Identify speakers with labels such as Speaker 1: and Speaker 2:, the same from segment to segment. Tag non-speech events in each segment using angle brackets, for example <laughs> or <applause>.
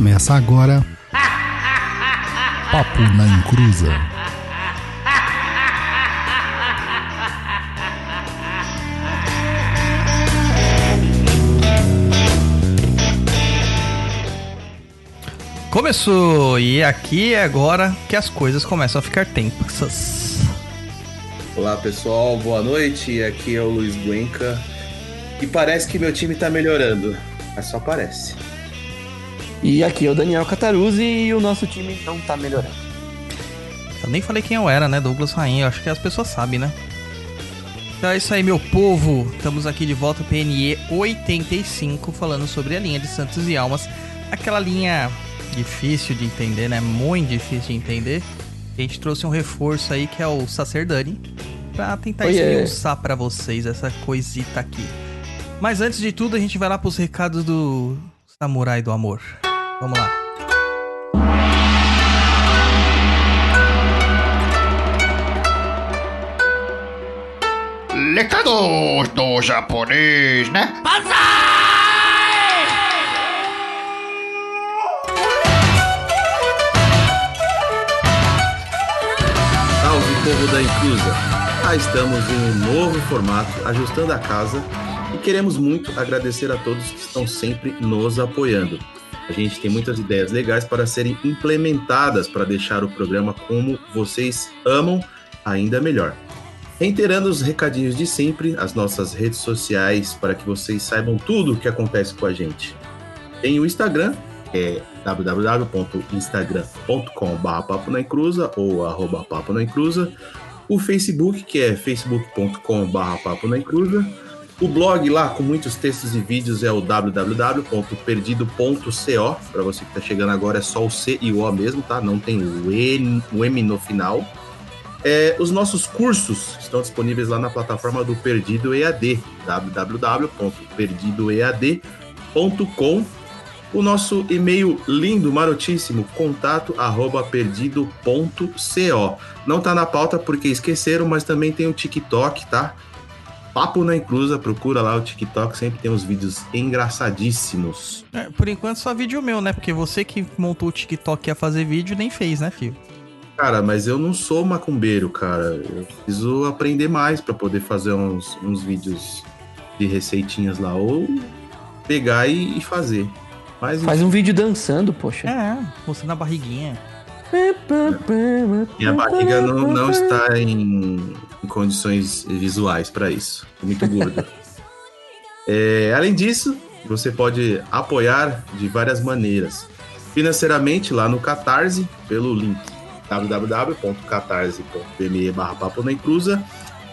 Speaker 1: Começa agora. Papo na Encruza.
Speaker 2: Começou! E aqui é agora que as coisas começam a ficar tensas.
Speaker 3: Olá pessoal, boa noite. Aqui é o Luiz Guenca. E parece que meu time tá melhorando, mas só parece.
Speaker 4: E aqui é o Daniel Cataruzzi e o nosso time não tá melhorando.
Speaker 2: Eu nem falei quem eu era, né? Douglas Rainha. Eu acho que as pessoas sabem, né? Então é isso aí, meu povo. Estamos aqui de volta, PNE 85, falando sobre a linha de Santos e Almas. Aquela linha difícil de entender, né? Muito difícil de entender. A gente trouxe um reforço aí que é o Sacerdani pra tentar
Speaker 4: Oh, yeah.
Speaker 2: esmiuçar pra vocês essa coisita aqui. Mas antes de tudo, a gente vai lá pros recados do Samurai do Amor. Vamos lá.
Speaker 5: Recados do japonês, né?
Speaker 3: Salve povo da Inclusa! Ah, estamos em um novo formato, ajustando a casa e queremos muito agradecer a todos que estão sempre nos apoiando. A gente tem muitas ideias legais para serem implementadas para deixar o programa como vocês amam, ainda melhor. Reiterando os recadinhos de sempre, as nossas redes sociais para que vocês saibam tudo o que acontece com a gente. Tem o Instagram, é www.instagram.com.br papo na ou arroba papo na encruza. O Facebook, que é facebook.com.br papo na encruza. O blog lá com muitos textos e vídeos é o www.perdido.co. Para você que está chegando agora é só o C e o O mesmo, tá? Não tem o, e, o M no final. É, os nossos cursos estão disponíveis lá na plataforma do Perdido EAD, www.perdidoead.com. O nosso e-mail lindo, marotíssimo, contato arroba perdido.co. Não tá na pauta porque esqueceram, mas também tem o TikTok, tá? Papo na Inclusa, procura lá o TikTok, sempre tem uns vídeos engraçadíssimos.
Speaker 2: É, por enquanto só vídeo meu, né? Porque você que montou o TikTok e ia fazer vídeo nem fez, né, filho?
Speaker 3: Cara, mas eu não sou macumbeiro, cara. Eu preciso aprender mais pra poder fazer uns, uns vídeos de receitinhas lá. Ou pegar e, e fazer. Mas
Speaker 4: Faz um vídeo dançando, poxa.
Speaker 2: É, mostrando a barriguinha.
Speaker 3: minha barriga não, não está em, em condições visuais pra isso. Muito gordo. É, além disso, você pode apoiar de várias maneiras. Financeiramente lá no Catarse, pelo link www.catarse.me barra papo na encruza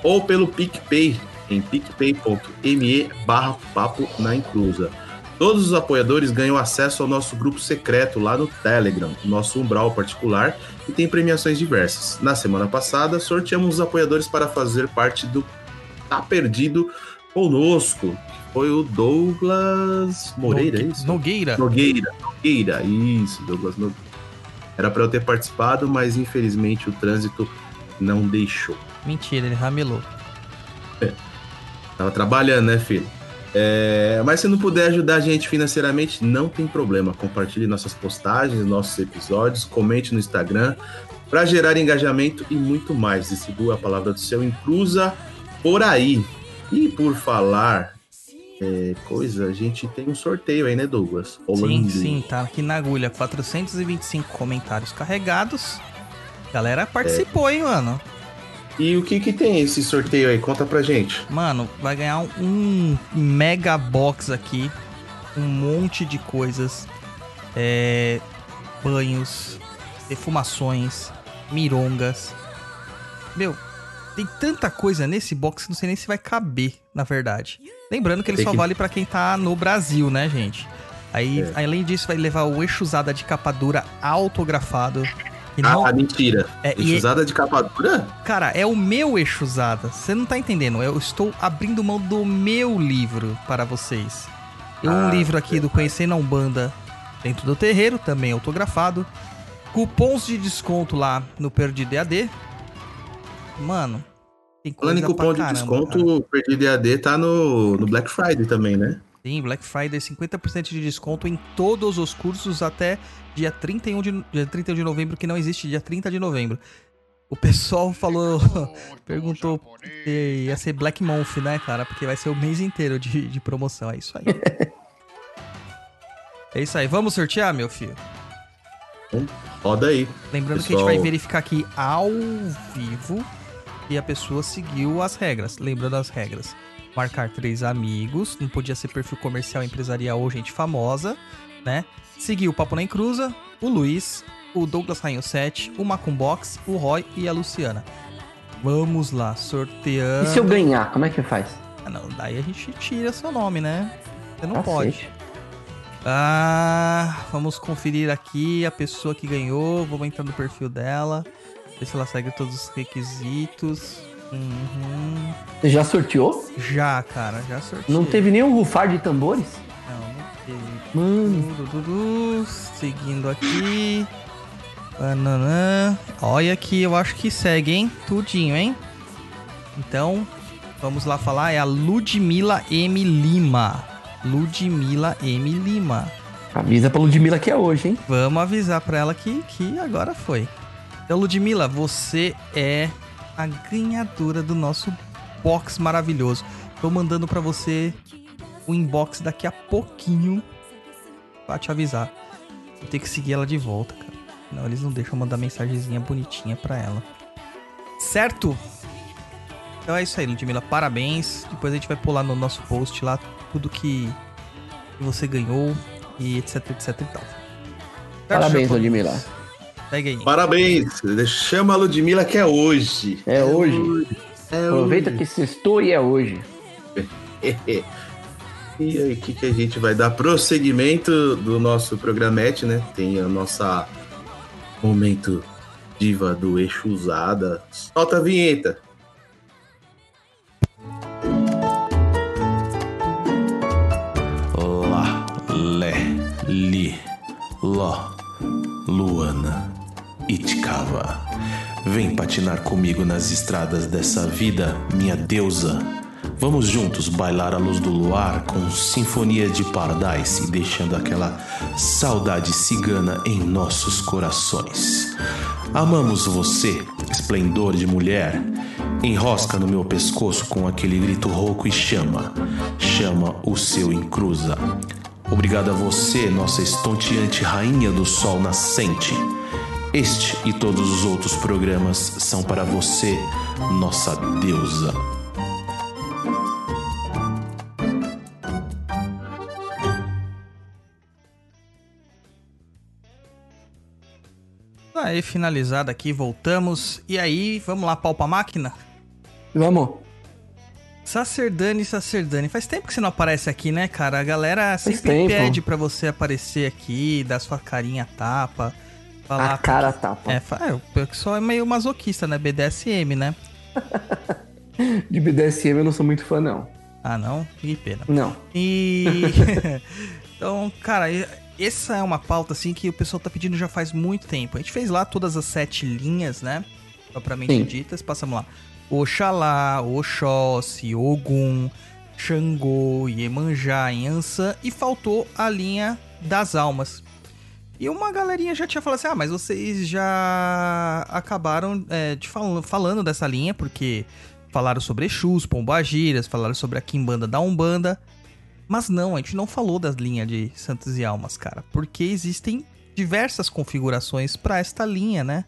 Speaker 3: ou pelo PicPay em picpay.me barra papo na encruza. Todos os apoiadores ganham acesso ao nosso grupo secreto lá no Telegram, nosso umbral particular, e tem premiações diversas. Na semana passada, sorteamos os apoiadores para fazer parte do Tá Perdido conosco, que foi o Douglas Moreira, é isso?
Speaker 2: Nogueira.
Speaker 3: Nogueira, Nogueira, isso, Douglas Nogueira. Era para eu ter participado, mas infelizmente o trânsito não deixou.
Speaker 2: Mentira, ele ramelou.
Speaker 3: Tava trabalhando, né, filho? É, mas se não puder ajudar a gente financeiramente, não tem problema. Compartilhe nossas postagens, nossos episódios, comente no Instagram para gerar engajamento e muito mais. Distribua a palavra do seu Inclusa por aí. E por falar é, coisa, a gente tem um sorteio aí, né, Douglas?
Speaker 2: Sim,
Speaker 3: Rolando.
Speaker 2: sim, tá aqui na agulha. 425 comentários carregados. Galera participou, hein, mano?
Speaker 3: E o que que tem esse sorteio aí? Conta pra gente.
Speaker 2: Mano, vai ganhar um, mega box aqui. Um monte de coisas. É, banhos, defumações, mirongas. Meu, tem tanta coisa nesse box que não sei nem se vai caber, na verdade. Lembrando que ele
Speaker 3: Tem
Speaker 2: só
Speaker 3: que-
Speaker 2: vale pra quem tá no Brasil, né, gente? Aí,
Speaker 3: É.
Speaker 2: além disso, vai levar o eixo usada de capa dura autografado. E não-
Speaker 3: Ah, mentira.
Speaker 2: É, e-
Speaker 3: Usada de capa dura?
Speaker 2: Cara, é o meu eixo usada. Você não tá entendendo. Eu estou abrindo mão do meu livro para vocês. Tem um
Speaker 3: Ah,
Speaker 2: livro aqui do Conhecendo a Umbanda dentro do terreiro, também autografado. Cupons de desconto lá no Perdido EAD. Mano, tem
Speaker 3: Falando
Speaker 2: coisa
Speaker 3: em cupom de
Speaker 2: caramba,
Speaker 3: desconto,
Speaker 2: cara.
Speaker 3: o Perdido EAD tá no, no Black Friday também, né?
Speaker 2: Sim, Black Friday, 50% de desconto em todos os cursos até dia 31 de, dia 31 de novembro, que não existe dia 30 de novembro. O pessoal falou, <laughs> perguntou se ia ser Black Month, né, cara? Porque vai ser o mês inteiro de, de promoção. É isso aí. <laughs> é isso aí. Vamos sortear, meu filho?
Speaker 3: Roda aí.
Speaker 2: Lembrando que a gente vai verificar aqui ao vivo e a pessoa seguiu as regras. Lembrando as regras. Marcar três amigos, não podia ser perfil comercial, empresarial ou gente famosa, né? Seguir o Papo na Encruza, o Luiz, o Douglas Rainho 7, o Macumbox, o Roy e a Luciana. Vamos lá, sorteando.
Speaker 4: E se eu ganhar, como é que faz?
Speaker 2: Ah, não, daí a gente tira seu nome, né? Você não
Speaker 4: Cacete.
Speaker 2: pode. Ah, vamos conferir aqui a pessoa que ganhou. Vamos entrar no perfil dela. Ver se ela segue todos os requisitos. Uhum.
Speaker 4: Você já sorteou?
Speaker 2: Já, cara, já sorteei.
Speaker 4: Não teve nenhum rufar de tambores?
Speaker 2: Não, não teve.
Speaker 4: Mano.
Speaker 2: Seguindo aqui. Bananã. Olha aqui, eu acho que segue, hein? Tudinho, hein? Então, vamos lá falar. É a Ludmila M. Lima. Ludmila M. Lima.
Speaker 4: avisa pra Ludmilla que é hoje, hein?
Speaker 2: Vamos avisar pra ela que, que agora foi. Então, Ludmila, você é a ganhadora do nosso box maravilhoso. Tô mandando pra você o inbox daqui a pouquinho pra te avisar. Vou ter que seguir ela de volta, cara. Não, eles não deixam mandar mensagenzinha bonitinha pra ela. Certo? Então é isso aí, Ludmila. Parabéns. Depois a gente vai pular no nosso post lá tudo que você ganhou e etc, etc e tal.
Speaker 4: Parabéns? Ludmilla.
Speaker 2: Segue aí.
Speaker 3: Parabéns. Chama a Ludmilla que é hoje.
Speaker 4: É hoje.
Speaker 3: É
Speaker 4: Aproveita
Speaker 3: hoje.
Speaker 4: que sextou e é hoje. <laughs>
Speaker 3: E aí, o que, que a gente vai dar prosseguimento do nosso programete, né? Tem a nossa momento diva do eixo usada. Solta a vinheta.
Speaker 1: Lá, Lé, Li, Ló, Luana, Itkava. Vem patinar comigo nas estradas dessa vida, minha deusa. Vamos juntos bailar à luz do luar com sinfonia de Paradise e deixando aquela saudade cigana em nossos corações. Amamos você, esplendor de mulher. Enrosca no meu pescoço com aquele grito rouco e chama, chama o seu encruza. Obrigado a você, nossa estonteante rainha do sol nascente. Este e todos os outros programas são para você, nossa deusa.
Speaker 2: Aí, finalizado aqui, voltamos. E aí, vamos lá, palpa a máquina?
Speaker 4: Vamos.
Speaker 2: Sacerdani, Sacerdani. Faz tempo que você não aparece aqui, né, cara? A galera sempre pede pra você aparecer aqui, dar sua carinha tapa. Falar
Speaker 4: A cara tapa.
Speaker 2: É, é, o pessoal é meio masoquista, né? BDSM, né? <laughs>
Speaker 4: De BDSM eu não sou muito fã, não.
Speaker 2: Ah, não? Que pena.
Speaker 4: Não.
Speaker 2: E. <laughs> então, cara, essa é uma pauta assim que o pessoal tá pedindo já faz muito tempo. A gente fez lá todas as sete linhas, né? Propriamente
Speaker 4: Sim.
Speaker 2: ditas. Passamos lá. Oxalá, Oxóssi, Ogum, Xangô, Iemanjá, Yansan e faltou a linha das almas. E uma galerinha já tinha falado assim: ah, mas vocês já acabaram é, de falando, falando dessa linha, porque falaram sobre Exus, Pombagiras, falaram sobre a Kimbanda da Umbanda. Mas não, a gente não falou das linhas de Santos e Almas, cara, porque existem diversas configurações para esta linha, né?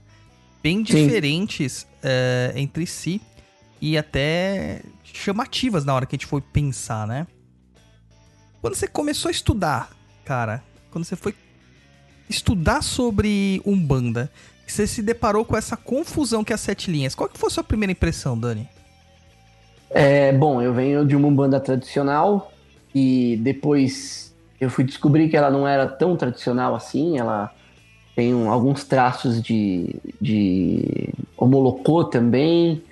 Speaker 2: Bem diferentes é, entre si e até chamativas na hora que a gente foi pensar, né? Quando você começou a estudar, cara, quando você foi estudar sobre Umbanda, você se deparou com essa confusão que é as sete linhas. Qual que foi a sua primeira impressão, Dani?
Speaker 4: É, bom, eu venho de uma Umbanda tradicional e depois eu fui descobrir que ela não era tão tradicional assim. Ela tem um- alguns traços de, de homolocô também.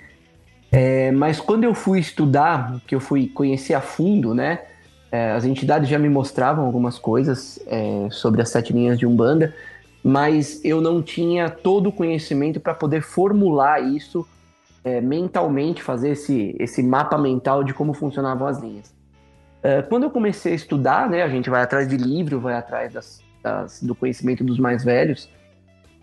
Speaker 4: É, mas quando eu fui estudar, que eu fui conhecer a fundo, né? É, as entidades já me mostravam algumas coisas é, sobre as sete linhas de Umbanda, mas eu não tinha todo o conhecimento para poder formular isso é, mentalmente, fazer esse, esse mapa mental de como funcionavam as linhas. É, quando eu comecei a estudar, né, a gente vai atrás de livro, vai atrás das, das, do conhecimento dos mais velhos.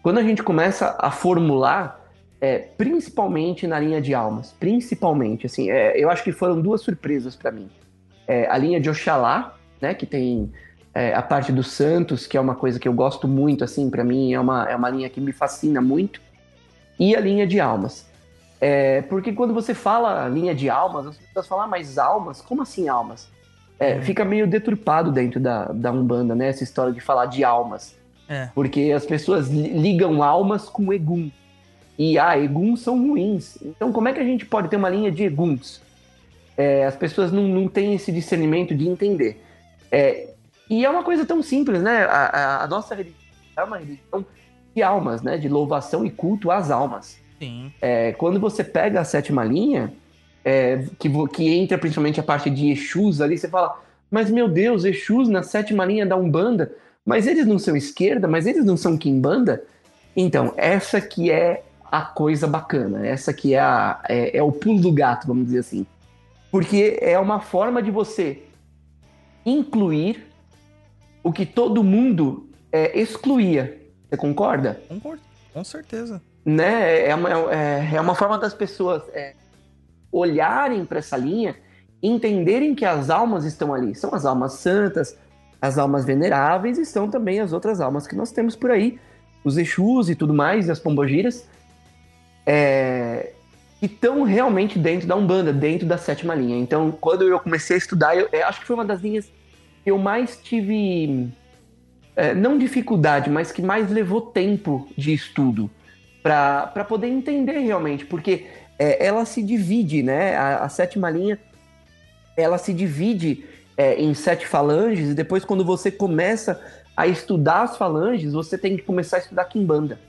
Speaker 4: Quando a gente começa a formular, é, principalmente na linha de almas, principalmente, assim, é, eu acho que foram duas surpresas para mim. É, a linha de Oxalá, né, que tem é, a parte dos santos, que é uma coisa que eu gosto muito, assim, para mim é uma, é uma linha que me fascina muito, e a linha de almas. É, porque quando você fala linha de almas, as pessoas falam, ah, mas almas? Como assim almas? É, fica meio deturpado dentro da, da Umbanda, né? Essa história de falar de almas.
Speaker 2: É.
Speaker 4: Porque as pessoas ligam almas com Egum. E, ah, Eguns são ruins. Então, como é que a gente pode ter uma linha de Eguns? É, as pessoas não, não têm esse discernimento de entender. É, e é uma coisa tão simples, né? A, a, a, nossa religião é uma religião de almas, né? De louvação e culto às almas.
Speaker 2: Sim.
Speaker 4: É, quando você pega a sétima linha, é, que, que entra principalmente a parte de Exus ali, você fala, mas meu Deus, Exus na sétima linha da Umbanda, mas eles não são esquerda, mas eles não são Kimbanda? Então, essa que é a coisa bacana, essa que é, a, é, é o pulo do gato, vamos dizer assim. Porque é uma forma de você incluir o que todo mundo é, excluía. Você concorda?
Speaker 2: Concordo, com certeza.
Speaker 4: Né? É uma, é, é uma forma das pessoas é, olharem para essa linha, entenderem que as almas estão ali. São as almas santas, as almas veneráveis e são também as outras almas que nós temos por aí, os Exus e tudo mais, e as Pombogiras, é, que estão realmente dentro da Umbanda, dentro da sétima linha. Então, quando eu comecei a estudar, eu, eu acho que foi uma das linhas que eu mais tive, é, não dificuldade, mas que mais levou tempo de estudo para poder entender realmente, porque é, ela se divide, né? A, a, sétima linha, ela se divide é, em sete falanges, e depois quando você começa a estudar as falanges, você tem que começar a estudar Kimbanda,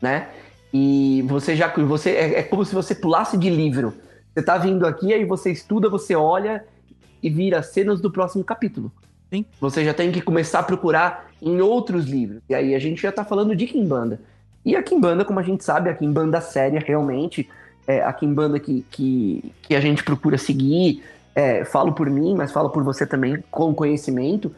Speaker 4: né? E você já você é, é como se você pulasse de livro. Você tá vindo aqui, aí você estuda, você olha e vira cenas do próximo capítulo.
Speaker 2: Sim.
Speaker 4: Você já tem que começar a procurar em outros livros. E aí a gente já tá falando de Kimbanda. E a Kimbanda, como a gente sabe, a Kimbanda séria realmente, é, a Kimbanda que, que, que a gente procura seguir, é, falo por mim, mas falo por você também, com conhecimento,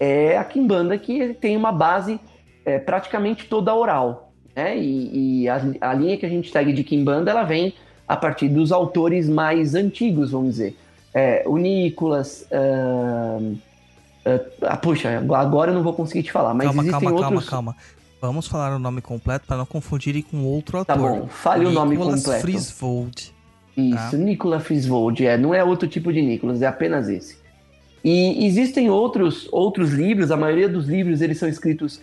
Speaker 4: é a Kimbanda que tem uma base é, praticamente toda oral. Né? E, e a, a, linha que a gente segue de Kimbanda, ela vem a partir dos autores mais antigos, vamos dizer. É, o Nicolas... Uh, uh, puxa, agora eu não vou conseguir te falar, mas
Speaker 2: calma,
Speaker 4: existem
Speaker 2: calma,
Speaker 4: outros...
Speaker 2: Calma, calma, Vamos falar o nome completo para não confundirem com outro
Speaker 4: tá
Speaker 2: autor.
Speaker 4: Tá bom, fale Nicolas o nome completo.
Speaker 2: Frisvold.
Speaker 4: Isso, tá? Nicolas Frisvold. É, não é outro tipo de Nicolas, é apenas esse. E existem outros, outros livros, a maioria dos livros eles são escritos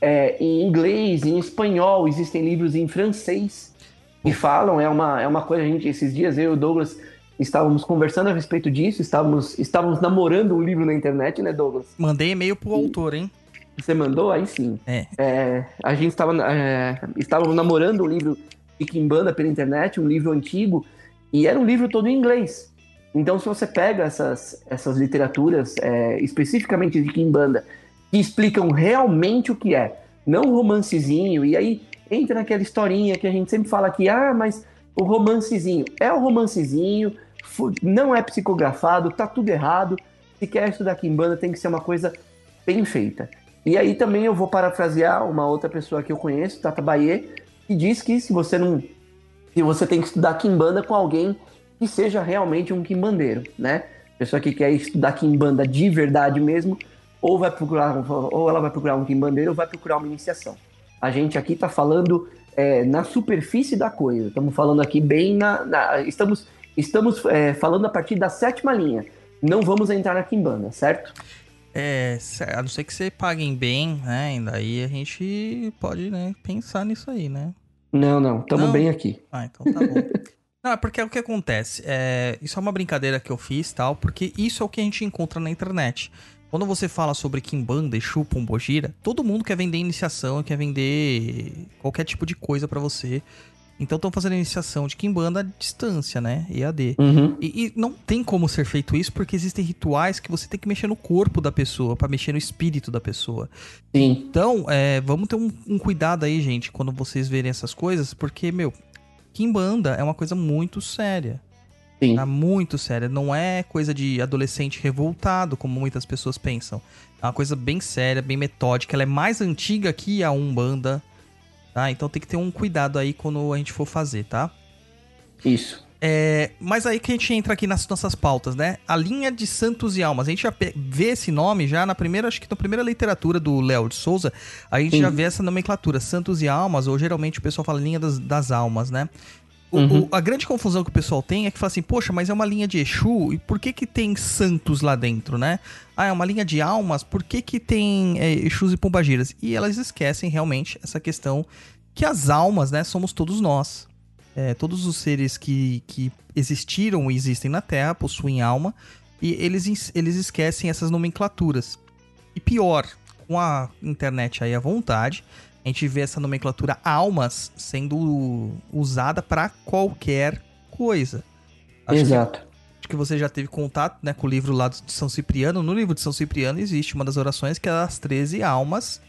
Speaker 4: é, em inglês, em espanhol, existem livros em francês que falam, é uma, é uma coisa, a gente, esses dias eu e o Douglas estávamos conversando a respeito disso, estávamos, estávamos namorando um livro na internet, né, Douglas?
Speaker 2: Mandei e-mail pro autor, hein?
Speaker 4: Você mandou? Aí sim.
Speaker 2: É.
Speaker 4: é a gente estava é, estávamos namorando um livro de Kimbanda pela internet, um livro antigo, e era um livro todo em inglês. Então, se você pega essas, essas literaturas, é, especificamente de Kimbanda, que explicam realmente o que é, não romancezinho, e aí entra naquela historinha que a gente sempre fala que, ah, mas o romancezinho é o romancezinho, não é psicografado, tá tudo errado. Se quer estudar Kimbanda, tem que ser uma coisa bem feita. E aí também eu vou parafrasear uma outra pessoa que eu conheço, Tata Baie, que diz que se você não. se você tem que estudar Kimbanda com alguém que seja realmente um Kimbandeiro, né? Pessoa que quer estudar Kimbanda de verdade mesmo, ou vai procurar, ou ela vai procurar um Kimbandeiro ou vai procurar uma iniciação. A gente aqui está falando é, na superfície da coisa. Estamos falando aqui bem na. na estamos estamos é, falando a partir da sétima linha. Não vamos entrar na Kimbanda, certo?
Speaker 2: É, a não ser que você paguem bem, né? Ainda aí a gente pode, né, pensar nisso aí, né?
Speaker 4: Não, não, estamos bem aqui.
Speaker 2: Ah, então tá bom. <laughs> não, é porque é o que acontece. É, isso é uma brincadeira que eu fiz, tal, porque isso é o que a gente encontra na internet. Quando você fala sobre Kimbanda, Exu, Pombogira, todo mundo quer vender iniciação, quer vender qualquer tipo de coisa para você. Então estão fazendo a iniciação de Kimbanda à distância, né? EAD.
Speaker 4: Uhum.
Speaker 2: E, e, não tem como ser feito isso porque existem rituais que você tem que mexer no corpo da pessoa, para mexer no espírito da pessoa.
Speaker 4: Sim.
Speaker 2: Então, é, vamos ter um, um, cuidado aí, gente, quando vocês verem essas coisas, porque, meu, Kimbanda é uma coisa muito séria.
Speaker 4: Sim.
Speaker 2: Tá muito séria. Não é coisa de adolescente revoltado, como muitas pessoas pensam. É uma coisa bem séria, bem metódica. Ela é mais antiga que a Umbanda. Tá? Então tem que ter um cuidado aí quando a gente for fazer, tá?
Speaker 4: Isso.
Speaker 2: É, mas aí que a gente entra aqui nas nossas pautas, né? A linha de santos e almas. A gente já vê esse nome já na primeira, acho que na primeira literatura do Léo de Souza, a gente
Speaker 4: Sim.
Speaker 2: já vê essa nomenclatura, santos e almas, ou geralmente o pessoal fala linha das, das almas, né? O-
Speaker 4: Uhum.
Speaker 2: o- a grande confusão que o pessoal tem é que fala assim, poxa, mas é uma linha de Exu, e por que que tem santos lá dentro, né? Ah, é uma linha de almas, por que que tem é, Exus e Pombagiras? E elas esquecem realmente essa questão que as almas, né, somos todos nós. É, todos os seres que, que existiram e existem na Terra possuem alma e eles, es- eles esquecem essas nomenclaturas. E pior, com a internet aí à vontade, a gente vê essa nomenclatura almas sendo usada para qualquer coisa. Acho que-
Speaker 4: Exato.
Speaker 2: Acho que você já teve contato né, com o livro lá de São Cipriano. No livro de São Cipriano existe uma das orações que é as 13 almas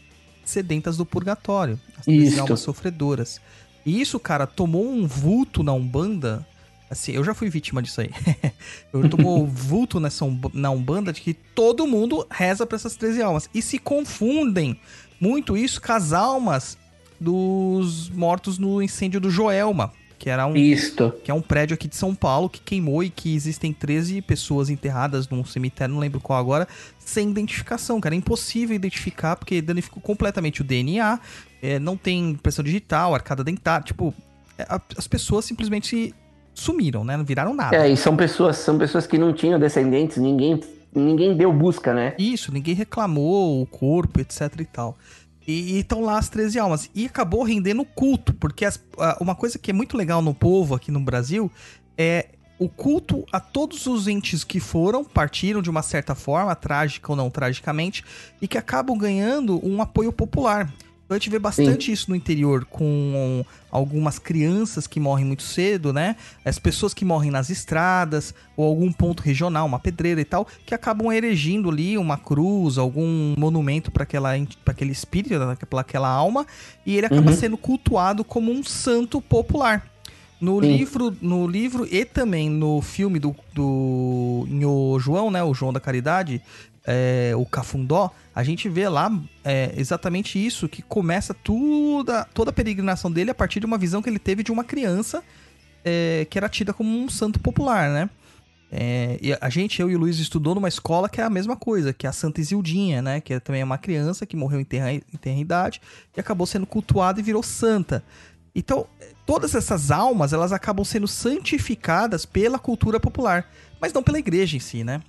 Speaker 2: sedentas do purgatório. As 13
Speaker 4: Isto.
Speaker 2: almas sofredoras. E isso, cara, tomou um vulto na Umbanda. Assim, eu já fui vítima disso aí. <laughs> eu tomou <laughs> vulto nessa na Umbanda de que todo mundo reza para essas 13 almas. E se confundem muito isso com as almas dos mortos no incêndio do Joelma. Que era um,
Speaker 4: Isto.
Speaker 2: que é um prédio aqui de São Paulo que queimou e que existem 13 pessoas enterradas num cemitério, não lembro qual agora, sem identificação, cara. É impossível identificar porque danificou completamente o DNA, é, não tem impressão digital, arcada dentária, tipo, é, a- as pessoas simplesmente sumiram, né? Não viraram nada.
Speaker 4: É, e são pessoas, são pessoas que não tinham descendentes, ninguém, ninguém deu busca, né?
Speaker 2: Isso, ninguém reclamou o corpo, etc e tal. E estão lá as 13 almas. E acabou rendendo culto, porque as- uma coisa que é muito legal no povo aqui no Brasil é o culto a todos os entes que foram, partiram de uma certa forma, trágica ou não tragicamente, e que acabam ganhando um apoio popular. Então a gente vê bastante isso no interior, com algumas crianças que morrem muito cedo, né? As pessoas que morrem nas estradas, ou algum ponto regional, uma pedreira e tal, que acabam erigindo ali uma cruz, algum monumento para aquele espírito, para aquela alma, e ele acaba
Speaker 4: Uhum.
Speaker 2: sendo cultuado como um santo popular. No
Speaker 4: Sim.
Speaker 2: livro, no livro e também no filme do, do Nho João, né? O João da Caridade, é, o Cafundó, a gente vê lá é, exatamente isso, que começa toda, toda a peregrinação dele a partir de uma visão que ele teve de uma criança é, que era tida como um santo popular, né? É, e a gente, eu e o Luiz, estudou numa escola que é a mesma coisa, que é a Santa Isildinha, né? Que é também uma criança que morreu em tenra, em idade e acabou sendo cultuada e virou santa. Então, todas essas almas, elas acabam sendo santificadas pela cultura popular, mas não pela igreja em si, né?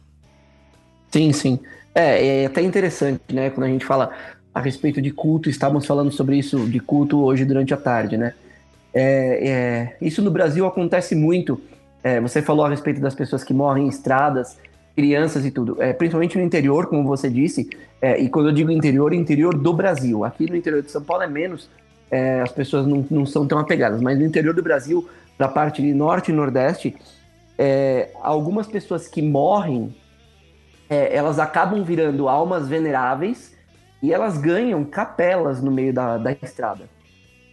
Speaker 4: Sim, sim. É, é até interessante, né? Quando a gente fala a respeito de culto, estávamos falando sobre isso de culto hoje durante a tarde, né? É, é, isso no Brasil acontece muito. É, você falou a respeito das pessoas que morrem em estradas, crianças e tudo. É, principalmente no interior, como você disse. é, e quando eu digo interior, interior do Brasil. Aqui no interior de São Paulo é menos. é, as pessoas não, não são tão apegadas. Mas no interior do Brasil, da parte de norte e nordeste, é, algumas pessoas que morrem é, elas acabam virando almas veneráveis e elas ganham capelas no meio da, da estrada.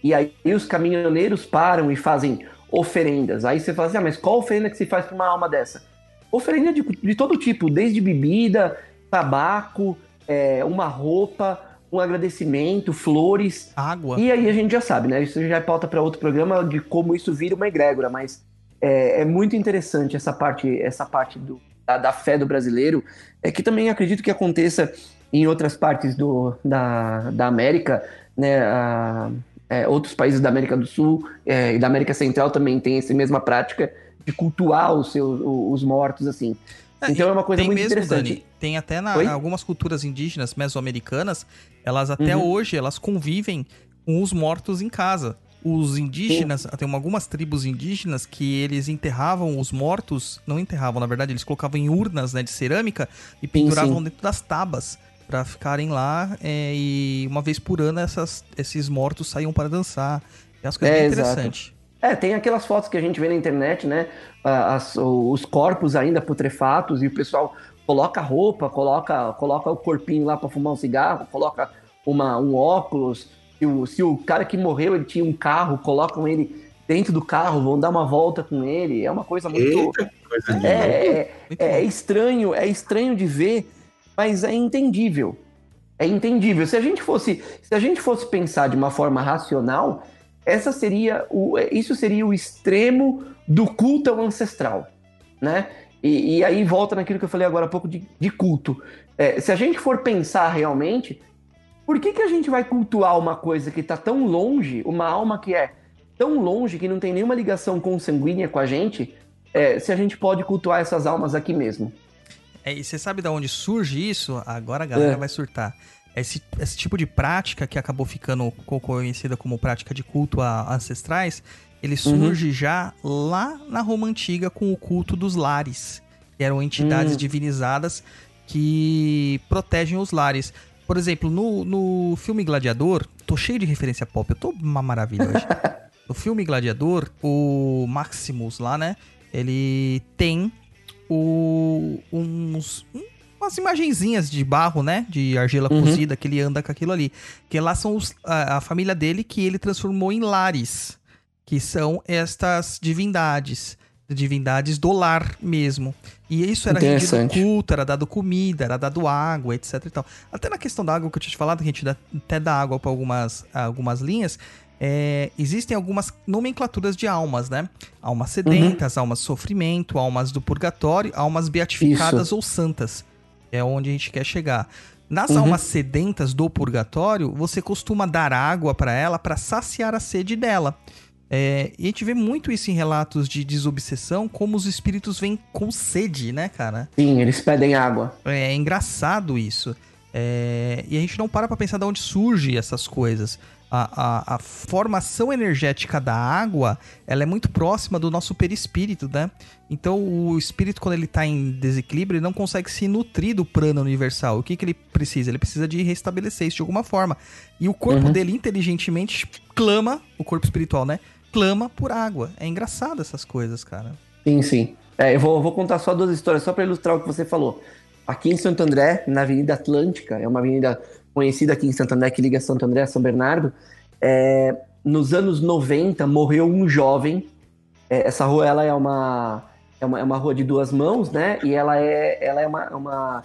Speaker 4: E aí os caminhoneiros param e fazem oferendas. Aí você fala assim, ah, mas qual oferenda que se faz para uma alma dessa? Oferenda de, de todo tipo, desde bebida, tabaco, é, uma roupa, um agradecimento, flores.
Speaker 2: Água.
Speaker 4: E aí a gente já sabe, né? Isso já é pauta para outro programa de como isso vira uma egrégora, mas é, é muito interessante essa parte, essa parte do, da, da fé do brasileiro, é que também acredito que aconteça em outras partes do, da, da América, né? a- é, outros países da América do Sul é, e da América Central também têm essa mesma prática de cultuar os seus os mortos assim.
Speaker 2: É,
Speaker 4: Então é uma coisa
Speaker 2: tem
Speaker 4: muito
Speaker 2: mesmo,
Speaker 4: interessante.
Speaker 2: Dani, tem até na,
Speaker 4: Oi?
Speaker 2: algumas culturas indígenas mesoamericanas, elas até
Speaker 4: Uhum.
Speaker 2: hoje elas convivem com os mortos em casa. Os indígenas, tem algumas tribos indígenas que eles enterravam os mortos, não enterravam, na verdade, eles colocavam em urnas né, de cerâmica e penduravam
Speaker 4: sim.
Speaker 2: dentro das tabas para ficarem lá é, e uma vez por ano essas, esses mortos saíam para dançar. É umas coisas
Speaker 4: É,
Speaker 2: bem interessantes.
Speaker 4: É, tem aquelas fotos que a gente vê na internet, né? As- os corpos ainda putrefatos e o pessoal coloca roupa, coloca, coloca o corpinho lá para fumar um cigarro, coloca uma, um óculos. Se o, se o cara que morreu ele tinha um carro, colocam ele dentro do carro, vão dar uma volta com ele. É uma coisa muito.
Speaker 3: Eita, Coisa
Speaker 4: É, é, é estranho, é estranho de ver, mas é entendível. É entendível. Se a gente fosse, se a gente fosse pensar de uma forma racional, essa seria o, isso seria o extremo do culto ao ancestral, né? E, e aí volta naquilo que eu falei agora há pouco de, de culto. É, se a gente for pensar realmente, por que, que a gente vai cultuar uma coisa que está tão longe, uma alma que é tão longe, que não tem nenhuma ligação consanguínea com a gente, é, se a gente pode cultuar essas almas aqui mesmo?
Speaker 2: É, e você sabe de onde surge isso? Agora a galera
Speaker 4: É.
Speaker 2: vai surtar. Esse, esse tipo de prática que acabou ficando co- conhecida como prática de culto a ancestrais, ele surge já lá na Roma Antiga com o culto dos lares, que eram entidades
Speaker 4: Hum.
Speaker 2: divinizadas que protegem os lares. Por exemplo, no, no filme Gladiador, tô cheio de referência pop, eu tô uma maravilha hoje. <laughs> no filme Gladiador, o Maximus lá, né? Ele tem o, uns, um- umas imagenzinhas de barro, né? De argila
Speaker 4: Uhum.
Speaker 2: cozida, que ele anda com aquilo ali. Que lá são os- a, a família dele que ele transformou em lares. Que são estas divindades. Divindades do lar mesmo. E isso era rendido culto, era dado comida, era dado água, etc e tal. Até na questão da água que eu tinha te falado, que a gente dá, até dá água para algumas, algumas linhas, é, existem algumas nomenclaturas de almas, né? Almas sedentas, almas de sofrimento, almas do purgatório, almas beatificadas ou santas. É onde a gente quer chegar. Nas
Speaker 4: Uhum.
Speaker 2: almas sedentas do purgatório, você costuma dar água para ela para saciar a sede dela. É, e a gente vê muito isso em relatos de desobsessão, como os espíritos vêm com sede, né, cara?
Speaker 4: Sim, eles pedem água.
Speaker 2: É engraçado isso. É, e a gente não para pra pensar de onde surge essas coisas. A, a- a formação energética da água, ela é muito próxima do nosso perispírito, né? Então, o espírito, quando ele tá em desequilíbrio, ele não consegue se nutrir do prana universal. O que, que ele precisa? Ele precisa de restabelecer isso de alguma forma. E o corpo
Speaker 4: Uhum.
Speaker 2: dele, inteligentemente, clama, o corpo espiritual, né? Clama por água. É engraçado essas coisas, cara.
Speaker 4: Sim, sim. É, eu vou, vou contar só duas histórias, só para ilustrar o que você falou. Aqui em Santo André, na Avenida Atlântica, é uma avenida conhecida aqui em Santo André, que liga Santo André a São Bernardo. É, nos anos 90, morreu um jovem. É, essa rua ela é, uma, é, uma, é uma rua de duas mãos, né? E ela é, ela é uma, uma...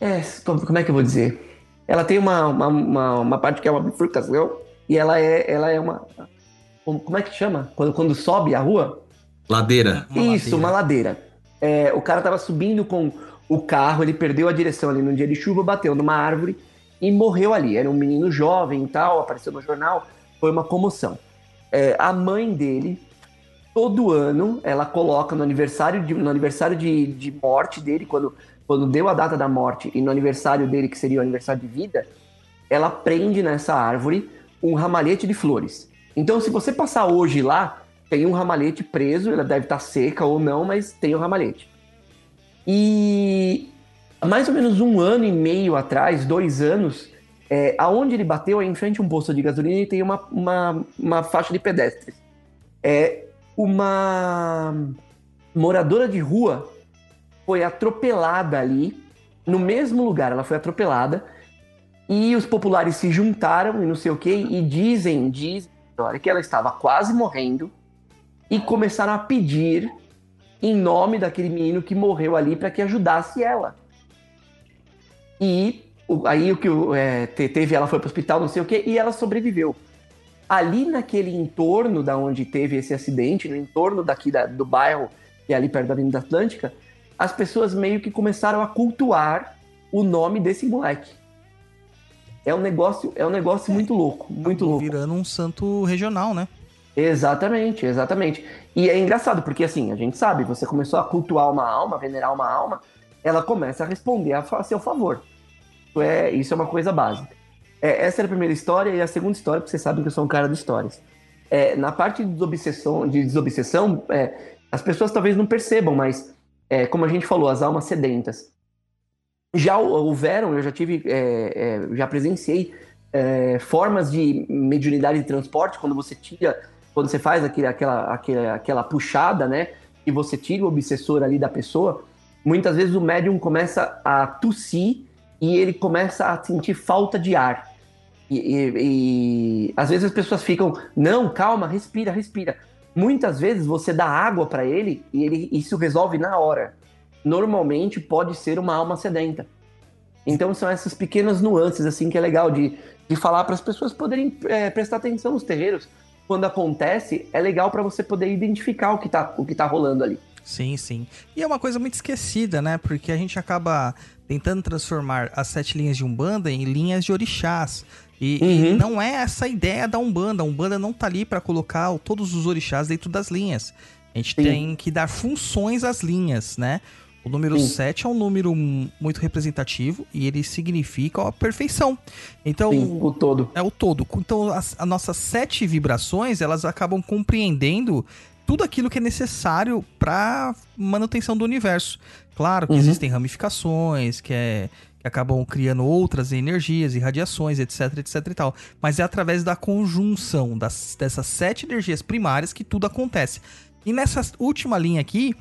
Speaker 4: É, como é que eu vou dizer? Ela tem uma, uma, uma, uma parte que é uma bifurcação e ela é, ela é uma... Como como é que chama? Quando, quando sobe a rua?
Speaker 3: Ladeira.
Speaker 2: Uma
Speaker 4: Isso,
Speaker 2: ladeira.
Speaker 4: uma ladeira. É, o cara tava subindo com o carro, ele perdeu a direção ali num dia de chuva, bateu numa árvore e morreu ali. Era um menino jovem e tal, apareceu no jornal, foi uma comoção. É, a mãe dele, todo ano, ela coloca no aniversário de, no aniversário de, de morte dele, quando, quando deu a data da morte, e no aniversário dele, que seria o aniversário de vida, ela prende nessa árvore um ramalhete de flores. Então, se você passar hoje lá, tem um ramalhete preso, ela deve estar seca ou não, mas tem o ramalhete. E mais ou menos um ano e meio atrás, dois anos, é, aonde ele bateu é em frente a um posto de gasolina e tem uma, uma, uma faixa de pedestres. É, uma moradora de rua foi atropelada ali, no mesmo lugar, ela foi atropelada, e os populares se juntaram e não sei o que, e dizem, dizem história que ela estava quase morrendo e começaram a pedir em nome daquele menino que morreu ali para que ajudasse ela. E aí o que é, te- teve, ela foi para o hospital, não sei o que, e ela sobreviveu. Ali naquele entorno da onde teve esse acidente, no entorno daqui da- do bairro, que é ali perto da Avenida Atlântica, as pessoas meio que começaram a cultuar o nome desse moleque. É um negócio, é um negócio muito louco, muito louco.
Speaker 2: Virando um santo regional, né?
Speaker 4: Exatamente, exatamente. E é engraçado, porque assim, a gente sabe, você começou a cultuar uma alma, venerar uma alma, ela começa a responder a, a seu favor. Isso é, isso é uma coisa básica. É, essa era a primeira história, e a segunda história, porque vocês sabem que eu sou um cara de histórias. É, na parte de desobsessão, de desobsessão é, as pessoas talvez não percebam, mas é, como a gente falou, as almas sedentas. Já houveram, eu já tive, é, é, já presenciei é, formas de mediunidade de transporte, quando você tira, quando você faz aquele, aquela, aquela, aquela puxada, né? E você tira o obsessor ali da pessoa, muitas vezes o médium começa a tossir e ele começa a sentir falta de ar. E, e- e às vezes as pessoas ficam, não, calma, respira, respira. muitas vezes você dá água para ele e ele isso resolve na hora. Normalmente pode ser uma alma sedenta. Então são essas pequenas nuances assim que é legal de, de falar para as pessoas poderem é, prestar atenção nos terreiros. Quando acontece, é legal para você poder identificar o que tá, o que tá rolando ali.
Speaker 2: Sim, sim. E é uma coisa muito esquecida, né? Porque a gente acaba tentando transformar as sete linhas de Umbanda em linhas de orixás. E, uhum. e não é essa a ideia da Umbanda. A Umbanda não tá ali para colocar todos os orixás dentro das linhas. A gente Sim. tem que dar funções às linhas, né? O número Sim. 7 é um número muito representativo e ele significa a perfeição. Então,
Speaker 4: Sim, o todo.
Speaker 2: É o todo. Então, as, as nossas sete vibrações, elas acabam compreendendo tudo aquilo que é necessário para manutenção do universo. Claro que uhum. existem ramificações, que, é, que acabam criando outras energias e radiações, etc, etc e tal. Mas é através da conjunção das, dessas sete energias primárias que tudo acontece. E nessa última linha aqui,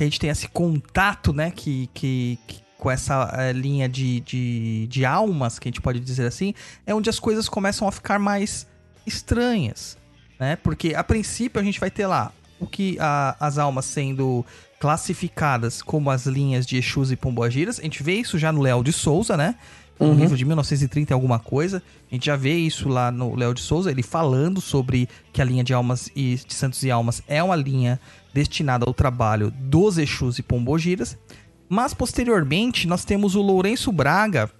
Speaker 2: que a gente tem esse contato, né, que, que, que com essa é, linha de, de, de almas, que a gente pode dizer assim, é onde as coisas começam a ficar mais estranhas, né? Porque a princípio a gente vai ter lá o que a, as almas sendo classificadas como as linhas de Exus e Pomboagiras. A gente vê isso já no Léo de Souza, né? No uhum. livro de 1930 alguma coisa. A gente já vê isso lá no Léo de Souza, ele falando sobre que a linha de almas e de santos e almas é uma linha destinada ao trabalho dos Exus e Pombogiras. Mas posteriormente nós temos o Lourenço Braga,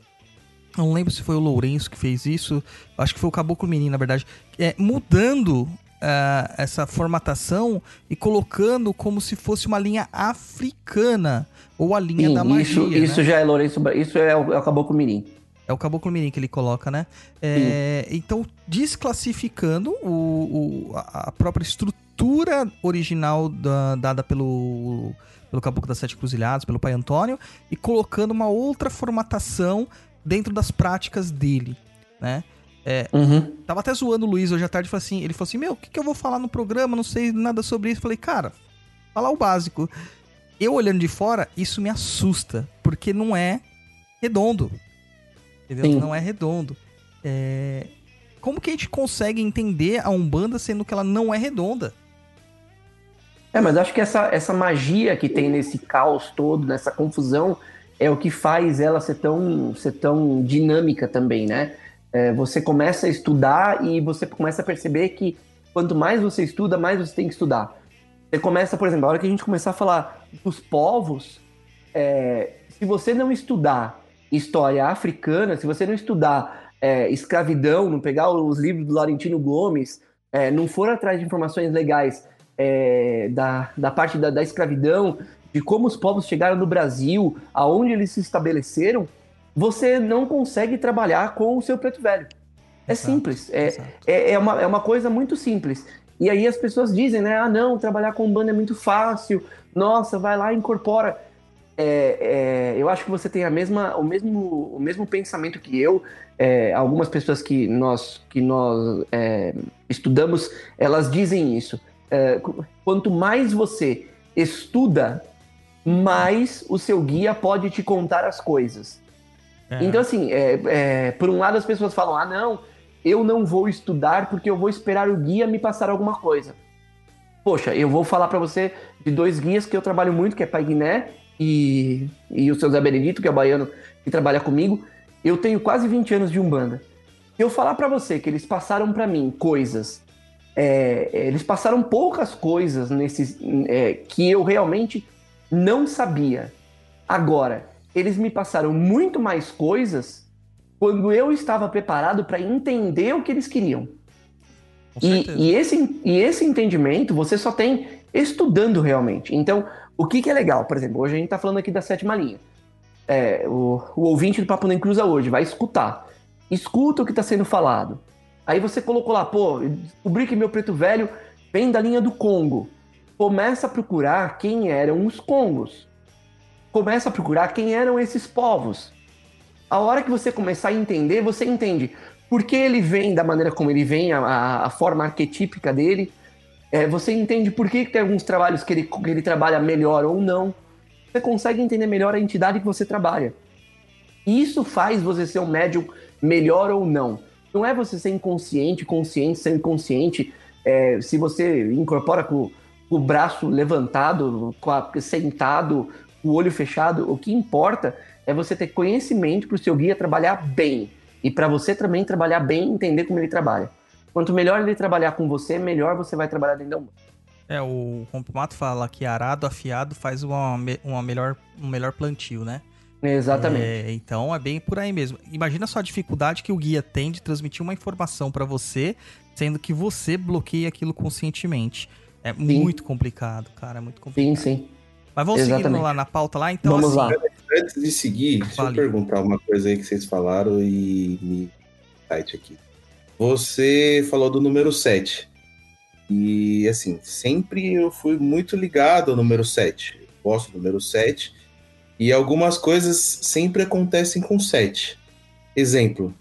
Speaker 2: não lembro se foi o Lourenço que fez isso, acho que foi o Caboclo Menino, na verdade, é, mudando uh, essa formatação e colocando como se fosse uma linha africana ou a linha Sim, da magia.
Speaker 4: Isso,
Speaker 2: né?
Speaker 4: isso já é Lourenço, isso é o, é o Caboclo Mirim.
Speaker 2: É o Caboclo Mirim que ele coloca, né? É, então, desclassificando o, o, a própria estrutura original da, dada pelo, pelo Caboclo das Sete Cruzilhadas, pelo Pai Antônio, e colocando uma outra formatação dentro das práticas dele, né? É, uhum. Tava até zoando o Luiz hoje à tarde, falou assim, ele falou assim, meu, o que, que eu vou falar no programa? Não sei nada sobre isso. Falei, cara, falar o básico. Eu olhando de fora, isso me assusta, porque não é redondo. Entendeu? Sim. Não é redondo. É... Como que a gente consegue entender a Umbanda sendo que ela não é redonda?
Speaker 4: É, mas acho que essa, essa magia que tem nesse caos todo, nessa confusão, é o que faz ela ser tão, ser tão dinâmica também, né? É, você começa a estudar e você começa a perceber que quanto mais você estuda, mais você tem que estudar. Você começa, por exemplo, a hora que a gente começar a falar dos povos, é, se você não estudar história africana, se você não estudar é, escravidão, não pegar os livros do Laurentino Gomes, é, não for atrás de informações legais é, da, da parte da, da escravidão, de como os povos chegaram no Brasil, aonde eles se estabeleceram, você não consegue trabalhar com o seu preto velho. É exato, simples. É, é, é, uma, é uma coisa muito simples. E aí as pessoas dizem, né? Ah, não, trabalhar com banda é muito fácil. Nossa, vai lá e incorpora. É, é, eu acho que você tem a mesma, o, mesmo, o mesmo pensamento que eu. É, algumas pessoas que nós, que nós é, estudamos, elas dizem isso. É, quanto mais você estuda, mais o seu guia pode te contar as coisas. É. Então, assim, por um lado as pessoas falam: ah, não, eu não vou estudar porque eu vou esperar o guia me passar alguma coisa. Poxa, eu vou falar para você de dois guias que eu trabalho muito, que é Pai Guiné e, e o seu Zé Benedito, que é o baiano que trabalha comigo. Eu tenho quase 20 anos de Umbanda. Se eu falar para você que eles passaram para mim coisas, é, eles passaram poucas coisas nesses, é, que eu realmente não sabia. Agora, eles me passaram muito mais coisas quando eu estava preparado para entender o que eles queriam. E, e, esse, e esse entendimento você só tem estudando realmente. Então, o que, que é legal? Por exemplo, hoje a gente está falando aqui da sétima linha. É, o, o ouvinte do Papo Nem Cruza hoje vai escutar. Escuta o que está sendo falado. Aí você colocou lá, pô, descobri que meu preto velho vem da linha do Congo. Começa a procurar quem eram os Congos começa a procurar quem eram esses povos. A hora que você começar a entender, você entende por que ele vem da maneira como ele vem, a, a forma arquetípica dele. É, você entende por que, que tem alguns trabalhos que ele, que ele trabalha melhor ou não. Você consegue entender melhor a entidade que você trabalha. Isso faz você ser um médium melhor ou não. Não é você ser inconsciente, consciente, ser inconsciente, é, se você incorpora com, com o braço levantado, com a, sentado, com o olho fechado, o que importa é você ter conhecimento para o seu guia trabalhar bem. E para você também trabalhar bem e entender como ele trabalha. Quanto melhor ele trabalhar com você, melhor você vai trabalhar dentro da Umbanda.
Speaker 2: É, o Rompomato fala que arado afiado faz uma, uma melhor, um melhor plantio, né?
Speaker 4: Exatamente.
Speaker 2: É, então é bem por aí mesmo. Imagina só a dificuldade que o guia tem de transmitir uma informação para você, sendo que você bloqueia aquilo conscientemente. É sim. muito complicado, cara, é muito complicado.
Speaker 4: Sim, sim.
Speaker 2: Mas vamos Exatamente. seguindo lá na pauta lá, então
Speaker 4: Vamos assim, lá.
Speaker 3: Antes de seguir, deixa eu perguntar uma coisa aí que vocês falaram e me site aqui. Você falou do número 7. E assim, sempre eu fui muito ligado ao número 7. Gosto do número 7 e algumas coisas sempre acontecem com 7. Exemplo,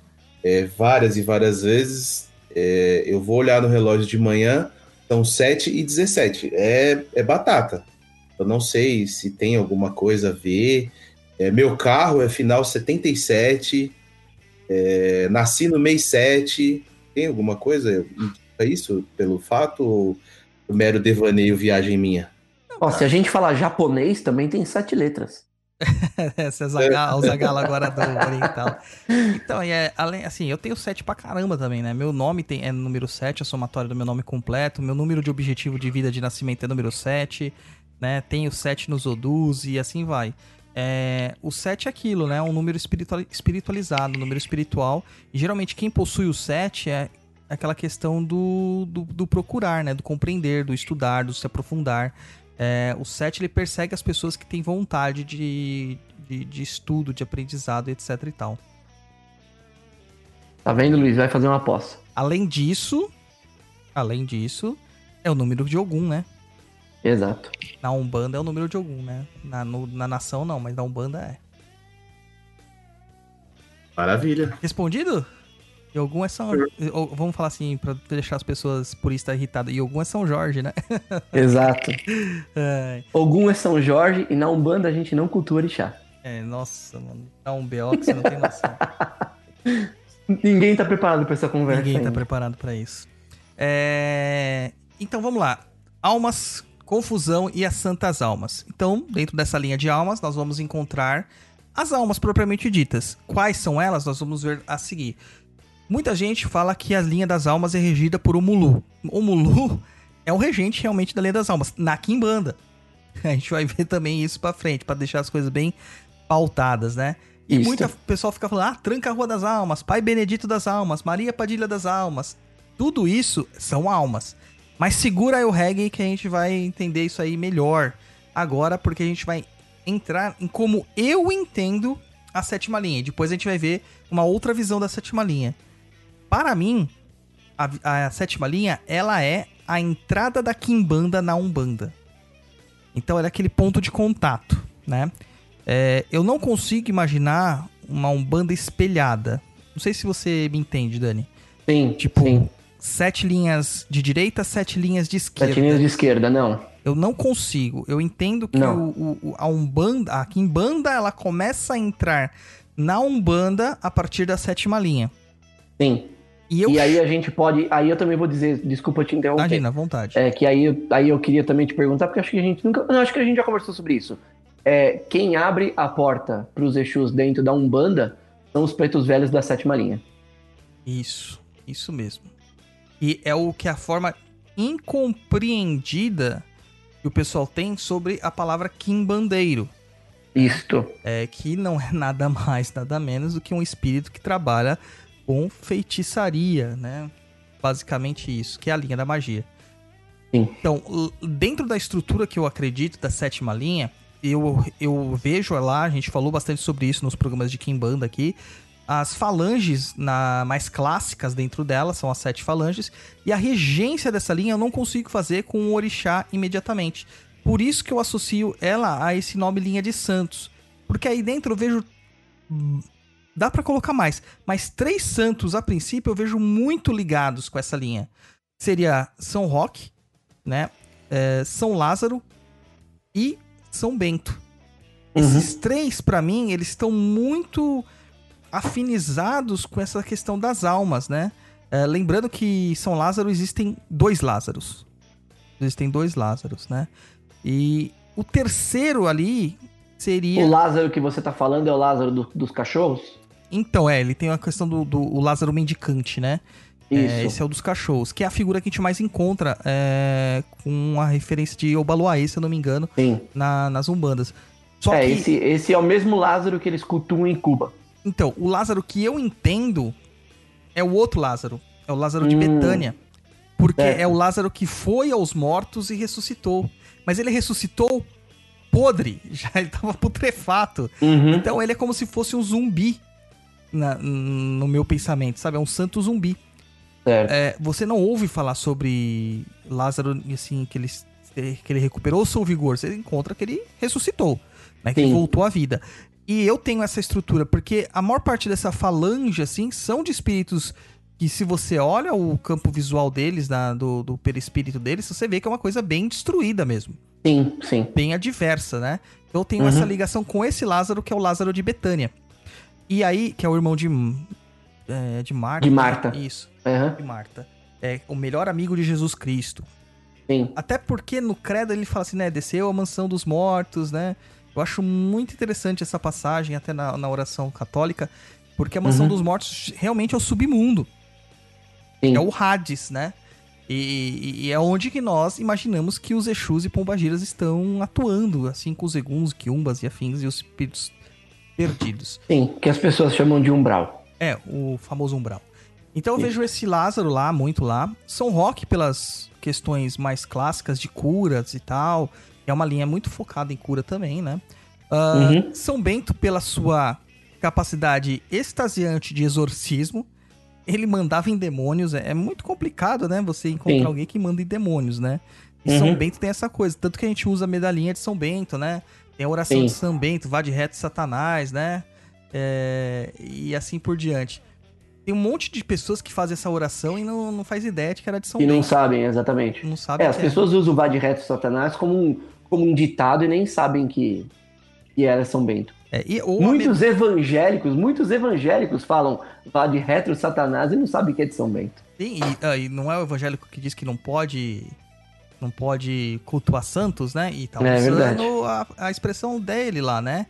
Speaker 3: é, várias e várias vezes é, eu vou olhar no relógio de manhã, são 7 e 17. É, é batata. Eu não sei se tem alguma coisa a ver. É, meu carro é final 77. É, nasci no mês 7. Tem alguma coisa? É isso pelo fato ou mero devaneio viagem minha?
Speaker 4: Ó, se a gente falar japonês, também tem sete letras. <laughs>
Speaker 2: Essa é o Zagalo agora do Oriental. Então, é, além, assim, eu tenho 7 pra caramba também, né? Meu nome tem, é número 7, a somatória do meu nome completo. Meu número de objetivo de vida de nascimento é número 7, né? Tenho 7 nos Odus e assim vai. É, o 7 é aquilo, né? Um número espiritual, espiritualizado, um número espiritual. E geralmente quem possui o 7 é aquela questão do, do, do procurar, né? Do compreender, do estudar, do se aprofundar. É, o 7 ele persegue as pessoas que têm vontade de, de, de, estudo, de aprendizado, etc e tal.
Speaker 4: Tá vendo, Luiz? Vai fazer uma aposta.
Speaker 2: Além disso, além disso, é o número de Ogum, né?
Speaker 4: Exato.
Speaker 2: Na Umbanda é o número de Ogum, né? Na, no, na nação não, mas na Umbanda é.
Speaker 3: Maravilha.
Speaker 2: Respondido? Yogum é São Vamos falar assim, pra deixar as pessoas puristas irritadas. Yogum é São Jorge, né? <laughs>
Speaker 4: Exato. <laughs> É. Ogum é São Jorge e na Umbanda a gente não cultua orixá.
Speaker 2: É, nossa, mano. Dá um B.O. que você não tem noção. <laughs>
Speaker 4: Ninguém tá preparado pra essa conversa.
Speaker 2: Ninguém tá ainda. tá preparado para isso. É... Então vamos lá. Almas, confusão e as santas almas. Então, dentro dessa linha de almas, nós vamos encontrar as almas propriamente ditas. Quais são elas? Nós vamos ver a seguir. Muita gente fala que a linha das almas é regida por Omulu. Omulu <laughs> é o regente realmente da linha das almas, na Kimbanda. <laughs> A gente vai ver também isso pra frente, para deixar as coisas bem pautadas, né? E isso. muita pessoal fica falando, ah, Tranca a Rua das Almas, Pai Benedito das Almas, Maria Padilha das Almas. Tudo isso são almas. Mas segura aí o reggae que a gente vai entender isso aí melhor agora, porque a gente vai entrar em como eu entendo a sétima linha. Depois a gente vai ver uma outra visão da sétima linha para mim, a, a, sétima linha, ela é a entrada da Kimbanda na Umbanda. Então ela é aquele ponto de contato, né? É, eu não consigo imaginar uma Umbanda espelhada. Não sei se você me entende, Dani.
Speaker 4: Sim,
Speaker 2: tipo,
Speaker 4: sim.
Speaker 2: Sete linhas de direita, sete linhas de esquerda.
Speaker 4: Sete linhas de esquerda, não.
Speaker 2: Eu não consigo. Eu entendo que o, o, a Umbanda, a Kimbanda, ela começa a entrar na Umbanda a partir da sétima linha.
Speaker 4: Sim. E, eu... e, aí a gente pode. Aí eu também vou dizer, desculpa te interromper.
Speaker 2: Imagina, à vontade.
Speaker 4: É que aí, aí eu queria também te perguntar, porque acho que a gente nunca. Não, acho que a gente já conversou sobre isso. É, quem abre a porta para os Exus dentro da Umbanda são os pretos velhos da sétima linha.
Speaker 2: Isso, isso mesmo. E é o que a forma incompreendida que o pessoal tem sobre a palavra quimbandeiro.
Speaker 4: Isto.
Speaker 2: É que não é <laughs> nada mais, nada menos do que um espírito que trabalha com feitiçaria, né? Basicamente isso, que é a linha da magia.
Speaker 4: Sim.
Speaker 2: Então, dentro da estrutura que eu acredito da sétima linha, eu, eu vejo lá, a gente falou bastante sobre isso nos programas de Kimbanda aqui. As falanges na, mais clássicas dentro dela são as sete falanges. E a regência dessa linha eu não consigo fazer com o orixá imediatamente. Por isso que eu associo ela a esse nome linha de santos. Porque aí dentro eu vejo Dá para colocar mais, mas três santos a princípio eu vejo muito ligados com essa linha. Seria São Roque, né? É, São Lázaro e São Bento. Uhum. Esses três, para mim, eles estão muito afinizados com essa questão das almas, né? É, lembrando que São Lázaro existem dois Lázaros. Existem dois Lázaros, né? E o terceiro ali seria.
Speaker 4: O Lázaro que você tá falando é o Lázaro do- dos cachorros?
Speaker 2: Então, é, ele tem a questão do, do o Lázaro mendicante, né? É,
Speaker 4: Isso.
Speaker 2: esse é o dos cachorros, que é a figura que a gente mais encontra é, com a referência de Obaluaê, se eu não me engano,
Speaker 4: Sim.
Speaker 2: na- nas Umbandas. Só
Speaker 4: é,
Speaker 2: que,
Speaker 4: esse, esse é o mesmo Lázaro que eles cultuam em Cuba.
Speaker 2: Então, o Lázaro que eu entendo é o outro Lázaro. É o Lázaro de
Speaker 4: Hum.
Speaker 2: Betânia. Porque
Speaker 4: Certo.
Speaker 2: é o Lázaro que foi aos mortos e ressuscitou. Mas ele ressuscitou podre, <laughs> já ele tava putrefato.
Speaker 4: Uhum.
Speaker 2: Então ele é como se fosse um zumbi na- no meu pensamento, sabe? É um santo zumbi. É, você não ouve falar sobre Lázaro, assim, que ele, que ele recuperou o seu vigor. Você encontra que ele ressuscitou, né? Que ele
Speaker 4: Sim.
Speaker 2: voltou à vida. E eu tenho essa estrutura, porque a maior parte dessa falange, assim, são de espíritos que se você olha o campo visual deles, da- do, do perispírito deles, você vê que é uma coisa bem destruída mesmo.
Speaker 4: Sim, sim.
Speaker 2: Bem adversa, né? Eu tenho
Speaker 4: Uhum.
Speaker 2: essa ligação com esse Lázaro, que é o Lázaro de Betânia. E aí, que é o irmão de... é, de Marta.
Speaker 4: De Marta.
Speaker 2: Isso
Speaker 4: Aham,
Speaker 2: de Marta. É o melhor amigo de Jesus Cristo.
Speaker 4: sim.
Speaker 2: Até porque no credo ele fala assim, né? Desceu a mansão dos mortos, né? Eu acho muito interessante essa passagem, até na, na oração católica, porque a mansão
Speaker 4: Uhum.
Speaker 2: dos mortos realmente é o submundo.
Speaker 4: Sim.
Speaker 2: É o Hades, né? E, e é onde que nós imaginamos que os Exus e Pombagiras estão atuando, assim com os Eguns, Quiumbas e afins e os espíritos perdidos.
Speaker 4: Sim, que as pessoas chamam de umbral.
Speaker 2: É, o famoso umbral. Então eu vejo esse Lázaro lá, muito lá. São Roque pelas questões mais clássicas de curas e tal. É uma linha muito focada em cura também, né? Ah,
Speaker 4: Uhum.
Speaker 2: São Bento pela sua capacidade extasiante de exorcismo. Ele mandava em demônios. É, é muito complicado, né? Você encontrar
Speaker 4: Sim.
Speaker 2: alguém que manda em demônios, né? E
Speaker 4: Uhum.
Speaker 2: São Bento tem essa coisa. Tanto que a gente usa a medalhinha de São Bento, né? Tem a oração
Speaker 4: Sim.
Speaker 2: de São Bento, vá de reto Satanás, né? É, e assim por diante. Tem um monte de pessoas que fazem essa oração e não, não faz ideia de que era de São
Speaker 4: E não
Speaker 2: Bento.
Speaker 4: sabem exatamente.
Speaker 2: Não sabe
Speaker 4: É, as
Speaker 2: que
Speaker 4: pessoas usam o Vá de Reto Satanás como um, como um ditado e nem sabem que, que era São Bento.
Speaker 2: É, e,
Speaker 4: Muitos evangélicos, muitos evangélicos falam Vá de Reto Satanás e não sabem que é de São Bento.
Speaker 2: Sim, e, ah, e não é o evangélico que diz que não pode não pode cultuar santos, né? E tá
Speaker 4: É
Speaker 2: usando a, a expressão dele lá, né?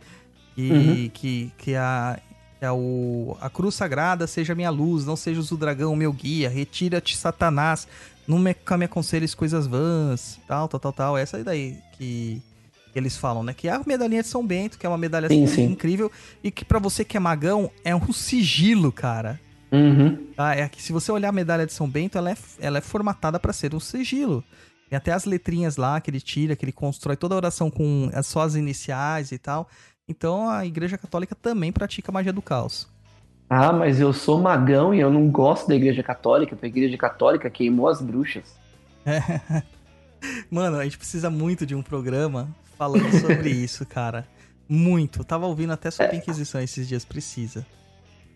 Speaker 2: E
Speaker 4: Uhum.
Speaker 2: que, que a, que a, o, a cruz sagrada seja minha luz, não seja o dragão meu guia, retira-te Satanás, nunca me aconselhes coisas vãs, tal, tal, tal, tal. Essa aí daí que, que eles falam, né? Que é a medalhinha de São Bento, que é uma medalha
Speaker 4: Sim,
Speaker 2: assim,
Speaker 4: sim.
Speaker 2: incrível, e que pra você que é magão, é um sigilo, cara.
Speaker 4: Uhum.
Speaker 2: Tá? É que se você olhar a medalha de São Bento, ela é, ela é formatada para ser um sigilo. Tem até as letrinhas lá que ele tira, que ele constrói toda a oração com as- só as iniciais e tal. Então a Igreja Católica também pratica magia do caos.
Speaker 4: Ah, mas eu sou magão e eu não gosto da Igreja Católica, porque a Igreja Católica queimou as bruxas. <laughs>
Speaker 2: Mano, a gente precisa muito de um programa falando sobre <laughs> isso, cara. Muito. Eu tava ouvindo até sobre Inquisição esses dias, precisa.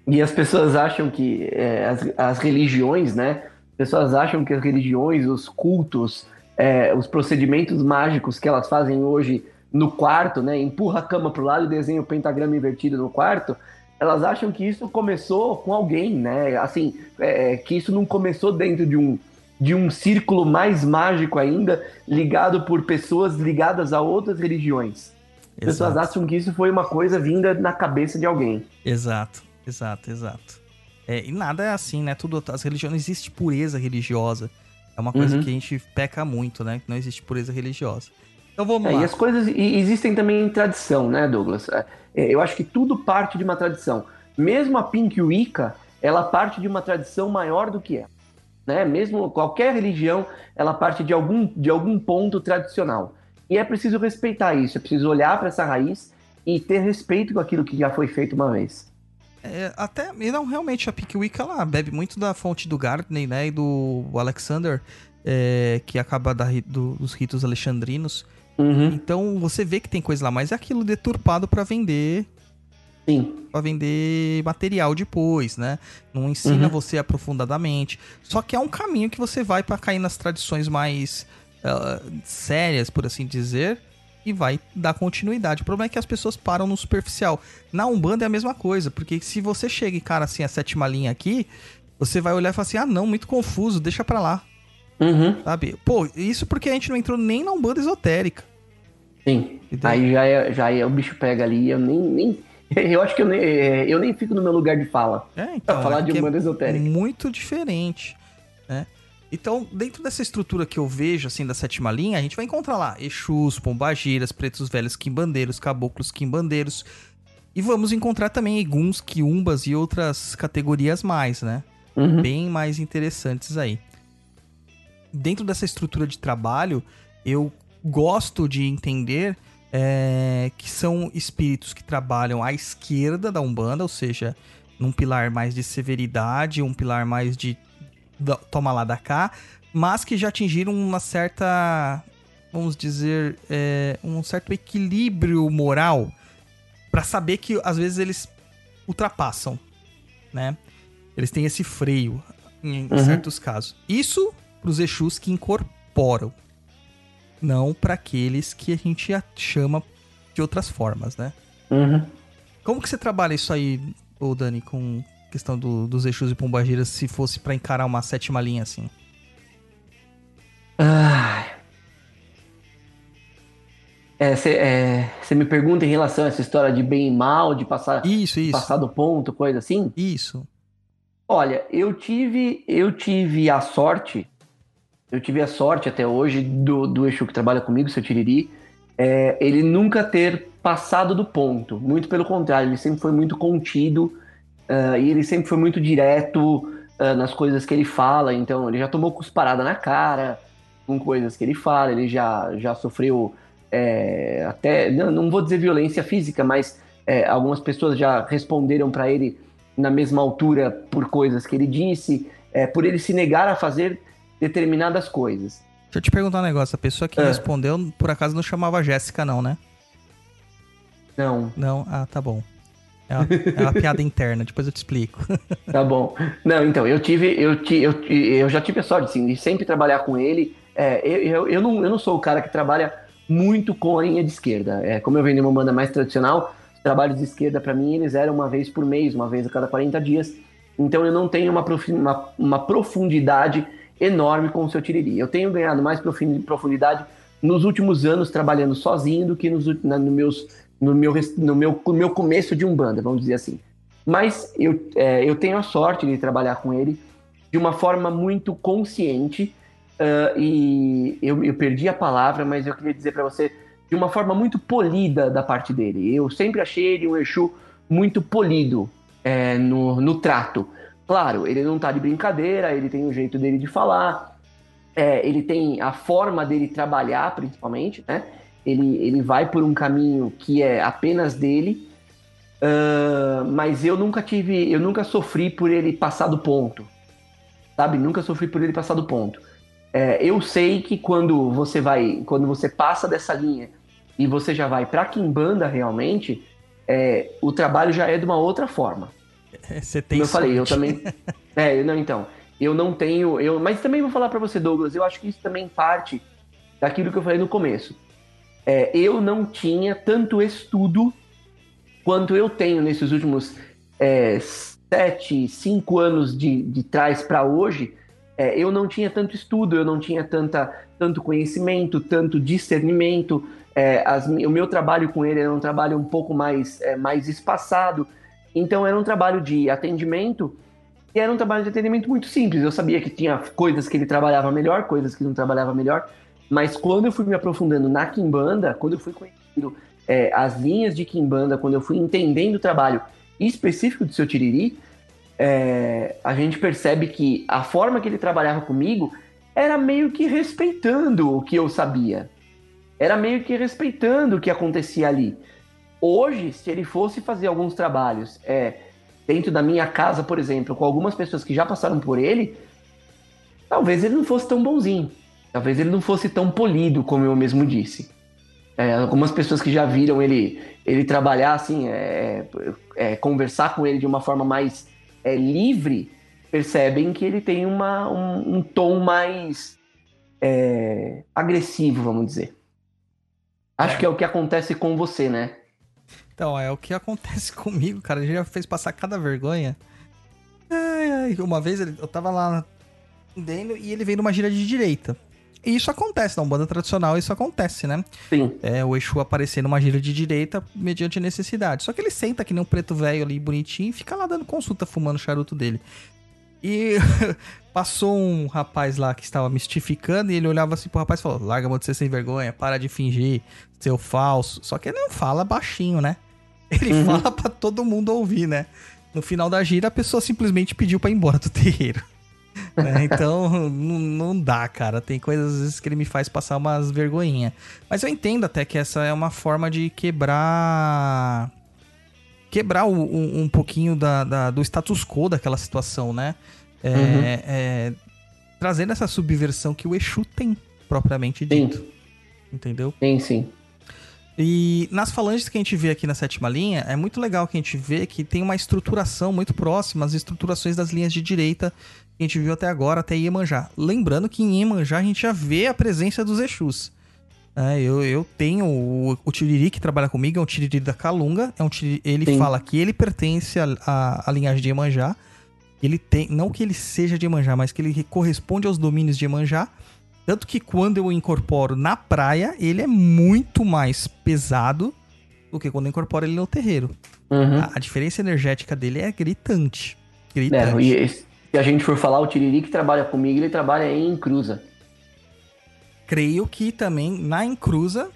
Speaker 4: E as pessoas acham que é, as, as religiões, né? As pessoas acham que as religiões, os cultos, é, os procedimentos mágicos que elas fazem hoje no quarto, né? Empurra a cama pro lado e desenha o pentagrama invertido no quarto. Elas acham que isso começou com alguém, né? Assim, é, que isso não começou dentro de um, de um círculo mais mágico ainda, ligado por pessoas ligadas a outras religiões. As pessoas
Speaker 2: Exato.
Speaker 4: acham que isso foi uma coisa vinda na cabeça de alguém.
Speaker 2: Exato, exato, exato. É, e nada é assim, né? Tudo, as religiões, não existe pureza religiosa. É uma coisa
Speaker 4: Uhum.
Speaker 2: que a gente peca muito, né? Não existe pureza religiosa. Então vamos
Speaker 4: É,
Speaker 2: lá.
Speaker 4: e as coisas e existem também em tradição, né, Douglas? É, é, eu acho que tudo parte de uma tradição. Mesmo a Pink Wicca, ela parte de uma tradição maior do que ela. Né? Mesmo qualquer religião, ela parte de algum, de algum ponto tradicional. E é preciso respeitar isso, é preciso olhar para essa raiz e ter respeito com aquilo que já foi feito uma vez.
Speaker 2: É, até, não, realmente, a Pink Wicca, ela bebe muito da fonte do Gardner, né? E do Alexander, é, que acaba da, do- dos ritos alexandrinos.
Speaker 4: Uhum,
Speaker 2: Então você vê que tem coisa lá, mas é aquilo deturpado pra vender
Speaker 4: sim.
Speaker 2: Pra vender material depois, né? Não ensina
Speaker 4: Uhum.
Speaker 2: você aprofundadamente. Só que é um caminho que você vai pra cair nas tradições mais ah, sérias, por assim dizer, e vai dar continuidade. O problema é que as pessoas param no superficial. Na Umbanda é a mesma coisa, porque se você chega e, cara, assim, a sétima linha aqui, você vai olhar e falar assim: ah, não, muito confuso, deixa pra lá.
Speaker 4: Uhum.
Speaker 2: Sabe? Pô, isso porque a gente não entrou nem na Umbanda esotérica.
Speaker 4: Sim.
Speaker 2: Entendeu?
Speaker 4: Aí já é, já é o bicho pega ali. Eu nem, nem. <laughs> Eu acho que eu nem, eu nem fico no meu lugar de fala.
Speaker 2: É, então.
Speaker 4: Pra falar
Speaker 2: é
Speaker 4: de
Speaker 2: é
Speaker 4: Umbanda esotérica.
Speaker 2: Muito diferente, né? Então, dentro dessa estrutura que eu vejo, assim, da sétima linha, a gente vai encontrar lá Exus, Pombagiras, Pretos Velhos Quimbandeiros, Caboclos Quimbandeiros. E vamos encontrar também Eguns, Quiumbas e outras categorias mais, né?
Speaker 4: Uhum.
Speaker 2: bem mais interessantes aí. Dentro dessa estrutura de trabalho, eu gosto de entender é, que são espíritos que trabalham à esquerda da Umbanda, ou seja, num pilar mais de severidade, um pilar mais de da- toma lá da cá, mas que já atingiram uma certa, vamos dizer, é, um certo equilíbrio moral para saber que às vezes eles ultrapassam, né? Eles têm esse freio em
Speaker 4: Uhum.
Speaker 2: certos casos. Isso pros Exus que incorporam, não para aqueles que a gente chama de outras formas, né?
Speaker 4: Uhum.
Speaker 2: Como que você trabalha isso aí, ô Dani, com questão do- dos Exus e Pombagiras, se fosse pra encarar uma sétima linha assim?
Speaker 4: Ai. Você me pergunta em relação a essa história de bem e mal, de passar,
Speaker 2: Isso, isso.
Speaker 4: passar do ponto, coisa assim?
Speaker 2: Isso.
Speaker 4: Olha, eu tive, eu tive a sorte, eu tive a sorte até hoje do, do Exu que trabalha comigo, seu Tiriri, é, ele nunca ter passado do ponto. Muito pelo contrário, ele sempre foi muito contido ah, e ele sempre foi muito direto ah, nas coisas que ele fala. Então, ele já tomou cusparada na cara com coisas que ele fala, ele já, já sofreu é, até, não, não vou dizer violência física, mas é, algumas pessoas já responderam para ele na mesma altura por coisas que ele disse, é, por ele se negar a fazer determinadas coisas.
Speaker 2: Deixa eu te perguntar um negócio. A pessoa que
Speaker 4: Ah.
Speaker 2: respondeu, por acaso, não chamava Jéssica, não, né?
Speaker 4: Não,
Speaker 2: Não? Ah, tá bom. É uma, é uma piada interna, depois eu te explico. <laughs>
Speaker 4: tá bom. Não, então, eu tive, eu, ti- eu, eu já tive a sorte, assim, de sempre trabalhar com ele. É, eu, eu, eu, não, eu não sou o cara que trabalha muito com a linha de esquerda. É, como eu venho de uma banda mais tradicional, os trabalhos de esquerda, para mim, eles eram uma vez por mês, uma vez a cada 40 dias. Então, eu não tenho uma, profi- uma, uma profundidade enorme com o seu Tiriri. Eu tenho ganhado mais profundidade nos últimos anos trabalhando sozinho do que nos, na- no, meus, no, meu, no, meu, no meu começo de Umbanda, vamos dizer assim. Mas eu, é, eu tenho a sorte de trabalhar com ele de uma forma muito consciente ah, e eu, eu perdi a palavra, mas eu queria dizer para você de uma forma muito polida da parte dele. Eu sempre achei ele um Exu muito polido é, no, no trato. Claro, ele não tá de brincadeira, ele tem o jeito dele de falar, é, ele tem a forma dele trabalhar, principalmente, né? Ele, ele vai por um caminho que é apenas dele, ah, mas eu nunca tive, eu nunca sofri por ele passar do ponto, sabe? Nunca sofri por ele passar do ponto. É, eu sei que quando você vai, quando você passa dessa linha e você já vai pra Kimbanda realmente, é, o trabalho já é de uma outra forma.
Speaker 2: Você tem
Speaker 4: Como eu falei, eu também. <laughs> É, não, então. Eu não tenho. Eu, mas também vou falar pra você, Douglas, eu acho que isso também parte daquilo que eu falei no começo. É, eu não tinha tanto estudo quanto eu tenho nesses últimos é, sete, cinco anos de, de trás para hoje. É, eu não tinha tanto estudo, eu não tinha tanta, tanto conhecimento, tanto discernimento. É, as o meu trabalho com ele era um trabalho um pouco mais, é, mais espaçado. Então era um trabalho de atendimento e era um trabalho de atendimento muito simples. Eu sabia que tinha coisas que ele trabalhava melhor, coisas que não trabalhava melhor. Mas quando eu fui me aprofundando na Kimbanda, quando eu fui conhecendo é, as linhas de Kimbanda, quando eu fui entendendo o trabalho específico do seu Tiriri, é, a gente percebe que a forma que ele trabalhava comigo era meio que respeitando o que eu sabia. Era meio que respeitando o que acontecia ali. Hoje, se ele fosse fazer alguns trabalhos é, dentro da minha casa, por exemplo, com algumas pessoas que já passaram por ele, talvez ele não fosse tão bonzinho. Talvez ele não fosse tão polido, como eu mesmo disse. É, algumas pessoas que já viram ele, ele trabalhar assim, é, é, conversar com ele de uma forma mais é, livre, percebem que ele tem uma, um, um tom mais é, agressivo, vamos dizer. Acho que é o que acontece com você, né?
Speaker 2: Então, é o que acontece <laughs> comigo, cara. Ele já fez passar cada vergonha. Ai, ai, Uma vez ele- eu tava lá entendendo e ele veio numa gira de direita. E isso acontece, na Umbanda tradicional isso acontece, né?
Speaker 4: Sim.
Speaker 2: É, o Exu aparecer numa gira de direita mediante necessidade. Só que ele senta que nem um preto velho ali, bonitinho, e fica lá dando consulta, fumando o charuto dele. E <laughs> passou um rapaz lá que estava mistificando e ele olhava assim pro rapaz e falou: Larga a mão de ser sem vergonha, para de fingir, seu falso. Só que ele não fala baixinho, né? Ele
Speaker 4: Uhum.
Speaker 2: fala pra todo mundo ouvir, né? No final da gira, a pessoa simplesmente pediu pra ir embora do terreiro. <laughs> né? Então, não, dá, cara. Tem coisas às vezes que ele me faz passar umas vergonhinha. Mas eu entendo até que essa é uma forma de quebrar. Quebrar o- um, um pouquinho da, da- do status quo daquela situação, né? É,
Speaker 4: Uhum.
Speaker 2: é, trazendo essa subversão que o Exu tem, propriamente
Speaker 4: Sim.
Speaker 2: dito. Entendeu?
Speaker 4: Sim, sim.
Speaker 2: E nas falanges que a gente vê aqui na sétima linha, é muito legal que a gente vê que tem uma estruturação muito próxima às estruturações das linhas de direita que a gente viu até agora, até Iemanjá. Lembrando que em Iemanjá a gente já vê a presença dos Exus. É, eu, eu tenho o, o Tiriri que trabalha comigo, é um Tiriri da Calunga. É um tiriri, ele
Speaker 4: Sim.
Speaker 2: fala que ele pertence à- linhagem de Iemanjá. Ele tem, não que ele seja de Iemanjá, mas que ele corresponde aos domínios de Iemanjá. Tanto que quando eu incorporo na praia, ele é muito mais pesado do que quando eu incorporo ele no terreiro.
Speaker 4: Uhum.
Speaker 2: A, a diferença energética dele é gritante.
Speaker 4: É,
Speaker 2: Gritante.
Speaker 4: e se a gente for falar, o Tiriri que trabalha comigo, ele trabalha em Cruza.
Speaker 2: Creio que também na encruza,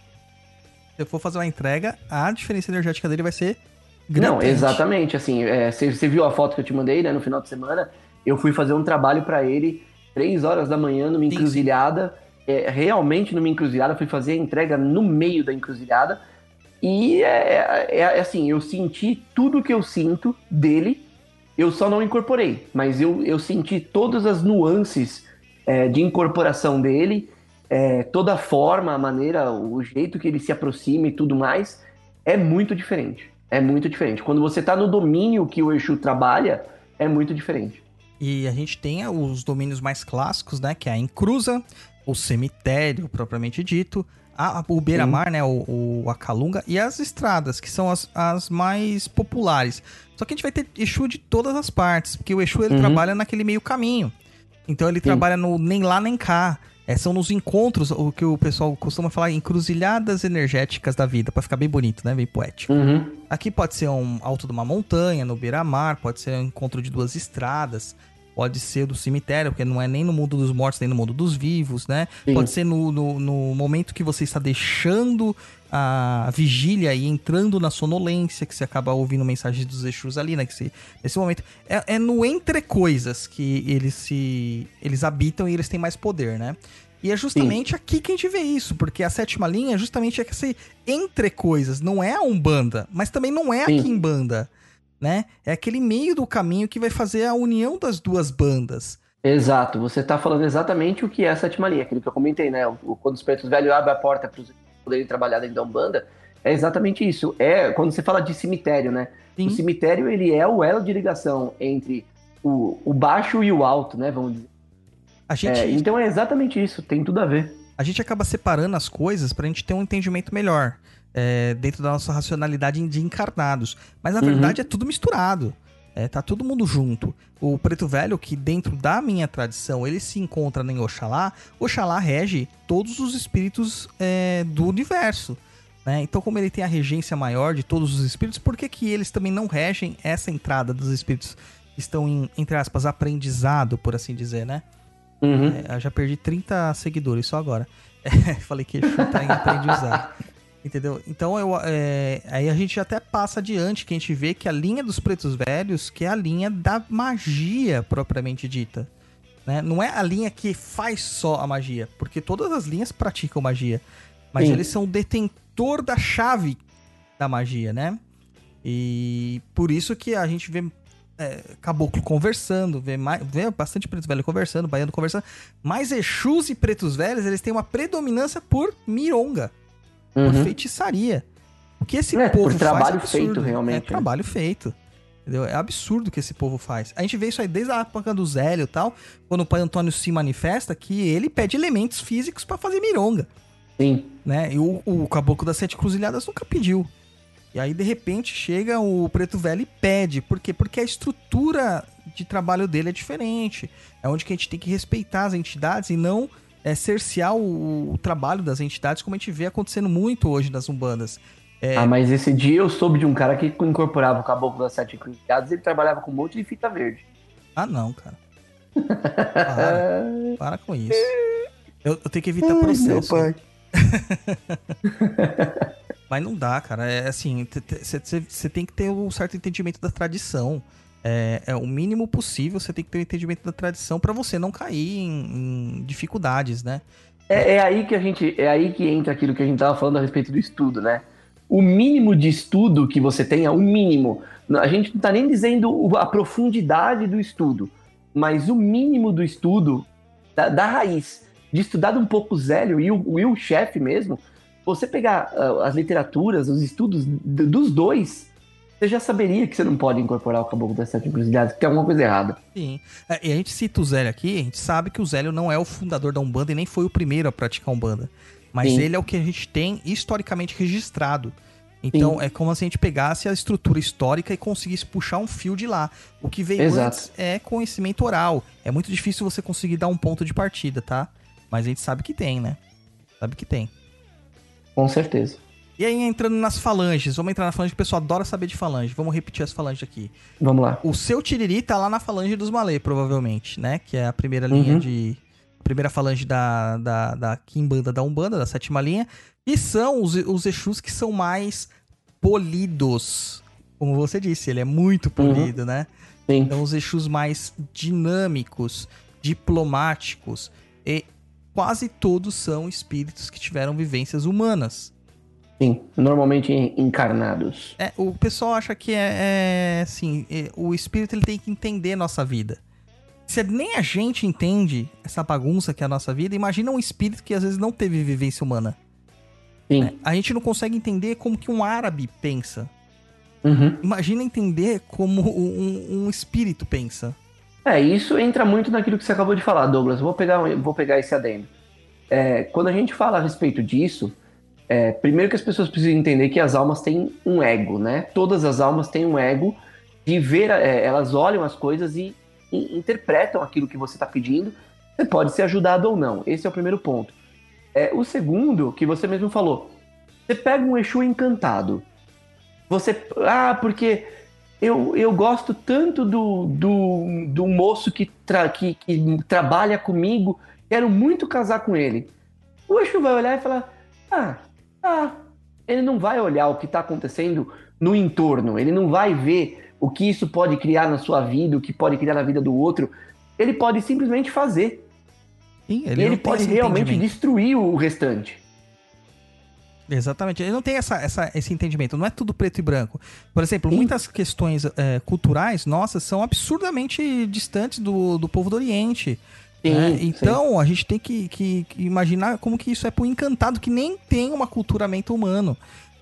Speaker 2: se eu for fazer uma entrega, a diferença energética dele vai ser gritante.
Speaker 4: Não, exatamente. Assim, é, você viu a foto que eu te mandei, né, no final de semana? Eu fui fazer um trabalho pra ele, três horas da manhã, numa encruzilhada. É, realmente numa encruzilhada, fui fazer a entrega no meio da encruzilhada. E é, é- é assim, eu senti tudo que eu sinto dele, eu só não incorporei. Mas eu, eu senti todas as nuances é, de incorporação dele, é, toda a forma, a maneira, o jeito que ele se aproxima e tudo mais, é muito diferente. É muito diferente. Quando você tá no domínio que o Exu trabalha, é muito diferente.
Speaker 2: E a gente tem os domínios mais clássicos, né? Que é a encruza, o cemitério, propriamente dito, a, o beira-mar, né? O, o Acalunga e as estradas, que são as, as mais populares. Só que a gente vai ter Exu de todas as partes, porque o Exu ele
Speaker 4: Uhum.
Speaker 2: trabalha naquele meio caminho. Então ele trabalha no nem lá nem cá. É, são nos encontros, o que o pessoal costuma falar, encruzilhadas energéticas da vida, pra ficar bem bonito, né? Bem poético.
Speaker 4: Uhum.
Speaker 2: Aqui pode ser um alto de uma montanha, no beira-mar, pode ser um encontro de duas estradas, pode ser do cemitério, porque não é nem no mundo dos mortos, nem no mundo dos vivos, né?
Speaker 4: Sim.
Speaker 2: Pode ser no, no, no momento que você está deixando a vigília e entrando na sonolência, que você acaba ouvindo mensagens dos Exus ali, né? Que se, nesse momento. É, é no entre coisas que eles se. Eles habitam e eles têm mais poder, né? E é justamente aqui que a gente vê isso, porque a sétima linha é justamente esse entre coisas. Não é a Umbanda, mas também não é a
Speaker 4: Sim.
Speaker 2: Né? É aquele meio do caminho que vai fazer a união das duas bandas.
Speaker 4: Exato, você tá falando exatamente o que é a sétima linha, aquilo que eu comentei, né? O, quando os pretos velhos abrem a porta para os poderem trabalhar dentro da Umbanda, é exatamente isso. É quando você fala de cemitério, né?
Speaker 2: Sim.
Speaker 4: O cemitério ele é o elo de ligação entre o, o baixo e o alto, né? Vamos dizer.
Speaker 2: A gente,
Speaker 4: É, então é exatamente isso, tem tudo a ver.
Speaker 2: a gente acaba separando as coisas pra gente ter um entendimento melhor é, dentro da nossa racionalidade de encarnados. Mas na
Speaker 4: Uhum.
Speaker 2: verdade é tudo misturado. É, tá todo mundo junto. O preto velho, que dentro da minha tradição ele se encontra em Oxalá, Oxalá rege todos os espíritos é, do universo. né? Então, como ele tem a regência maior de todos os espíritos, por que, que eles também não regem essa entrada dos espíritos que estão em, entre aspas, aprendizado, por assim dizer, né?
Speaker 4: Uhum.
Speaker 2: É, eu já perdi 30 seguidores só agora. <laughs> Falei que Exu tá em aprendizado. Entendeu? Então eu, é, aí a gente até passa adiante, que a gente vê que a linha dos pretos velhos, que é a linha da magia propriamente dita. Né? Não é a linha que faz só a magia, porque todas as linhas praticam magia. Mas
Speaker 4: Sim.
Speaker 2: eles são o detentor da chave da magia, né? E por isso que a gente vê é, caboclo conversando, vê, mais, vê bastante preto velho conversando, baiano conversando. Mas Exus e pretos velhos, eles têm uma predominância por mironga, por
Speaker 4: Uhum.
Speaker 2: feitiçaria. O que esse
Speaker 4: É,
Speaker 2: povo
Speaker 4: por
Speaker 2: faz
Speaker 4: trabalho
Speaker 2: é absurdo.
Speaker 4: feito, realmente,
Speaker 2: É
Speaker 4: né?
Speaker 2: trabalho feito. Entendeu? É absurdo o que esse povo faz. A gente vê isso aí desde a época do Zélio e tal, quando o pai Antônio se manifesta, que ele pede elementos físicos pra fazer mironga
Speaker 4: Sim.
Speaker 2: né? E o, o Caboclo das Sete Cruzilhadas nunca pediu. E aí, de repente, chega o Preto Velho e pede. Por quê? Porque a estrutura de trabalho dele é diferente. É onde que a gente tem que respeitar as entidades e não é, cercear o, o trabalho das entidades, como a gente vê acontecendo muito hoje nas umbandas. É,
Speaker 4: Ah, mas esse dia eu soube de um cara que incorporava o caboclo das sete cruzadas e ele trabalhava com um monte de fita verde.
Speaker 2: Ah, não, cara. <laughs> Para, para com isso. Eu, eu tenho que evitar processo. <laughs> Mas não dá, cara. É assim, você tem que ter um certo entendimento da tradição. É, é o mínimo possível, você tem que ter um entendimento da tradição pra você não cair em, em dificuldades, né?
Speaker 4: É, é aí que a gente. É aí que entra aquilo que a gente tava falando a respeito do estudo, né? O mínimo de estudo que você tenha, o mínimo. A gente não tá nem dizendo o- a profundidade do estudo, mas o mínimo do estudo da, da raiz. De estudar um pouco o Zélio e o, e o chefe mesmo, você pegar ah, as literaturas, os estudos dos dois, você já saberia que você não pode incorporar o caboclo das sete encruzilhadas, que tem alguma coisa errada.
Speaker 2: Sim. É, e a gente cita o Zélio aqui, a gente sabe que o Zélio não é o fundador da Umbanda e nem foi o primeiro a praticar Umbanda. Mas
Speaker 4: Sim.
Speaker 2: ele é o que a gente tem historicamente registrado. Então é como se a gente pegasse a estrutura histórica e conseguisse puxar um fio de lá. O que veio
Speaker 4: Exato.
Speaker 2: antes é conhecimento oral. É muito difícil você conseguir dar um ponto de partida, tá? Mas a gente sabe que tem, né? Sabe que tem.
Speaker 4: Com certeza.
Speaker 2: E aí, entrando nas falanges, vamos entrar na falange, que o pessoal adora saber de falange. Vamos repetir as falanges aqui.
Speaker 4: Vamos lá.
Speaker 2: O seu Tiriri tá lá na falange dos Malê, provavelmente, né? Que é a primeira linha
Speaker 4: Uhum.
Speaker 2: de. A primeira falange da, da, da Kimbanda da Umbanda, da sétima linha. E são os, os Exus que são mais polidos. Como você disse, ele é muito polido, né?
Speaker 4: Sim.
Speaker 2: Então, os Exus mais dinâmicos, diplomáticos. E quase todos são espíritos que tiveram vivências humanas.
Speaker 4: Sim. Normalmente encarnados.
Speaker 2: É, o pessoal acha que é, é, assim, é, o espírito ele tem que entender nossa vida. Se nem a gente entende essa bagunça que é a nossa vida, imagina um espírito que às vezes não teve vivência humana.
Speaker 4: Sim.
Speaker 2: A gente não consegue entender como que um árabe pensa.
Speaker 4: Uhum.
Speaker 2: Imagina entender como um, um espírito pensa.
Speaker 4: É, isso entra muito naquilo que você acabou de falar, Douglas. Vou pegar, vou pegar esse adendo. É, quando a gente fala a respeito disso, é, primeiro que as pessoas precisam entender que as almas têm um ego, né? Todas as almas têm um ego de ver, é, elas olham as coisas e, e interpretam aquilo que você está pedindo. Você pode ser ajudado ou não. Esse é o primeiro ponto. É, o segundo, que você mesmo falou, você pega um Exu encantado. Você. Ah, porque eu, eu gosto tanto do, do, do moço que, tra, que, que trabalha comigo, quero muito casar com ele. O Exu vai olhar e falar: Ah, ah. Ele não vai olhar o que está acontecendo no entorno, ele não vai ver o que isso pode criar na sua vida, o que pode criar na vida do outro. Ele pode simplesmente fazer.
Speaker 2: Sim,
Speaker 4: ele
Speaker 2: tem
Speaker 4: pode realmente destruir o restante.
Speaker 2: Exatamente. Ele não tem essa, essa- esse entendimento. Não é tudo preto e branco. Por exemplo,
Speaker 4: Sim.
Speaker 2: muitas questões é, culturais nossas são absurdamente distantes do, do povo do Oriente.
Speaker 4: Sim,
Speaker 2: né?
Speaker 4: sim.
Speaker 2: Então, a gente tem que, que- que imaginar como que isso é pro encantado que nem tem um aculturamento humano.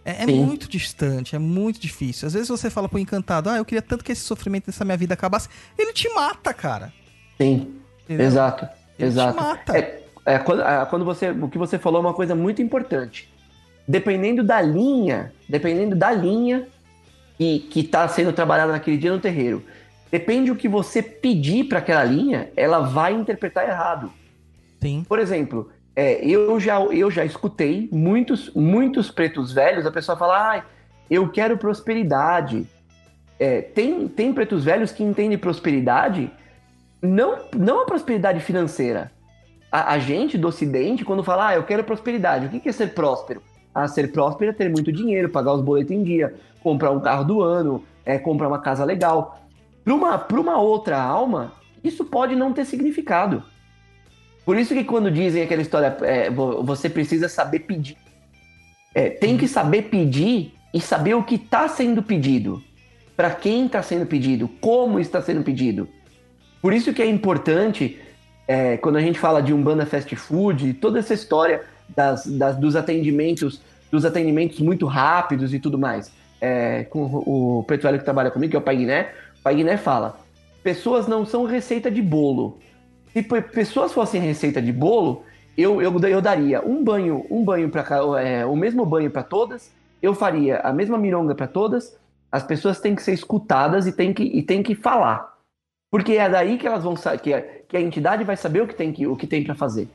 Speaker 2: É, é
Speaker 4: Sim.
Speaker 2: muito distante, é muito difícil. Às vezes você fala pro encantado, ah, eu queria tanto que esse sofrimento dessa minha vida acabasse. Ele te mata, cara.
Speaker 4: Sim,
Speaker 2: Entendeu?
Speaker 4: exato.
Speaker 2: Ele
Speaker 4: exato.
Speaker 2: te mata.
Speaker 4: É, é, quando, é, quando você, o que você falou é uma coisa muito importante. Dependendo da linha, dependendo da linha que, que tá sendo trabalhada naquele dia no terreiro, depende o que você pedir para aquela linha, ela vai interpretar errado.
Speaker 2: Sim.
Speaker 4: Por exemplo, é, eu, já, eu já escutei muitos, muitos pretos velhos, a pessoa fala, ah, eu quero prosperidade. É, tem, tem pretos velhos que entendem prosperidade não, não a prosperidade financeira. A, a gente do Ocidente, quando fala, ah, eu quero prosperidade, o que que é ser próspero? Ah, ser próspero é ter muito dinheiro, pagar os boletos em dia, comprar um carro do ano, é, comprar uma casa legal. Para uma, uma outra alma, isso pode não ter significado. Por isso que quando dizem aquela história, é, vo- você precisa saber pedir. É, tem que saber pedir e saber o que está sendo pedido. Para quem está sendo pedido, como está sendo pedido. Por isso que é importante, é, quando a gente fala de Umbanda Fast Food, toda essa história das, das- dos atendimentos, dos atendimentos muito rápidos e tudo mais. É, com o, o que trabalha comigo, que é o Pai Guiné, Guiné fala, pessoas não são receita de bolo. Se pe- pessoas fossem receita de bolo, eu, eu, eu daria um banho, um banho para é, o mesmo banho para todas, eu faria a mesma mironga para todas. As pessoas têm que ser escutadas e têm que, e têm que falar. Porque é daí que elas vão que, a- que a entidade vai saber o que tem que o que tem para fazer.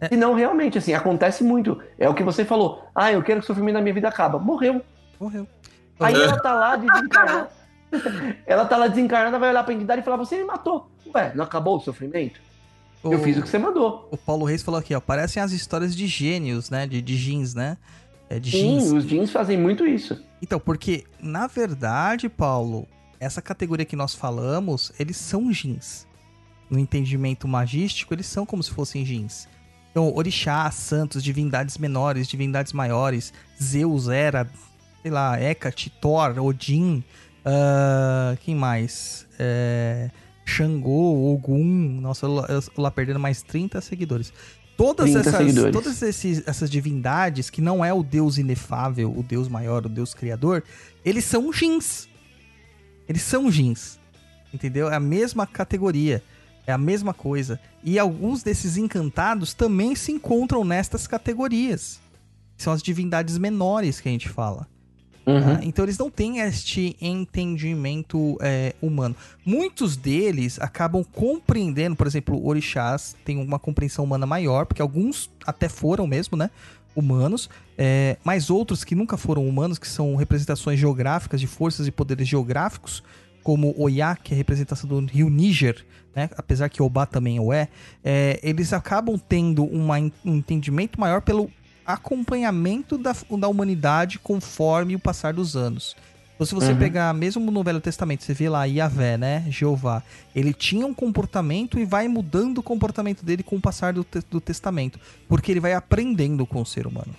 Speaker 2: É.
Speaker 4: Senão, realmente, assim, acontece muito. É o que você falou. Ah, eu quero que o sofrimento da minha vida acaba. Morreu.
Speaker 2: Morreu.
Speaker 4: Aí ela tá lá desencarnada. Ela tá lá desencarnada, vai olhar pra entidade e falar: Você me matou. Ué, não acabou o sofrimento? Eu fiz o que você mandou.
Speaker 2: O Paulo Reis falou aqui, ó. Parecem as histórias de gênios, né? De, de jeans, né? É, de jeans.
Speaker 4: Sim, os jeans fazem muito isso.
Speaker 2: Então, porque, na verdade, Paulo, essa categoria que nós falamos, eles são jeans. No entendimento magístico, eles são como se fossem jeans. Então, orixás, santos, divindades menores, divindades maiores, Zeus, Hera, sei lá, Hecate, Thor, Odin, ah, quem mais? É, Xangô, Ogum, nossa, eu, eu, eu lá perdendo mais 30 seguidores. Todas
Speaker 4: 30
Speaker 2: essas,
Speaker 4: seguidores.
Speaker 2: todas esses- essas divindades, que não é o Deus inefável, o Deus maior, o Deus criador, eles são jeans. Eles são jeans. Entendeu? É a mesma categoria. É a mesma coisa. E alguns desses encantados também se encontram nestas categorias. São as divindades menores que a gente fala.
Speaker 4: Uhum.
Speaker 2: tá? Então eles não têm este entendimento é, humano. Muitos deles acabam compreendendo, por exemplo, orixás têm uma compreensão humana maior, porque alguns até foram mesmo, né? Humanos, é, mas outros que nunca foram humanos, que são representações geográficas de forças e poderes geográficos, como Oiá, que é a representação do rio Níger, né? apesar que Obá também o é, é, eles acabam tendo uma um entendimento maior pelo acompanhamento da, da humanidade conforme o passar dos anos. Então, se você
Speaker 4: Uhum.
Speaker 2: pegar, mesmo no Velho Testamento, você vê lá Yahvé, né? Jeová. Ele tinha um comportamento e vai mudando o comportamento dele com o passar do, te- do testamento. Porque ele vai aprendendo com o ser humano.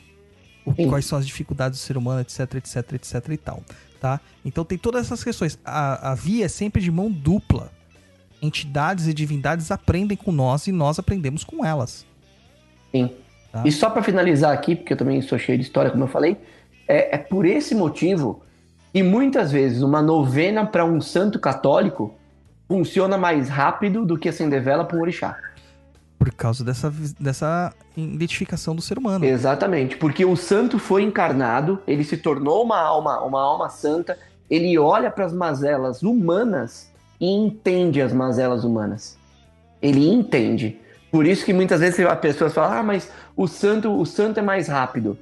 Speaker 2: O- quais são as dificuldades do ser humano, etc, etc, etc e tal. Tá? Então tem todas essas questões. A, a via é sempre de mão dupla. Entidades e divindades aprendem com nós e nós aprendemos com elas.
Speaker 4: Sim.
Speaker 2: Tá.
Speaker 4: E só pra finalizar aqui, porque eu também sou cheio de história, como eu falei, é, é por esse motivo que muitas vezes uma novena para um santo católico funciona mais rápido do que acender vela para um orixá.
Speaker 2: Por causa dessa, dessa identificação do ser humano.
Speaker 4: Exatamente, porque o santo foi encarnado, ele se tornou uma alma, uma alma santa, ele olha para as mazelas humanas e entende as mazelas humanas. Ele entende. Por isso que muitas vezes as pessoas falam: "Ah, mas o santo, o santo é mais rápido".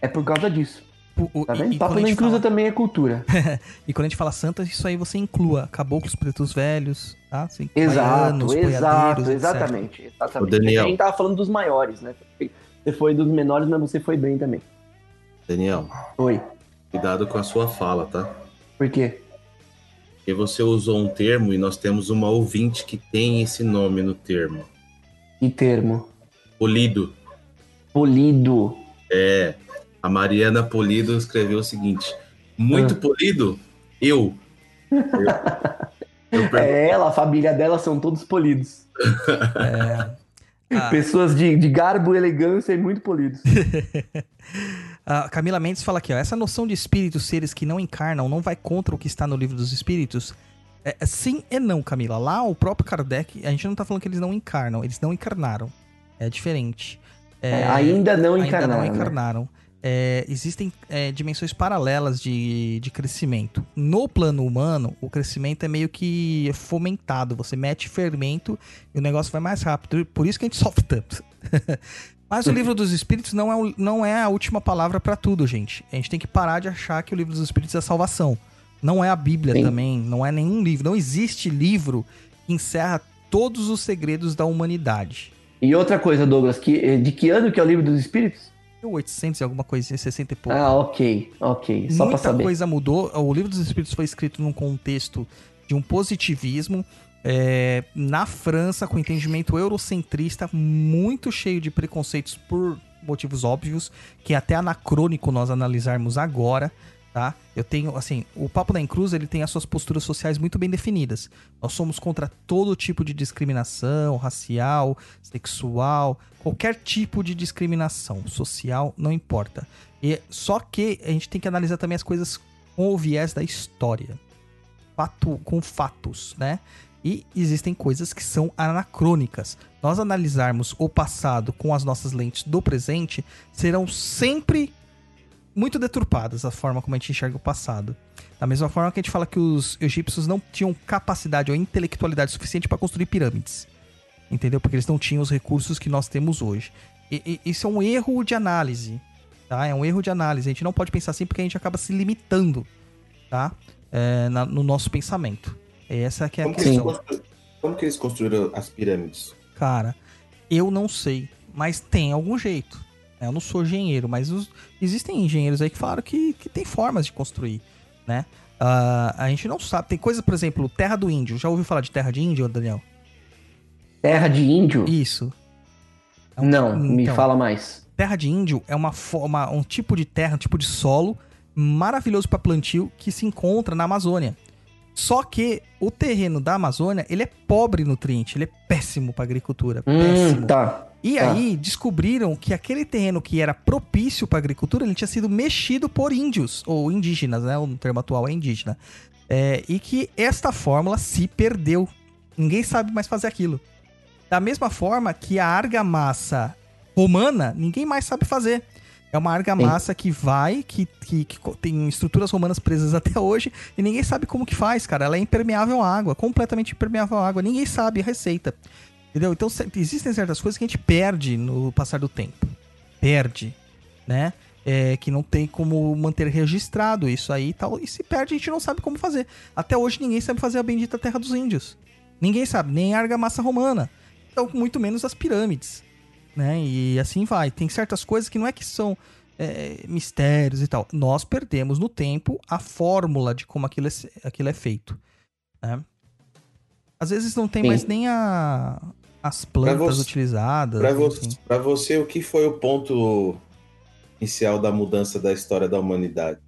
Speaker 4: É por causa disso.
Speaker 2: O- o-
Speaker 4: Tá vendo?
Speaker 2: e,
Speaker 4: Papo na
Speaker 2: gente
Speaker 4: inclusa
Speaker 2: fala,
Speaker 4: também é cultura. <laughs>
Speaker 2: e quando a gente fala santa, isso aí você inclua caboclos pretos velhos, tá? Assim,
Speaker 4: Exato,
Speaker 2: baianos,
Speaker 4: exato,
Speaker 2: etc.
Speaker 4: exatamente, exatamente.
Speaker 3: Ô, Daniel.
Speaker 4: A gente tava falando dos maiores, né? Você foi dos menores, mas você foi bem também.
Speaker 3: Daniel,
Speaker 4: Oi.
Speaker 3: cuidado com a sua fala, tá?
Speaker 4: Por quê?
Speaker 3: Porque você usou um termo e nós temos uma ouvinte que tem esse nome no termo.
Speaker 4: Que termo?
Speaker 3: Polido.
Speaker 4: Polido.
Speaker 3: É. A Mariana Polido escreveu o seguinte: Muito
Speaker 4: Ah.
Speaker 3: polido? Eu. Eu, eu <laughs>
Speaker 4: É ela, a família dela são todos polidos.
Speaker 2: Ah. <laughs>
Speaker 4: Pessoas de, de garbo, elegância e muito polidos. <laughs>
Speaker 2: A Camila Mendes fala aqui, ó. Essa noção de espíritos, seres que não encarnam, não vai contra o que está no livro dos espíritos? É, é sim e não, Camila. Lá o próprio Kardec, a gente não tá falando que eles não encarnam, eles não encarnaram. É diferente. É,
Speaker 4: É, ainda não
Speaker 2: ainda
Speaker 4: encarnaram.
Speaker 2: não
Speaker 4: né?
Speaker 2: encarnaram. É, existem é, dimensões paralelas de, de crescimento. No plano humano, o crescimento é meio que fomentado. Você mete fermento e o negócio vai mais rápido. Por isso que a gente sofre tanto. <laughs> Mas o livro dos espíritos não é, não é a última palavra pra tudo, gente. A gente tem que parar de achar que o livro dos espíritos é a salvação. Não é a Bíblia
Speaker 4: Sim.
Speaker 2: também, não é nenhum livro. Não existe livro que encerra todos os segredos da humanidade.
Speaker 4: E outra coisa, Douglas, que, de que ano que é o livro dos espíritos?
Speaker 2: 1800 e alguma coisinha, 60 e pouco.
Speaker 4: Ah, ok, ok. Só pra
Speaker 2: Muita
Speaker 4: saber.
Speaker 2: coisa mudou. O livro dos Espíritos foi escrito num contexto de um positivismo. É, na França, com entendimento eurocentrista, muito cheio de preconceitos por motivos óbvios, que é até anacrônico nós analisarmos agora, tá? Eu tenho, assim, o Papo da Encruz, ele tem as suas posturas sociais muito bem definidas. Nós somos contra todo tipo de discriminação, racial, sexual, qualquer tipo de discriminação social, não importa. E só que a gente tem que analisar também as coisas com o viés da história. Fato, com fatos, né? E existem coisas que são anacrônicas. Nós analisarmos o passado com as nossas lentes do presente serão sempre muito deturpadas a forma como a gente enxerga o passado. Da mesma forma que a gente fala que os egípcios não tinham capacidade ou intelectualidade suficiente para construir pirâmides. Entendeu? Porque eles não tinham os recursos que nós temos hoje. E, e, isso é um erro de análise. Tá? É um erro de análise. A gente não pode pensar assim porque a gente acaba se limitando tá? É, na, no nosso pensamento. Essa que é a
Speaker 3: Como que,
Speaker 2: questão.
Speaker 3: constru- como que eles construíram as pirâmides?
Speaker 2: Cara, eu não sei, mas tem algum jeito. Eu não sou engenheiro, mas os- existem engenheiros aí que falaram que, que tem formas de construir, né? Ah, a gente não sabe. Tem coisa, por exemplo, Terra do Índio. Já ouviu falar de Terra de Índio, Daniel?
Speaker 4: Terra de índio?
Speaker 2: Isso. É um-
Speaker 4: Não, me
Speaker 2: então,
Speaker 4: fala mais.
Speaker 2: Terra de índio é uma forma, um tipo de terra, um tipo de solo maravilhoso para plantio que se encontra na Amazônia. Só que o terreno da Amazônia, ele é pobre em nutriente, ele é péssimo para agricultura, péssimo.
Speaker 4: Hum, tá.
Speaker 2: E
Speaker 4: Tá.
Speaker 2: aí descobriram que aquele terreno que era propício para agricultura, ele tinha sido mexido por índios ou indígenas, né? O termo atual é indígena. É, e que esta fórmula se perdeu. Ninguém sabe mais fazer aquilo. Da mesma forma que a argamassa romana, ninguém mais sabe fazer. É uma argamassa que vai, que, que, que tem estruturas romanas presas até hoje, e ninguém sabe como que faz, cara. Ela é impermeável à água, completamente impermeável à água. Ninguém sabe a receita. Entendeu? Então existem certas coisas que a gente perde no passar do tempo. Perde, né? É, que não tem como manter registrado isso aí e tal. E se perde, a gente não sabe como fazer. Até hoje ninguém sabe fazer a bendita Terra dos Índios. Ninguém sabe, nem a argamassa romana. Então, muito menos as pirâmides. Né? E assim vai. Tem certas coisas que não é que são é, mistérios e tal. Nós perdemos no tempo a fórmula de como aquilo é, aquilo é feito. Né? Às vezes não tem
Speaker 4: Sim.
Speaker 2: mais nem a, as plantas
Speaker 3: você-
Speaker 2: utilizadas.
Speaker 3: Pra
Speaker 2: enfim.
Speaker 3: você, pra você, o que foi o ponto inicial da mudança da história da humanidade?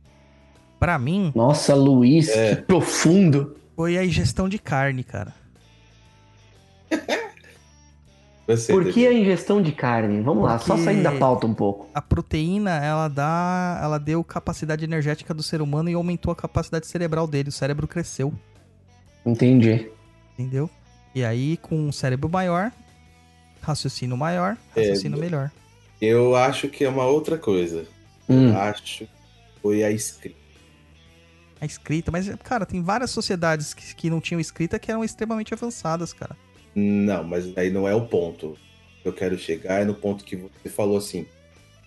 Speaker 2: Pra mim,
Speaker 4: Nossa, Luiz,
Speaker 3: É.
Speaker 4: que profundo.
Speaker 2: foi a ingestão de carne, cara. <laughs>
Speaker 3: Você,
Speaker 4: Por que a ingestão de carne? Vamos lá, só
Speaker 2: Porque-
Speaker 4: saindo da pauta um pouco.
Speaker 2: A proteína, ela dá. Ela deu capacidade energética do ser humano e aumentou a capacidade cerebral dele. O cérebro cresceu,
Speaker 4: Entendi.
Speaker 2: entendeu? E aí, com um cérebro maior, raciocínio maior,
Speaker 3: É,
Speaker 2: raciocínio melhor.
Speaker 3: Eu acho que é uma outra coisa.
Speaker 4: Hum,
Speaker 3: Eu acho que foi a escrita.
Speaker 2: A escrita, mas, cara, tem várias sociedades que, que não tinham escrita que eram extremamente avançadas, cara.
Speaker 3: Não, mas aí não é o ponto. que Eu quero chegar é no ponto que você falou assim.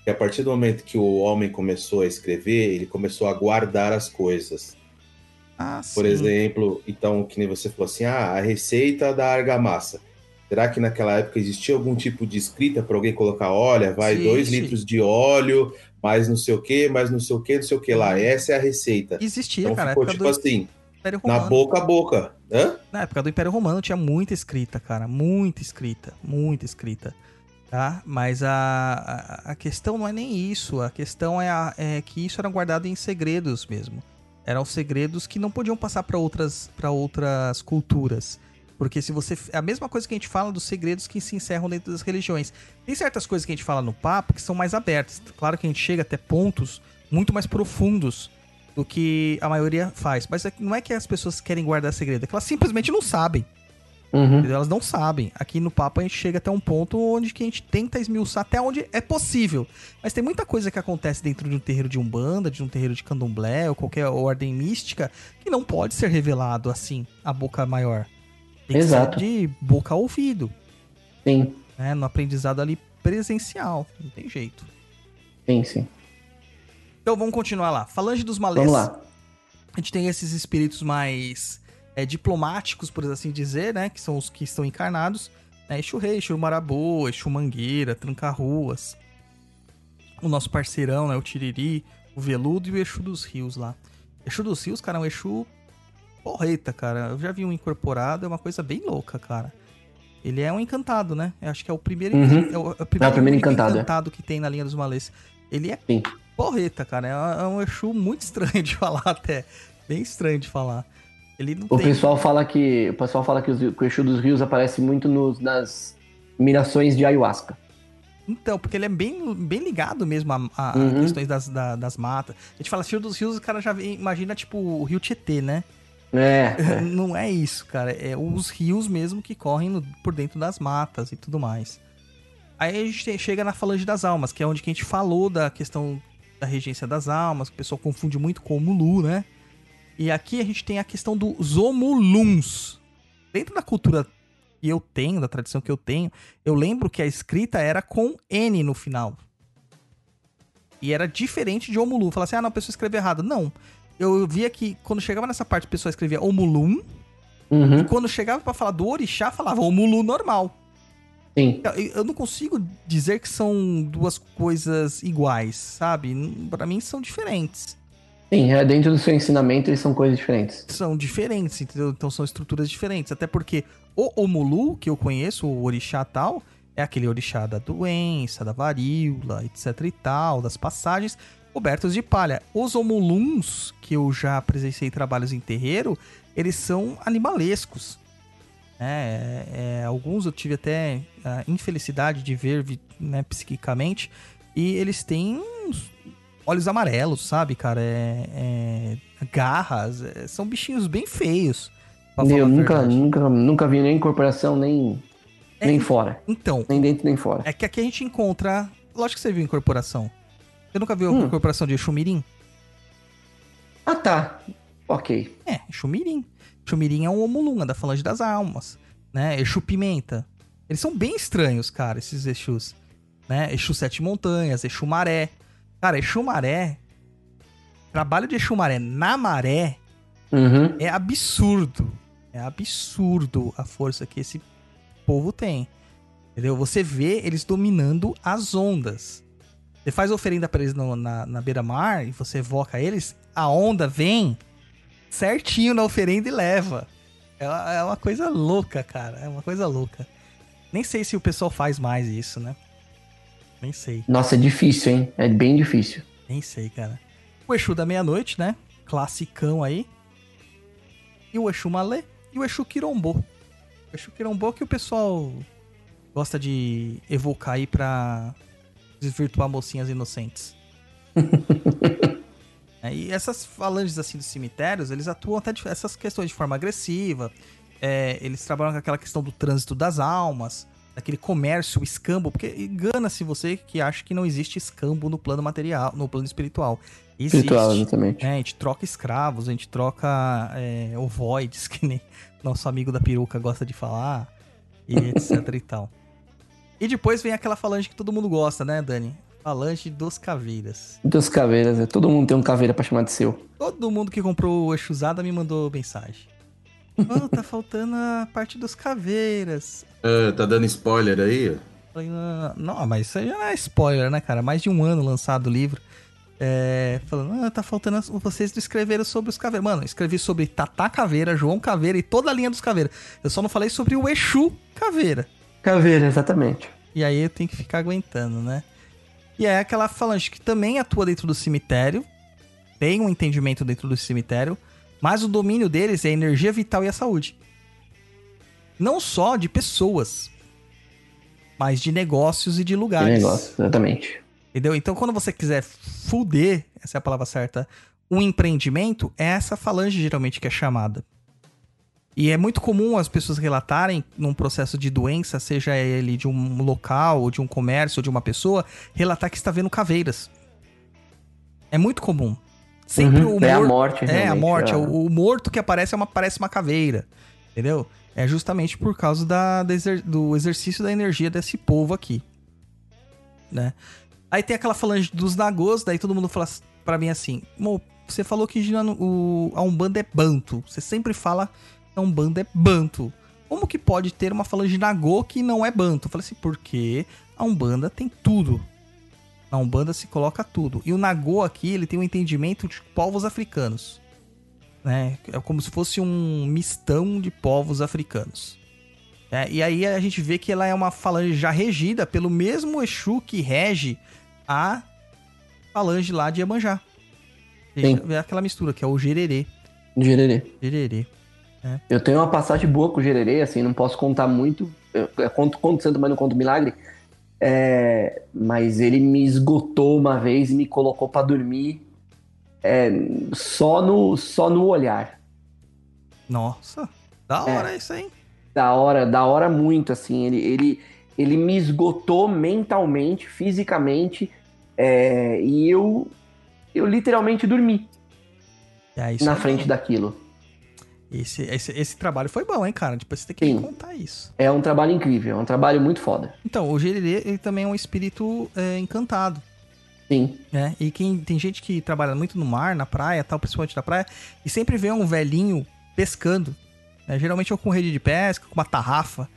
Speaker 3: Que a partir do momento que o homem começou a escrever, ele começou a guardar as coisas.
Speaker 2: Ah,
Speaker 3: Por
Speaker 2: sim.
Speaker 3: exemplo, então, que nem você falou assim, ah, a receita da argamassa. Será que naquela época existia algum tipo de escrita para alguém colocar, olha, vai
Speaker 2: Existe.
Speaker 3: dois litros de óleo, mais não sei o que, mais não sei o que, não sei o que lá. Essa é a receita.
Speaker 2: Existia,
Speaker 3: Então
Speaker 2: cara.
Speaker 3: Ficou tipo
Speaker 2: do
Speaker 3: assim, na boca a boca. Hã?
Speaker 2: Na época do Império Romano tinha muita escrita, cara. Muita escrita. Muita escrita. Tá? Mas a, a, a questão não é nem isso. A questão é, a- é que isso era guardado em segredos mesmo. Eram segredos que não podiam passar para outras, outras culturas. Porque se você. É a mesma coisa que a gente fala dos segredos que se encerram dentro das religiões. Tem certas coisas que a gente fala no papo que são mais abertas. Claro que a gente chega até pontos muito mais profundos do que a maioria faz. Mas é não é que as pessoas querem guardar segredo, é que elas simplesmente não sabem.
Speaker 4: uhum.
Speaker 2: Elas não sabem. Aqui no papo a gente chega até um ponto onde que a gente tenta esmiuçar até onde é possível. Mas tem muita coisa que acontece dentro de um terreiro de umbanda, de um terreiro de candomblé ou qualquer ordem mística que não pode ser revelado assim, a boca maior. Tem que
Speaker 4: Exato.
Speaker 2: ser de boca a ouvido,
Speaker 4: Sim,
Speaker 2: né? No aprendizado ali presencial. Não tem jeito.
Speaker 4: sim, sim.
Speaker 2: Então vamos continuar lá. Falange dos malês.
Speaker 4: Vamos lá.
Speaker 2: A gente tem esses espíritos mais é, diplomáticos, por assim dizer, né? Que são os que estão encarnados. Né? Exu Rei, Exu Maraboa, Exu Mangueira, Tranca-Ruas. O nosso parceirão, né? O Tiriri, o Veludo e o Exu dos Rios lá. Exu dos Rios, cara, é um Exu porreta, cara. Eu já vi um incorporado, é uma coisa bem louca, cara. Ele é um encantado, né? Eu acho que é o primeiro,
Speaker 4: Uhum.
Speaker 2: é o, é o primeiro,
Speaker 4: primeiro
Speaker 2: único
Speaker 4: encantado, é.
Speaker 2: que tem na linha dos malês. Ele é
Speaker 4: Sim.
Speaker 2: Porreta, cara. É é um Exu muito <laughs> estranho de falar até. Bem estranho de falar. Ele não
Speaker 4: O
Speaker 2: tem.
Speaker 4: pessoal fala que o pessoal fala que, os, que o Exu dos Rios aparece muito nos, nas mirações de ayahuasca.
Speaker 2: Então, porque ele é bem, bem ligado mesmo a, a
Speaker 4: Uhum.
Speaker 2: questões das, da- das matas. A gente fala Rio dos Rios, o cara já vem- imagina, tipo, o Rio Tietê, né?
Speaker 4: É, <laughs> é.
Speaker 2: Não é isso, cara. É os rios mesmo que correm no- por dentro das matas e tudo mais. Aí a gente chega na Falange das Almas, que é onde a gente falou da questão da regência das almas, que o pessoal confunde muito com o Mulu, né? E aqui a gente tem a questão dos Omuluns. Dentro da cultura que eu tenho, da tradição que eu tenho, eu lembro que a escrita era com N no final. E era diferente de Omulu. Falar assim, ah, não, a pessoa escreveu errado. Não. Eu via que quando chegava nessa parte, a pessoa escrevia Omulum.
Speaker 4: Uhum.
Speaker 2: E quando chegava pra falar do orixá, falava Omulu normal.
Speaker 4: Sim.
Speaker 2: Eu, não consigo dizer que são duas coisas iguais, sabe? Pra mim são diferentes.
Speaker 4: Sim, é, dentro do seu ensinamento eles são coisas diferentes.
Speaker 2: São diferentes, entendeu? Então são estruturas diferentes. Até porque o Omulu, que eu conheço, o orixá tal, é aquele orixá da doença, da varíola, etc e tal, das passagens, cobertos de palha. Os Omuluns, que eu já presenciei trabalhos em terreiro, eles são animalescos. É, é, alguns eu tive até a infelicidade de ver né, psiquicamente, e eles têm olhos amarelos, sabe, cara? É, é, garras, é, são bichinhos bem feios.
Speaker 4: Eu nunca,
Speaker 2: verdade.
Speaker 4: nunca, nunca vi nem incorporação, nem,
Speaker 2: É,
Speaker 4: nem fora.
Speaker 2: Então,
Speaker 4: Nem dentro, nem fora.
Speaker 2: é que aqui a gente encontra. Lógico que você viu incorporação. Você nunca viu a
Speaker 4: Hum.
Speaker 2: incorporação de Exumirim?
Speaker 4: Ah, tá. Ok.
Speaker 2: É, Exumirim. Exumirim é um Omulunga da Falange das Almas, né? Exu Pimenta. Eles são bem estranhos, cara, esses Exus. Né? Exu Sete Montanhas, Exu Maré. Cara, Exu Maré... Trabalho de Exu Maré na maré
Speaker 4: Uhum.
Speaker 2: é absurdo. É absurdo a força que esse povo tem. Entendeu? Você vê eles dominando as ondas. Você faz oferenda pra eles no- na, na beira-mar e você evoca eles, a onda vem certinho na oferenda e leva. É uma, é uma coisa louca, cara. É uma coisa louca. Nem sei se o pessoal faz mais isso, né? Nem sei.
Speaker 4: Nossa, é difícil, hein? É bem difícil.
Speaker 2: Nem sei, cara. O Exu da meia-noite, né? Classicão aí. E o Exu Malê e o Exu Quirombô. O Exu Quirombô que o pessoal gosta de evocar aí pra desvirtuar mocinhas inocentes. <laughs> É, e essas falanges assim dos cemitérios, eles atuam até de, essas questões de forma agressiva. É, eles trabalham com aquela questão do trânsito das almas, daquele comércio, o escambo, porque engana-se você que acha que não existe escambo no plano material, no plano espiritual. Existe.
Speaker 4: Espiritual, exatamente.
Speaker 2: É, a gente troca escravos, a gente troca é, ovoides, <laughs> que nem nosso amigo da peruca gosta de falar, e <laughs> etc e tal. E depois vem aquela falange que todo mundo gosta, né, Dani? Falange dos caveiras.
Speaker 4: Dos caveiras, é. todo mundo tem um caveira pra chamar de seu.
Speaker 2: Todo mundo que comprou o Exusada me mandou mensagem. <laughs> Oh, tá faltando a parte dos caveiras.
Speaker 3: Ah, tá dando spoiler aí?
Speaker 2: Falei, não, não, mas isso aí já não é spoiler, né, cara? Mais de um ano lançado o livro. É, falando, ah, tá faltando as- vocês escreveram sobre os caveiras. Mano, eu escrevi sobre Tatá Caveira, João Caveira e toda a linha dos caveiras. Eu só não falei sobre o Exu Caveira.
Speaker 4: Caveira, exatamente.
Speaker 2: E aí eu tenho que ficar aguentando, né? E é aquela falange que também atua dentro do cemitério, tem um entendimento dentro do cemitério, mas o domínio deles é a energia vital e a saúde. Não só de pessoas, mas de negócios e de lugares.
Speaker 4: negócio, exatamente.
Speaker 2: Entendeu? Então, quando você quiser fuder, essa é a palavra certa, um empreendimento, é essa falange geralmente que é chamada. E é muito comum as pessoas relatarem num processo de doença, seja ele de um local, ou de um comércio, ou de uma pessoa, relatar que está vendo caveiras. É muito comum. Sempre
Speaker 4: Uhum,
Speaker 2: o
Speaker 4: é a
Speaker 2: mor-
Speaker 4: morte,
Speaker 2: É, a morte.
Speaker 4: é.
Speaker 2: O, o morto que aparece é uma, parece uma caveira. Entendeu? É justamente por causa da, do exercício da energia desse povo aqui. Né? Aí tem aquela falange dos nagôs, daí todo mundo fala pra mim assim: "Mo, você falou que o, a Umbanda é banto. Você sempre fala a Umbanda é banto. Como que pode ter uma falange nagô que não é banto? Eu falei assim, porque a Umbanda tem tudo. Na Umbanda se coloca tudo. E o nagô aqui, ele tem um entendimento de povos africanos. Né? É como se fosse um mistão de povos africanos. É, e aí a gente vê que ela é uma falange já regida pelo mesmo Exu que rege a falange lá de Iemanjá. Vê aquela mistura, que é o gererê.
Speaker 4: Gererê.
Speaker 2: Gererê.
Speaker 4: Eu tenho uma passagem boa com o Gererê, assim, não posso contar muito. Eu, eu conto, conto santo, mas não conto milagre. É, mas ele me esgotou uma vez e me colocou pra dormir é, só, no, só no olhar.
Speaker 2: Nossa, da
Speaker 4: É.
Speaker 2: hora isso aí.
Speaker 4: Da hora, da hora muito, assim. Ele, ele, ele me esgotou mentalmente, fisicamente. é, e eu eu literalmente dormi
Speaker 2: É,
Speaker 4: na
Speaker 2: é
Speaker 4: frente daquilo.
Speaker 2: Esse, esse, esse trabalho foi bom, hein, cara? Depois você tem que
Speaker 4: Sim.
Speaker 2: contar isso.
Speaker 4: É um trabalho incrível, é um trabalho muito foda.
Speaker 2: Então, o Gererê, ele também é um espírito é, encantado.
Speaker 4: Sim.
Speaker 2: né? E quem tem gente que trabalha muito no mar, na praia, tal, principalmente na praia, e sempre vê um velhinho pescando. né? Geralmente ou com rede de pesca, com uma tarrafa.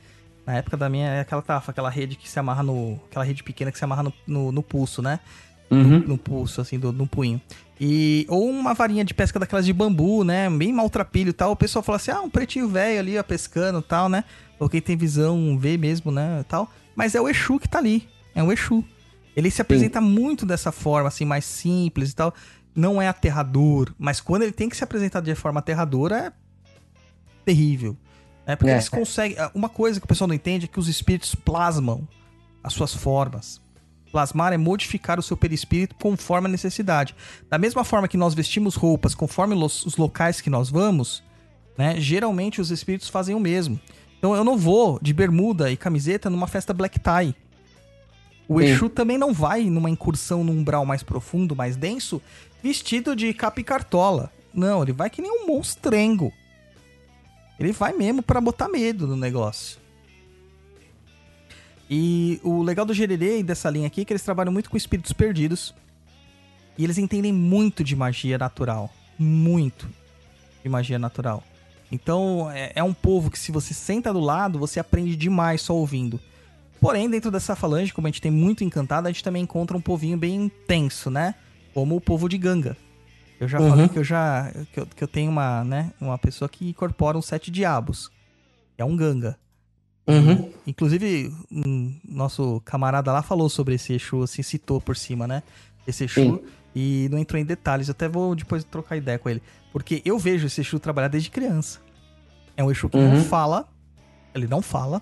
Speaker 2: Na época da minha é aquela tarrafa, aquela rede que se amarra no. Aquela rede pequena que se amarra no, no, no pulso, né?
Speaker 4: Uhum.
Speaker 2: No pulso, assim, do, no punho. E, ou uma varinha de pesca daquelas de bambu, né? Bem maltrapilho e tal. O pessoal fala assim: ah, um pretinho velho ali, ó, pescando e tal, né? Ou quem tem visão vê mesmo, né? Tal. Mas é o Exu que tá ali. É o Exu. Ele se apresenta muito dessa forma, assim, mais simples e tal. Não é aterrador, mas quando ele tem que se apresentar de forma aterradora, é terrível. É porque
Speaker 4: É.
Speaker 2: eles conseguem. Uma coisa que o pessoal não entende é que os espíritos plasmam as suas formas. Plasmar é modificar o seu perispírito conforme a necessidade. Da mesma forma que nós vestimos roupas conforme os locais que nós vamos, né? Geralmente os espíritos fazem o mesmo. Então eu não vou de bermuda e camiseta numa festa black tie. O
Speaker 4: Sim.
Speaker 2: Exu também não vai numa incursão num umbral mais profundo, mais denso, vestido de capa e cartola. Não, ele vai que nem um monstrengo. Ele vai mesmo pra botar medo no negócio. E o legal do Gererê e dessa linha aqui é que eles trabalham muito com espíritos perdidos. E eles entendem muito de magia natural. Muito de magia natural. Então é, é um povo que se você senta do lado, você aprende demais só ouvindo. Porém, dentro dessa falange, como a gente tem muito encantado, a gente também encontra um povinho bem intenso, né? Como o povo de Ganga. Eu já
Speaker 4: Uhum.
Speaker 2: falei que eu já. Que eu, que eu tenho uma, né? Uma pessoa que incorpora os sete diabos. É um Ganga.
Speaker 4: Uhum.
Speaker 2: Inclusive, um, nosso camarada lá falou sobre esse Exu, assim, citou por cima, né? Esse Exu.
Speaker 4: Sim.
Speaker 2: E não entrou em detalhes. Eu até vou depois trocar ideia com ele. Porque eu vejo esse Exu trabalhar desde criança. É um Exu que não
Speaker 4: Uhum.
Speaker 2: fala. Ele não fala.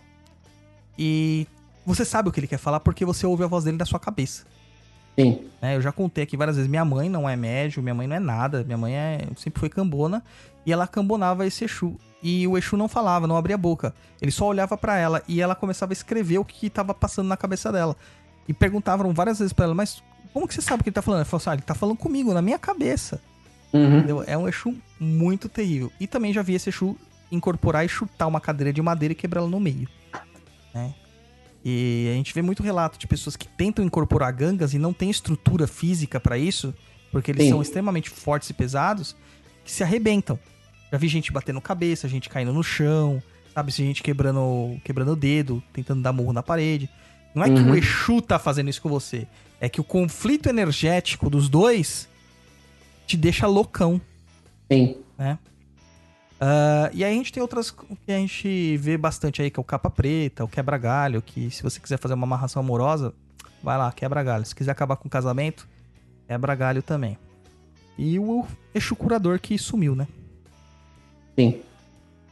Speaker 2: E você sabe o que ele quer falar porque você ouve a voz dele da sua cabeça.
Speaker 4: Sim.
Speaker 2: né? Eu já contei aqui várias vezes. Minha mãe não é médium, minha mãe não é nada. Minha mãe é, sempre foi cambona. E ela cambonava esse Exu. E o Exu não falava, não abria a boca. Ele só olhava pra ela e ela começava a escrever o que tava passando na cabeça dela. E perguntavam várias vezes pra ela, mas como que você sabe o que ele tá falando? Ela falou assim, ah, ele tá falando comigo, na minha cabeça.
Speaker 4: Uhum.
Speaker 2: É um Exu muito terrível. E também já vi esse Exu incorporar e chutar uma cadeira de madeira e quebrar ela no meio. Né? E a gente vê muito relato de pessoas que tentam incorporar gangas e não tem estrutura física pra isso, porque eles
Speaker 4: Sim.
Speaker 2: são extremamente fortes e pesados, que se arrebentam. Já vi gente batendo cabeça, gente caindo no chão, sabe? Gente quebrando, quebrando o dedo, tentando dar murro na parede. Não é que
Speaker 4: Uhum.
Speaker 2: o Exu tá fazendo isso com você, é que o conflito energético dos dois te deixa loucão.
Speaker 4: Sim.
Speaker 2: Ah, e aí a gente tem outras que a gente vê bastante aí, que é o capa preta, o quebra-galho, que se você quiser fazer uma amarração amorosa, vai lá, quebra-galho. Se quiser acabar com o casamento, quebra-galho também. E o Exu Curador que sumiu, né?
Speaker 4: Sim.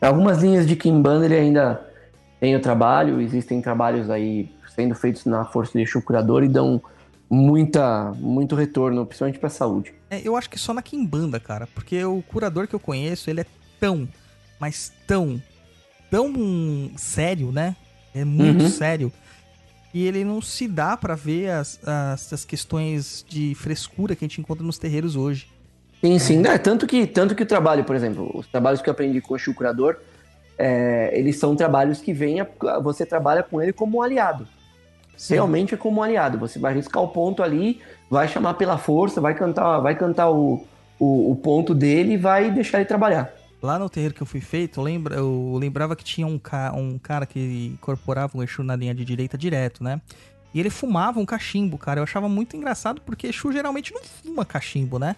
Speaker 4: Algumas linhas de Kimbanda ele ainda tem o trabalho, existem trabalhos aí sendo feitos na Força de Exu Curador e dão muita, muito retorno, principalmente pra saúde.
Speaker 2: É, eu acho que só na Kimbanda, cara, porque o curador que eu conheço, ele é tão, mas tão, tão sério, né? É muito
Speaker 4: Uhum.
Speaker 2: sério. E ele não se dá pra ver as, as, as questões de frescura que a gente encontra nos terreiros hoje.
Speaker 4: Sim, sim. É, tanto, que, tanto que o trabalho, por exemplo, os trabalhos que eu aprendi com o Exu Curador, é, eles são trabalhos que vem a- você trabalha com ele como um aliado. Realmente é como um aliado. Você vai riscar o ponto ali, vai chamar pela força, vai cantar, vai cantar o, o, o ponto dele e vai deixar ele trabalhar.
Speaker 2: Lá no terreiro que eu fui feito, eu, lembra, eu lembrava que tinha um, ca, um cara que incorporava um Exu na linha de direita direto, né? E ele fumava um cachimbo, cara. Eu achava muito engraçado porque Exu geralmente não fuma cachimbo, né?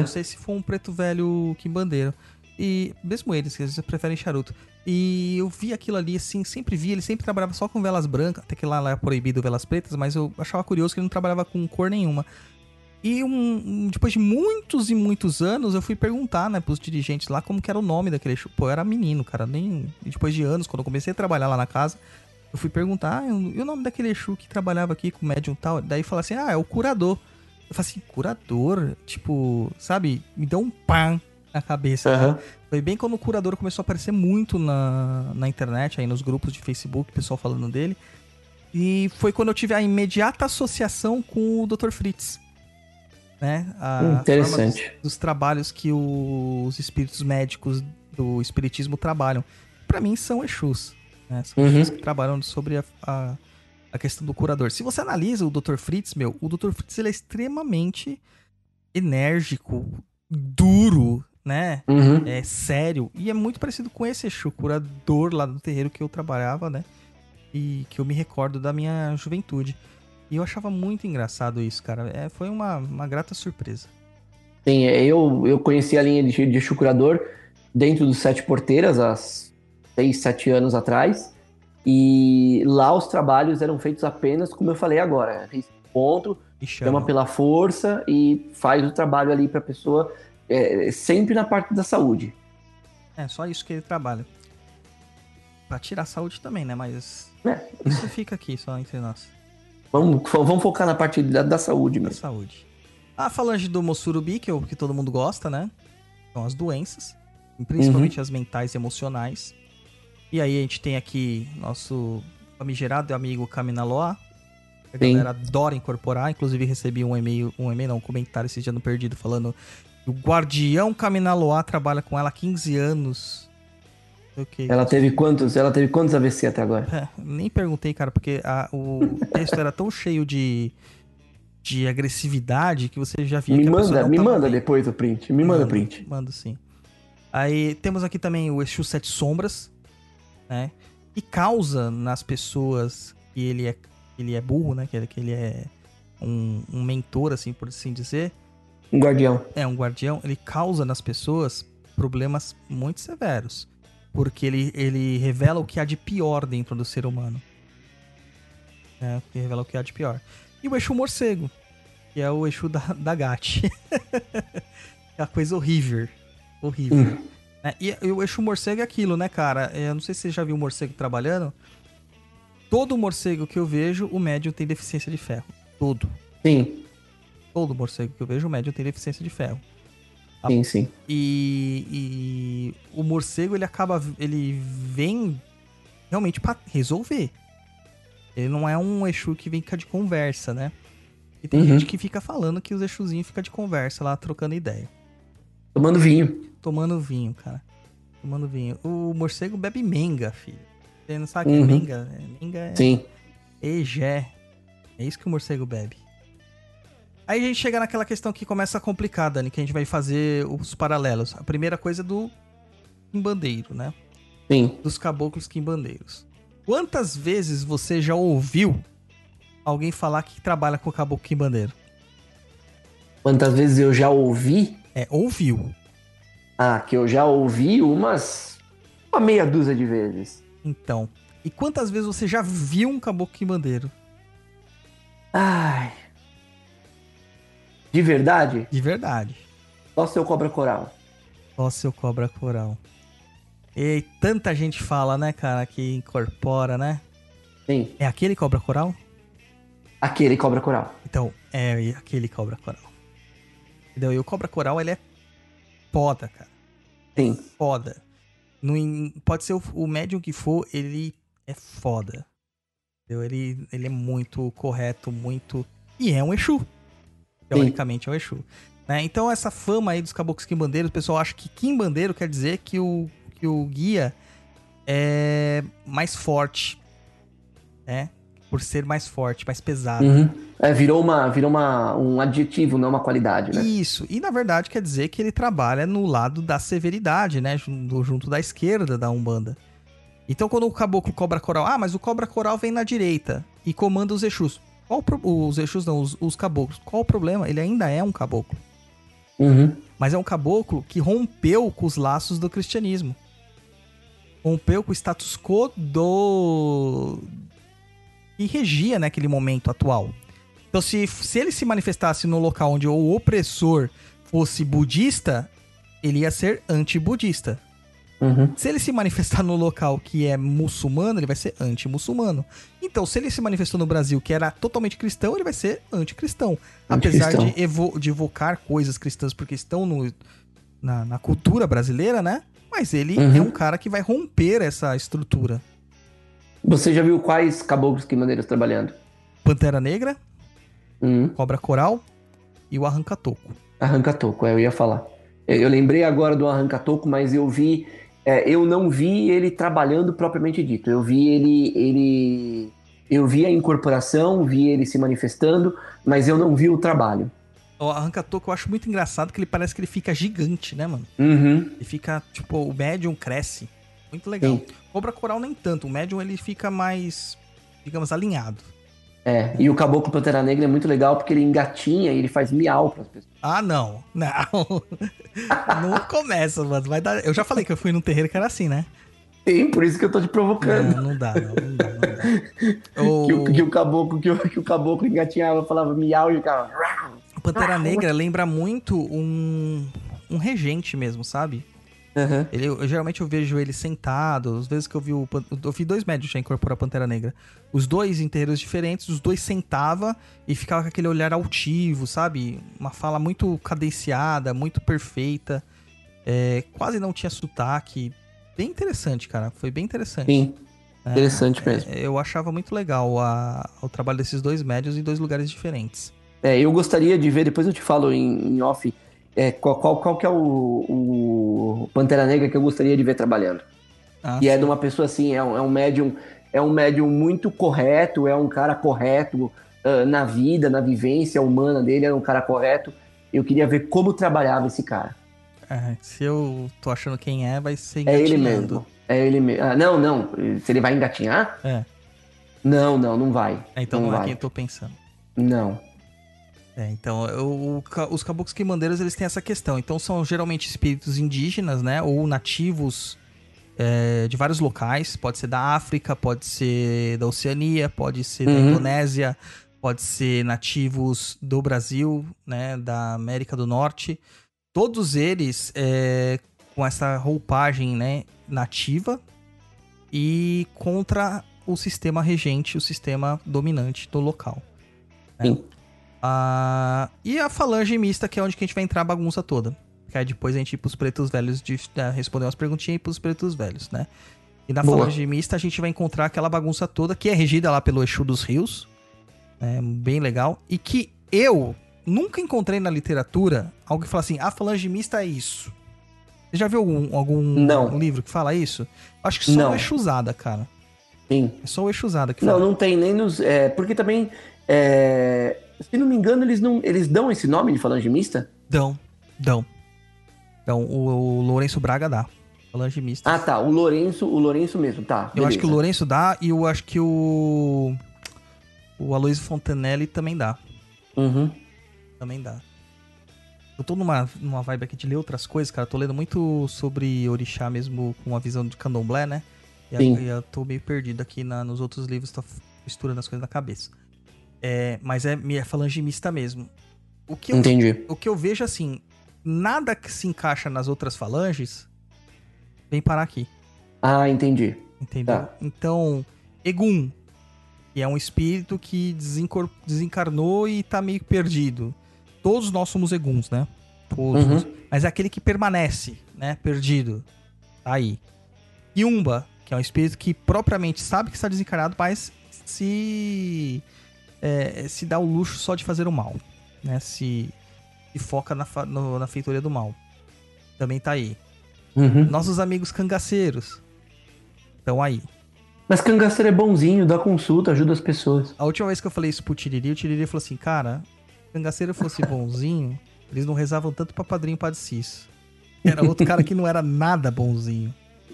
Speaker 2: Não sei se for um preto velho quimbandeiro. E mesmo eles, que às vezes preferem charuto. E eu vi aquilo ali, assim, sempre vi, ele sempre trabalhava só com velas brancas, até que lá, lá é proibido velas pretas, mas eu achava curioso que ele não trabalhava com cor nenhuma. E um, depois de muitos e muitos anos, eu fui perguntar, né, pros dirigentes lá como que era o nome daquele Exu. Pô, eu era menino, cara, nem... E depois de anos, quando eu comecei a trabalhar lá na casa, eu fui perguntar, ah, e o nome daquele Exu que trabalhava aqui com médium e tal? Daí fala assim, ah, é o curador. Eu falei assim, curador? Tipo, sabe? Me deu um pam na cabeça.
Speaker 4: Aham.
Speaker 2: Foi bem quando o curador começou a aparecer muito na, na internet, aí nos grupos de Facebook, o pessoal falando dele. E foi quando eu tive a imediata associação com o Dr. Fritz. Né? A
Speaker 4: interessante.
Speaker 2: dos, dos trabalhos que os espíritos médicos do espiritismo trabalham. Pra mim são Exus, né? São
Speaker 4: Uhum.
Speaker 2: Exus que trabalham sobre a, a, a questão do curador. Se você analisa o Dr. Fritz, meu, o Dr. Fritz ele é extremamente enérgico, duro, né?
Speaker 4: Uhum.
Speaker 2: é sério e é muito parecido com esse Exu, curador lá do terreiro que eu trabalhava, né? E que eu me recordo da minha juventude. E eu achava muito engraçado isso, cara. É, foi uma, uma grata surpresa.
Speaker 4: Sim, eu, eu conheci a linha de, de Exu Curador dentro dos Sete Porteiras, há seis, sete anos atrás. E lá os trabalhos eram feitos apenas, como eu falei agora, ponto,
Speaker 2: E
Speaker 4: chama
Speaker 2: chama.
Speaker 4: pela força e faz o trabalho ali para a pessoa, é, sempre na parte da saúde.
Speaker 2: É só isso que ele trabalha. Pra tirar a saúde também, né? Mas
Speaker 4: É.
Speaker 2: isso fica aqui só entre nós.
Speaker 4: Vamos, vamos focar na parte da, da saúde
Speaker 2: Da
Speaker 4: mesmo.
Speaker 2: saúde. A falange do Mossurubi, que, é o que todo mundo gosta, né? São as doenças. Principalmente as mentais e emocionais. E aí a gente tem aqui nosso famigerado amigo Kaminaloa. que A
Speaker 4: Sim.
Speaker 2: galera adora incorporar. Inclusive recebi um e-mail, um e-mail não, um comentário esse dia no Perdido falando que o Guardião Kaminaloa trabalha com ela há 15 anos. Ok.
Speaker 4: Ela teve quantos? Ela teve quantos AVC até agora? <laughs>
Speaker 2: Nem perguntei, cara, porque a- o texto era tão cheio de, de agressividade que você já via
Speaker 4: Me manda, me manda
Speaker 2: bem.
Speaker 4: depois o print. Me manda o
Speaker 2: Mando,
Speaker 4: print.
Speaker 2: Mando sim. Aí temos aqui também o Exu Sete Sombras, né? Que causa nas pessoas que ele é, ele é burro, né? Que ele, que ele é um, um mentor, assim, por assim dizer.
Speaker 4: Um guardião.
Speaker 2: É um guardião. Ele causa nas pessoas problemas muito severos. Porque ele, ele revela o que há de pior dentro do ser humano. É, ele revela o que há de pior. E o Exu Morcego, que é o Exu da, da Gat. <laughs> é a coisa horrível. Horrível.
Speaker 4: Hum.
Speaker 2: É, e, e o Exu Morcego é aquilo, né, cara? É, Eu não sei se você já viu o morcego trabalhando. Todo morcego que eu vejo, o médium tem deficiência de ferro. Todo.
Speaker 4: Sim,
Speaker 2: Todo morcego que eu vejo, o médium tem deficiência de ferro.
Speaker 4: Sim, sim.
Speaker 2: E, e o morcego ele acaba ele vem realmente pra resolver. Ele não é um Exu que vem cá de conversa, né? E tem
Speaker 4: Uhum.
Speaker 2: gente que fica falando que os Exuzinhos ficam de conversa lá, trocando ideia.
Speaker 4: Tomando vinho.
Speaker 2: Tomando vinho, cara. Tomando vinho. O morcego bebe menga, filho. Você não sabe o que é
Speaker 4: Uhum.
Speaker 2: menga? É, Menga é
Speaker 4: Sim.
Speaker 2: egé. É isso que o morcego bebe. Aí a gente chega naquela questão que começa a complicar, Dani, que a gente vai fazer os paralelos. A primeira coisa é do quimbandeiro, né?
Speaker 4: Sim.
Speaker 2: Dos caboclos quimbandeiros. Quantas vezes você já ouviu alguém falar que trabalha com caboclo quimbandeiro?
Speaker 4: Quantas vezes eu já ouvi?
Speaker 2: É, ouviu.
Speaker 4: Ah, que eu já ouvi umas. Uma meia dúzia de vezes.
Speaker 2: Então. E quantas vezes você já viu um caboclo quimbandeiro?
Speaker 4: Ai. De verdade?
Speaker 2: De verdade.
Speaker 4: Só seu cobra coral.
Speaker 2: Ó, seu cobra coral. E tanta gente fala, né, cara, que incorpora, né?
Speaker 4: Sim.
Speaker 2: É aquele cobra coral?
Speaker 4: Aquele cobra coral.
Speaker 2: Então, é aquele cobra coral. Entendeu? E o cobra coral, ele é foda, cara.
Speaker 4: Sim.
Speaker 2: Foda. No pode ser o, o médium que for, ele é foda. Entendeu? Ele, ele é muito correto, muito. E é um Exu. Teoricamente é um Exu. Né? Então, essa fama aí dos caboclos quimbandeiros, o pessoal acha que quimbandeiro quer dizer que o, que o guia é mais forte. Né? Por ser mais forte, mais pesado.
Speaker 4: Uhum. É, virou, uma, virou uma, um adjetivo, não uma qualidade, né?
Speaker 2: Isso. E na verdade quer dizer que ele trabalha no lado da severidade, né? Junto, junto da esquerda da Umbanda. Então quando o caboclo cobra coral, ah, mas o cobra coral vem na direita e comanda os Exus. Qual o pro- os Exus não, os, os caboclos. Qual o problema? Ele ainda é um caboclo.
Speaker 4: Uhum.
Speaker 2: Mas é um caboclo que rompeu com os laços do cristianismo. Rompeu com o status quo do. que regia naquele momento atual. Então, se, se ele se manifestasse no local onde o opressor fosse budista, ele ia ser anti-budista.
Speaker 4: Uhum.
Speaker 2: Se ele se manifestar no local que é muçulmano, ele vai ser anti-muçulmano. Então, se ele se manifestou no Brasil que era totalmente cristão, ele vai ser anticristão. Apesar
Speaker 4: Anticristão.
Speaker 2: de, evo- de evocar coisas cristãs porque estão no, na, na cultura brasileira, né? Mas ele
Speaker 4: Uhum.
Speaker 2: é um cara que vai romper essa estrutura.
Speaker 4: Você já viu quais caboclos que maneiras trabalhando?
Speaker 2: Pantera Negra,
Speaker 4: Uhum.
Speaker 2: Cobra Coral, e o arranca-toco.
Speaker 4: Arranca-toco, é, eu ia falar. Eu, eu lembrei agora do arranca-toco, mas eu vi. É, eu não vi ele trabalhando propriamente dito. Eu vi ele. ele eu vi a incorporação, vi ele se manifestando, mas eu não vi o trabalho.
Speaker 2: O arranca-toco eu acho muito engraçado que ele parece que ele fica gigante, né, mano?
Speaker 4: Uhum.
Speaker 2: Ele fica, tipo, o médium cresce. Muito legal.
Speaker 4: Sim.
Speaker 2: Cobra coral nem tanto. O médium ele fica mais, digamos, alinhado.
Speaker 4: É, e o Caboclo Pantera Negra é muito legal porque ele engatinha e ele faz miau pras pessoas.
Speaker 2: Ah, não. Não. <laughs> não começa, mano. Vai dar... Eu já falei que eu fui num terreiro que era assim, né?
Speaker 4: Sim, por isso que eu tô te provocando.
Speaker 2: Não, não dá, não, não dá, não dá. O, <laughs>
Speaker 4: Que, o, que o caboclo, que o, que o caboclo engatinhava, falava miau e ficava.
Speaker 2: o Pantera Negra lembra muito um, um regente mesmo, sabe?
Speaker 4: Aham.
Speaker 2: Ele, eu, geralmente eu vejo ele sentado. Às vezes que eu vi o. Eu vi dois médios já incorporar a Pantera Negra. Os dois em terreiros diferentes, os dois sentava e ficava com aquele olhar altivo, sabe? Uma fala muito cadenciada, muito perfeita. É, quase não tinha sotaque. Bem interessante, cara. Foi bem interessante.
Speaker 4: Sim,
Speaker 2: É,
Speaker 4: interessante mesmo.
Speaker 2: é, eu achava muito legal a- o trabalho desses dois médios em dois lugares diferentes.
Speaker 4: É, eu gostaria de ver, depois eu te falo em, em off, é, qual, qual, qual que é o, o Pantera Negra que eu gostaria de ver trabalhando.
Speaker 2: Ah,
Speaker 4: E é
Speaker 2: sim.
Speaker 4: de uma pessoa assim, é um, é um médium, é um médium muito correto, é um cara correto ah, na vida, na vivência humana dele, é um cara correto. Eu queria ver como trabalhava esse cara.
Speaker 2: É, se eu tô achando quem é, vai ser
Speaker 4: É ele mesmo. É ele mesmo. Ah, não, não. Se ele vai engatinhar?
Speaker 2: É.
Speaker 4: Não, não, não vai.
Speaker 2: É, então não,
Speaker 4: não
Speaker 2: é
Speaker 4: vai.
Speaker 2: quem eu tô pensando.
Speaker 4: Não.
Speaker 2: É, então, o- o os caboclos quimandeiros, eles têm essa questão. Então, são geralmente espíritos indígenas, né? Ou nativos é, de vários locais. Pode ser da África, pode ser da Oceania, pode ser da
Speaker 4: Uhum.
Speaker 2: Indonésia, pode ser nativos do Brasil, né? Da América do Norte. Todos eles é, com essa roupagem, né? Nativa e contra o sistema regente, o sistema dominante do local. né?
Speaker 4: Sim.
Speaker 2: Ah, e a falange mista, que é onde que a gente vai entrar a bagunça toda. Que aí depois a gente ir pros pretos velhos de né, responder umas perguntinhas e ir pros pretos velhos, né? E na
Speaker 4: Boa.
Speaker 2: falange mista a gente vai encontrar aquela bagunça toda que é regida lá pelo Exu dos Rios. É bem legal. E que eu nunca encontrei na literatura algo que fala assim, a falange mista é isso. Você já viu algum, algum
Speaker 4: Não.
Speaker 2: livro que fala isso? Acho que só
Speaker 4: Não.
Speaker 2: o Exusada, cara.
Speaker 4: Sim.
Speaker 2: É só o Exusada que
Speaker 4: Não,
Speaker 2: fala.
Speaker 4: não tem nem nos. é, porque também. é, se não me engano, eles, não, eles dão esse nome de falange mista?
Speaker 2: Dão, dão. Então, o, o Lourenço Braga dá. Falange mista.
Speaker 4: Ah, tá. O Lourenço, o Lourenço mesmo, tá.
Speaker 2: eu acho que o
Speaker 4: beleza.
Speaker 2: Lourenço dá e eu acho que o. O Aloysio Fontanelli também dá.
Speaker 4: Uhum.
Speaker 2: Também dá. Eu tô numa, numa vibe aqui de ler outras coisas, cara. Tô lendo muito sobre Orixá mesmo com a visão de candomblé, né? E,
Speaker 4: Sim.
Speaker 2: a- e eu tô meio perdido aqui na- nos outros livros, tô misturando as coisas na cabeça. É, mas é, é falange mista mesmo. O que eu
Speaker 4: Entendi.
Speaker 2: o que eu vejo assim, nada que se encaixa nas outras falanges vem parar aqui,
Speaker 4: Ah, entendi.
Speaker 2: entendeu?
Speaker 4: Tá.
Speaker 2: Então, Egum, que é um espírito que desencarnou e tá meio perdido. Todos nós somos Eguns, né? Todos.
Speaker 4: Uhum.
Speaker 2: Mas é aquele que permanece, né? Perdido. Tá aí. Yumba, que é um espírito que propriamente sabe que está desencarnado, mas se é, se dá o luxo só de fazer o mal, né? Se, se foca na, no- na feitoria do mal. Também tá aí.
Speaker 4: Uhum.
Speaker 2: Nossos amigos cangaceiros estão aí.
Speaker 4: Mas cangaceiro é bonzinho, dá consulta, ajuda as pessoas.
Speaker 2: A última vez que eu falei isso pro Tiriri, o Tiriri falou assim, cara, se cangaceiro fosse <laughs> bonzinho, eles não rezavam tanto pra padrinho Padre Cis. Era outro cara que não era nada bonzinho,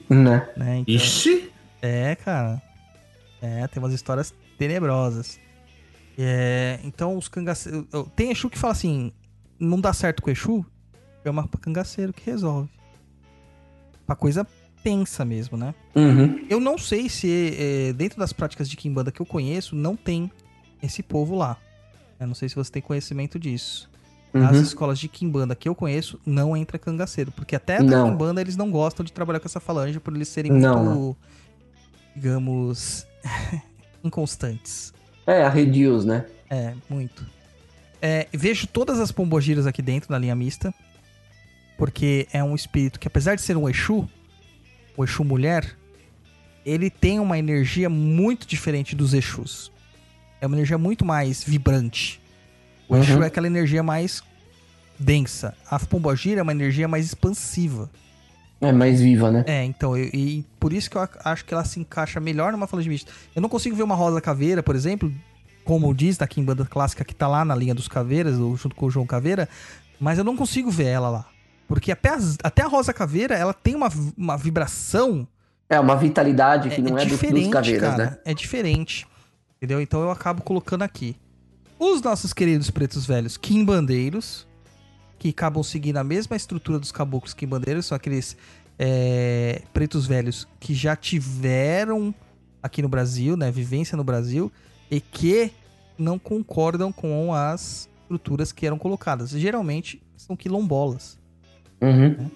Speaker 4: Né?
Speaker 2: né? Então,
Speaker 3: Ixi!
Speaker 2: É, cara. É, tem umas histórias tenebrosas. É, então, os cangaceiros. Tem Exu que fala assim: não dá certo com Exu, chama pra cangaceiro que resolve. Pra coisa tensa mesmo, né?
Speaker 4: Uhum.
Speaker 2: Eu não sei se é, dentro das práticas de Kimbanda que eu conheço, não tem esse povo lá. Eu não sei se você tem conhecimento disso. Nas
Speaker 4: Uhum.
Speaker 2: escolas de Kimbanda que eu conheço, não entra cangaceiro. Porque até da
Speaker 4: Não.
Speaker 2: Kimbanda eles não gostam de trabalhar com essa falange por eles serem
Speaker 4: Não,
Speaker 2: muito, digamos, <laughs> inconstantes.
Speaker 4: É, arredios, né?
Speaker 2: É, muito. É, vejo todas as pombogiras aqui dentro na linha mista. Porque é um espírito que, apesar de ser um Exu, o Exu mulher, ele tem uma energia muito diferente dos Exus. É uma energia muito mais vibrante. O
Speaker 4: Uhum.
Speaker 2: Exu é aquela energia mais densa. A pombogira é uma energia mais expansiva.
Speaker 4: É mais viva, né?
Speaker 2: É, então, eu- e por isso que eu ac- acho que ela se encaixa melhor numa falange mista. Eu não consigo ver uma rosa caveira, por exemplo, como diz da Kimbanda clássica que tá lá na linha dos caveiras, junto com o João Caveira, mas eu não consigo ver ela lá. Porque até, as- até a rosa caveira, ela tem uma, uma vibração
Speaker 4: É uma vitalidade que não é, do-
Speaker 2: diferente,
Speaker 4: dos caveiras,
Speaker 2: cara.
Speaker 4: né?
Speaker 2: É diferente. Entendeu? Então eu acabo colocando aqui. Os nossos queridos pretos velhos quimbandeiros, que acabam seguindo a mesma estrutura dos caboclos quimbandeiros, são aqueles é, pretos velhos que já tiveram aqui no Brasil, né? Vivência no Brasil, e que não concordam com as estruturas que eram colocadas. Geralmente são quilombolas.
Speaker 4: Uhum.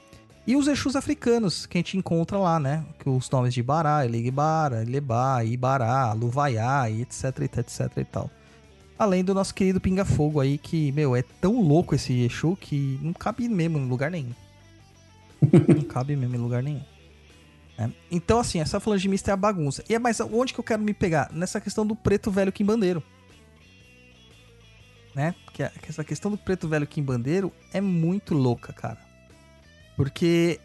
Speaker 2: E os Exus africanos, que a gente encontra lá, né? Que os nomes de Ibará, Eligbara, Ilebá, Ibará, Luvaiá, etc, etc, etc e tal. Além do nosso querido Pinga Fogo aí, que, meu, é tão louco esse Exu que não cabe mesmo em lugar nenhum. <laughs> não cabe mesmo em lugar nenhum. É. Então, assim, essa falange mista é a bagunça. E é mais onde que eu quero me pegar? Nessa questão do preto velho quimbandeiro. Né? Que, a- que essa questão do preto velho quimbandeiro é muito louca, cara. Porque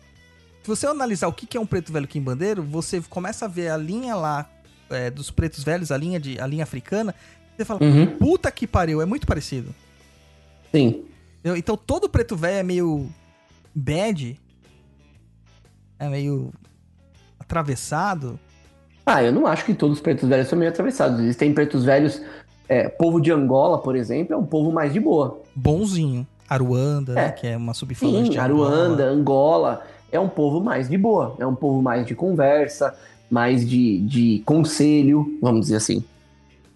Speaker 2: se você analisar o que que é um preto velho quimbandeiro, você começa a ver a linha lá é, dos pretos velhos, a linha, de, a linha africana, você fala,
Speaker 4: Uhum.
Speaker 2: puta que pariu, é muito parecido.
Speaker 4: Sim.
Speaker 2: Entendeu? Então todo preto velho é meio bad, é meio atravessado.
Speaker 4: Ah, eu não acho que todos os pretos velhos são meio atravessados. Existem pretos velhos. É, povo de Angola, por exemplo, é um povo mais de boa.
Speaker 2: bonzinho. Aruanda, né,
Speaker 4: É.
Speaker 2: que é uma subfalange
Speaker 4: Sim, Aruanda,
Speaker 2: Angola.
Speaker 4: Angola, é um povo mais de boa. É um povo mais de conversa, mais de, de conselho, vamos dizer assim.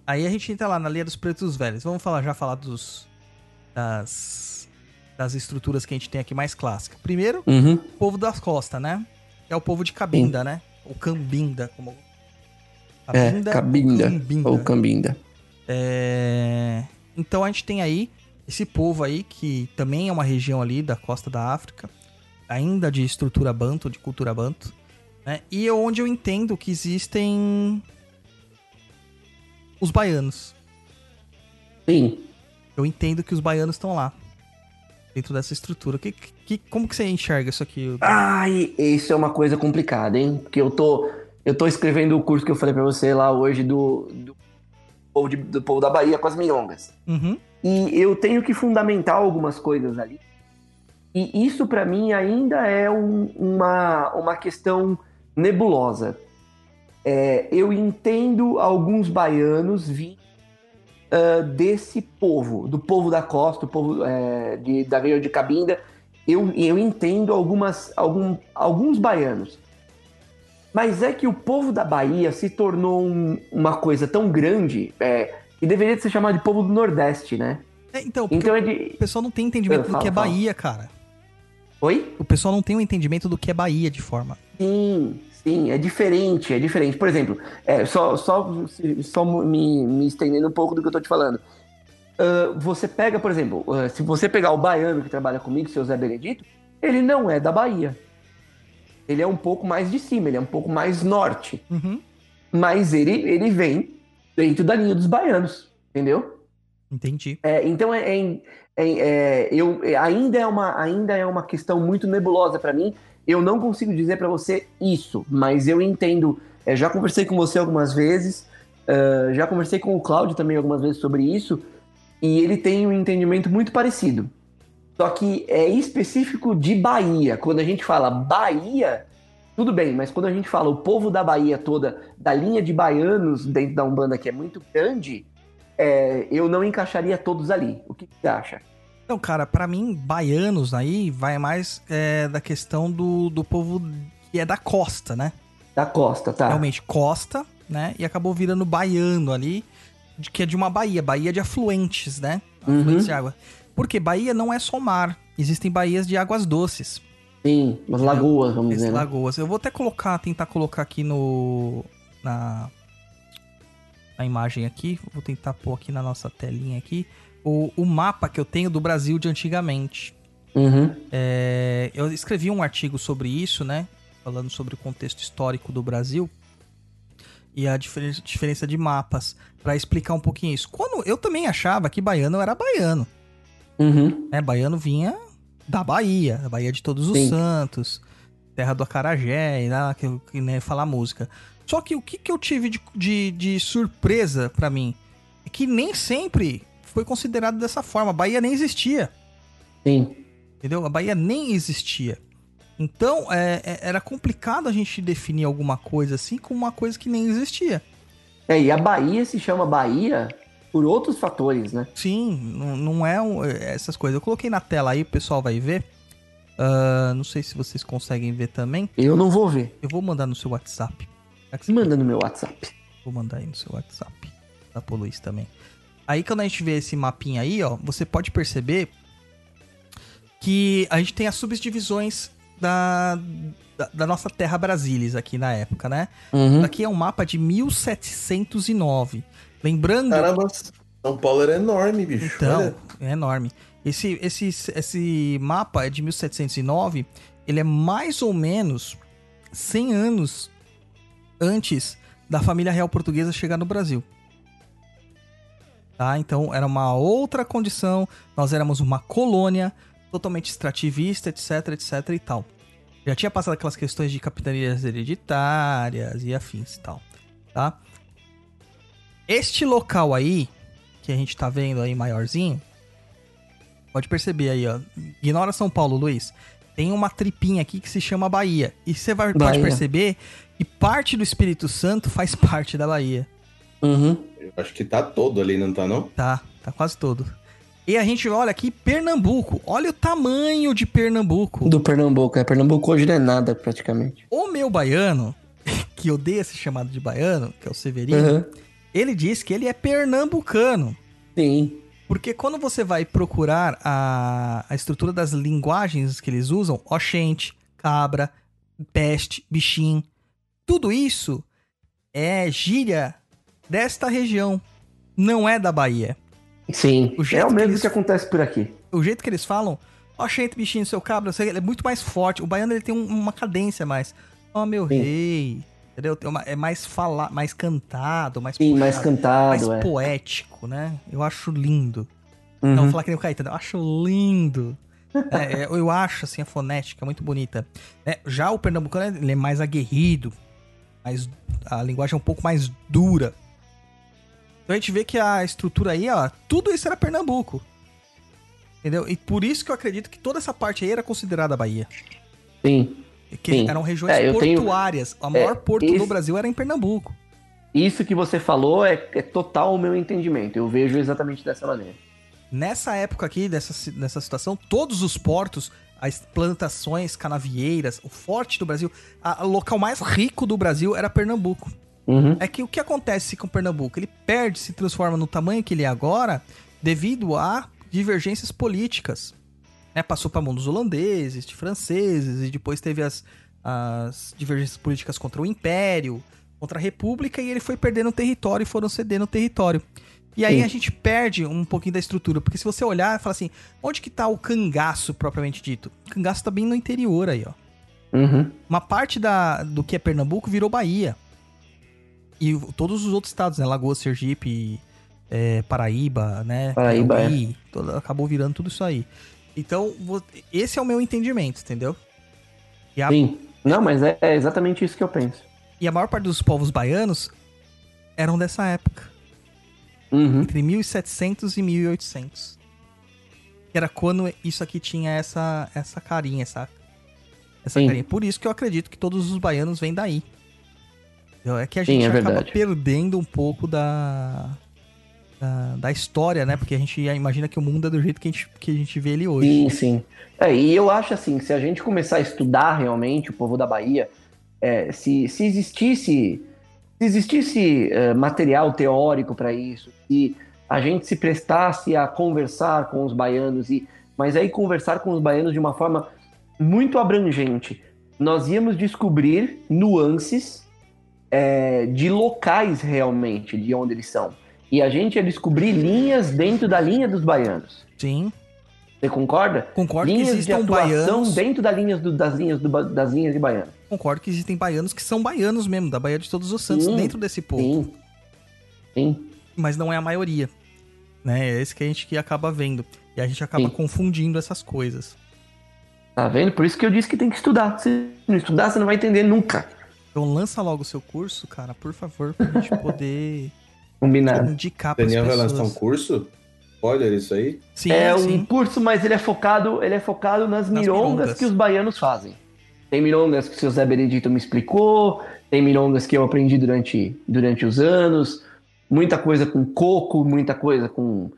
Speaker 2: Aí a gente entra lá na linha dos pretos velhos. Vamos falar já falar dos das das estruturas que a gente tem aqui mais clássica. Primeiro,
Speaker 4: Uhum.
Speaker 2: o povo das costas, né? É o povo de Cabinda, né? Ou Cambinda, como
Speaker 4: É, Cabinda.
Speaker 2: ou Cambinda.
Speaker 4: Ou Cambinda.
Speaker 2: É, Então a gente tem aí esse povo aí que também é uma região ali da costa da África, ainda de estrutura banto, de cultura banto, né? E é onde eu entendo que existem os baianos.
Speaker 4: Sim.
Speaker 2: Eu entendo que os baianos estão lá. Dentro dessa estrutura. Que, que, como que você enxerga isso aqui?
Speaker 4: Ai, isso é uma coisa complicada, hein? Porque eu tô, eu tô escrevendo o curso que eu falei pra você lá hoje do, do, povo, de- do povo da Bahia com as milongas.
Speaker 2: Uhum.
Speaker 4: E eu tenho que fundamentar algumas coisas ali. E isso pra mim ainda é um- uma, uma questão nebulosa. É, eu entendo alguns baianos vir ah, desse povo, do povo da costa, do povo é, de, da região de Cabinda. Eu, eu entendo algumas, algum, alguns baianos. Mas é que o povo da Bahia se tornou um- uma coisa tão grande é, que deveria ser chamado de povo do Nordeste, né?
Speaker 2: É, então,
Speaker 4: Então é
Speaker 2: o
Speaker 4: de.
Speaker 2: pessoal não tem entendimento
Speaker 4: Ah,
Speaker 2: do que é
Speaker 4: fala.
Speaker 2: Bahia, cara.
Speaker 4: Oi?
Speaker 2: O pessoal não tem um entendimento do que é Bahia de forma.
Speaker 4: Sim, sim, é diferente, é diferente. Por exemplo, é, só, só, só me, me estendendo um pouco do que eu tô te falando. Ah, você pega, por exemplo, ah, se você pegar o baiano que trabalha comigo, seu Zé Benedito, ele não é da Bahia. Ele é um pouco mais de cima, ele é um pouco mais norte.
Speaker 2: Uhum.
Speaker 4: Mas ele, ele vem dentro da linha dos baianos, entendeu?
Speaker 2: Entendi.
Speaker 4: É, então é, é- é- é- eu é, ainda é uma ainda é uma questão muito nebulosa para mim. Eu não consigo dizer para você isso, mas eu entendo. é, já conversei com você algumas vezes, é, já conversei com o Cláudio também algumas vezes sobre isso, e ele tem um entendimento muito parecido. Só que é específico de Bahia. Quando a gente fala Bahia, tudo bem, mas quando a gente fala o povo da Bahia toda, da linha de baianos dentro da Umbanda que é muito grande, é, eu não encaixaria todos ali. O que você acha?
Speaker 2: Então, cara, pra mim, baianos aí vai mais é, da questão do, do povo que é da costa, né?
Speaker 4: Da costa, tá?
Speaker 2: Realmente, costa, né? E acabou virando baiano ali, de, que é de uma baía, baía de afluentes, né?
Speaker 4: Uhum.
Speaker 2: Afluentes de água. Porque baía não é só mar, existem baías de águas doces.
Speaker 4: Sim, as lagoas, vamos dizer. né?
Speaker 2: lagoas. Eu vou até colocar, tentar colocar aqui no. Na. Na imagem aqui. Vou tentar pôr aqui na nossa telinha aqui. O, o mapa que eu tenho do Brasil de antigamente.
Speaker 4: Uhum.
Speaker 2: É, eu escrevi um artigo sobre isso, né? Falando sobre o contexto histórico do Brasil e a diferença, diferença de mapas, Pra explicar um pouquinho isso. Quando eu também achava que baiano era baiano.
Speaker 4: Uhum.
Speaker 2: né? Baiano vinha da Bahia, da Bahia de Todos os
Speaker 4: Sim.
Speaker 2: Santos, terra do Acarajé, e lá que, que né, falar música. Só que o que, que eu tive de, de, de surpresa pra mim é que nem sempre foi considerado dessa forma. A Bahia nem existia,
Speaker 4: Sim.
Speaker 2: entendeu? A Bahia nem existia. Então é, é- era complicado a gente definir alguma coisa assim como uma coisa que nem existia.
Speaker 4: É, e a Bahia se chama Bahia por outros fatores, né?
Speaker 2: Sim, não, não é um- é essas coisas. Eu coloquei na tela aí, o pessoal vai ver. Ah, não sei se vocês conseguem ver também.
Speaker 4: Eu não vou ver.
Speaker 2: Eu vou mandar no seu WhatsApp. Você-
Speaker 4: Manda no meu WhatsApp.
Speaker 2: Vou mandar aí no seu WhatsApp. Dá pro Luiz também. Aí quando a gente vê esse mapinha aí, ó, você pode perceber que a gente tem as subdivisões da, da, da nossa terra Brasilis aqui na época, né?
Speaker 4: Uhum.
Speaker 2: Aqui é um mapa de 1709. Lembrando.
Speaker 1: Caramba, São Paulo era enorme, bicho.
Speaker 2: Então,
Speaker 1: Olha.
Speaker 2: é enorme. Esse, esse, esse mapa é de 1709. Ele é mais ou menos 100 anos antes da família real portuguesa chegar no Brasil. Tá? Então, era uma outra condição. Nós éramos uma colônia totalmente extrativista, etc, etc e tal. Já tinha passado aquelas questões de capitanias hereditárias e afins e tal, tá? Este local aí, que a gente tá vendo aí maiorzinho, pode perceber aí, ó. Ignora São Paulo, Luiz. Tem uma tripinha aqui que se chama Bahia. E você vai, pode perceber que parte do Espírito Santo faz <laughs> parte da Bahia.
Speaker 4: Uhum.
Speaker 1: Eu acho que tá todo ali, não tá não?
Speaker 2: Tá, tá quase todo. E a gente olha aqui Pernambuco. Olha o tamanho de Pernambuco.
Speaker 4: Do Pernambuco. É, Pernambuco hoje não é nada, praticamente.
Speaker 2: O meu baiano, <laughs> que odeia ser chamado de baiano, que é o Severino,
Speaker 4: Uhum.
Speaker 2: ele diz que ele é pernambucano.
Speaker 4: Sim.
Speaker 2: Porque quando você vai procurar a, a estrutura das linguagens que eles usam, oxente, cabra, peste, bichinho, tudo isso é gíria desta região, não é da Bahia.
Speaker 4: Sim.
Speaker 2: O
Speaker 4: é o
Speaker 2: que
Speaker 4: mesmo
Speaker 2: eles-
Speaker 4: que acontece por aqui.
Speaker 2: O jeito que eles falam, oxente, bichinho, seu cabra, ele é muito mais forte. O baiano ele tem um- uma cadência mais. Ó, meu
Speaker 4: Sim.
Speaker 2: rei. Entendeu? Uma- é mais falar, mais cantado, mais
Speaker 4: Sim, mais cantado,
Speaker 2: mais
Speaker 4: é.
Speaker 2: poético, né? Eu acho lindo.
Speaker 4: Uhum.
Speaker 2: Não, vou falar que nem o Caetano. Eu acho lindo. <laughs> É, é, eu acho, assim, a fonética muito bonita. É, já o pernambucano, ele é mais aguerrido. Mais, a linguagem é um pouco mais dura. Então a gente vê que a estrutura aí, ó, tudo isso era Pernambuco. Entendeu? E por isso que eu acredito que toda essa parte aí era considerada Bahia.
Speaker 4: Sim.
Speaker 2: Que
Speaker 4: Sim.
Speaker 2: eram regiões
Speaker 4: É, eu tenho-
Speaker 2: portuárias. A maior
Speaker 4: é,
Speaker 2: porto
Speaker 4: esse-
Speaker 2: do Brasil era em Pernambuco.
Speaker 4: Isso que você falou é, é total o meu entendimento. Eu vejo exatamente dessa maneira.
Speaker 2: Nessa época aqui, dessa, dessa situação, todos os portos, as plantações canavieiras, o forte do Brasil, a- o local mais rico do Brasil era Pernambuco.
Speaker 4: Uhum.
Speaker 2: É que o que acontece com Pernambuco? Ele perde, se transforma no tamanho que ele é agora, devido a divergências políticas. Né? Passou para mão dos holandeses, de franceses, e depois teve as, as divergências políticas contra o Império, contra a República, e ele foi perdendo território e foram cedendo território. E aí
Speaker 4: Sim.
Speaker 2: a gente perde um pouquinho da estrutura, porque se você olhar e falar assim, onde que tá o cangaço propriamente dito? O cangaço tá bem no interior aí, ó
Speaker 4: Uhum.
Speaker 2: uma parte da, do que é Pernambuco virou Bahia. E todos os outros estados, né? Lagoa, Sergipe, é, Paraíba, né?
Speaker 4: Paraíba,
Speaker 2: Piauí, todo- acabou virando tudo isso aí. Então, esse é o meu entendimento, entendeu? A,
Speaker 4: Sim. Não, mas é, é exatamente isso que eu penso.
Speaker 2: e a maior parte dos povos baianos eram dessa época.
Speaker 4: Uhum.
Speaker 2: Entre 1700 e 1800. Que era quando isso aqui tinha essa, essa carinha, essa, essa
Speaker 4: Sim.
Speaker 2: carinha. Por isso que eu acredito que todos os baianos vêm daí. É que a
Speaker 4: Sim,
Speaker 2: gente
Speaker 4: é
Speaker 2: acaba
Speaker 4: verdade.
Speaker 2: perdendo um pouco da, da, da história, né? Porque a gente imagina que o mundo é do jeito que a gente, que a gente vê ele hoje.
Speaker 4: Sim, sim. É, e eu acho assim, se a gente começar a estudar realmente o povo da Bahia, é, se, se existisse, se existisse é, material teórico para isso, se a gente se prestasse a conversar com os baianos, e, mas aí conversar com os baianos de uma forma muito abrangente, nós íamos descobrir nuances é, de locais realmente, de onde eles são. E a gente ia descobrir linhas dentro da linha dos baianos.
Speaker 2: Sim,
Speaker 4: Você concorda?
Speaker 2: concordo que
Speaker 4: linhas de atuação
Speaker 2: baianos.
Speaker 4: dentro das linhas, do- das, linhas do das linhas de baiano.
Speaker 2: Concordo que existem baianos que são baianos mesmo, da Baía de Todos os Santos,
Speaker 4: Sim,
Speaker 2: dentro desse povo.
Speaker 4: Sim. Sim.
Speaker 2: mas não é a maioria. Né? É esse que a gente que acaba vendo. E a gente acaba
Speaker 4: Sim.
Speaker 2: confundindo essas coisas.
Speaker 4: Tá vendo? Por isso que eu disse que tem que estudar. Se não estudar, você não vai entender nunca.
Speaker 2: Então lança logo o seu curso, cara, por favor, pra gente <laughs> poder
Speaker 4: Combinado.
Speaker 2: indicar pras
Speaker 3: Daniel vai lançar um curso? Spoiler isso aí?
Speaker 2: Sim,
Speaker 4: é
Speaker 2: sim.
Speaker 4: um curso, mas ele é focado, ele é focado nas,
Speaker 2: Nas
Speaker 4: mirongas,
Speaker 2: mirongas.
Speaker 4: que os baianos fazem. Tem mirongas que o seu Zé Benedito me explicou, tem mirongas que eu aprendi durante, durante os anos, muita coisa com coco, muita coisa com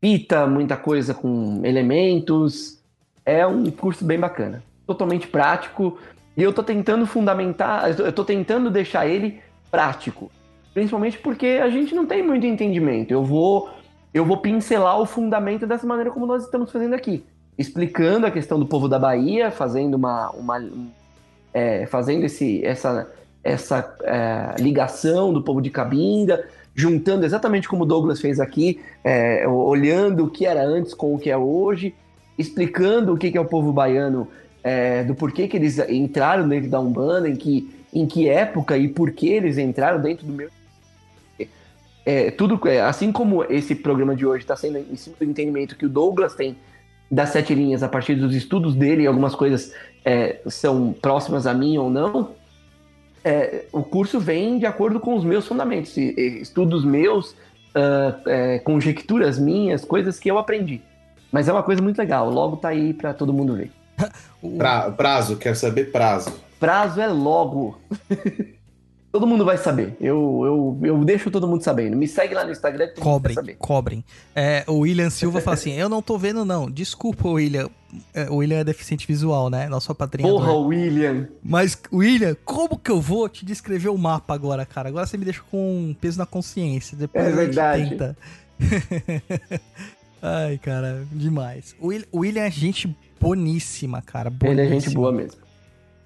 Speaker 4: fita, muita coisa com elementos. É um curso bem bacana, totalmente prático. E eu tô tentando fundamentar, eu tô- tentando deixar ele prático. Principalmente porque a gente não tem muito entendimento. Eu vou eu vou pincelar o fundamento dessa maneira como nós estamos fazendo aqui. Explicando a questão do povo da Bahia, fazendo uma. uma um, é, fazendo esse, essa, essa é, ligação do povo de Cabinda, juntando exatamente como o Douglas fez aqui, é, olhando o que era antes com o que é hoje, explicando o que é o povo baiano, é, do porquê que eles entraram dentro da Umbanda, em que, em que época e por que eles entraram dentro do meu é, tudo é, assim como esse programa de hoje está sendo em cima do entendimento que o Douglas tem das sete linhas a partir dos estudos dele, algumas coisas é, são próximas a mim ou não. é, o curso vem de acordo com os meus fundamentos, estudos meus, ah, é, conjecturas minhas, coisas que eu aprendi. Mas é uma coisa muito legal, logo tá aí para todo mundo ver.
Speaker 2: O-
Speaker 3: Pra- prazo, quero saber prazo.
Speaker 4: Prazo é logo. <laughs> todo mundo vai saber. Eu, eu, eu deixo todo mundo sabendo. Me segue lá no Instagram que
Speaker 2: Cobrem,
Speaker 4: saber.
Speaker 2: cobrem. É, o William Silva fala assim: Eu não tô vendo, não. Desculpa, William. É, O William é deficiente visual, né? Nosso padrinho.
Speaker 4: Porra, William.
Speaker 2: Mas, William, como que eu vou te descrever o mapa agora, cara? Agora você me deixa com um peso na consciência. Depois
Speaker 4: É verdade.
Speaker 2: tenta. <laughs> Ai, cara, demais. O William é gente boníssima, cara.
Speaker 4: Ele é gente
Speaker 2: boníssima.
Speaker 4: boa mesmo.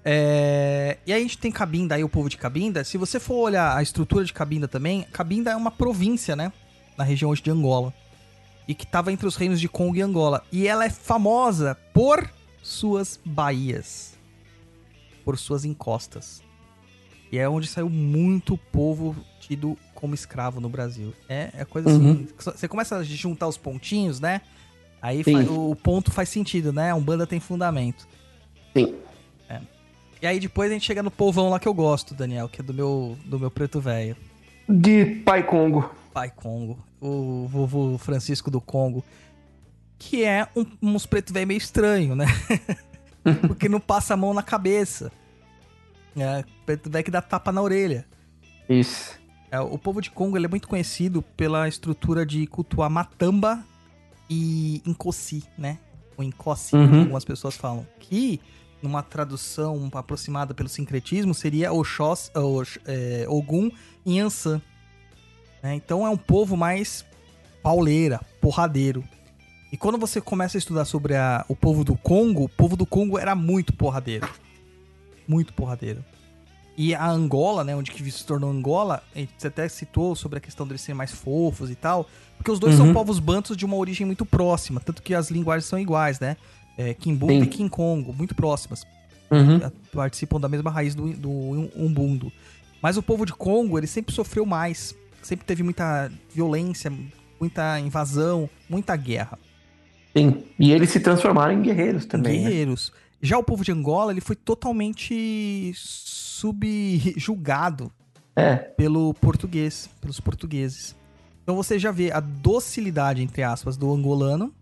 Speaker 2: É, E aí a gente tem Cabinda aí, o povo de Cabinda. Se você for olhar a estrutura de Cabinda também, Cabinda é uma província, né? Na região hoje de Angola. E que tava entre os reinos de Congo e Angola. E ela é famosa por suas baías. Por suas encostas. E é onde saiu muito povo tido como escravo no Brasil. É, é coisa assim.
Speaker 4: Uhum.
Speaker 2: Você começa a juntar os pontinhos, né? Aí
Speaker 4: Sim.
Speaker 2: fa- o ponto faz sentido, né? A Umbanda tem fundamento.
Speaker 4: Sim.
Speaker 2: E aí depois a gente chega no povão lá que eu gosto, Daniel, que é do meu, do meu preto velho.
Speaker 4: De Pai Congo.
Speaker 2: Pai Congo, o vovô Francisco do Congo. Que é um, uns preto velho meio estranho, né? <laughs> Porque não passa a mão na cabeça. É, preto velho que dá tapa na orelha.
Speaker 4: Isso.
Speaker 2: É, o povo de Congo ele é muito conhecido pela estrutura de cultuar matamba e Nkosi, né? O Nkosi,
Speaker 4: Uhum.
Speaker 2: como algumas pessoas falam. Que, numa tradução aproximada pelo sincretismo, seria Oxós, Ox, é, Ogum e Yansan. né? Então é um povo mais pauleira, porradeiro. E quando você começa a estudar sobre a- o povo do Congo, o povo do Congo era muito porradeiro. Muito porradeiro. E a Angola, né, onde que se tornou Angola, gente até citou sobre a questão deles serem mais fofos e tal, porque os dois são
Speaker 4: Uhum.
Speaker 2: povos bantos de uma origem muito próxima, tanto que as linguagens são iguais, né? É, Kimbundu
Speaker 4: Sim.
Speaker 2: e Kinkongo, muito próximas,
Speaker 4: Uhum.
Speaker 2: a- participam da mesma raiz do, do Umbundo. Mas o povo de Congo, ele sempre sofreu mais, sempre teve muita violência, muita invasão, muita guerra.
Speaker 4: Sim. E eles se transformaram em guerreiros também. né?
Speaker 2: guerreiros. Já o povo de Angola, ele foi totalmente subjugado
Speaker 4: É.
Speaker 2: pelo português, pelos portugueses. Então você já vê a docilidade, entre aspas, do angolano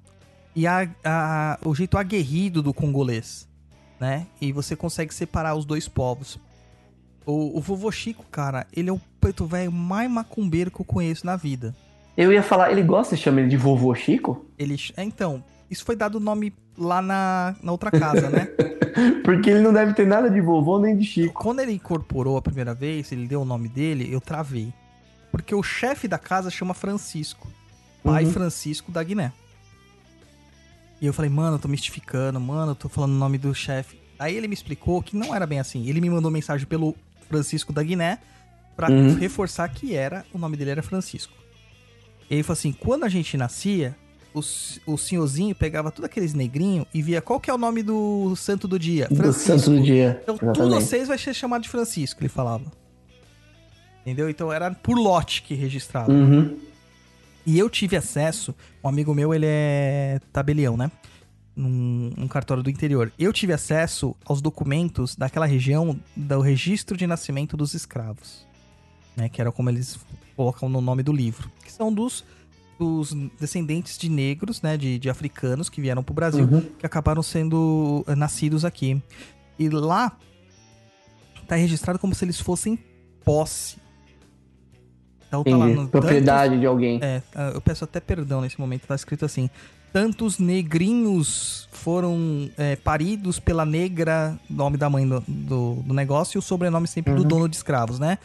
Speaker 2: e a, a- o jeito aguerrido do congolês, né? E você consegue separar os dois povos. O, o vovô Chico, cara, ele é o preto velho mais macumbeiro que eu conheço na vida.
Speaker 4: Eu ia falar, ele gosta de chamar ele de vovô Chico?
Speaker 2: Ele, é, então, isso foi dado nome lá na, na outra casa, né? <laughs>
Speaker 4: Porque ele não deve ter nada de vovô nem de Chico.
Speaker 2: Quando ele incorporou a primeira vez, ele deu o nome dele, eu travei. Porque o chefe da casa chama Francisco. Pai
Speaker 4: Uhum.
Speaker 2: Francisco da Guiné. E eu falei, mano, eu tô mistificando, mano, eu tô falando o nome do chefe. Aí ele me explicou que não era bem assim. Ele me mandou mensagem pelo Francisco da Guiné pra
Speaker 4: Uhum.
Speaker 2: reforçar que era, o nome dele era Francisco. E ele falou assim, quando a gente nascia, o, o senhorzinho pegava todos aqueles negrinhos e via qual que é o nome do santo do dia.
Speaker 4: Do santo do dia.
Speaker 2: Então, todos vocês vai ser chamado de Francisco, ele falava. Entendeu? Então era por lote que registrava.
Speaker 4: Uhum.
Speaker 2: E eu tive acesso, um amigo meu, ele é tabelião, né? Num, num cartório do interior. Eu tive acesso aos documentos daquela região do registro de nascimento dos escravos. Né? Que era como eles colocam no nome do livro. Que são dos, dos descendentes de negros, né? De, de africanos que vieram pro Brasil,
Speaker 4: Uhum.
Speaker 2: que acabaram sendo eh, nascidos aqui. E lá tá registrado como se eles fossem posse. Então tá lá no
Speaker 4: Propriedade de alguém.
Speaker 2: é, ah, eu peço até perdão nesse momento, tá escrito assim. Tantos negrinhos foram é, paridos pela negra, nome da mãe do, do, do negócio, e o sobrenome sempre do
Speaker 4: Uhum.
Speaker 2: dono de escravos, né?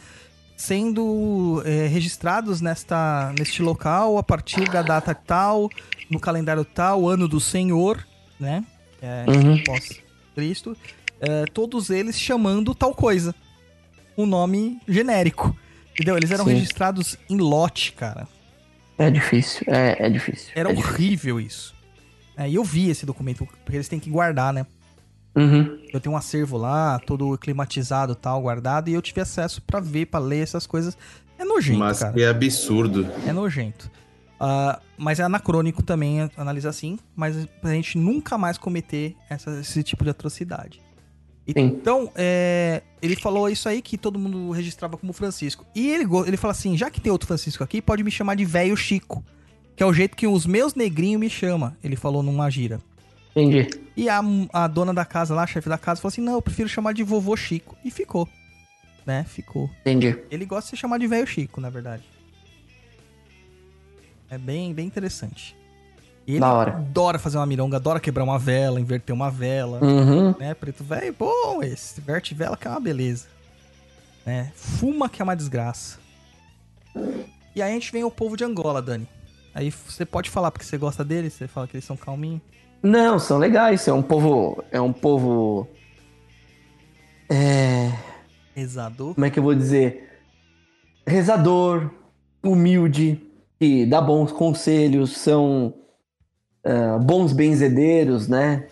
Speaker 2: Sendo é, registrados nesta, neste local a partir da data tal, no calendário tal, ano do Senhor, né? É
Speaker 4: Uhum.
Speaker 2: pós-Cristo. é, todos eles chamando tal coisa. Um nome genérico. Entendeu? Eles eram
Speaker 4: Sim.
Speaker 2: registrados em lote, cara.
Speaker 4: É difícil, é, é difícil.
Speaker 2: Era
Speaker 4: é difícil.
Speaker 2: horrível isso. É, e eu vi esse documento, porque eles têm que guardar, né?
Speaker 4: Uhum.
Speaker 2: Eu tenho um acervo lá, todo climatizado tal, guardado, e eu tive acesso pra ver, pra ler essas coisas. É nojento,
Speaker 3: Mas
Speaker 2: cara.
Speaker 3: é absurdo.
Speaker 2: É nojento. Ah, mas é anacrônico também analisar assim, mas pra gente nunca mais cometer essa- esse tipo de atrocidade. E-
Speaker 4: Sim.
Speaker 2: Então, é, ele falou isso aí que todo mundo registrava como Francisco. E ele, ele fala assim: já que tem outro Francisco aqui, pode me chamar de velho Chico. Que é o jeito que os meus negrinhos me chamam. Ele falou numa gira.
Speaker 4: Entendi.
Speaker 2: E a, a dona da casa lá, a chefe da casa, falou assim: não, eu prefiro chamar de vovô Chico. E ficou. Né? Ficou.
Speaker 4: Entendi.
Speaker 2: Ele gosta de ser chamado de velho Chico, na verdade. É bem, bem interessante. Ele
Speaker 4: Da hora.
Speaker 2: adora fazer uma mironga, adora quebrar uma vela, inverter uma vela.
Speaker 4: Uhum.
Speaker 2: Né? Preto velho, bom esse. Verte vela que é uma beleza. Né? Fuma que é uma desgraça. E aí a gente vem o povo de Angola, Dani. Aí você pode falar porque você gosta deles, você fala que eles são calminhos.
Speaker 4: Não, são legais. É um povo. É um povo. É.
Speaker 2: Rezador.
Speaker 4: Como é que eu vou dizer? Rezador, humilde, que dá bons conselhos, são ah, bons benzedeiros, né?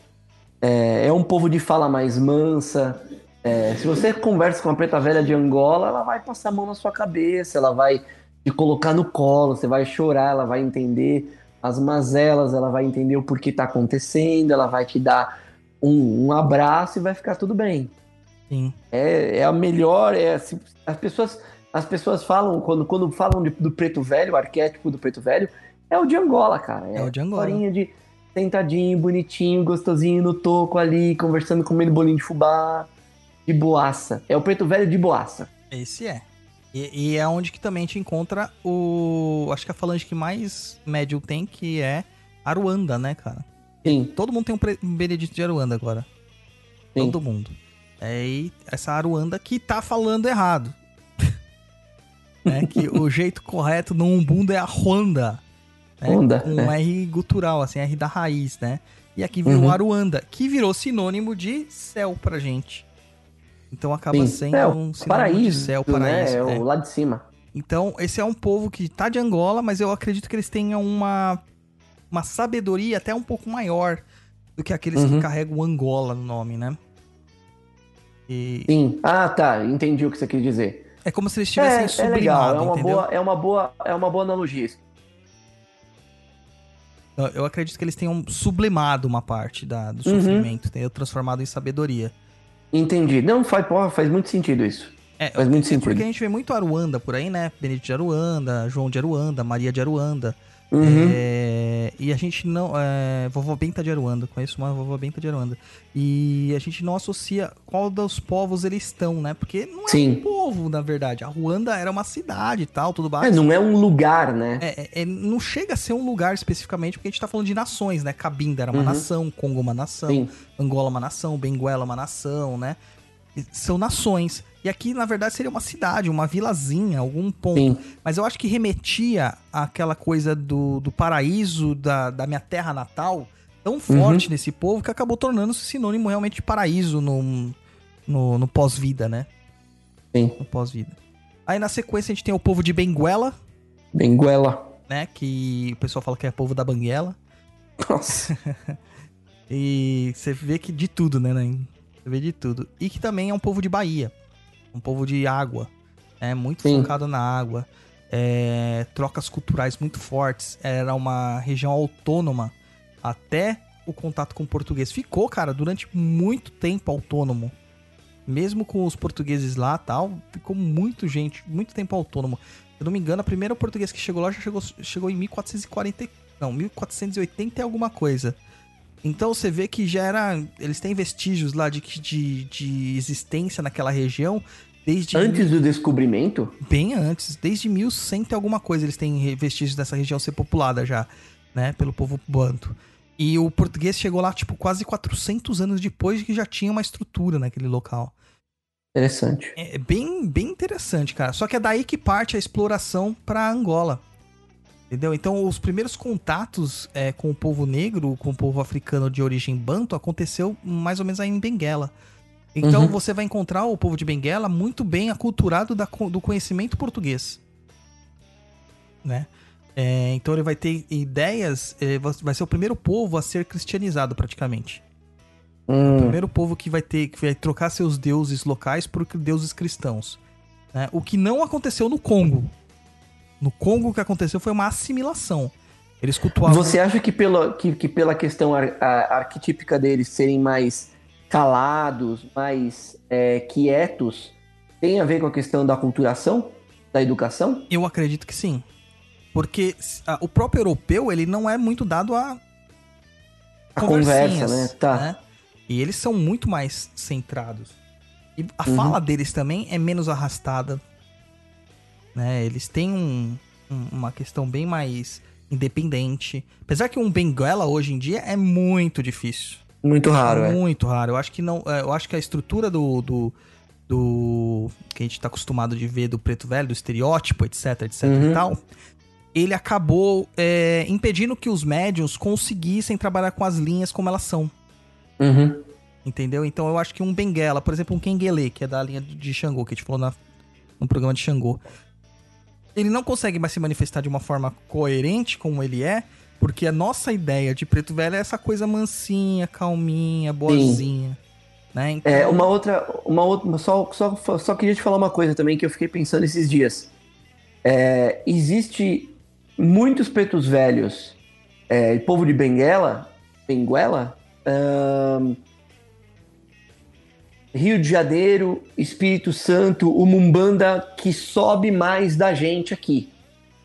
Speaker 4: É, é um povo de fala mais mansa. É, se você conversa com a preta velha de Angola, ela vai passar a mão na sua cabeça, ela vai te colocar no colo, você vai chorar, ela vai entender as mazelas, ela vai entender o porquê tá acontecendo, ela vai te dar um, um abraço e vai ficar tudo bem.
Speaker 2: Sim.
Speaker 4: É, é a melhor. É, assim, as, pessoas, as pessoas falam, quando, quando falam de- do preto velho, o arquétipo do preto velho, é o de Angola, cara.
Speaker 2: É o de Angola.
Speaker 4: Historinha de sentadinho, bonitinho, gostosinho no toco ali, conversando, comendo bolinho de fubá, de boaça. É o preto velho de boaça.
Speaker 2: Esse é. E, e é onde que também te encontra o. Acho que a falange que mais médio tem, que é Aruanda, né, cara?
Speaker 4: Sim,
Speaker 2: Todo mundo tem um, um Benedito de Aruanda agora.
Speaker 4: Sim.
Speaker 2: Todo mundo. É e essa Aruanda que tá falando errado. <laughs> é que o jeito correto no Umbunda é a Ruanda. né?
Speaker 4: Honda,
Speaker 2: Com um R gutural, assim, R da raiz, né? E aqui virou
Speaker 4: Uhum.
Speaker 2: Aruanda, que virou sinônimo de céu pra gente. Então acaba
Speaker 4: sim.
Speaker 2: sendo
Speaker 4: É,
Speaker 2: um
Speaker 4: o
Speaker 2: sinônimo de
Speaker 4: paraíso,
Speaker 2: céu,
Speaker 4: né?
Speaker 2: paraíso.
Speaker 4: É
Speaker 2: é.
Speaker 4: o lá de cima.
Speaker 2: Então, esse é um povo que tá de Angola, mas eu acredito que eles tenham uma, uma sabedoria até um pouco maior do que aqueles que
Speaker 4: Uhum.
Speaker 2: carregam Angola no nome, né? E
Speaker 4: Sim. Ah, tá. Entendi o que você quis dizer.
Speaker 2: é como se eles tivessem
Speaker 4: É, é
Speaker 2: sublimado,
Speaker 4: legal. É uma,
Speaker 2: entendeu?
Speaker 4: boa, é, uma boa, é uma boa analogia. isso.
Speaker 2: Eu- acredito que eles tenham sublimado uma parte da, do
Speaker 4: Uhum.
Speaker 2: sofrimento, entendeu? Transformado em sabedoria.
Speaker 4: Entendi. Não, faz, porra, faz muito sentido isso.
Speaker 2: É,
Speaker 4: Faz muito
Speaker 2: é
Speaker 4: sentido.
Speaker 2: porque a gente vê muito Aruanda por aí, né? Benedito de Aruanda, João de Aruanda, Maria de Aruanda.
Speaker 4: Uhum.
Speaker 2: É, e a gente não. É, vovó Benta de Aruanda, conheço uma vovó Benta de Aruanda. E a gente não associa qual dos povos eles estão, né? Porque não é
Speaker 4: Sim.
Speaker 2: um povo, na verdade. A Ruanda era uma cidade e tal, tudo
Speaker 4: É,
Speaker 2: mais.
Speaker 4: não é um lugar, né?
Speaker 2: É, é, é, não chega a ser um lugar especificamente, porque a gente tá falando de nações, né? Cabinda era uma
Speaker 4: Uhum.
Speaker 2: nação, Congo uma nação,
Speaker 4: Sim.
Speaker 2: Angola uma nação, Benguela uma nação, né? São nações. E aqui, na verdade, seria uma cidade, uma vilazinha, algum ponto.
Speaker 4: Sim.
Speaker 2: Mas eu acho que remetia àquela coisa do, do paraíso da, da minha terra natal tão forte nesse povo que acabou tornando-se sinônimo realmente de paraíso no, no, no pós-vida, né?
Speaker 4: Sim.
Speaker 2: No pós-vida. Aí na sequência a gente tem o povo de Benguela,
Speaker 4: Benguela.
Speaker 2: né? Que o pessoal fala que é povo da Banguela.
Speaker 4: Nossa. <laughs>
Speaker 2: E você vê que de tudo, né? né? Você vê de tudo. E que também é um povo de Bahia. Um povo de água. É muito
Speaker 4: Sim.
Speaker 2: focado na água. é, trocas culturais muito fortes, era uma região autônoma até o contato com o português. Ficou, cara, durante muito tempo autônomo. Mesmo com os portugueses lá tal, ficou muito gente, muito tempo autônomo. Se eu não me engano, a primeira português que chegou lá já chegou, chegou em 1440, não, 1480 e alguma coisa. Então você vê que já era. Eles têm vestígios lá de, de, de existência naquela região desde.
Speaker 4: Antes do descobrimento?
Speaker 2: Bem antes, desde 1100 e alguma coisa eles têm vestígios dessa região ser populada já, né, pelo povo banto. E o português chegou lá, tipo, quase 400 anos depois que já tinha uma estrutura naquele local.
Speaker 4: Interessante.
Speaker 2: É bem, bem interessante, cara. Só que é daí que parte a exploração para Angola. Entendeu? Então, os primeiros contatos é, com o povo negro, com o povo africano de origem banto, aconteceu mais ou menos aí em Benguela. Então, uhum. você vai encontrar o povo de Benguela muito bem aculturado da, do conhecimento português. Né? É, então, ele vai ter ideias, é, vai ser o primeiro povo a ser cristianizado, praticamente. Hum. O primeiro povo que vai ter que vai trocar seus deuses locais por deuses cristãos. Né? O que não aconteceu no Congo. No Congo, o que aconteceu foi uma assimilação. Eles cultuavam.
Speaker 4: Você acha que pela, que, que pela questão ar, a, arquetípica deles serem mais calados, mais é, quietos, tem a ver com a questão da culturação, da educação?
Speaker 2: Eu acredito que sim. Porque a, o próprio europeu, ele não é muito dado a.
Speaker 4: A conversa, né? Tá. Né?
Speaker 2: E eles são muito mais centrados. E a uhum. fala deles também é menos arrastada né? Eles têm um, um, uma questão bem mais independente. Apesar que um Benguela hoje em dia é muito difícil.
Speaker 4: Muito raro,
Speaker 2: é. Muito raro. Eu acho que não. É, eu acho que a estrutura do. do, do que a gente tá acostumado de ver do preto velho, do estereótipo, etc, etc uhum. e tal. Ele acabou é, impedindo que os médiums conseguissem trabalhar com as linhas como elas são.
Speaker 4: Uhum.
Speaker 2: Entendeu? Então eu acho que um Benguela, por exemplo, um Kengele, que é da linha de Xangô, que a gente falou na, no programa de Xangô ele não consegue mais se manifestar de uma forma coerente como ele é, porque a nossa ideia de preto velho é essa coisa mansinha, calminha, boazinha. Né?
Speaker 4: Então... É, uma outra. Uma outra só, só, só queria te falar uma coisa também que eu fiquei pensando esses dias. É, existe muitos pretos velhos, é, povo de Benguela, Benguela, Rio de Janeiro, Espírito Santo, o Mumbanda que sobe mais da gente aqui.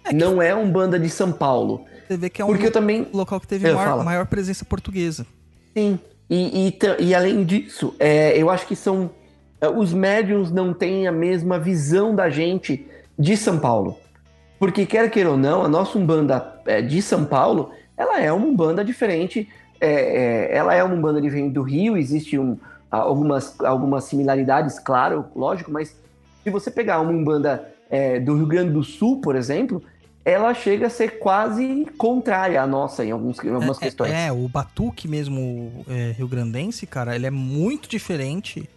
Speaker 4: É que... Não é um banda de São Paulo.
Speaker 2: Você vê que é um Porque eu também... local que teve maior, maior, presença portuguesa.
Speaker 4: Sim. E, e, e além disso, é, eu acho que são. É, os médiums não têm a mesma visão da gente de São Paulo. Porque, quer queira ou não, a nossa Umbanda é, de São Paulo, ela é uma Umbanda diferente. É, é, ela é uma Umbanda diferente do Rio, existe um, algumas, algumas similaridades, claro, lógico, mas se você pegar uma Umbanda é, do Rio Grande do Sul, por exemplo, ela chega a ser quase contrária à nossa em, alguns, em algumas
Speaker 2: é,
Speaker 4: questões.
Speaker 2: É, o batuque mesmo é, rio-grandense, cara, ele é muito diferente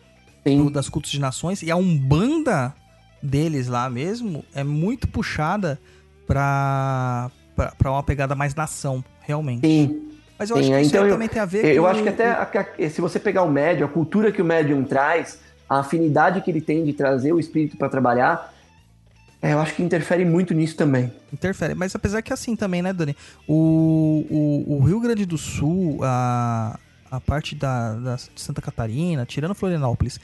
Speaker 2: do, das cultos de nações e a Umbanda deles lá mesmo é muito puxada pra, pra, pra uma pegada mais nação, realmente.
Speaker 4: Sim.
Speaker 2: Mas eu acho que então isso também tem a ver
Speaker 4: eu com... Eu acho que até a, a, se você pegar o médium, a cultura que o médium traz, a afinidade que ele tem de trazer o espírito para trabalhar, é, eu acho que interfere muito nisso também.
Speaker 2: Interfere, mas apesar que é assim também, né, Dani? O, o, o Rio Grande do Sul, a, a parte da, da Santa Catarina, tirando Florianópolis,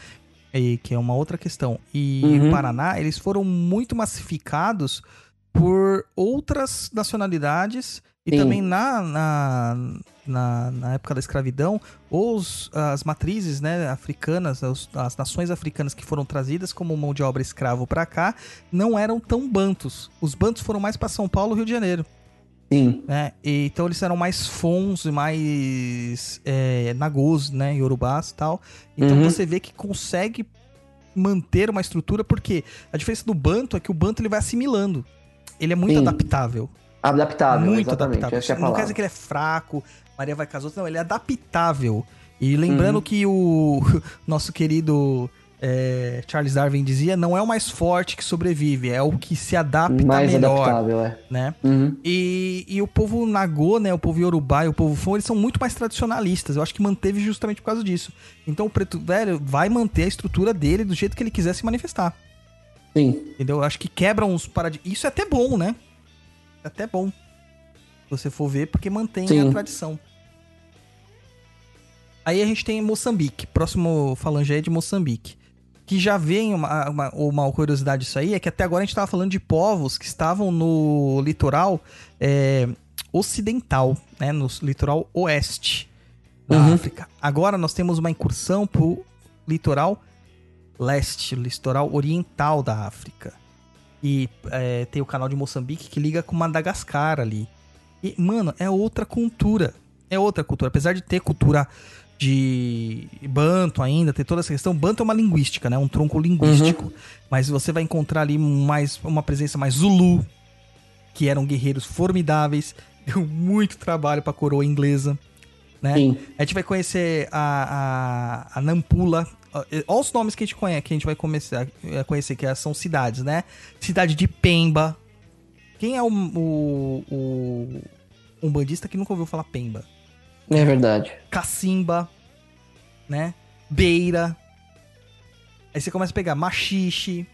Speaker 2: e, que é uma outra questão, e uhum. o Paraná, eles foram muito massificados por outras nacionalidades e Sim. também na, na, na, na, época da escravidão, os, as matrizes né, africanas, os, as nações africanas que foram trazidas como mão de obra escravo para cá, não eram tão bantos. Os bantos foram mais para São Paulo e Rio de Janeiro.
Speaker 4: Sim.
Speaker 2: Né? E, então eles eram mais fons e mais é, nagôs, né? Yorubás e tal. Então uhum. você vê que consegue manter uma estrutura, porque a diferença do banto é que o banto ele vai assimilando. Ele é muito Sim. adaptável.
Speaker 4: Adaptável,
Speaker 2: Muito adaptável. É não quer dizer que ele é fraco, Maria vai casar, não, ele é adaptável. E lembrando uhum. que o <laughs> nosso querido é, Charles Darwin dizia, não é o mais forte que sobrevive, é o que se adapta mais melhor. Adaptável, é. Né?
Speaker 4: Uhum.
Speaker 2: E, e o povo Nagô, né, o povo Yorubá e o povo Fon, eles são muito mais tradicionalistas. Eu acho que manteve justamente por causa disso. Então o Preto Velho vai manter a estrutura dele do jeito que ele quiser se manifestar.
Speaker 4: Sim.
Speaker 2: Entendeu? Eu acho que quebra uns paradigmas. Isso é até bom, né? É até bom. Se você for ver, porque mantém
Speaker 4: Sim.
Speaker 2: a tradição. Aí a gente tem Moçambique. Próximo falange é de Moçambique. Que já vem uma, uma, uma curiosidade disso aí, é que até agora a gente tava falando de povos que estavam no litoral é, ocidental, né? No litoral oeste da
Speaker 4: Uhum.
Speaker 2: África. Agora nós temos uma incursão pro litoral leste, litoral oriental da África. E é, tem o canal de Moçambique que liga com Madagascar ali. E, mano, é outra cultura. É outra cultura. Apesar de ter cultura de Banto ainda, ter toda essa questão. Banto é uma linguística, né? Um tronco linguístico. Mas você vai encontrar ali mais uma presença mais Zulu, que eram guerreiros formidáveis. <laughs> Deu muito trabalho pra coroa inglesa. Né?
Speaker 4: Sim.
Speaker 2: A gente vai conhecer a, a, a Nampula. Olha os nomes que a gente conhece, que a gente vai começar a conhecer, que são cidades, né? Cidade de Pemba. Quem é o, o, o um bandista que nunca ouviu falar Pemba?
Speaker 4: É verdade.
Speaker 2: Cacimba, né? Beira. Aí você começa a pegar Machixe.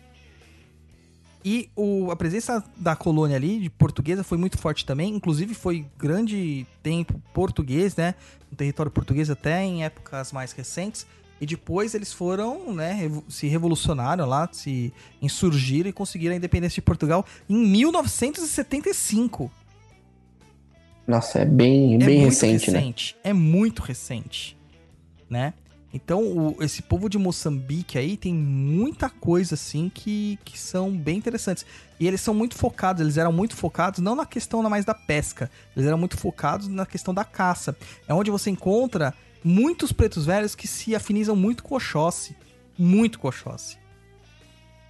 Speaker 2: E o, a presença da colônia ali, de portuguesa, foi muito forte também. Inclusive, foi grande tempo português, né? No território português até em épocas mais recentes. E depois eles foram, né? Se revolucionaram lá, se insurgiram e conseguiram a independência de Portugal em 1975.
Speaker 4: Nossa, é bem,
Speaker 2: É
Speaker 4: bem
Speaker 2: muito
Speaker 4: recente, né?
Speaker 2: recente, É muito recente, né? Então, o- esse povo de Moçambique aí tem muita coisa, assim, que, que são bem interessantes. E eles são muito focados, eles eram muito focados não na questão mais da pesca, eles eram muito focados na questão da caça. É onde você encontra muitos pretos velhos que se afinizam muito com Oxóssi. Muito com Oxóssi.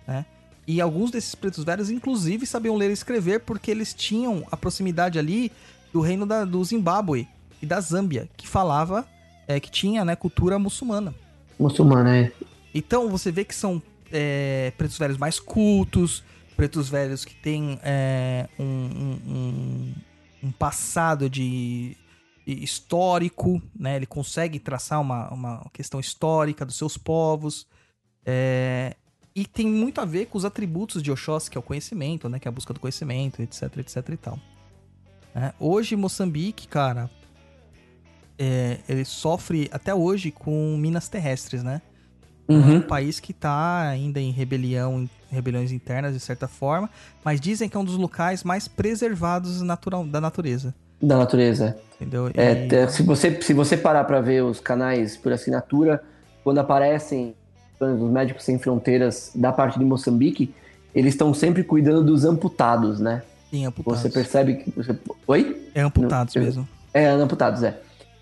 Speaker 2: Né? E alguns desses pretos velhos, inclusive, sabiam ler e escrever porque eles tinham a proximidade ali do reino da- do Zimbábue e da Zâmbia, que falava, é, que tinha né, cultura muçulmana.
Speaker 4: Muçulmana, é.
Speaker 2: Então você vê que são é, pretos velhos mais cultos, pretos velhos que têm é, um, um- um- um passado de de histórico, né? Ele consegue traçar uma, uma questão histórica dos seus povos. é, e tem muito a ver com os atributos de Oxóssi, que é o conhecimento, né? Que é a busca do conhecimento, etc, etc e tal. né? Hoje, Moçambique, cara, é, ele sofre até hoje com minas terrestres, né? É um
Speaker 4: Uhum.
Speaker 2: país que tá ainda em rebelião, em rebeliões internas, de certa forma, mas dizem que é um dos locais mais preservados natural, da natureza.
Speaker 4: Da natureza.
Speaker 2: Entendeu?
Speaker 4: É,
Speaker 2: E-
Speaker 4: te- se, você, se você parar pra ver os canais por assinatura, quando aparecem os médicos sem fronteiras da parte de Moçambique, eles estão sempre cuidando dos amputados, né?
Speaker 2: Sim, amputados.
Speaker 4: Você percebe que. Você... Oi?
Speaker 2: É amputados
Speaker 4: Não,
Speaker 2: mesmo.
Speaker 4: É, amputados, é.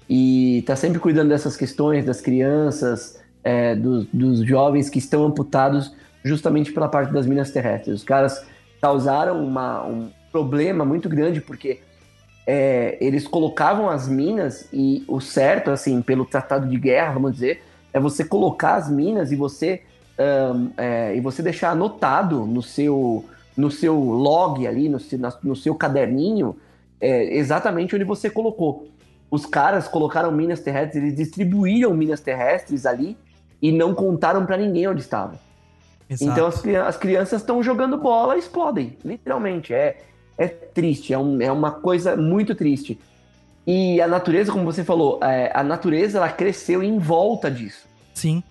Speaker 4: E tá sempre cuidando dessas questões, das crianças, é, dos, dos jovens que estão amputados justamente pela parte das minas terrestres. Os caras causaram uma- um problema muito grande porque é, eles colocavam as minas e o certo, assim, pelo tratado de guerra, vamos dizer, é você colocar as minas e você ahn, é, e você deixar anotado no seu no seu log ali, no seu, no seu caderninho, é, exatamente onde você colocou. Os caras colocaram minas terrestres, eles distribuíram minas terrestres ali e não contaram pra ninguém onde estava.
Speaker 2: Exato.
Speaker 4: Então as, as crianças estão jogando bola e explodem, literalmente. É, é triste, é, um- é uma coisa muito triste. E a natureza, como você falou, é, a natureza ela cresceu em volta disso.
Speaker 2: Sim.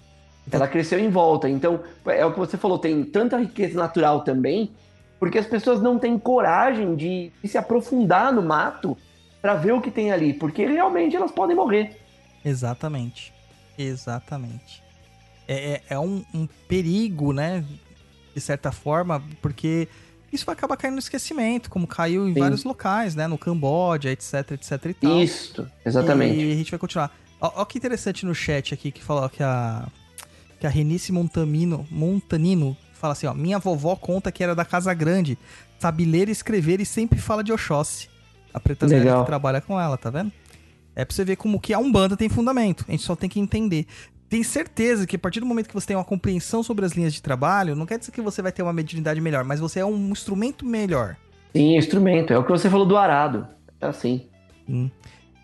Speaker 4: Ela cresceu em volta. Então, é o que você falou, tem tanta riqueza natural também, porque as pessoas não têm coragem de, se aprofundar no mato para ver o que tem ali, porque realmente elas podem morrer.
Speaker 2: Exatamente. Exatamente. É, é, é um, um perigo, né? De certa forma, porque isso vai acabar caindo no esquecimento, como caiu em
Speaker 4: Sim.
Speaker 2: vários locais, né? No Camboja, etc, etc e tal.
Speaker 4: Isso, exatamente.
Speaker 2: E a gente vai continuar. Ó que interessante no chat aqui que falou que a que a Renice Montamino, Montanino fala assim, ó, minha vovó conta que era da Casa Grande, sabe ler e escrever e sempre fala de Oxóssi. A Preta
Speaker 4: Legal.
Speaker 2: que trabalha com ela, tá vendo? É pra você ver como que a Umbanda tem fundamento. A gente só tem que entender. Tem certeza que a partir do momento que você tem uma compreensão sobre as linhas de trabalho, não quer dizer que você vai ter uma mediunidade melhor, mas você é um instrumento melhor.
Speaker 4: Sim, instrumento. É o que você falou do arado. É assim.
Speaker 2: Sim.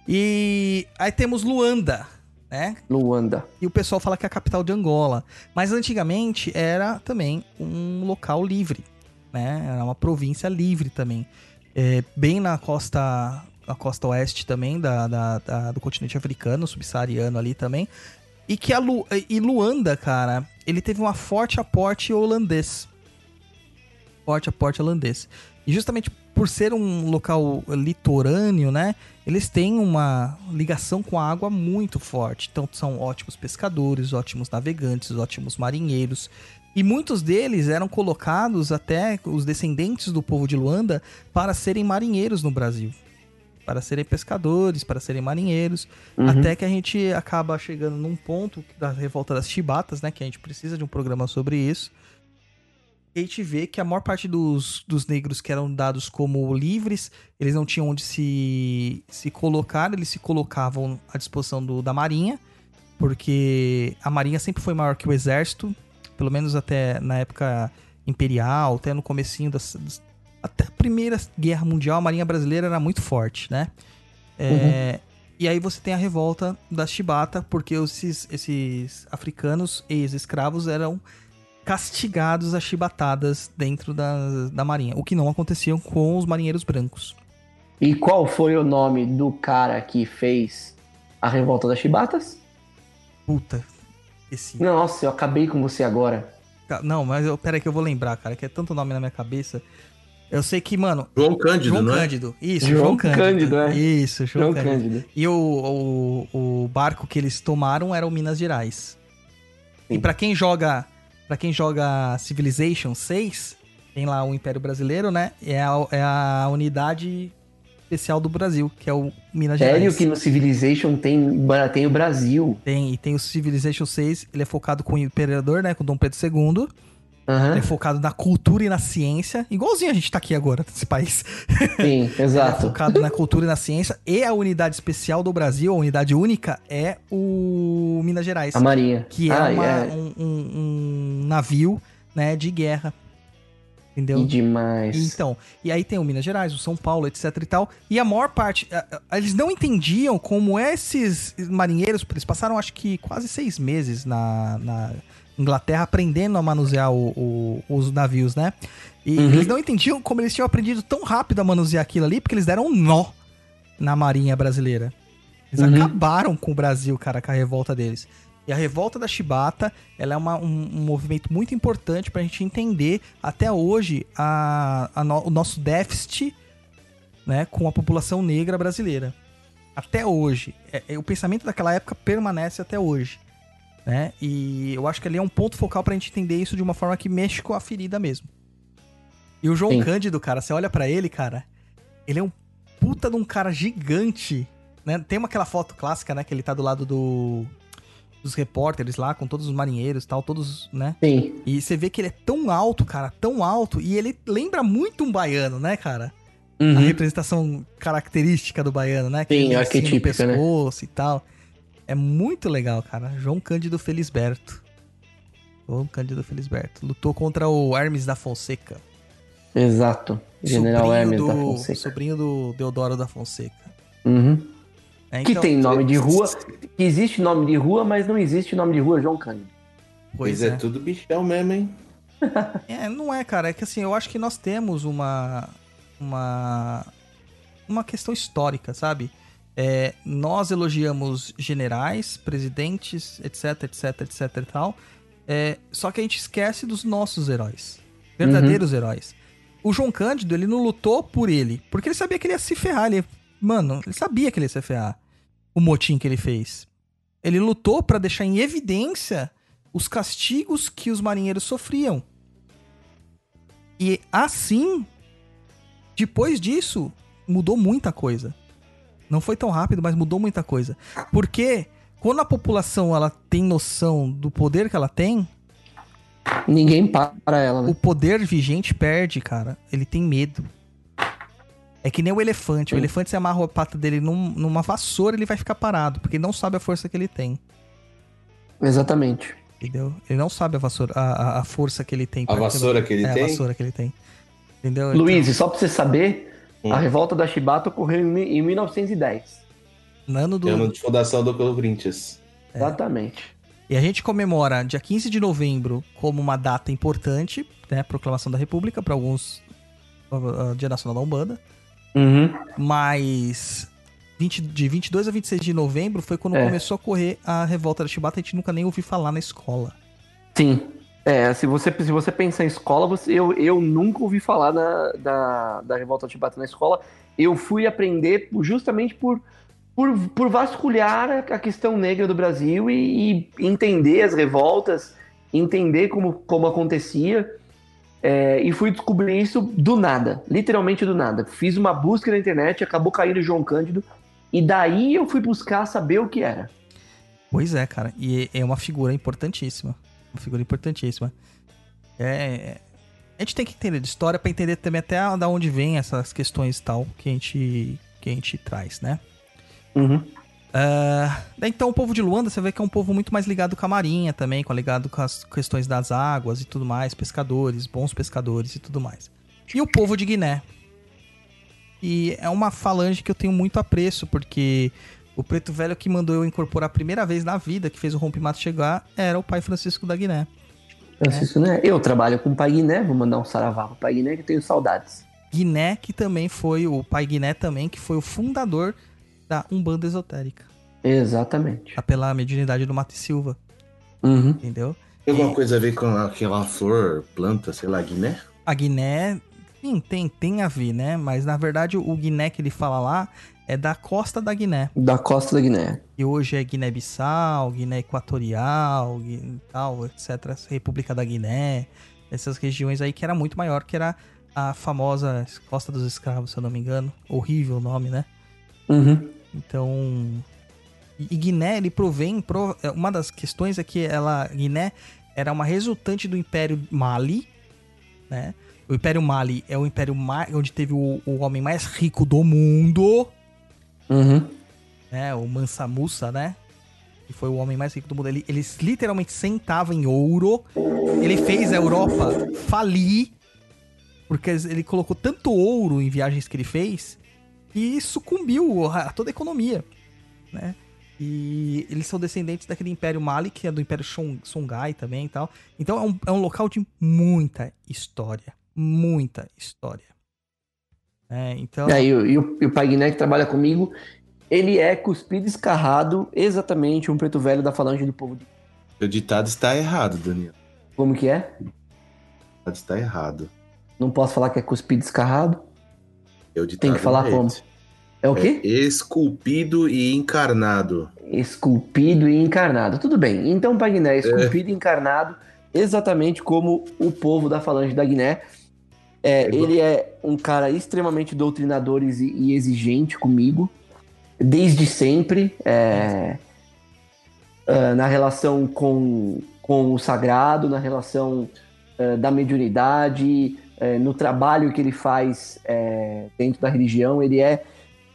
Speaker 2: E aí temos Luanda, né?
Speaker 4: Luanda.
Speaker 2: E o pessoal fala que é a capital de Angola. Mas antigamente era também um local livre, né? Era uma província livre também. É, bem na costa, na costa oeste também da, da- da- do continente africano, subsaariano ali também. E que a Lu, e Luanda, cara, ele teve um forte aporte holandês. Forte aporte holandês. E justamente por ser um local litorâneo, né? Eles têm uma ligação com a água muito forte. Então são ótimos pescadores, ótimos navegantes, ótimos marinheiros. E muitos deles eram colocados até os descendentes do povo de Luanda para serem marinheiros no Brasil. Para serem pescadores, para serem marinheiros.
Speaker 4: Uhum.
Speaker 2: Até que a gente acaba chegando num ponto da revolta das chibatas, né? Que a gente precisa de um programa sobre isso. E a gente vê que a maior parte dos, dos negros que eram dados como livres, eles não tinham onde se, se colocar, eles se colocavam à disposição do, da marinha, porque a marinha sempre foi maior que o exército, pelo menos até na época imperial, até no comecinho das, das- até a primeira guerra mundial, a marinha brasileira era muito forte, né? É, E aí você tem a revolta da chibata, porque esses, esses africanos ex-escravos eram castigados a chibatadas dentro da, da marinha, o que não acontecia com os marinheiros brancos.
Speaker 4: E qual foi o nome do cara que fez a revolta das chibatas?
Speaker 2: Puta, esse...
Speaker 4: Nossa, eu acabei com você agora.
Speaker 2: Não, mas eu, pera aí que eu vou lembrar, cara, que é tanto nome na minha cabeça. Eu sei que, mano,
Speaker 3: João Cândido,
Speaker 2: João
Speaker 3: não é?
Speaker 2: Cândido. Isso,
Speaker 4: João
Speaker 2: João, Cândido.
Speaker 4: Cândido, é.
Speaker 2: Isso, João,
Speaker 4: João
Speaker 2: Cândido.
Speaker 4: Cândido.
Speaker 2: E o, o, o barco que eles tomaram era o Minas Gerais. E
Speaker 4: Sim.
Speaker 2: pra quem joga, para quem joga Civilization 6, tem lá o Império Brasileiro, né? É a, é a unidade especial do Brasil, que é o Minas
Speaker 4: Sério
Speaker 2: Gerais.
Speaker 4: que no Civilization tem, tem o Brasil?
Speaker 2: Tem, e tem o Civilization 6, ele é focado com o imperador, né, com Dom Pedro II. Ele é focado na cultura e na ciência, igualzinho a gente tá aqui agora, nesse país.
Speaker 4: sim, <laughs>
Speaker 2: é
Speaker 4: exato.
Speaker 2: focado na cultura e na ciência. E a unidade especial do Brasil, a unidade única, é o Minas Gerais.
Speaker 4: A Marinha.
Speaker 2: Que é,
Speaker 4: Ah,
Speaker 2: uma-
Speaker 4: é.
Speaker 2: Um, um- um navio, né, de guerra. Entendeu?
Speaker 4: Que demais.
Speaker 2: Então, e aí tem o Minas Gerais, o São Paulo, etc e tal. E a maior parte, eles não entendiam como esses marinheiros, eles passaram acho que quase seis meses na, na Inglaterra aprendendo a manusear o- o- os navios, né? E
Speaker 4: Uhum.
Speaker 2: eles não entendiam como eles tinham aprendido tão rápido a manusear aquilo ali, porque eles deram um nó na marinha brasileira. Eles
Speaker 4: Uhum.
Speaker 2: acabaram com o Brasil, cara, com a revolta deles. E a revolta da Chibata, ela é uma- um, um movimento muito importante pra gente entender até hoje a, a no- o nosso déficit né, com a população negra brasileira. Até hoje. É- é- o pensamento daquela época permanece até hoje. Né? E eu acho que ali é um ponto focal pra gente entender isso de uma forma que mexe com a ferida mesmo. E o João
Speaker 4: Sim.
Speaker 2: Cândido, cara, você olha pra ele, cara, ele é um puta de um cara gigante, né? Tem uma aquela foto clássica, né, que ele tá do lado do dos repórteres lá com todos os marinheiros, e tal, todos, né?
Speaker 4: Sim,
Speaker 2: E você vê que ele é tão alto, cara, tão alto, e ele lembra muito um baiano, né, cara? A
Speaker 4: Uhum.
Speaker 2: representação característica do baiano, né?
Speaker 4: Sim,
Speaker 2: Aquele lacinho no
Speaker 4: arquetípica, né?
Speaker 2: pescoço e tal. É muito legal, cara. João Cândido Felisberto. João Cândido Felisberto. Lutou contra o Hermes da Fonseca.
Speaker 4: exato. General
Speaker 2: sobrinho
Speaker 4: Hermes
Speaker 2: do,
Speaker 4: da Fonseca.
Speaker 2: Sobrinho do Deodoro da Fonseca.
Speaker 4: Uhum.
Speaker 2: É,
Speaker 4: Que
Speaker 2: então,
Speaker 4: tem nome de rua. Que existe nome de rua, mas não existe nome de rua João Cândido.
Speaker 2: Pois
Speaker 3: Pois
Speaker 2: é.
Speaker 3: é tudo bichão mesmo, hein? <laughs>
Speaker 2: É, não é, cara. É que assim, eu acho que nós temos uma. Uma. Uma questão histórica, sabe? É, nós elogiamos generais, presidentes, etc, etc, etc e tal. É, só que a gente esquece dos nossos heróis. Verdadeiros heróis. O João Cândido, ele não lutou por ele. Porque ele sabia que ele ia se ferrar. Ele, mano, ele sabia que ele ia se ferrar. O motim que ele fez. Ele lutou pra deixar em evidência os castigos que os marinheiros sofriam. E assim, depois disso, mudou muita coisa. Não foi tão rápido, mas mudou muita coisa. Porque quando a população ela tem noção do poder que ela tem,
Speaker 4: Ninguém para ela, né?
Speaker 2: o poder vigente perde, cara. Ele tem medo. É que nem o elefante. O
Speaker 4: Sim.
Speaker 2: elefante, se amarra a pata dele num- numa vassoura, ele vai ficar parado, porque ele não sabe a força que ele tem.
Speaker 4: Exatamente.
Speaker 2: Entendeu? Ele não sabe a vassoura, a, a- a força que ele tem.
Speaker 3: A vassoura que ele
Speaker 2: é,
Speaker 3: tem?
Speaker 2: a vassoura que ele tem. Entendeu?
Speaker 4: Luiz, e só pra você saber,
Speaker 3: Hum.
Speaker 4: a revolta da Chibata ocorreu em mi- em 1910.
Speaker 2: Então, ano do.
Speaker 3: É ano de fundação do Corinthians.
Speaker 4: Exatamente.
Speaker 2: E a gente comemora dia 15 de novembro como uma data importante, né? Proclamação da República, para alguns, uh, Dia Nacional da Umbanda.
Speaker 4: Uhum.
Speaker 2: Mas 20, de 22 a 26 de novembro foi quando
Speaker 4: É.
Speaker 2: começou a correr a revolta da Chibata. A gente nunca nem ouviu falar na escola.
Speaker 4: Sim. É, se você, se você pensar em escola, você, eu, eu nunca ouvi falar na, da, da revolta Chibata na escola. Eu fui aprender justamente por, por, por vasculhar a questão negra do Brasil e, e entender as revoltas, entender como, como acontecia. É, e fui descobrir isso do nada, literalmente do nada. Fiz uma busca na internet, acabou caindo João Cândido, e daí eu fui buscar saber o que era.
Speaker 2: Pois é, cara. E é uma figura importantíssima. Uma figura importantíssima. É. A gente tem que entender de história pra entender também até da onde vem essas questões tal que a gente, que a gente traz, né?
Speaker 4: Uhum.
Speaker 2: Daí, então, o povo de Luanda, você vê que é um povo muito mais ligado com a marinha também, com ligado com as questões das águas e tudo mais, pescadores, bons pescadores e tudo mais. E o povo de Guiné. E é uma falange que eu tenho muito apreço, porque o preto velho que mandou eu incorporar a primeira vez na vida, que fez o rompimato chegar, era o pai Francisco da Guiné.
Speaker 4: Francisco, né? Eu trabalho com o Pai Guiné, vou mandar um saravá pro Pai Guiné que eu tenho saudades.
Speaker 2: Guiné, que também foi, o pai Guiné também, que foi o fundador da Umbanda Esotérica.
Speaker 4: Exatamente.
Speaker 2: Pela mediunidade do Mate Silva,
Speaker 4: Uhum.
Speaker 2: entendeu?
Speaker 3: Tem alguma coisa a ver com aquela flor, planta, sei lá, Guiné?
Speaker 2: A Guiné, sim, tem, tem a ver, né? Mas na verdade o Guiné que ele fala lá é da costa da Guiné.
Speaker 4: Da costa da Guiné.
Speaker 2: E hoje é Guiné-Bissau, Guiné Equatorial, Gui- tal, etc. República da Guiné. Essas regiões aí que era muito maior, que era a famosa Costa dos Escravos, se eu não me engano. Horrível o nome, né?
Speaker 4: Uhum.
Speaker 2: Então. E Guiné, ele provém. pro- é, Uma das questões é que ela. Guiné era uma resultante do Império Mali, né? O Império Mali é o império onde teve o, o homem mais rico do mundo,
Speaker 4: Uhum.
Speaker 2: né? O Mansa Musa, né? Que foi o homem mais rico do mundo. Ele, ele literalmente sentava em ouro. Ele fez a Europa falir. Porque ele colocou tanto ouro em viagens que ele fez que sucumbiu a toda a economia, né? E eles são descendentes daquele Império Mali, que é do Império Songhai também e tal. Então é um, é um local de muita história. Muita história. É, então...
Speaker 4: E, aí, o- e o, e o Pai Guiné que trabalha comigo, ele é cuspido escarrado, exatamente um preto velho da falange do povo.
Speaker 3: O ditado está errado, Daniel.
Speaker 4: Como que é?
Speaker 3: O ditado está errado.
Speaker 4: Não posso falar que é cuspido escarrado?
Speaker 3: É o ditado
Speaker 4: Tem que falar
Speaker 3: correto.
Speaker 4: como? É o quê?
Speaker 3: É esculpido e encarnado.
Speaker 4: Esculpido e encarnado. Tudo bem. Então, Pai Guiné, esculpido e encarnado, exatamente como o povo da Falange da Guiné. É,
Speaker 3: É
Speaker 4: ele é um cara extremamente doutrinador e e exigente comigo, desde sempre, é, ah, na relação com, com o sagrado, na relação ah, da mediunidade, eh, no trabalho que ele faz dentro da religião, ele é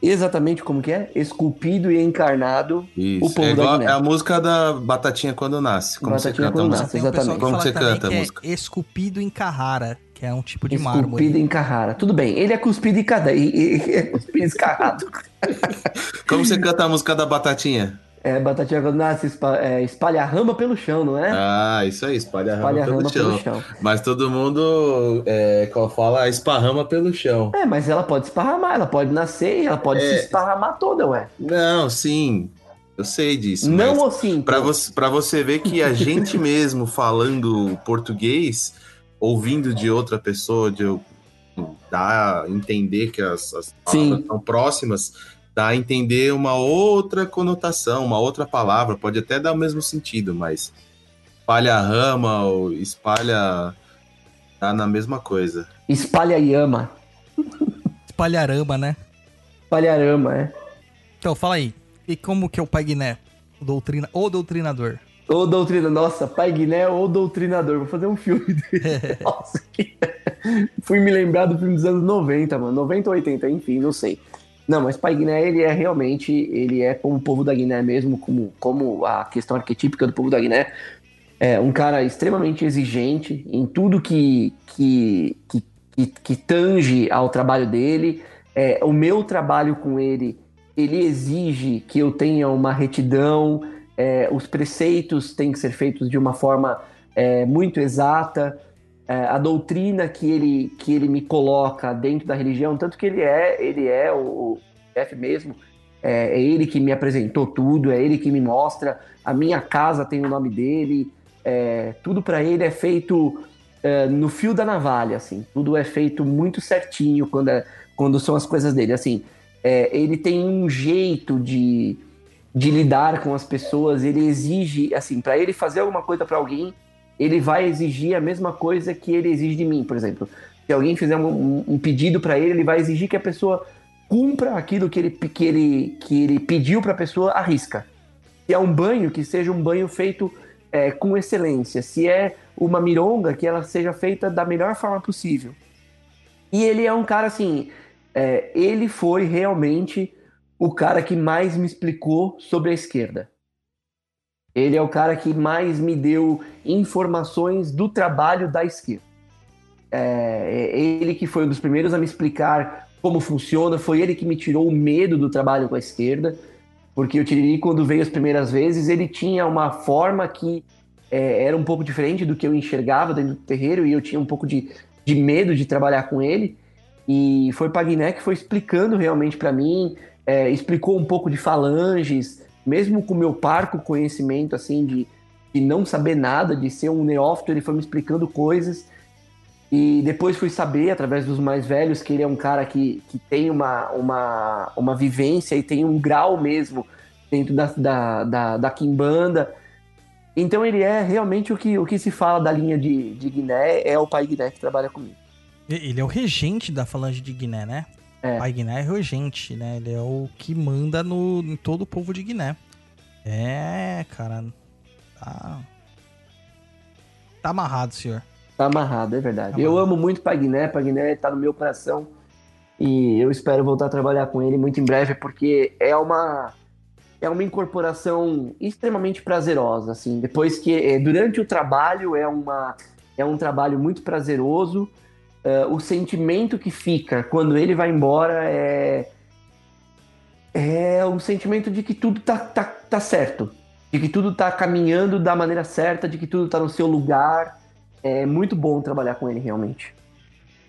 Speaker 4: exatamente como que é? Esculpido e encarnado
Speaker 3: Isso.
Speaker 4: O povo
Speaker 3: é,
Speaker 4: da
Speaker 3: igual- é a música da Batatinha quando nasce. Como
Speaker 4: Batatinha
Speaker 3: você canta
Speaker 4: quando
Speaker 3: a música?
Speaker 4: nasce. Exatamente.
Speaker 3: Como você canta a música?
Speaker 2: é esculpido em Carrara, que é um tipo de
Speaker 4: esculpido
Speaker 2: mármore.
Speaker 4: em Carrara. Tudo bem, ele é cuspido e, cada, e, e- é cuspido escarrado. <laughs>
Speaker 3: Como você canta a música da Batatinha?
Speaker 4: É, batatinha quando nasce, espa- é, espalha a rama pelo chão, não é?
Speaker 3: Ah, isso aí, espalha a rama,
Speaker 4: espalha
Speaker 3: pelo,
Speaker 4: rama
Speaker 3: chão.
Speaker 4: pelo chão.
Speaker 3: Mas todo mundo, é, fala, esparrama pelo chão.
Speaker 4: É, mas ela pode esparramar, ela pode nascer e ela pode
Speaker 3: É.
Speaker 4: se esparramar toda, ué.
Speaker 3: Não, sim, eu sei disso.
Speaker 4: não ou sim?
Speaker 3: pra
Speaker 4: pô?
Speaker 3: você, pra você ver que a <laughs> gente mesmo falando português, ouvindo de outra pessoa, de a entender que as, as
Speaker 4: Sim.
Speaker 3: palavras são próximas, dá a entender uma outra conotação, uma outra palavra, pode até dar o mesmo sentido, mas espalha a rama ou espalha. Tá na mesma coisa.
Speaker 4: Espalha e ama.
Speaker 2: Espalharama, né?
Speaker 4: Espalharama, é.
Speaker 2: Então, fala aí. E como que é o Pai Guiné? O, doutrina, o doutrinador.
Speaker 4: Ou doutrina, nossa, Pai Guiné ou doutrinador. Vou fazer um filme dele. <laughs> nossa, que... <laughs> Fui me lembrar do filme dos anos 90, mano. 90 ou 80, enfim, não sei. Não, mas Pai Guiné, ele é realmente, ele é como o povo da Guiné mesmo, como, como a questão arquetípica do povo da Guiné. É um cara extremamente exigente em tudo que, que, que, que, que tange ao trabalho dele. É, o meu trabalho com ele, ele exige que eu tenha uma retidão, é, os preceitos têm que ser feitos de uma forma é, muito exata, é, a doutrina que ele, que ele me coloca dentro da religião, tanto que ele é, ele é o, chefe mesmo, é, é, ele que me apresentou tudo, é ele que me mostra, a minha casa tem o nome dele, é, tudo para ele é feito é, no fio da navalha, assim, tudo é feito muito certinho quando, quando são as coisas dele, assim, ele tem um jeito de, de lidar com as pessoas, ele exige, assim, para ele fazer alguma coisa para alguém, ele vai exigir a mesma coisa que ele exige de mim, por exemplo. Se alguém fizer um, um pedido para ele, ele vai exigir que a pessoa cumpra aquilo que ele, que ele, que ele pediu para a pessoa, arrisca. Se é um banho, que seja um banho feito é, com excelência. Se é uma mironga, que ela seja feita da melhor forma possível. E ele é um cara assim, é, ele foi realmente o cara que mais me explicou sobre a esquerda. Ele é o cara que mais me deu informações do trabalho da esquerda. É, é ele que foi um dos primeiros a me explicar como funciona, foi ele que me tirou o medo do trabalho com a esquerda, porque o Tiriri, quando veio as primeiras vezes, ele tinha uma forma que é, era um pouco diferente do que eu enxergava dentro do terreiro e eu tinha um pouco de, de medo de trabalhar com ele. E foi Pagné que foi explicando realmente para mim, é, explicou um pouco de falanges, mesmo com o meu parco conhecimento, assim, de, de não saber nada, de ser um neófito, ele foi me explicando coisas. E depois fui saber, através dos mais velhos, que ele é um cara que, que tem uma, uma, uma vivência e tem um grau mesmo dentro da, da, da, da Kimbanda. Então ele é realmente o que, o que se fala da linha de, de Guiné, é o pai Guiné que trabalha comigo.
Speaker 2: Ele é o regente da falange de Guiné, né? É. Pai Guiné é regente, né? Ele é o que manda no, em todo o povo de Guiné. É, cara. Tá. Tá amarrado, senhor.
Speaker 4: Tá amarrado, é verdade. Tá eu amo muito Pai Guiné, Pai Guiné tá no meu coração. E eu espero voltar a trabalhar com ele muito em breve, porque é uma é uma incorporação extremamente prazerosa, assim. Depois que é, durante o trabalho é uma é um trabalho muito prazeroso. Uh, o sentimento que fica quando ele vai embora é é um sentimento de que tudo tá, tá, tá certo, de que tudo tá caminhando da maneira certa, de que tudo tá no seu lugar. É muito bom trabalhar com ele realmente.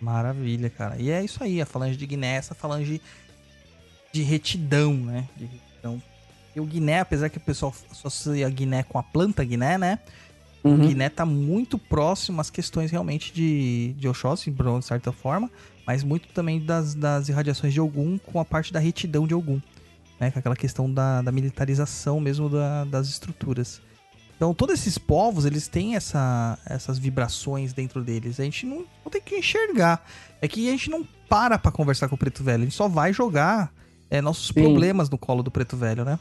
Speaker 2: Maravilha, cara. E é isso aí, a falange de Guiné, essa falange de retidão, né? De retidão e o Guiné, apesar que o pessoal associa Guiné com a planta Guiné, né? Uhum. O Guiné tá muito próximo às questões realmente de, de Oxóssi, de certa forma, mas muito também das, das irradiações de Ogum com a parte da retidão de Ogum, né? Com aquela questão da, da militarização mesmo da, das estruturas. Então, todos esses povos, eles têm essa, essas vibrações dentro deles. A gente não, não tem que enxergar. É que a gente não para pra conversar com o Preto Velho. A gente só vai jogar é, nossos Sim. problemas no colo do Preto Velho, né?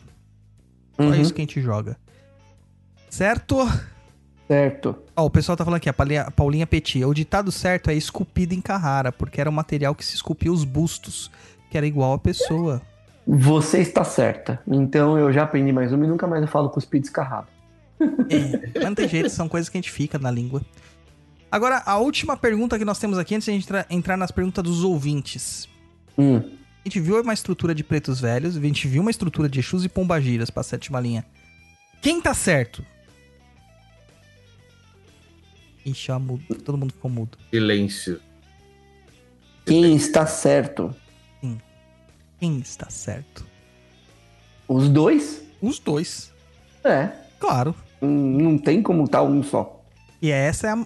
Speaker 2: Só uhum. isso que a gente joga. Certo?
Speaker 4: Certo.
Speaker 2: Ó, o pessoal tá falando aqui, a Paulinha, Petit. O ditado certo é esculpido em Carrara, porque era um material que se esculpia os bustos, que era igual a pessoa.
Speaker 4: Você está certa. Então eu já aprendi mais uma e nunca mais eu falo cuspido escarrado.
Speaker 2: É, não tem jeito, são coisas que a gente fica na língua. Agora, a última pergunta que nós temos aqui, antes de a gente entrar nas perguntas dos ouvintes.
Speaker 4: Hum.
Speaker 2: A gente viu uma estrutura de pretos velhos, a gente viu uma estrutura de Exus e Pombagiras pra sétima linha. Quem tá certo? Ixi, ó, mudo. todo mundo ficou mudo.
Speaker 3: Silêncio.
Speaker 4: Quem está certo?
Speaker 2: Sim. Quem está certo?
Speaker 4: Os dois?
Speaker 2: Os dois.
Speaker 4: É.
Speaker 2: Claro.
Speaker 4: Não tem como estar tá um só.
Speaker 2: E essa é a,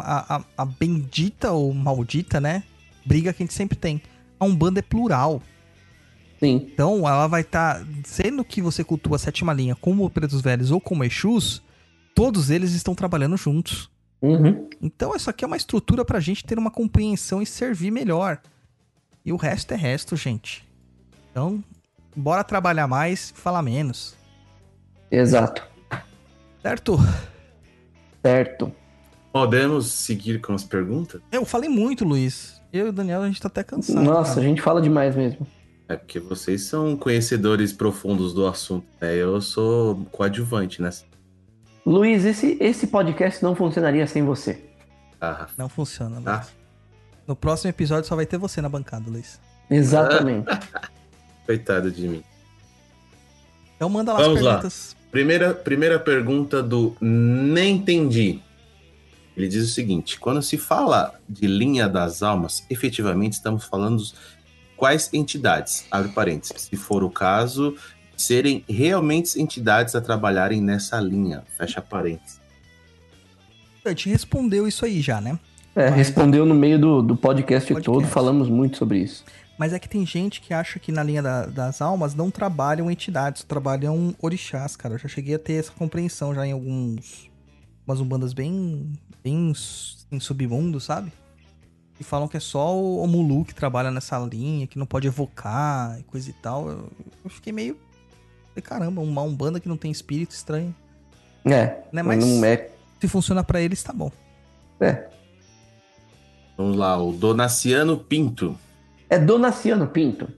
Speaker 2: a, a, a bendita ou maldita, né? Briga que a gente sempre tem a Umbanda é plural.
Speaker 4: Sim.
Speaker 2: Então, ela vai estar. Tá, sendo que você cultua a sétima linha como Pretos Velhos ou como Exus, todos eles estão trabalhando juntos.
Speaker 4: Uhum.
Speaker 2: Então, isso aqui é uma estrutura pra gente ter uma compreensão e servir melhor. E o resto é resto, gente. Então, bora trabalhar mais e falar menos.
Speaker 4: Exato.
Speaker 2: Certo?
Speaker 4: Certo.
Speaker 3: Podemos seguir com as perguntas?
Speaker 2: Eu falei muito, Luiz. Eu e o Daniel, a gente tá até cansado.
Speaker 4: Nossa, cara. a gente fala demais mesmo.
Speaker 3: É porque vocês são conhecedores profundos do assunto, né? Eu sou coadjuvante nessa.
Speaker 4: Luiz, esse, esse podcast não funcionaria sem você.
Speaker 2: Ah. Não funciona, Luiz. Ah. No próximo episódio só vai ter você na bancada, Luiz.
Speaker 4: Exatamente. <laughs>
Speaker 3: Coitado de mim.
Speaker 2: Então manda lá Vamos as perguntas.
Speaker 3: Primeira, primeira pergunta do Nem Entendi. Ele diz o seguinte: quando se fala de linha das almas, efetivamente estamos falando dos- quais entidades? Abre parênteses. Se for o caso, serem realmente entidades a trabalharem nessa linha. Fecha parênteses.
Speaker 2: A gente respondeu isso aí já, né?
Speaker 4: É, respondeu no meio do, do podcast,
Speaker 2: Podcast.
Speaker 4: todo, falamos muito sobre isso.
Speaker 2: Mas é que tem gente que acha que na linha da- das almas não trabalham entidades, trabalham orixás, cara. Eu já cheguei a ter essa compreensão já em alguns. Umas umbandas bem. bem em submundo, sabe? E falam que é só o, o Mulu que trabalha nessa linha, que não pode evocar e coisa e tal. Eu, eu fiquei meio. Falei, Caramba, uma umbanda que não tem espírito estranho.
Speaker 4: É,
Speaker 2: Né,
Speaker 4: mas não é.
Speaker 2: Se funciona pra eles, tá bom.
Speaker 4: É,
Speaker 3: Vamos lá, o Donaciano Pinto.
Speaker 4: é Donaciano Pinto.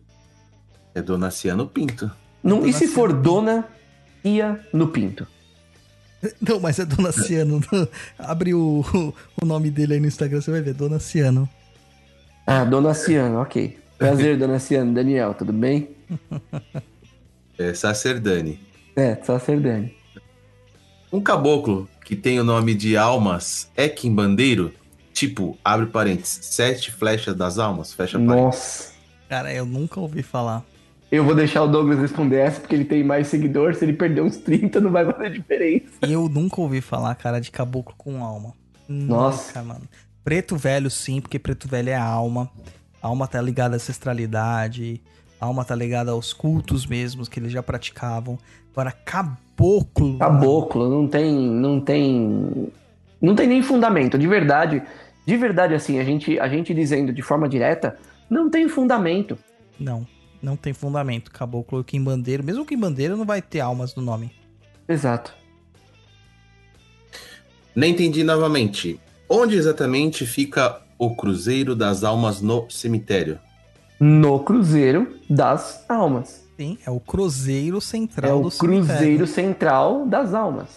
Speaker 3: É Donaciano Pinto.
Speaker 4: Não, e se
Speaker 2: Donaciano
Speaker 4: for. Dona Cia no Pinto? <laughs>
Speaker 2: Não, mas é Donaciano. <laughs> Abre o, <laughs> o nome dele aí no Instagram, você vai ver. Donaciano.
Speaker 4: Ah, Donaciano, ok. Prazer, Donaciano. Daniel, tudo bem?
Speaker 3: É Sacerdani.
Speaker 4: É, só ser Dani.
Speaker 3: Um caboclo que tem o nome de Almas é quimbandeiro? Tipo, abre parênteses, sete flechas das almas, fecha parênteses.
Speaker 4: Nossa.
Speaker 2: Cara, eu nunca ouvi falar.
Speaker 4: Eu vou deixar o Douglas responder essa porque ele tem mais seguidor. Se ele perder uns 30, não vai fazer diferença.
Speaker 2: Eu nunca ouvi falar, cara, de caboclo com alma.
Speaker 4: Nossa.
Speaker 2: Nunca, mano. Preto velho, sim, porque preto velho é alma. A alma tá ligada à ancestralidade. A alma tá ligada aos cultos mesmos que eles já praticavam. Agora, caboclo.
Speaker 4: Caboclo, não tem. Não tem. Não tem nem fundamento. De verdade. De verdade, assim, a gente, a gente dizendo de forma direta, não tem fundamento.
Speaker 2: Não, não tem fundamento. Caboclo e quimbandeiro. Mesmo o quimbandeiro não vai ter almas no nome.
Speaker 4: Exato.
Speaker 3: Nem entendi novamente. Onde exatamente fica o Cruzeiro das Almas no cemitério?
Speaker 4: No Cruzeiro das Almas.
Speaker 2: Sim, é o cruzeiro central
Speaker 4: É o
Speaker 2: do cemitério.
Speaker 4: Cruzeiro Central das Almas.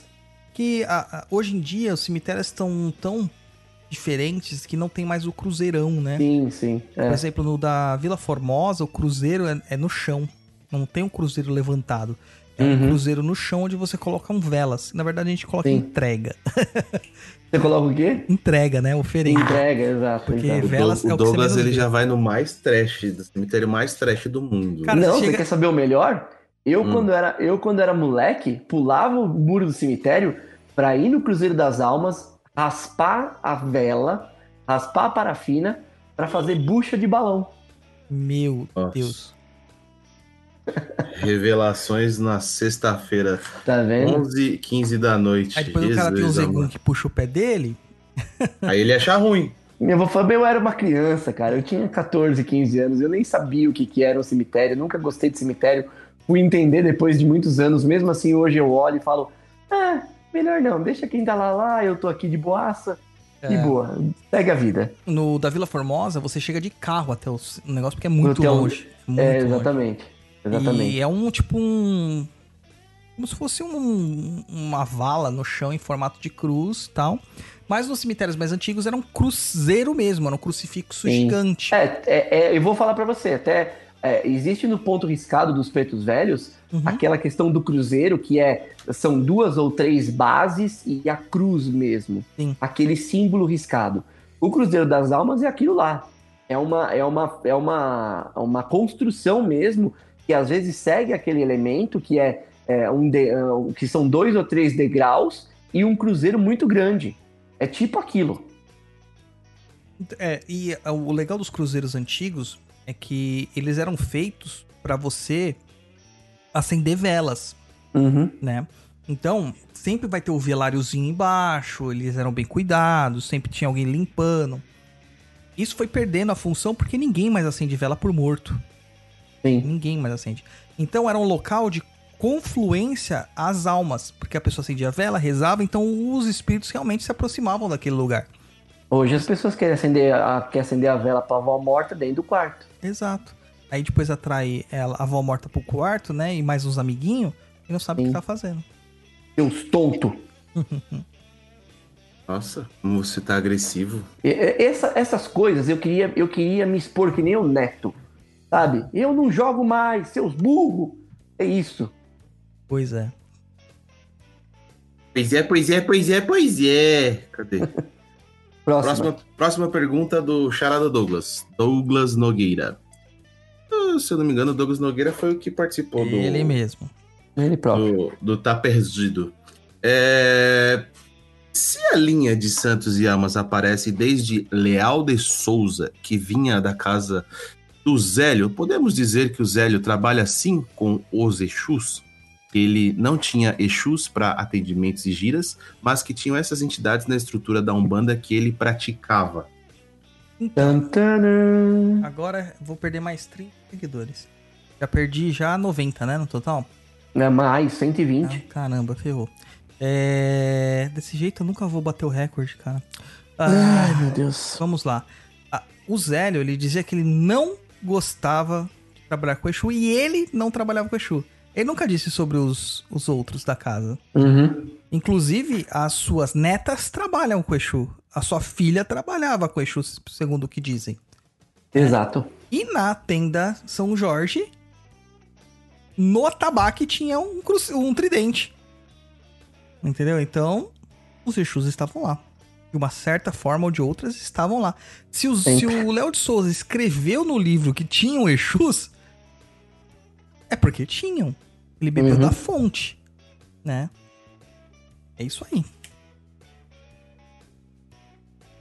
Speaker 2: que a- a- hoje em dia os cemitérios estão tão diferentes que não tem mais o cruzeirão, né?
Speaker 4: Sim, sim.
Speaker 2: Por
Speaker 4: É.
Speaker 2: exemplo, no da Vila Formosa, o cruzeiro é, é no chão. Não tem um cruzeiro levantado. É um
Speaker 4: Uhum.
Speaker 2: cruzeiro no chão onde você coloca um velas. Na verdade, a gente coloca
Speaker 4: Sim.
Speaker 2: entrega. <laughs>
Speaker 4: Você coloca o quê?
Speaker 2: Entrega, né? Oferenda.
Speaker 4: Entrega, exato.
Speaker 2: Porque
Speaker 4: exato.
Speaker 3: O,
Speaker 2: Velas
Speaker 3: Dou-
Speaker 2: é
Speaker 3: o
Speaker 2: o
Speaker 3: Douglas ele já vai no mais trash, do cemitério mais trash do mundo.
Speaker 2: Cara,
Speaker 4: não,
Speaker 2: chega-
Speaker 4: você quer saber o melhor? Eu,
Speaker 3: Hum.
Speaker 4: quando era, eu, quando era moleque, pulava o muro do cemitério pra ir no Cruzeiro das Almas, raspar a vela, raspar a parafina pra fazer bucha de balão.
Speaker 2: Meu
Speaker 3: Nossa.
Speaker 2: Deus.
Speaker 3: Revelações na sexta-feira,
Speaker 4: Tá vendo?
Speaker 3: 11 15 da noite.
Speaker 2: Aí depois o cara tem um
Speaker 3: Jesus,
Speaker 2: que puxa o pé dele.
Speaker 3: Aí ele acha ruim.
Speaker 4: Eu vou falar, eu era uma criança, cara. Eu tinha 14, 15 anos. Eu nem sabia o que, que era um cemitério. eu Nunca gostei de cemitério. Fui entender depois de muitos anos. Mesmo assim, hoje eu olho e falo: Ah, melhor não. Deixa quem tá lá lá. Eu tô aqui de boaça.
Speaker 2: É.
Speaker 4: boa. Segue a vida.
Speaker 2: No da Vila Formosa, você chega de carro até o negócio porque é muito longe. Muito
Speaker 4: é,
Speaker 2: longe.
Speaker 4: Exatamente.
Speaker 2: E é um tipo um. Como se fosse um- uma vala no chão em formato de cruz tal. Mas nos cemitérios mais antigos era um cruzeiro mesmo, era um crucifixo
Speaker 4: Sim.
Speaker 2: gigante.
Speaker 4: É, é, é, eu vou falar pra você, até é, existe no ponto riscado dos pretos velhos
Speaker 2: Uhum.
Speaker 4: aquela questão do cruzeiro, que é são duas ou três bases e a cruz mesmo.
Speaker 2: Sim.
Speaker 4: Aquele símbolo riscado. O Cruzeiro das Almas é aquilo lá. É uma, é uma, é uma, uma construção mesmo que às vezes segue aquele elemento que é, é um de- é, que são dois ou três degraus e um cruzeiro muito grande. É tipo aquilo.
Speaker 2: É, e é, o legal dos cruzeiros antigos é que eles eram feitos pra você acender velas,
Speaker 4: Uhum.
Speaker 2: né? Então, sempre vai ter o veláriozinho embaixo, eles eram bem cuidados, sempre tinha alguém limpando. Isso foi perdendo a função porque ninguém mais acende vela por morto.
Speaker 4: Sim.
Speaker 2: Ninguém mais acende. Então era um local de confluência às almas, porque a pessoa acendia a vela, rezava, então os espíritos realmente se aproximavam daquele lugar.
Speaker 4: Hoje as pessoas querem acender a, querem acender a vela pra avó morta dentro do quarto.
Speaker 2: Exato. Aí depois atrai ela, a avó morta pro quarto, né? E mais uns amiguinhos, e não sabe o que
Speaker 4: Sim.
Speaker 2: tá fazendo.
Speaker 4: Seus tonto. <laughs>
Speaker 3: Nossa, como você tá agressivo.
Speaker 4: Essa- essas coisas eu queria, eu queria me expor que nem o neto. Sabe? Eu não jogo mais, seus burros. É isso.
Speaker 2: Pois é.
Speaker 3: Pois é, pois é, pois é, pois é. Cadê? <laughs>
Speaker 4: Próxima.
Speaker 3: Próxima, próxima pergunta do Charada Douglas. Douglas Nogueira. Ah, Se eu não me engano, Douglas Nogueira foi o que participou do,
Speaker 2: Ele mesmo.
Speaker 4: Ele próprio.
Speaker 3: do, do Tá Perdido. É, Se a linha de Santos e Almas aparece desde Leal de Souza, que vinha da casa do Zélio, podemos dizer que o Zélio trabalha sim com os Exus? Ele não tinha Exus para atendimentos e giras, mas que tinham essas entidades na estrutura da Umbanda que ele praticava.
Speaker 4: Taran.
Speaker 2: Agora vou perder mais 30 seguidores. Já perdi já 90, né, no total?
Speaker 4: É mais, 120.
Speaker 2: Ah, caramba, ferrou. É... Desse jeito eu nunca vou bater o recorde, cara. Ah,
Speaker 4: Ai, meu Deus.
Speaker 2: Vamos lá. Ah, o Zélio, ele dizia que ele não gostava de trabalhar com o Exu e ele não trabalhava com o Exu. Ele nunca disse sobre os, os outros da casa.
Speaker 4: Uhum.
Speaker 2: Inclusive, as suas netas trabalham com o Exu. A sua filha trabalhava com o Exu, segundo o que dizem.
Speaker 4: Exato.
Speaker 2: E na tenda São Jorge, no atabaque tinha um, cru- um tridente. Entendeu? Então, os Exus estavam lá. De uma certa forma ou de outras, estavam lá. Se, os- se o Léo de Souza escreveu no livro que tinham Exus, é porque tinham. Ele bebeu
Speaker 4: Uhum.
Speaker 2: da fonte, né? É isso aí.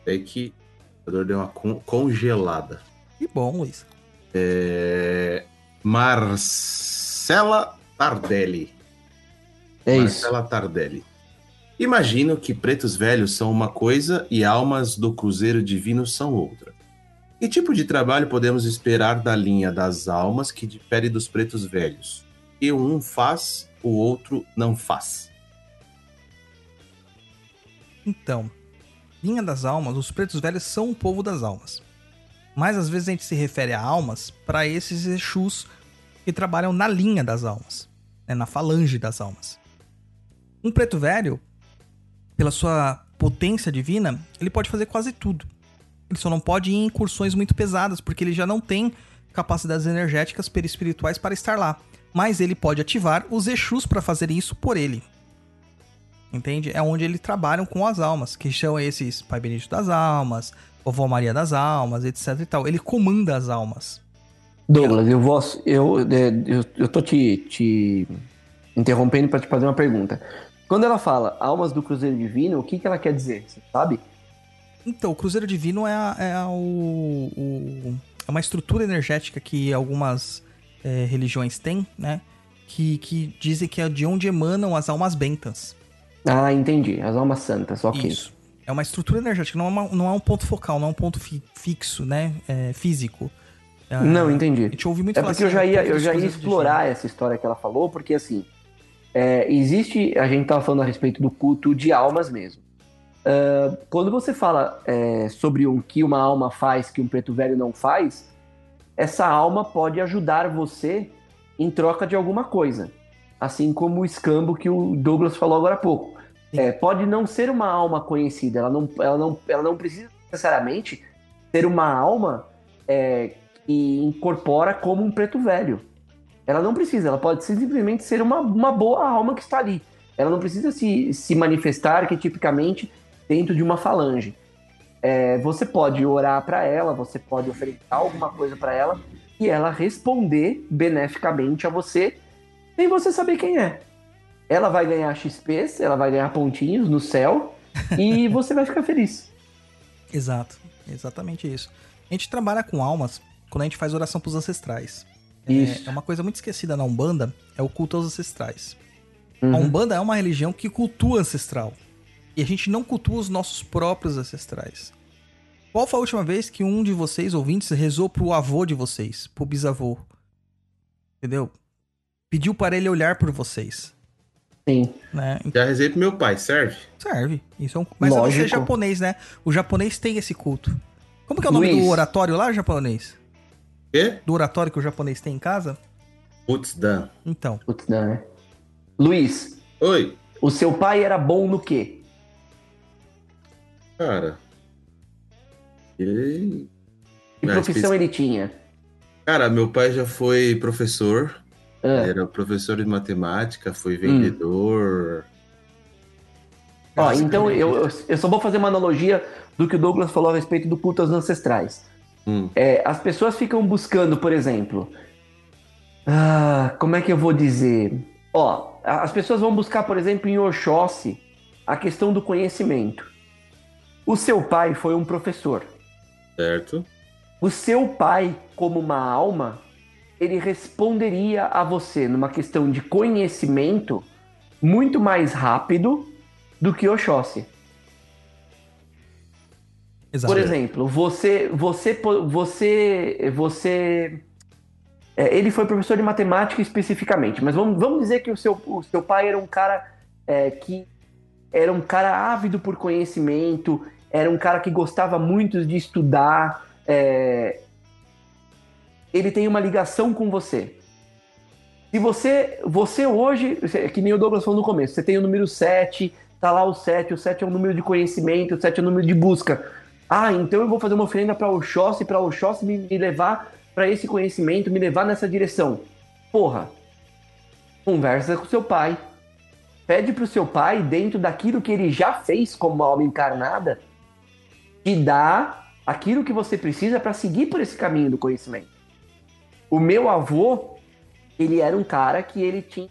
Speaker 3: É que o computador deu uma con- congelada.
Speaker 2: Que bom, Luiz.
Speaker 3: É, Marcela Tardelli.
Speaker 4: É isso.
Speaker 3: Marcela Tardelli. Imagino que pretos velhos são uma coisa e almas do Cruzeiro Divino são outra. Que tipo de trabalho podemos esperar da linha das almas que difere dos pretos velhos? Que um faz, o outro não faz.
Speaker 2: Então, linha das almas, os pretos velhos são o povo das almas. Mas às vezes a gente se refere a almas para esses Exus que trabalham na linha das almas, né, na falange das almas. Um preto velho, pela sua potência divina, ele pode fazer quase tudo. Ele só não pode ir em incursões muito pesadas, porque ele já não tem capacidades energéticas perispirituais para estar lá. Mas ele pode ativar os Exus para fazer isso por ele. Entende? É onde eles trabalham com as almas, que são esses Pai Benedito das Almas, Vovó Maria das Almas, etc e tal. Ele comanda as almas.
Speaker 4: Douglas, eu vou. Eu, é, eu, eu tô te, te interrompendo para te fazer uma pergunta. Quando ela fala almas do Cruzeiro Divino, o que, que ela quer dizer? Você sabe?
Speaker 2: Então, o Cruzeiro Divino é, a- é a- o- o- é uma estrutura energética que algumas é, religiões têm, né? Que, que dizem que é de onde emanam as almas bentas.
Speaker 4: Ah, entendi. As almas santas, ok.
Speaker 2: Isso. É uma estrutura energética, não é, uma- não é um ponto focal, não é um ponto fi- fixo, né? É, físico.
Speaker 4: Não,
Speaker 2: A
Speaker 4: entendi.
Speaker 2: gente ouve muito
Speaker 4: É porque eu
Speaker 2: assim,
Speaker 4: já
Speaker 2: ah,
Speaker 4: ia, eu já ia explorar essa história que ela falou, porque assim, é, existe, a gente tava falando a respeito do culto de almas mesmo. Ah, quando você fala é, sobre o que uma alma faz que um preto velho não faz, essa alma pode ajudar você em troca de alguma coisa. Assim como o escambo que o Douglas falou agora há pouco. É, pode não ser uma alma conhecida, ela não, ela não, ela não precisa necessariamente ser uma alma é, que incorpora como um preto velho. Ela não precisa, ela pode simplesmente ser uma, uma boa alma que está ali. Ela não precisa se, se manifestar arquetipicamente dentro de uma falange. É, você pode orar para ela, você pode oferecer alguma coisa para ela e ela responder beneficamente a você, sem você saber quem é. Ela vai ganhar XPs, ela vai ganhar pontinhos no céu <laughs> e você vai ficar feliz.
Speaker 2: Exato, exatamente isso. A gente trabalha com almas quando a gente faz oração pros ancestrais. É-
Speaker 4: Isso.
Speaker 2: É, uma coisa muito esquecida na Umbanda, é o culto aos ancestrais. A
Speaker 4: Uhum.
Speaker 2: Umbanda é uma religião que cultua ancestral. E a gente não cultua os nossos próprios ancestrais. Qual foi a última vez que um de vocês, ouvintes, rezou pro avô de vocês, pro bisavô? Entendeu? Pediu para ele olhar por vocês,
Speaker 4: Sim.
Speaker 2: né?
Speaker 3: Já rezei pro meu pai, serve?
Speaker 2: Serve. Isso é um... Mas você é
Speaker 4: Lógico.
Speaker 2: japonês, né? O japonês tem esse culto. Como que é o nome
Speaker 4: Luiz.
Speaker 2: do oratório lá, japonês?
Speaker 3: Quê?
Speaker 2: Do oratório que o japonês tem em casa?
Speaker 3: Putz, Dan.
Speaker 2: Então,
Speaker 4: Putz, não, né? Luiz,
Speaker 3: Oi,
Speaker 4: o seu pai era bom no quê?
Speaker 3: cara. Ele.
Speaker 4: Que
Speaker 3: Ah,
Speaker 4: profissão ele tinha?
Speaker 3: Cara, meu pai já foi professor.
Speaker 4: Ah,
Speaker 3: Era professor de matemática, foi vendedor.
Speaker 4: Ó, então eu, eu- eu só vou fazer uma analogia do que o Douglas falou a respeito do culto aos ancestrais.
Speaker 3: Hum.
Speaker 4: É, as pessoas ficam buscando, por exemplo. ah, como é que eu vou dizer? Ó, as pessoas vão buscar, por exemplo, em Oxóssi, a questão do conhecimento. O seu pai foi um professor.
Speaker 3: Certo?
Speaker 4: O seu pai, como uma alma, ele responderia a você numa questão de conhecimento muito mais rápido do que Oxóssi.
Speaker 2: Exato.
Speaker 4: Por exemplo, você, você, você, você, é, ele foi professor de matemática especificamente, mas vamos, vamos dizer que o seu, o seu pai era um cara é, que era um cara ávido por conhecimento, era um cara que gostava muito de estudar, é, ele tem uma ligação com você. Se você, você hoje, que nem o Douglas falou no começo, você tem o número 7, tá lá o 7, o 7 é um número de conhecimento, o 7 é um número de busca. Ah, então eu vou fazer uma oferenda para o Oxóssi, para o Oxóssi me, me levar para esse conhecimento, me levar nessa direção. Porra, conversa com seu pai. Pede pro seu pai, dentro daquilo que ele já fez como alma encarnada, te dá aquilo que você precisa para seguir por esse caminho do conhecimento. O meu avô, ele era um cara que ele tinha.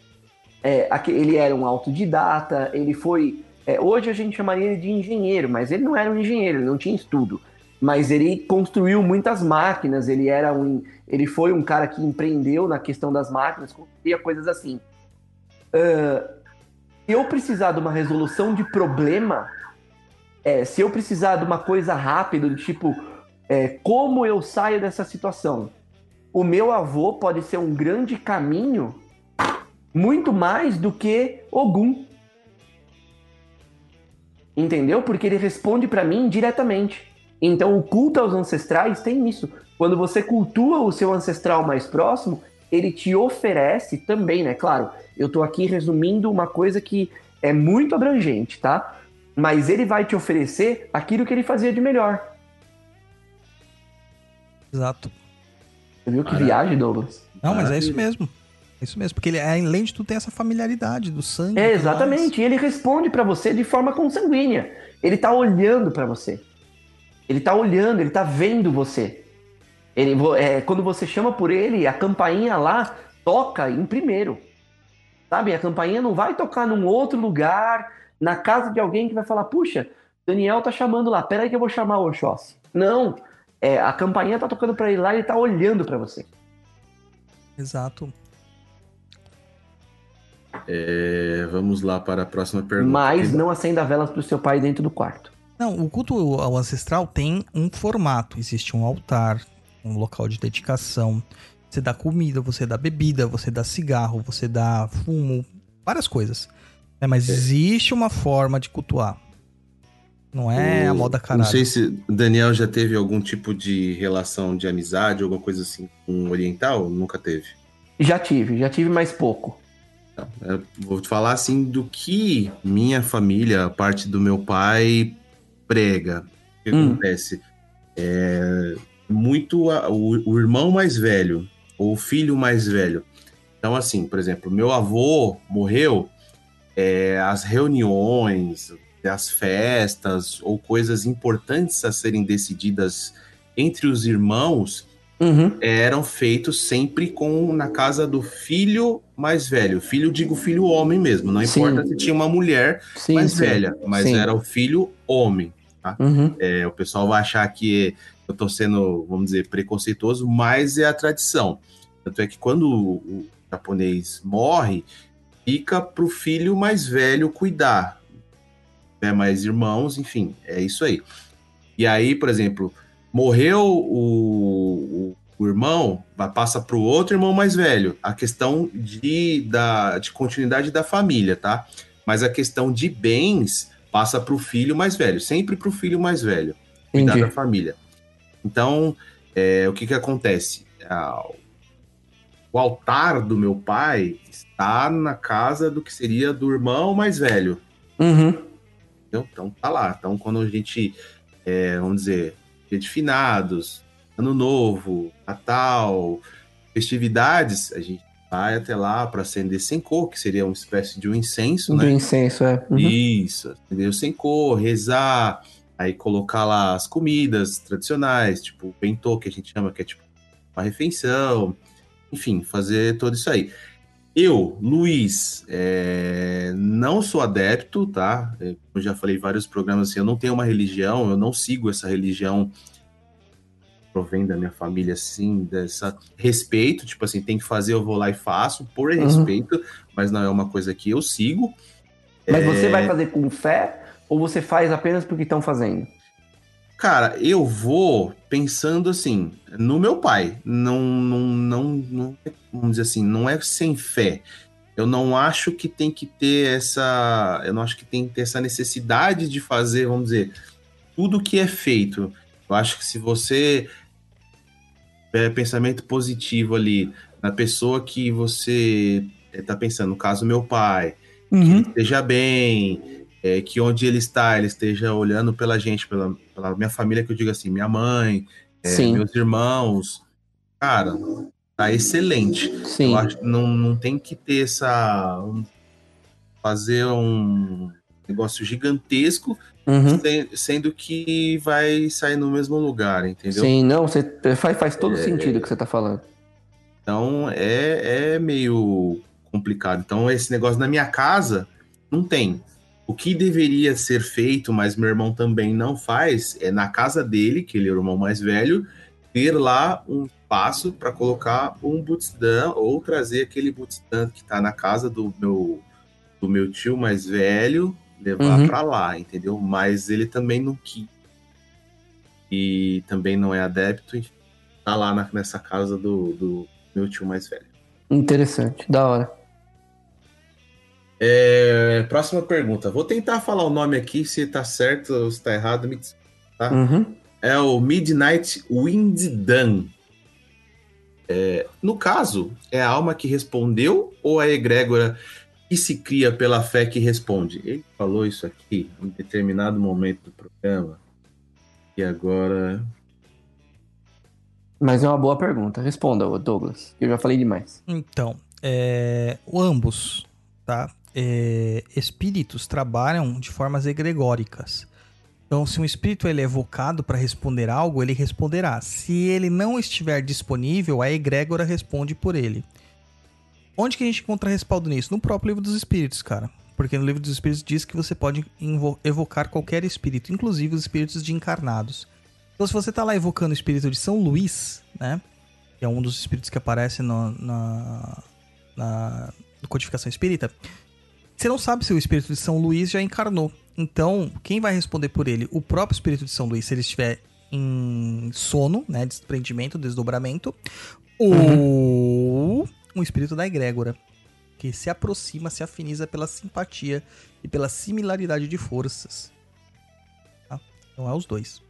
Speaker 4: é, ele era um autodidata, ele foi. É, hoje a gente chamaria ele de engenheiro, mas ele não era um engenheiro, ele não tinha estudo. Mas ele construiu muitas máquinas, ele era um. Ele foi um cara que empreendeu na questão das máquinas, construía coisas assim. Ah, se eu precisar de uma resolução de problema, é, se eu precisar de uma coisa rápida, do tipo, é, como eu saio dessa situação? O meu avô pode ser um grande caminho, muito mais do que Ogum. Entendeu? Porque ele responde para mim diretamente. Então, o culto aos ancestrais tem isso. Quando você cultua o seu ancestral mais próximo, ele te oferece também, né? Claro, eu tô aqui resumindo uma coisa que é muito abrangente, tá? Mas ele vai te oferecer aquilo que ele fazia de melhor.
Speaker 2: Exato.
Speaker 4: Você viu que
Speaker 3: Maravilha.
Speaker 4: viagem, Douglas?
Speaker 2: Não, mas é isso mesmo. Isso mesmo. Porque ele, além de tudo, tem essa familiaridade do sangue.
Speaker 4: É, exatamente. E ele responde pra você de forma consanguínea. Ele tá olhando pra você. Ele tá olhando, ele tá vendo você. Ele, é, quando você chama por ele, a campainha lá toca em primeiro. Sabe? A campainha não vai tocar num outro lugar, na casa de alguém que vai falar, puxa, Daniel tá chamando lá, peraí que eu vou chamar o Oxóssi. Não. É, a campainha tá tocando pra ele lá e ele tá olhando pra você.
Speaker 2: Exato.
Speaker 3: É, vamos lá para a próxima pergunta.
Speaker 4: Mas não acenda velas pro seu pai dentro do quarto.
Speaker 2: Não, o culto ao ancestral tem um formato. Existe um altar, um local de dedicação. Você dá comida, você dá bebida, você dá cigarro, você dá fumo, várias coisas. É, mas existe uma forma de cultuar. Não é a
Speaker 3: O-
Speaker 2: moda caralho.
Speaker 3: Não sei se o Daniel já teve algum tipo de relação de amizade, alguma coisa assim com o oriental? Nunca teve.
Speaker 4: Já tive, já tive mais pouco.
Speaker 3: Eu vou te falar assim do que minha família, a parte do meu pai, prega. O que
Speaker 4: Hum.
Speaker 3: acontece? É muito a- o, o irmão mais velho, ou o filho mais velho. Então, assim, por exemplo, meu avô morreu, é, as reuniões, as festas ou coisas importantes a serem decididas entre os irmãos
Speaker 4: Uhum.
Speaker 3: eram feitos sempre com na casa do filho mais velho. Filho, digo filho homem mesmo. Não
Speaker 4: Sim.
Speaker 3: importa se tinha uma mulher
Speaker 4: Sim,
Speaker 3: mais
Speaker 4: sim.
Speaker 3: velha, mas era o filho homem.
Speaker 4: Uhum.
Speaker 3: É, o pessoal vai achar que eu tô sendo, vamos dizer, preconceituoso, mas é a tradição. Tanto é que quando o, o japonês morre, fica pro filho mais velho cuidar. Né, mais irmãos, enfim, é isso aí. E aí, por exemplo, morreu o, o, o irmão, vai- passa pro outro irmão mais velho. A questão de, da, de continuidade da família, tá? Mas a questão de bens passa pro filho mais velho, sempre pro filho mais velho cuidar
Speaker 4: Entendi.
Speaker 3: da família. Então, é, o que que acontece? Ah, o altar do meu pai está na casa do que seria do irmão mais velho.
Speaker 4: Uhum.
Speaker 3: Então tá lá. Então quando a gente, é, vamos dizer, dia de finados, ano novo, Natal, festividades, a gente vai até lá para acender sem cor, que seria uma espécie de um incenso,
Speaker 4: Do
Speaker 3: né?
Speaker 4: incenso, é. Uhum.
Speaker 3: Isso, acender sem cor, rezar, aí colocar lá as comidas tradicionais, tipo o bentô, que a gente chama, que é tipo uma refeição, enfim, fazer tudo isso aí. Eu, Luiz, é, não sou adepto, tá? É, Como eu já falei em vários programas, assim, eu não tenho uma religião, eu não sigo essa religião provém da minha família, assim, dessa respeito, tipo assim, tem que fazer, eu vou lá e faço, por
Speaker 4: Uhum.
Speaker 3: respeito, mas não é uma coisa que eu sigo.
Speaker 4: Mas
Speaker 3: É.
Speaker 4: você vai fazer com fé ou você faz apenas porque estão fazendo?
Speaker 3: Cara, eu vou pensando assim, no meu pai. Não, não, não, não, vamos dizer assim, não é sem fé. Eu não acho que tem que ter essa, eu não acho que tem que ter essa necessidade de fazer, vamos dizer, tudo que é feito. Eu acho que se você tiver pensamento positivo ali na pessoa que você está pensando, no caso meu pai, que ele esteja bem, é, que onde ele está, ele esteja olhando pela gente, pela, pela minha família, que eu digo assim, minha mãe, é, meus irmãos. Cara, tá excelente.
Speaker 4: sim.
Speaker 3: Eu acho que não, não tem que ter essa. um- fazer um negócio gigantesco,
Speaker 4: Uhum.
Speaker 3: sen- sendo que vai sair no mesmo lugar, entendeu?
Speaker 4: Sim, não, você faz, faz todo sentido o que você tá falando.
Speaker 3: Então é, é meio complicado. Então, esse negócio na minha casa não tem. O que deveria ser feito, mas meu irmão também não faz, é na casa dele, que ele é o irmão mais velho, ter lá um espaço para colocar um Butsudan ou trazer aquele Butsudan que está na casa do meu, do meu tio mais velho, levar
Speaker 4: Uhum.
Speaker 3: para lá, entendeu? Mas ele também não quis. E também não é adepto, e tá lá na- nessa casa do, do meu tio mais velho.
Speaker 4: Interessante, da hora.
Speaker 3: É, próxima pergunta. Vou tentar falar o nome aqui, se tá certo ou se tá errado. Me... diz.
Speaker 4: Uhum.
Speaker 3: É o Midnight Wind Dan. É, no caso, é a alma que respondeu ou a egrégora que se cria pela fé que responde? Ele falou isso aqui em determinado momento do programa. E agora.
Speaker 4: Mas é uma boa pergunta. Responda, Douglas. Eu já falei demais.
Speaker 2: Então, é, o ambos, tá? É, espíritos trabalham de formas egregóricas. Então, se um espírito ele é evocado para responder algo, ele responderá. Se ele não estiver disponível, a egrégora responde por ele. Onde que a gente encontra respaldo nisso? No próprio livro dos espíritos, cara. Porque no livro dos espíritos diz que você pode evocar qualquer espírito, inclusive os espíritos de encarnados. Então, se você tá lá evocando o espírito de São Luís, né? Que é um dos espíritos que aparece no- na, na codificação espírita, você não sabe se o espírito de São Luís já encarnou. Então, quem vai responder por ele? O próprio espírito de São Luís, se ele estiver em sono, né? Desprendimento, desdobramento. Ou um espírito da egrégora, que se aproxima, se afiniza pela simpatia e pela similaridade de forças. Tá? Então é os dois.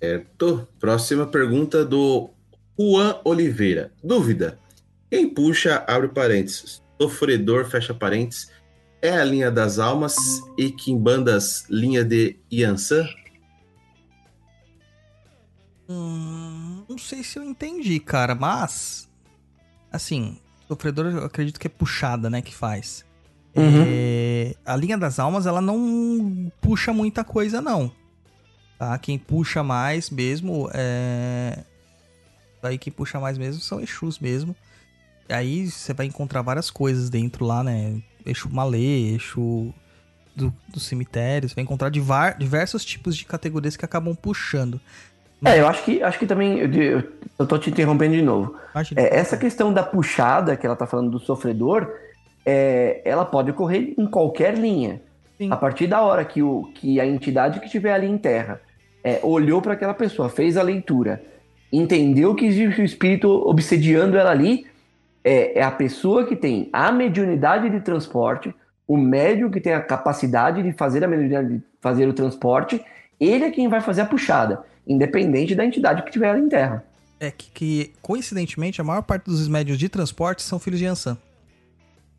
Speaker 3: Certo. Próxima pergunta do Juan Oliveira. Dúvida. Quem puxa, abre parênteses. Sofredor, fecha parênteses. É a linha das almas e Kimbandas, linha de Yansan?
Speaker 2: Hum, não sei se eu entendi, cara, mas. Assim, sofredor eu acredito que é puxada, né? Que faz.
Speaker 4: Uhum.
Speaker 2: É, a linha das almas, ela não puxa muita coisa, não. Tá? Quem puxa mais mesmo é. Aí quem puxa mais mesmo são Exus mesmo. Aí você vai encontrar várias coisas dentro lá, né? Exu malê, Exu do, do cemitério. Você vai encontrar divar- diversos tipos de categorias que acabam puxando.
Speaker 4: É, eu acho que, acho que também. Eu, eu, eu tô te interrompendo de novo. É, essa questão da puxada que ela tá falando do sofredor, é, ela pode ocorrer em qualquer linha.
Speaker 2: Sim.
Speaker 4: A partir da hora que, o, que a entidade que estiver ali em terra é, olhou para aquela pessoa, fez a leitura, entendeu que existe o espírito obsediando ela ali, é, é a pessoa que tem a mediunidade de transporte, o médium que tem a capacidade de fazer a mediunidade de fazer o transporte, ele é quem vai fazer a puxada, independente da entidade que estiver ali em terra.
Speaker 2: É que, que, coincidentemente, a maior parte dos médios de transporte são filhos de Yansan.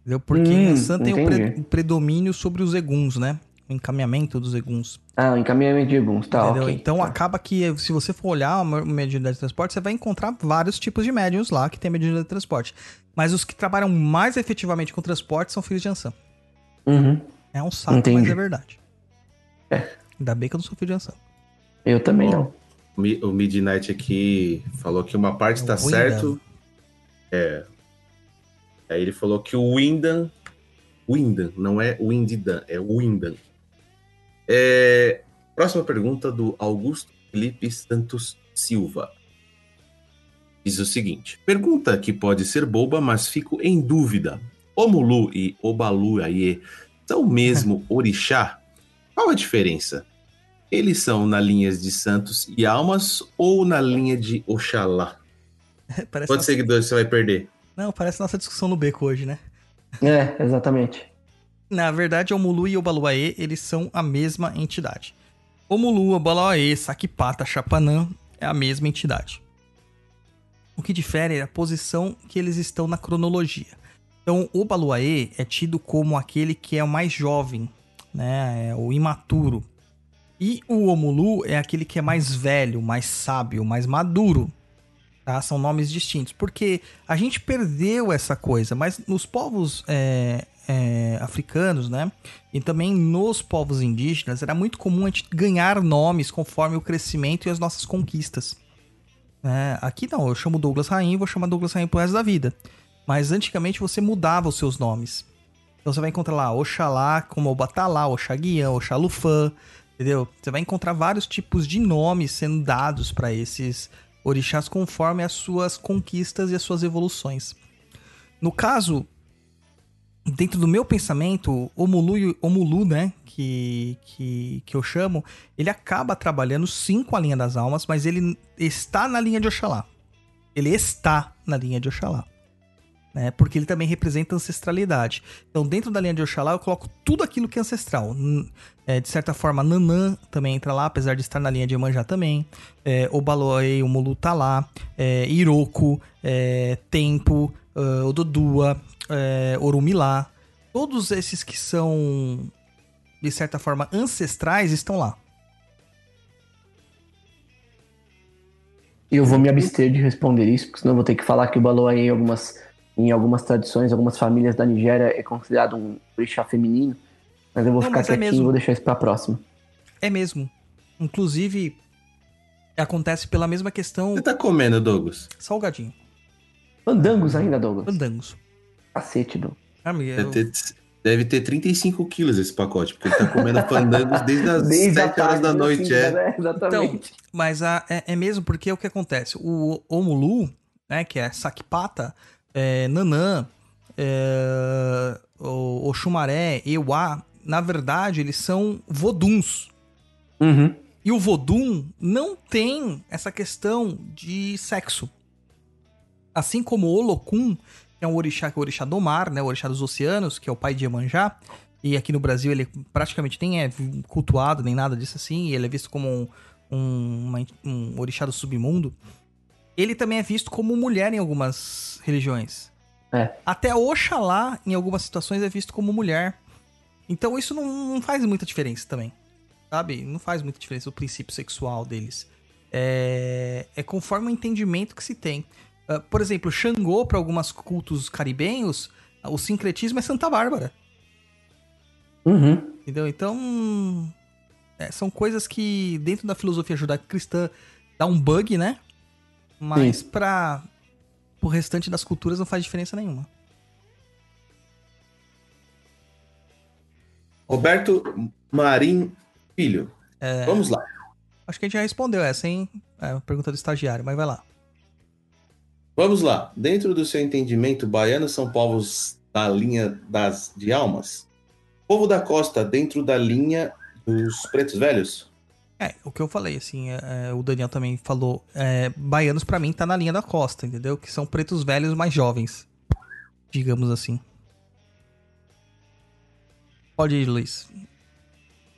Speaker 2: Entendeu? Porque
Speaker 4: Hum,
Speaker 2: Yansan tem o, pre-
Speaker 4: entendi.
Speaker 2: o predomínio sobre os eguns, né? O encaminhamento dos eguns.
Speaker 4: Ah, o encaminhamento de alguns, tá,
Speaker 2: entendeu?
Speaker 4: ok.
Speaker 2: Então
Speaker 4: Tá.
Speaker 2: acaba que se você for olhar uma mediunidade de transporte, você vai encontrar vários tipos de médiums lá que tem mediunidade de transporte. Mas os que trabalham mais efetivamente com transporte são filhos de Ansan.
Speaker 4: Uhum.
Speaker 2: É um saco,
Speaker 4: Entendi.
Speaker 2: mas é verdade.
Speaker 4: É.
Speaker 2: Ainda bem que eu não sou filho de Ansan.
Speaker 4: Eu também não.
Speaker 3: O Mi- O Midnight aqui falou que uma parte
Speaker 2: É
Speaker 3: tá
Speaker 2: o Windham.
Speaker 3: certo. É. Aí ele falou que o Windham. Windham, não é Windidan, é Windham. É, próxima pergunta do Augusto Felipe Santos Silva. Diz o seguinte: pergunta que pode ser boba, mas fico em dúvida. Omulu e Obaluaie são o mesmo <laughs> orixá? Qual a diferença? Eles são na linha de santos e almas ou na linha de Oxalá?
Speaker 2: parece
Speaker 3: Quantos
Speaker 2: nossa...
Speaker 3: seguidores você vai perder?
Speaker 2: Não, parece nossa discussão no beco hoje, né?
Speaker 4: É, exatamente.
Speaker 2: Na verdade, o Mulu e o Baluaê, eles são a mesma entidade. O Mulu, o Baluaê, Sakipata, Chapanã é a mesma entidade. O que difere é a posição que eles estão na cronologia. Então, o Baluaê é tido como aquele que é o mais jovem, né? É o imaturo. E o Omulu é aquele que é mais velho, mais sábio, mais maduro. Tá? São nomes distintos. Porque a gente perdeu essa coisa, mas nos povos é, é, africanos, né? E também nos povos indígenas, era muito comum a gente ganhar nomes conforme o crescimento e as nossas conquistas. né? aqui não, eu chamo Douglas Rain vou chamar Douglas Rain pro resto da vida. Mas antigamente você mudava os seus nomes. Então você vai encontrar lá Oxalá, como Obatalá, Oxaguian, Oxalufã, entendeu? Você vai encontrar vários tipos de nomes sendo dados para esses orixás conforme as suas conquistas e as suas evoluções. No caso, dentro do meu pensamento, o Mulu, o Mulu né, que, que, que eu chamo, ele acaba trabalhando sim com a linha das almas, mas ele está na linha de Oxalá. Ele está na linha de Oxalá. Né, porque ele também representa ancestralidade. Então, dentro da linha de Oxalá, eu coloco tudo aquilo que é ancestral. É, de certa forma, Nanã também entra lá, apesar de estar na linha de Iemanjá também. É, o Baloei, o Mulu tá lá. É, Iroko, é, Tempo, ah, Ododua, é, Orumilá. Todos esses que são, de certa forma, ancestrais estão lá.
Speaker 4: Eu vou me abster de responder isso, porque senão eu vou ter que falar que o Baloaê em algumas, em algumas tradições, algumas famílias da Nigéria é considerado um orixá feminino. Mas eu vou
Speaker 2: Não,
Speaker 4: ficar
Speaker 2: é
Speaker 4: quietinho e
Speaker 2: mesmo.
Speaker 4: vou deixar isso pra próxima.
Speaker 2: É mesmo. Inclusive, acontece pela mesma questão
Speaker 3: Você tá comendo, Douglas?
Speaker 2: salgadinho.
Speaker 4: Fandangos ainda, Douglas.
Speaker 2: Andangos.
Speaker 4: Cacete.
Speaker 2: Amiga,
Speaker 3: Deve ter, deve ter 35 quilos esse pacote, porque ele tá comendo fandangos desde as <laughs>
Speaker 4: Desde a
Speaker 3: 7 horas da noite.
Speaker 4: assim,
Speaker 3: é.
Speaker 4: né? Exatamente.
Speaker 2: Mas a- é, é mesmo porque o que acontece? O Omulu, né, que é Sakipata, é, Nanã, é, o Oxumaré, Euá, na verdade, eles são voduns.
Speaker 4: Uhum.
Speaker 2: E o Vodum não tem essa questão de sexo. Assim como o Olokun, é um orixá, que é o orixá do mar, né? O orixá dos oceanos, que é o pai de Iemanjá. E aqui no Brasil ele praticamente nem é cultuado, nem nada disso assim. E ele é visto como um, um, um orixá do submundo. Ele também é visto como mulher em algumas religiões.
Speaker 4: É.
Speaker 2: Até Oxalá, em algumas situações, é visto como mulher. Então isso não, não faz muita diferença também. Sabe? Não faz muita diferença o princípio sexual deles. É, é conforme o entendimento que se tem. Ah, por exemplo, Xangô, para alguns cultos caribenhos, o sincretismo é Santa Bárbara.
Speaker 4: Uhum.
Speaker 2: Entendeu? Então. é, são coisas que dentro da filosofia judaico-cristã dá um bug, né? Mas para o restante das culturas não faz diferença nenhuma.
Speaker 3: Roberto Marim Filho.
Speaker 2: É.
Speaker 3: Vamos lá.
Speaker 2: Acho que a gente já respondeu essa, hein? É, a pergunta do estagiário, mas vai lá.
Speaker 3: Vamos lá. Dentro do seu entendimento, baianos são povos da linha das de almas? Povo da costa, dentro da linha dos pretos velhos?
Speaker 2: É, o que eu falei, assim, é, é, o Daniel também falou, é, baianos pra mim tá na linha da costa, entendeu? Que são pretos velhos mais jovens, digamos assim. Pode ir, Luiz.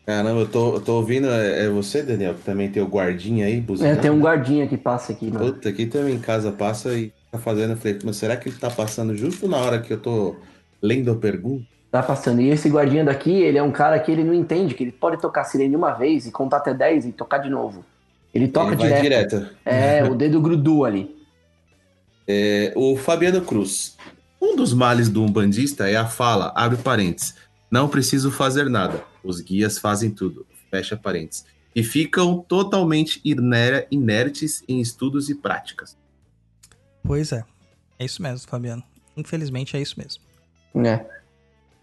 Speaker 3: Caramba, eu tô, eu tô ouvindo. É, é você, Daniel, que também tem o guardinha aí,
Speaker 4: É,
Speaker 3: buzinando?
Speaker 4: tem um guardinha que passa aqui, mano.
Speaker 3: Puta, aqui também em casa passa e tá fazendo. Eu falei, mas será que ele tá passando justo na hora que eu tô lendo a pergunta?
Speaker 4: Tá passando. E esse guardinha daqui, ele é um cara que ele não entende, que ele pode tocar sirene uma vez e contar até 10 e tocar de novo. Ele toca
Speaker 3: Ele
Speaker 4: direto.
Speaker 3: direto.
Speaker 4: É, o dedo grudou ali.
Speaker 3: É, o Fabiano Cruz. Um dos males do umbandista é a fala, abre parênteses. Não preciso fazer nada. Os guias fazem tudo. Fecha parênteses. E ficam totalmente iner- inertes em estudos e práticas.
Speaker 2: Pois é. É isso mesmo, Fabiano. Infelizmente é isso mesmo.
Speaker 4: É.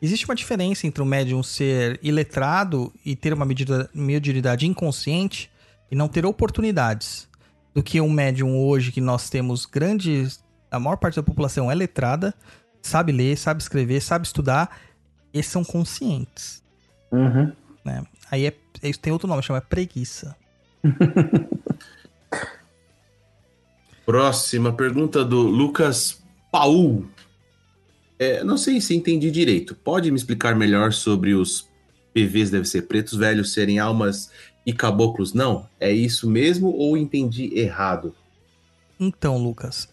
Speaker 2: Existe uma diferença entre o médium ser iletrado e ter uma medida- mediunidade inconsciente e não ter oportunidades do que um médium hoje que nós temos grandes. A maior parte da população é letrada, sabe ler, sabe escrever, sabe estudar, e são conscientes.
Speaker 4: Uhum.
Speaker 2: Aí é, é- isso tem outro nome, chama preguiça. <laughs>
Speaker 3: Próxima pergunta do Lucas Paul. É, não sei se entendi direito. Pode me explicar melhor sobre os PVs devem ser pretos velhos serem almas e caboclos não? É isso mesmo ou entendi errado?
Speaker 2: Então, Lucas,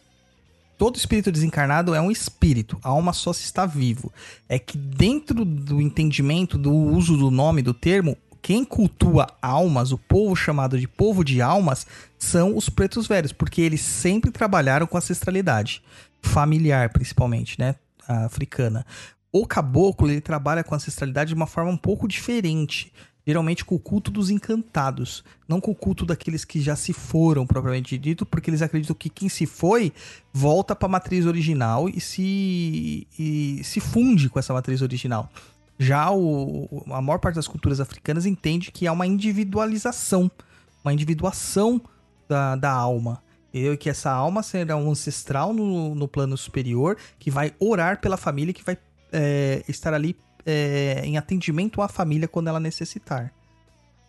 Speaker 2: todo espírito desencarnado é um espírito, a alma só se está vivo. É que dentro do entendimento do uso do nome do termo, quem cultua almas, o povo chamado de povo de almas, são os pretos velhos, porque eles sempre trabalharam com ancestralidade familiar, principalmente, né, africana. O caboclo, ele trabalha com ancestralidade de uma forma um pouco diferente. Geralmente com o culto dos encantados, não com o culto daqueles que já se foram, propriamente dito, porque eles acreditam que quem se foi volta para a matriz original e se, e se funde com essa matriz original. Já o, a maior parte das culturas africanas entende que há uma individualização, uma individuação da, da alma. E que essa alma será um ancestral no, no plano superior que vai orar pela família, que vai é, estar ali é, em atendimento à família quando ela necessitar.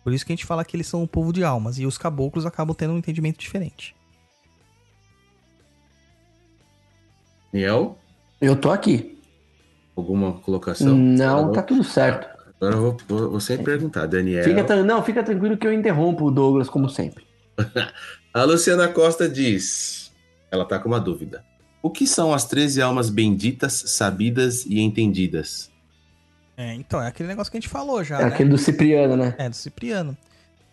Speaker 2: Por isso que a gente fala que eles são um povo de almas e os caboclos acabam tendo um entendimento diferente.
Speaker 3: Niel,
Speaker 4: Eu tô aqui.
Speaker 3: alguma colocação?
Speaker 4: Não,
Speaker 3: Agora
Speaker 4: tá tudo certo.
Speaker 3: Agora eu vou, vou, vou sempre perguntar, Daniel.
Speaker 4: Fica, não, fica tranquilo que eu interrompo o Douglas, como sempre. <laughs>
Speaker 3: A Luciana Costa diz: ela tá com uma dúvida. O que são as 13 almas benditas, sabidas e entendidas?
Speaker 2: É, então, é aquele negócio que a gente falou já,
Speaker 4: É
Speaker 2: né?
Speaker 4: aquele do Cipriano, né?
Speaker 2: É, do Cipriano.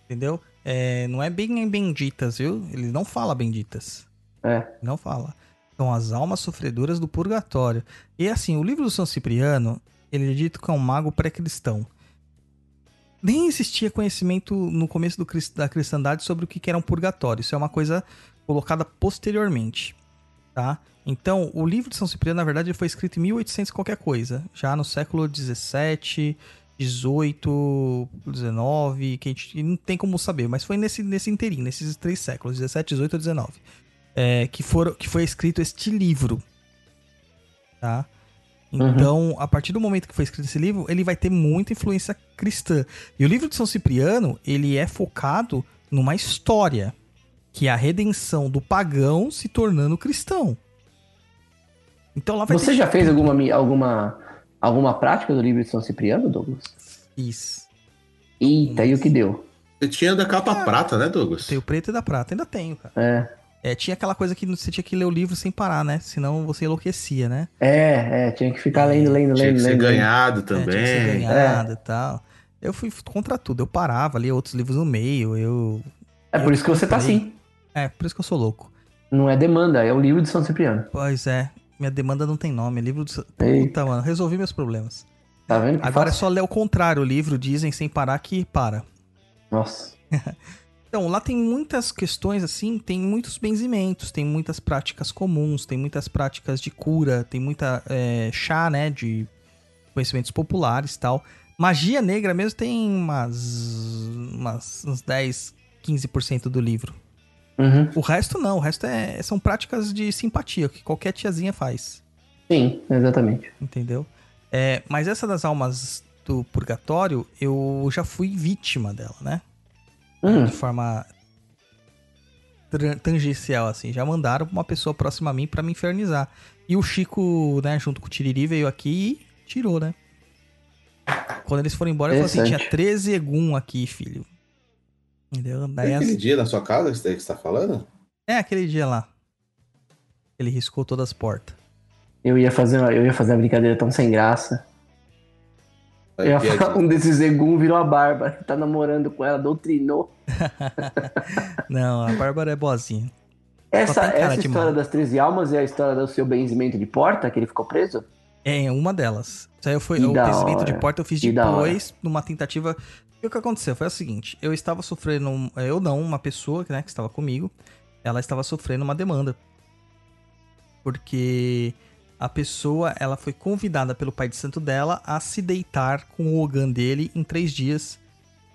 Speaker 2: Entendeu? É, não é bem em benditas, viu? Ele não fala benditas.
Speaker 4: É.
Speaker 2: Não fala. São as almas sofredoras do purgatório. E assim, o livro do São Cipriano, ele é dito que é um mago pré-cristão. Nem existia conhecimento no começo do da cristandade sobre o que era um purgatório. Isso é uma coisa colocada posteriormente, tá? Então, o livro de São Cipriano, na verdade, ele foi escrito em 1800 e qualquer coisa. Já no século 17, 18, 19, que a gente não tem como saber, mas foi nesse, nesse inteirinho, nesses três séculos, 17, 18 ou 19 é, que, foram, que foi escrito este livro. Tá? Então, a partir do momento que foi escrito esse livro, ele vai ter muita influência cristã. E o livro de São Cipriano, ele é focado numa história, que é a redenção do pagão se tornando cristão. Então lá vai
Speaker 4: Você
Speaker 2: ter
Speaker 4: já fez alguma, alguma, alguma prática do livro de São Cipriano, Douglas?
Speaker 2: isso.
Speaker 4: Eita, e o que deu?
Speaker 3: Você tinha da capa
Speaker 2: Ah,
Speaker 3: prata, né, Douglas?
Speaker 2: Tem o preto e da prata, ainda tenho, cara.
Speaker 4: É.
Speaker 2: É, tinha aquela coisa que você tinha que ler o livro sem parar, né? Senão você enlouquecia, né?
Speaker 4: É, é, tinha que ficar lendo, lendo,
Speaker 3: Tinha
Speaker 4: lendo,
Speaker 3: que ser
Speaker 4: lendo.
Speaker 3: ganhado
Speaker 2: É, tinha que ser
Speaker 3: também.
Speaker 2: ganhado e tal. Eu fui contra tudo. Eu parava, lia outros livros no meio. Eu.
Speaker 4: É por isso que você tá assim.
Speaker 2: É, por isso que eu sou louco.
Speaker 4: Não é demanda, é o livro de São Cipriano.
Speaker 2: Pois é. Minha demanda não tem nome. É livro do.
Speaker 4: Ei.
Speaker 2: Puta, mano. Resolvi meus problemas.
Speaker 4: Tá vendo?
Speaker 2: Agora é
Speaker 4: fácil?
Speaker 2: só ler o contrário. O livro dizem sem parar que para.
Speaker 4: Nossa. <laughs>
Speaker 2: Então, lá tem muitas questões assim, tem muitos benzimentos, tem muitas práticas comuns, tem muitas práticas de cura, tem muita é, chá, né, de conhecimentos populares e tal. Magia negra mesmo tem umas, umas uns 10, 15% do livro.
Speaker 4: Uhum.
Speaker 2: O resto não, o resto é, são práticas de simpatia, que qualquer tiazinha faz,
Speaker 4: Sim, exatamente.
Speaker 2: entendeu? É, mas essa das almas do purgatório, eu já fui vítima dela, né?
Speaker 4: Hum,
Speaker 2: de forma tangencial, assim. Já mandaram uma pessoa próxima a mim pra me infernizar. E o Chico, né, junto com o Tiriri, veio aqui e tirou, né? Quando eles foram embora, eu falei assim: tinha
Speaker 4: Interessante.
Speaker 2: 13 Egum aqui, filho. Entendeu? Daí
Speaker 3: Foi aquele
Speaker 2: as...
Speaker 3: dia na sua casa que você está falando?
Speaker 2: É aquele dia lá. Ele riscou todas as portas.
Speaker 4: eu ia fazer uma, eu ia fazer uma brincadeira tão sem graça.
Speaker 3: Tá
Speaker 4: Eu ia
Speaker 3: piadinha.
Speaker 4: falar, um desses Egum virou a Bárbara, <laughs> tá namorando com ela, doutrinou. <laughs>
Speaker 2: Não, a Bárbara é boazinha.
Speaker 4: Essa, essa
Speaker 2: de
Speaker 4: história
Speaker 2: mal.
Speaker 4: das 13 almas é a história do seu benzimento de porta, que ele ficou preso?
Speaker 2: É uma delas. Isso aí foi o benzimento de
Speaker 4: hora.
Speaker 2: porta eu fiz
Speaker 4: da
Speaker 2: depois, numa tentativa. E o que aconteceu foi o seguinte: eu estava sofrendo. um- Eu não, uma pessoa né, que estava comigo, ela estava sofrendo uma demanda. Porque a pessoa ela foi convidada pelo pai de santo dela a se deitar com o Ogan dele em três dias.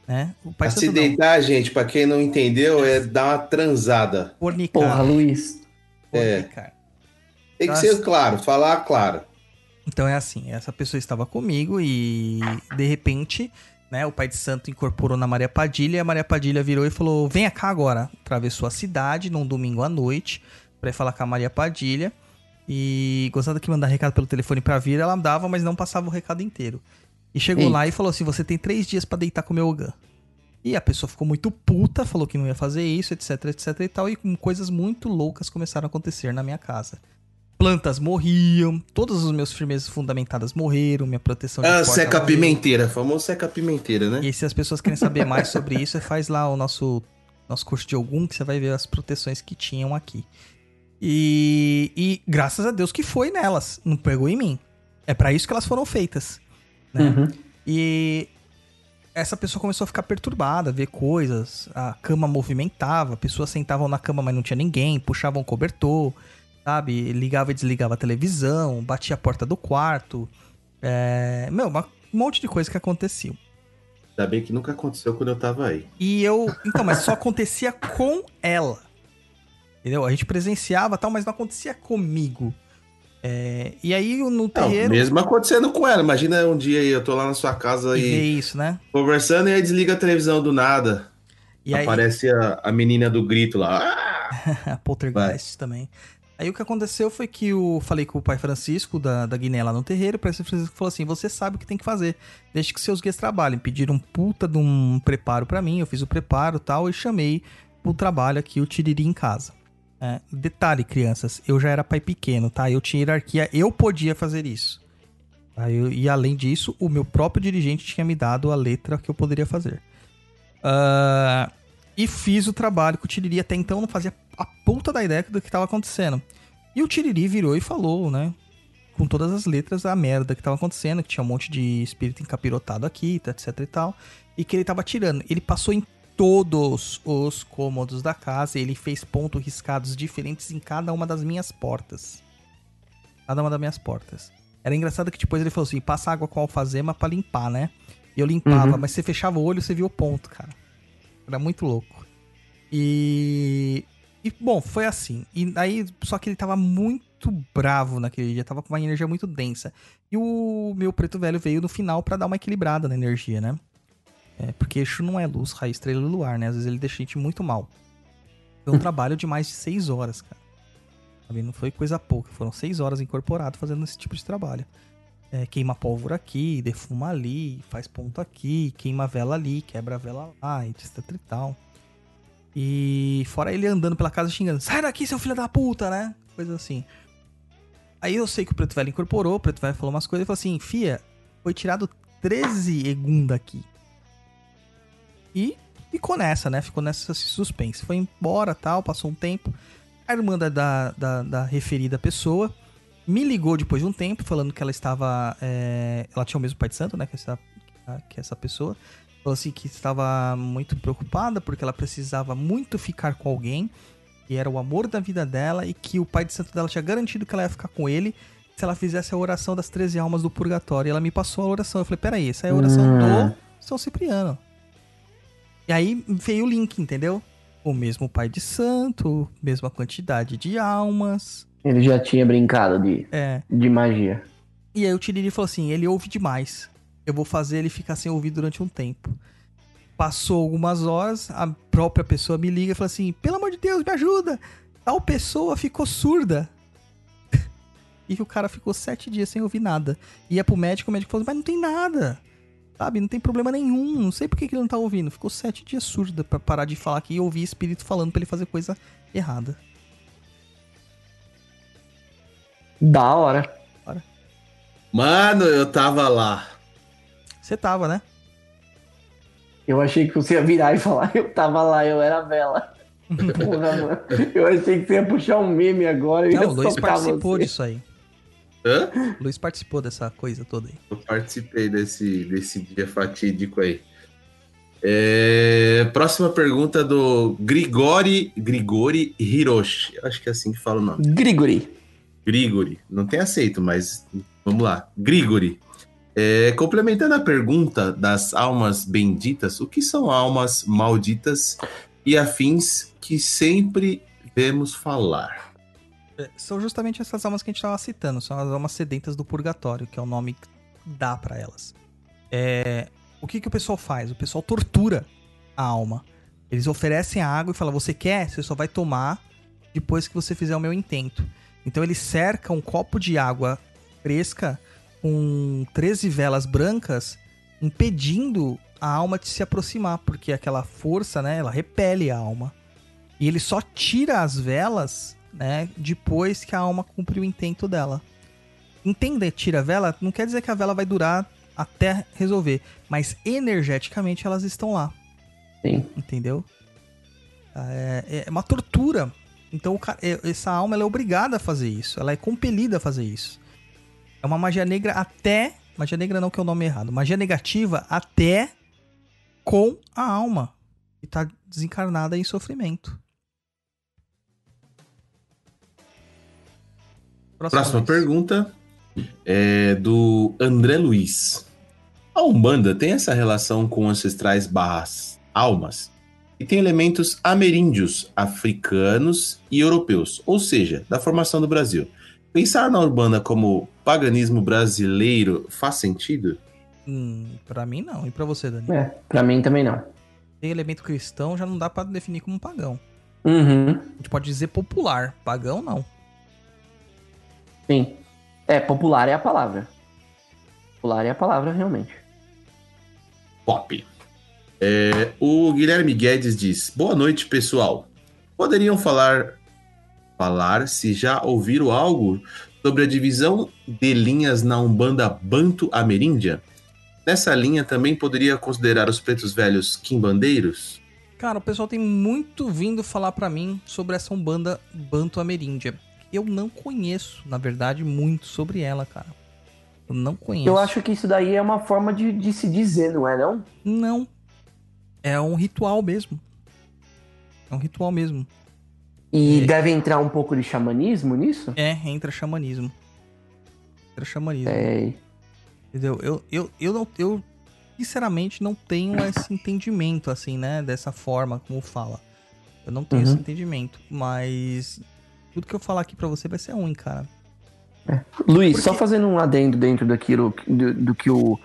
Speaker 2: Né? O pai
Speaker 3: Pra
Speaker 2: de
Speaker 3: se
Speaker 2: santo não,
Speaker 3: deitar, gente, pra quem não entendeu, é dar uma transada.
Speaker 2: fornicar.
Speaker 4: Porra, Luiz.
Speaker 3: É.
Speaker 2: fornicar.
Speaker 3: Tem que
Speaker 2: Nossa.
Speaker 3: ser claro, falar claro.
Speaker 2: Então é assim, essa pessoa estava comigo e de repente, né, o pai de santo incorporou na Maria Padilha e a Maria Padilha virou e falou: "Venha cá agora". Atravessou a cidade num domingo à noite para ir falar com a Maria Padilha e gostava que mandar recado pelo telefone pra vir, ela dava, mas não passava o recado inteiro. E chegou lá e falou assim: "Você tem três dias pra deitar com o meu Ogan". E a pessoa ficou muito puta, falou que não ia fazer isso, etc, etc e tal, e coisas muito loucas começaram a acontecer na minha casa. Plantas morriam, todos os meus firmezas fundamentadas morreram, minha proteção de
Speaker 3: Ah, seca
Speaker 2: morreu.
Speaker 3: pimenteira, famoso seca pimenteira, né?
Speaker 2: E se as pessoas querem saber <laughs> mais sobre isso, faz lá o nosso, nosso curso de algum que você vai ver as proteções que tinham aqui. E, e graças a Deus que foi nelas, não pegou em mim. É pra isso que elas foram feitas. Né?
Speaker 4: Uhum.
Speaker 2: E essa pessoa começou a ficar perturbada, ver coisas. A cama movimentava, pessoas sentavam na cama, mas não tinha ninguém, puxavam o cobertor, sabe? Ligava e desligava a televisão, batia a porta do quarto. É... Meu, um monte de coisa que acontecia.
Speaker 3: Ainda bem que nunca aconteceu quando eu tava aí.
Speaker 2: E eu. Então, mas só acontecia com ela. Entendeu? A gente presenciava tal, mas não acontecia comigo. É, e aí no
Speaker 3: Não,
Speaker 2: terreiro.
Speaker 3: mesmo acontecendo com ela. Imagina um dia aí, eu tô lá na sua casa
Speaker 2: E
Speaker 3: e
Speaker 2: isso, né?
Speaker 3: conversando e aí desliga a televisão do nada.
Speaker 2: E aí.
Speaker 3: Aparece a, a menina do grito lá. <laughs> Ah!
Speaker 2: Poltergeist também. Aí o que aconteceu foi que eu falei com o pai Francisco da, da Guiné lá no terreiro, o pai Francisco falou assim: você sabe o que tem que fazer, deixe que seus guias trabalhem. Pediram um puta de um preparo pra mim, eu fiz o preparo tal, e chamei pro trabalho aqui o Tiriri em casa. É, detalhe, crianças, eu já era pai pequeno, tá? Eu tinha hierarquia, eu podia fazer isso. Tá? Eu- e além disso, o meu próprio dirigente tinha me dado a letra que eu poderia fazer. Ah, e fiz o trabalho com o Tiriri. Até então não fazia a puta da ideia do que tava acontecendo. E o Tiriri virou e falou, né? Com todas as letras, a merda que tava acontecendo, que tinha um monte de espírito encapirotado aqui, tá, etc e tal. E que ele tava tirando. Ele passou em todos os cômodos da casa. Ele fez pontos riscados diferentes em cada uma das minhas portas. Cada uma das minhas portas. Era engraçado que depois ele falou assim: passa água com alfazema pra limpar, né? E eu limpava,
Speaker 4: Uhum.
Speaker 2: mas você fechava o olho, você via o ponto, cara. Era muito louco. E. E, bom, foi assim. E aí, só que ele tava muito bravo naquele dia, tava com uma energia muito densa. E o meu preto velho veio no final pra dar uma equilibrada na energia, né? É, porque Exu não é luz, raio, estrela e luar, né? Às vezes ele deixa a gente muito mal. Foi um <laughs> trabalho de mais de seis horas, cara. Sabe? Não foi coisa pouca, foram seis horas incorporado fazendo esse tipo de trabalho. É, queima pólvora aqui, defuma ali, faz ponto aqui, queima vela ali, quebra vela lá, etc e tal. E fora ele andando pela casa xingando, sai daqui, seu filho da puta, né? Coisa assim. Aí eu sei que o Preto Velho incorporou, o Preto Velho falou umas coisas e falou assim, fia, foi tirado 13 Egum daqui. E ficou nessa, né? Ficou nessa suspense. Foi embora tal, passou um tempo. A irmã da, da, da referida pessoa me ligou depois de um tempo, falando que ela estava. é, ela tinha o mesmo pai de santo, né? Que essa, que essa pessoa. Falou assim que estava muito preocupada porque ela precisava muito ficar com alguém. Que era o amor da vida dela e que o pai de santo dela tinha garantido que ela ia ficar com ele se ela fizesse a oração das 13 almas do purgatório. E ela me passou a oração. Eu falei, peraí, essa é a oração
Speaker 4: Hum.
Speaker 2: do São Cipriano. E aí veio o link, entendeu? O mesmo pai de santo, mesma quantidade de almas.
Speaker 4: Ele já tinha brincado de,
Speaker 2: É.
Speaker 4: de magia.
Speaker 2: E aí o Tiriri falou assim: ele ouve demais. Eu vou fazer ele ficar sem ouvir durante um tempo. Passou algumas horas, a própria pessoa me liga e fala assim: pelo amor de Deus, me ajuda! Tal pessoa ficou surda. <laughs> e que o cara ficou sete dias sem ouvir nada. Ia pro médico, o médico falou: mas não tem nada. Sabe, não tem problema nenhum. Não sei por que, que ele não tá ouvindo. Ficou sete dias surda pra parar de falar aqui e ouvir espírito falando pra ele fazer coisa errada.
Speaker 4: Da hora.
Speaker 3: Mano, eu tava lá.
Speaker 2: Você tava, né?
Speaker 4: Eu achei que você ia virar e falar, eu tava lá, eu era a vela. <laughs> Porra, mano. Eu achei que você ia puxar um meme agora
Speaker 2: Não, o Luiz participou
Speaker 4: você.
Speaker 2: disso aí.
Speaker 3: Hã?
Speaker 2: O Luiz participou dessa coisa toda aí.
Speaker 3: Eu participei desse, desse dia fatídico aí. É, próxima pergunta do Grigori, Grigori Hiroshi. Acho que é assim que fala o nome.
Speaker 4: Grigori.
Speaker 3: Grigori. Não tem aceito, mas vamos lá. Grigori. É, complementando a pergunta das almas benditas, o que são almas malditas e afins que sempre vemos falar?
Speaker 2: É, São justamente essas almas que a gente tava citando, são as almas sedentas do purgatório, que é o nome que dá pra elas. É, o que, que o pessoal faz? O pessoal tortura a alma. Eles oferecem a água e falam: Você quer? Você só vai tomar depois que você fizer o meu intento. Então eles cercam um copo de água fresca com 13 velas brancas, impedindo a alma de se aproximar, porque aquela força, né, ela repele a alma. E ele só tira as velas, né, depois que a alma cumpre o intento dela. Entender tira a vela não quer dizer que a vela vai durar até resolver, mas energeticamente elas estão lá,
Speaker 4: Sim.
Speaker 2: entendeu? É, é uma tortura. Então o ca- é- essa alma ela é obrigada a fazer isso, ela é compelida a fazer isso. É uma magia negra até. Magia negra não que é o nome errado. Magia negativa até com a alma. Que tá desencarnada em sofrimento.
Speaker 3: Próxima
Speaker 2: Luiz.
Speaker 3: pergunta é do André Luiz. A Umbanda tem essa relação com ancestrais barras almas e tem elementos ameríndios, africanos e europeus, ou seja, da formação do Brasil. Pensar na Umbanda como paganismo brasileiro faz sentido?
Speaker 2: Hum, pra mim não. E pra você, Dani?
Speaker 4: É, pra mim também não.
Speaker 2: Tem elemento cristão, já não dá pra definir como pagão.
Speaker 4: Uhum.
Speaker 2: A gente pode dizer popular. Pagão, não.
Speaker 4: Sim. É, popular é a palavra. Popular é a palavra, realmente.
Speaker 3: Pop. É, o Guilherme Guedes diz: Boa noite, pessoal. Poderiam falar falar se já ouviram algo sobre a divisão de linhas na Umbanda Banto Ameríndia? Nessa linha também poderia considerar os pretos velhos quimbandeiros?
Speaker 2: Cara, o pessoal tem muito vindo falar pra mim sobre essa Umbanda Banto Ameríndia. Eu não conheço, na verdade, muito sobre ela, cara. Eu não conheço.
Speaker 4: Eu acho que isso daí é uma forma de, de se dizer, não é não?
Speaker 2: Não. É um ritual mesmo. É um ritual mesmo.
Speaker 4: E
Speaker 2: É.
Speaker 4: deve entrar um pouco de xamanismo nisso?
Speaker 2: É, entra xamanismo. Entra xamanismo.
Speaker 4: É.
Speaker 2: Entendeu? Eu, eu, eu, não, eu, sinceramente, não tenho esse entendimento, assim, né? Dessa forma, como fala. Eu não tenho
Speaker 4: Uhum.
Speaker 2: esse entendimento. Mas tudo que eu falar aqui pra você vai ser ruim, cara.
Speaker 4: Luiz,
Speaker 2: Porque-
Speaker 4: só fazendo um adendo dentro daquilo do, do que o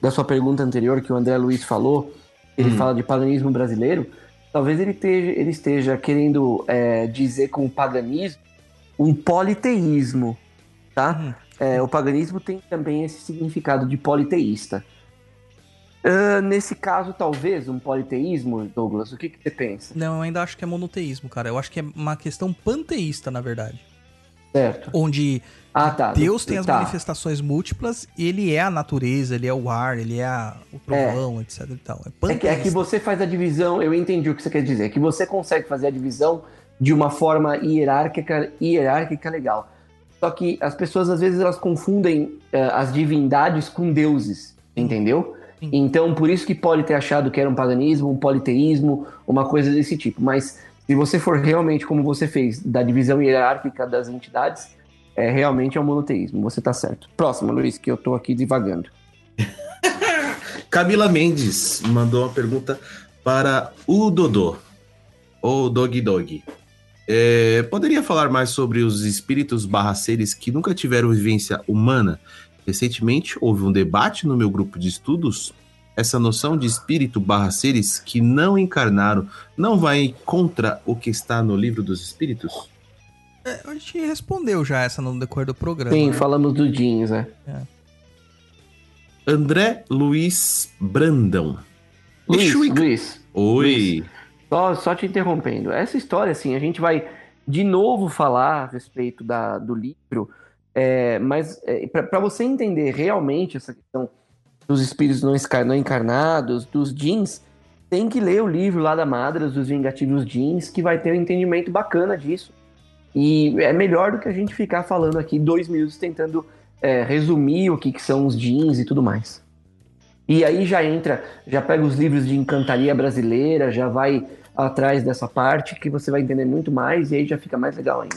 Speaker 4: da sua pergunta anterior que o André Luiz falou, ele
Speaker 3: Hum.
Speaker 4: fala de paganismo brasileiro. Talvez ele esteja, ele esteja querendo é, dizer com o paganismo um politeísmo, tá?
Speaker 2: Hum.
Speaker 4: É, o paganismo tem também esse significado de politeísta. Ah, nesse caso, talvez um politeísmo, Douglas, o que, que você pensa?
Speaker 2: Não, eu ainda acho que é monoteísmo, cara. Eu acho que é uma questão panteísta, na verdade.
Speaker 4: Certo.
Speaker 2: Onde
Speaker 4: Ah, tá.
Speaker 2: Deus tem as
Speaker 4: tá.
Speaker 2: manifestações múltiplas, ele é a natureza, ele é o ar, ele é a- o trovão, etc e tal. É
Speaker 4: É que, é que você faz a divisão, eu entendi o que você quer dizer, é que você consegue fazer a divisão de uma forma hierárquica, hierárquica legal. Só que as pessoas às vezes elas confundem eh, as divindades com deuses, entendeu?
Speaker 2: Sim.
Speaker 4: Então por isso que pode ter achado que era um paganismo, um politeísmo, uma coisa desse tipo. Mas se você for realmente como você fez, da divisão hierárquica das entidades, é realmente é um monoteísmo. Você tá certo. Próximo, Luiz, que eu tô aqui divagando. <laughs>
Speaker 3: Camila Mendes mandou uma pergunta para o Dodô, ou Dog Dog. É, poderia falar mais sobre os espíritos barra seres que nunca tiveram vivência humana? Recentemente houve um debate no meu grupo de estudos. Essa noção de espírito barra seres que não encarnaram não vai contra o que está no livro dos espíritos?
Speaker 2: É, a gente respondeu já essa no decorrer do programa.
Speaker 4: Sim,
Speaker 2: né?
Speaker 4: falamos do jeans, né?
Speaker 3: André Luiz Brandão.
Speaker 4: Luiz, Luiz,
Speaker 3: Oi.
Speaker 4: Só, só te interrompendo. Essa história, assim, a gente vai de novo falar a respeito da, do livro, é, mas para você entender realmente essa questão dos espíritos não, não encarnados, dos jeans, tem que ler o livro lá da Madras, dos Vingativos Jeans, que vai ter um entendimento bacana disso. E é melhor do que a gente ficar falando aqui dois minutos tentando é, resumir o que, que são os jeans e tudo mais. E aí já entra, já pega os livros de encantaria brasileira, já vai atrás dessa parte que você vai entender muito mais e aí já fica mais legal ainda.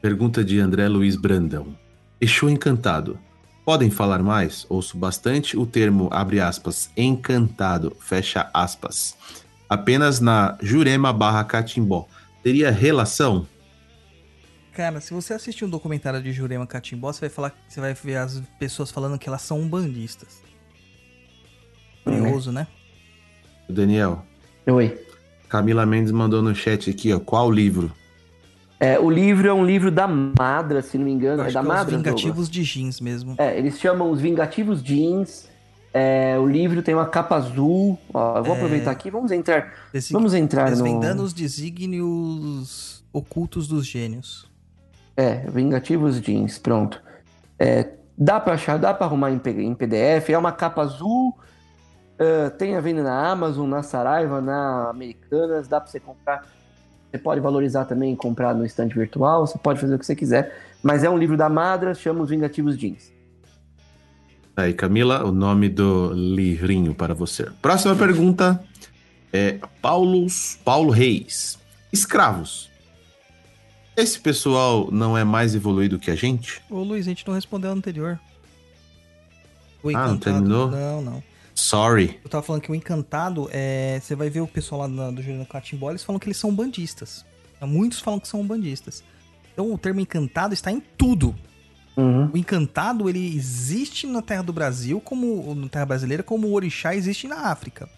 Speaker 3: Pergunta de André Luiz Brandão. Exu encantado. Podem falar mais? Ouço bastante o termo, abre aspas, encantado, fecha aspas. Apenas na Jurema barra Catimbó. Teria relação?
Speaker 2: Cara, se você assistir um documentário de Jurema Catimbó, você vai falar, você vai ver as pessoas falando que elas são umbandistas. Curioso, né?
Speaker 3: Daniel,
Speaker 4: Oi.
Speaker 3: Camila Mendes mandou no chat aqui, ó. Qual livro?
Speaker 4: É, o livro é um livro da Madra, se não me engano.
Speaker 2: Eu
Speaker 4: É da
Speaker 2: que é os
Speaker 4: Madra?
Speaker 2: Vingativos de jeans mesmo.
Speaker 4: É, eles chamam os Vingativos Jeans. É, o livro tem uma capa azul. Ó, eu vou
Speaker 2: É.
Speaker 4: aproveitar aqui. Vamos entrar.
Speaker 2: Desi-
Speaker 4: Vamos entrar no.
Speaker 2: Desvendando os desígnios ocultos dos gênios.
Speaker 4: É, Vingativos Jeans, pronto. É, dá pra achar, dá pra arrumar em, em PDF. É uma capa azul. é, tem a venda na Amazon, na Saraiva, na Americanas. Dá pra você comprar. Você pode valorizar também e comprar no estande virtual. Você pode fazer o que você quiser. Mas é um livro da Madra, chama os Vingativos Jeans.
Speaker 3: Aí, Camila, o nome do livrinho para você. Próxima pergunta é Paulo, Paulo Reis. Escravos. Esse pessoal não é mais evoluído que a gente?
Speaker 2: Ô Luiz, a gente não respondeu a anterior. O
Speaker 3: Ah, não terminou?
Speaker 2: Não, não.
Speaker 3: Sorry.
Speaker 2: Eu tava falando que o encantado é. Você vai ver o pessoal lá na- do Juliano Catimbó, eles falam que eles são bandistas. Muitos falam que são bandistas. Então o termo encantado está em tudo.
Speaker 4: Uhum.
Speaker 2: O encantado ele existe na terra do Brasil, como na terra brasileira, como o orixá existe na África,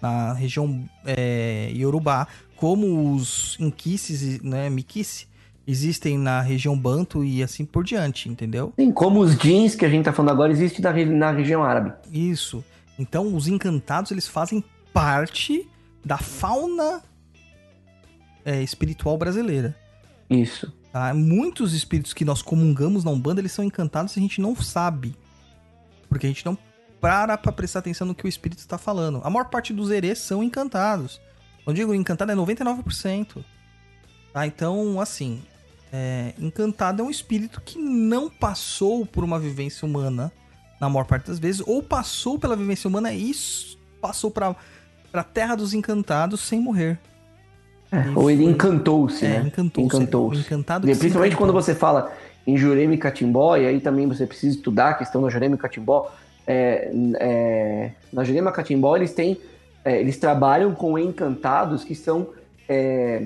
Speaker 2: na região é, Yorubá, como os inquices, né, miquice, existem na região Banto e assim por diante, entendeu?
Speaker 4: Sim, como os jeans que a gente tá falando agora existe na, na região árabe.
Speaker 2: Isso. Então os encantados eles fazem parte da fauna é, espiritual brasileira.
Speaker 4: Isso.
Speaker 2: Tá? Muitos espíritos que nós comungamos na Umbanda, eles são encantados e a gente não sabe. Porque a gente não para pra prestar atenção no que o espírito está falando. A maior parte dos erês são encantados. Quando digo encantado é 99%. Tá? Então, assim, é, encantado é um espírito que não passou por uma vivência humana, na maior parte das vezes, ou passou pela vivência humana e passou pra, pra terra dos encantados sem morrer.
Speaker 4: É, ou ele encantou-se,
Speaker 2: É,
Speaker 4: né?
Speaker 2: encantou-se.
Speaker 4: Encantou-se.
Speaker 2: O encantado
Speaker 4: E principalmente
Speaker 2: encantou.
Speaker 4: quando você fala em Jurema e Catimbó, e aí também você precisa estudar a questão da Jurema e Catimbó. É, é, na Jurema e Catimbó, eles têm. é, eles trabalham com encantados que são é,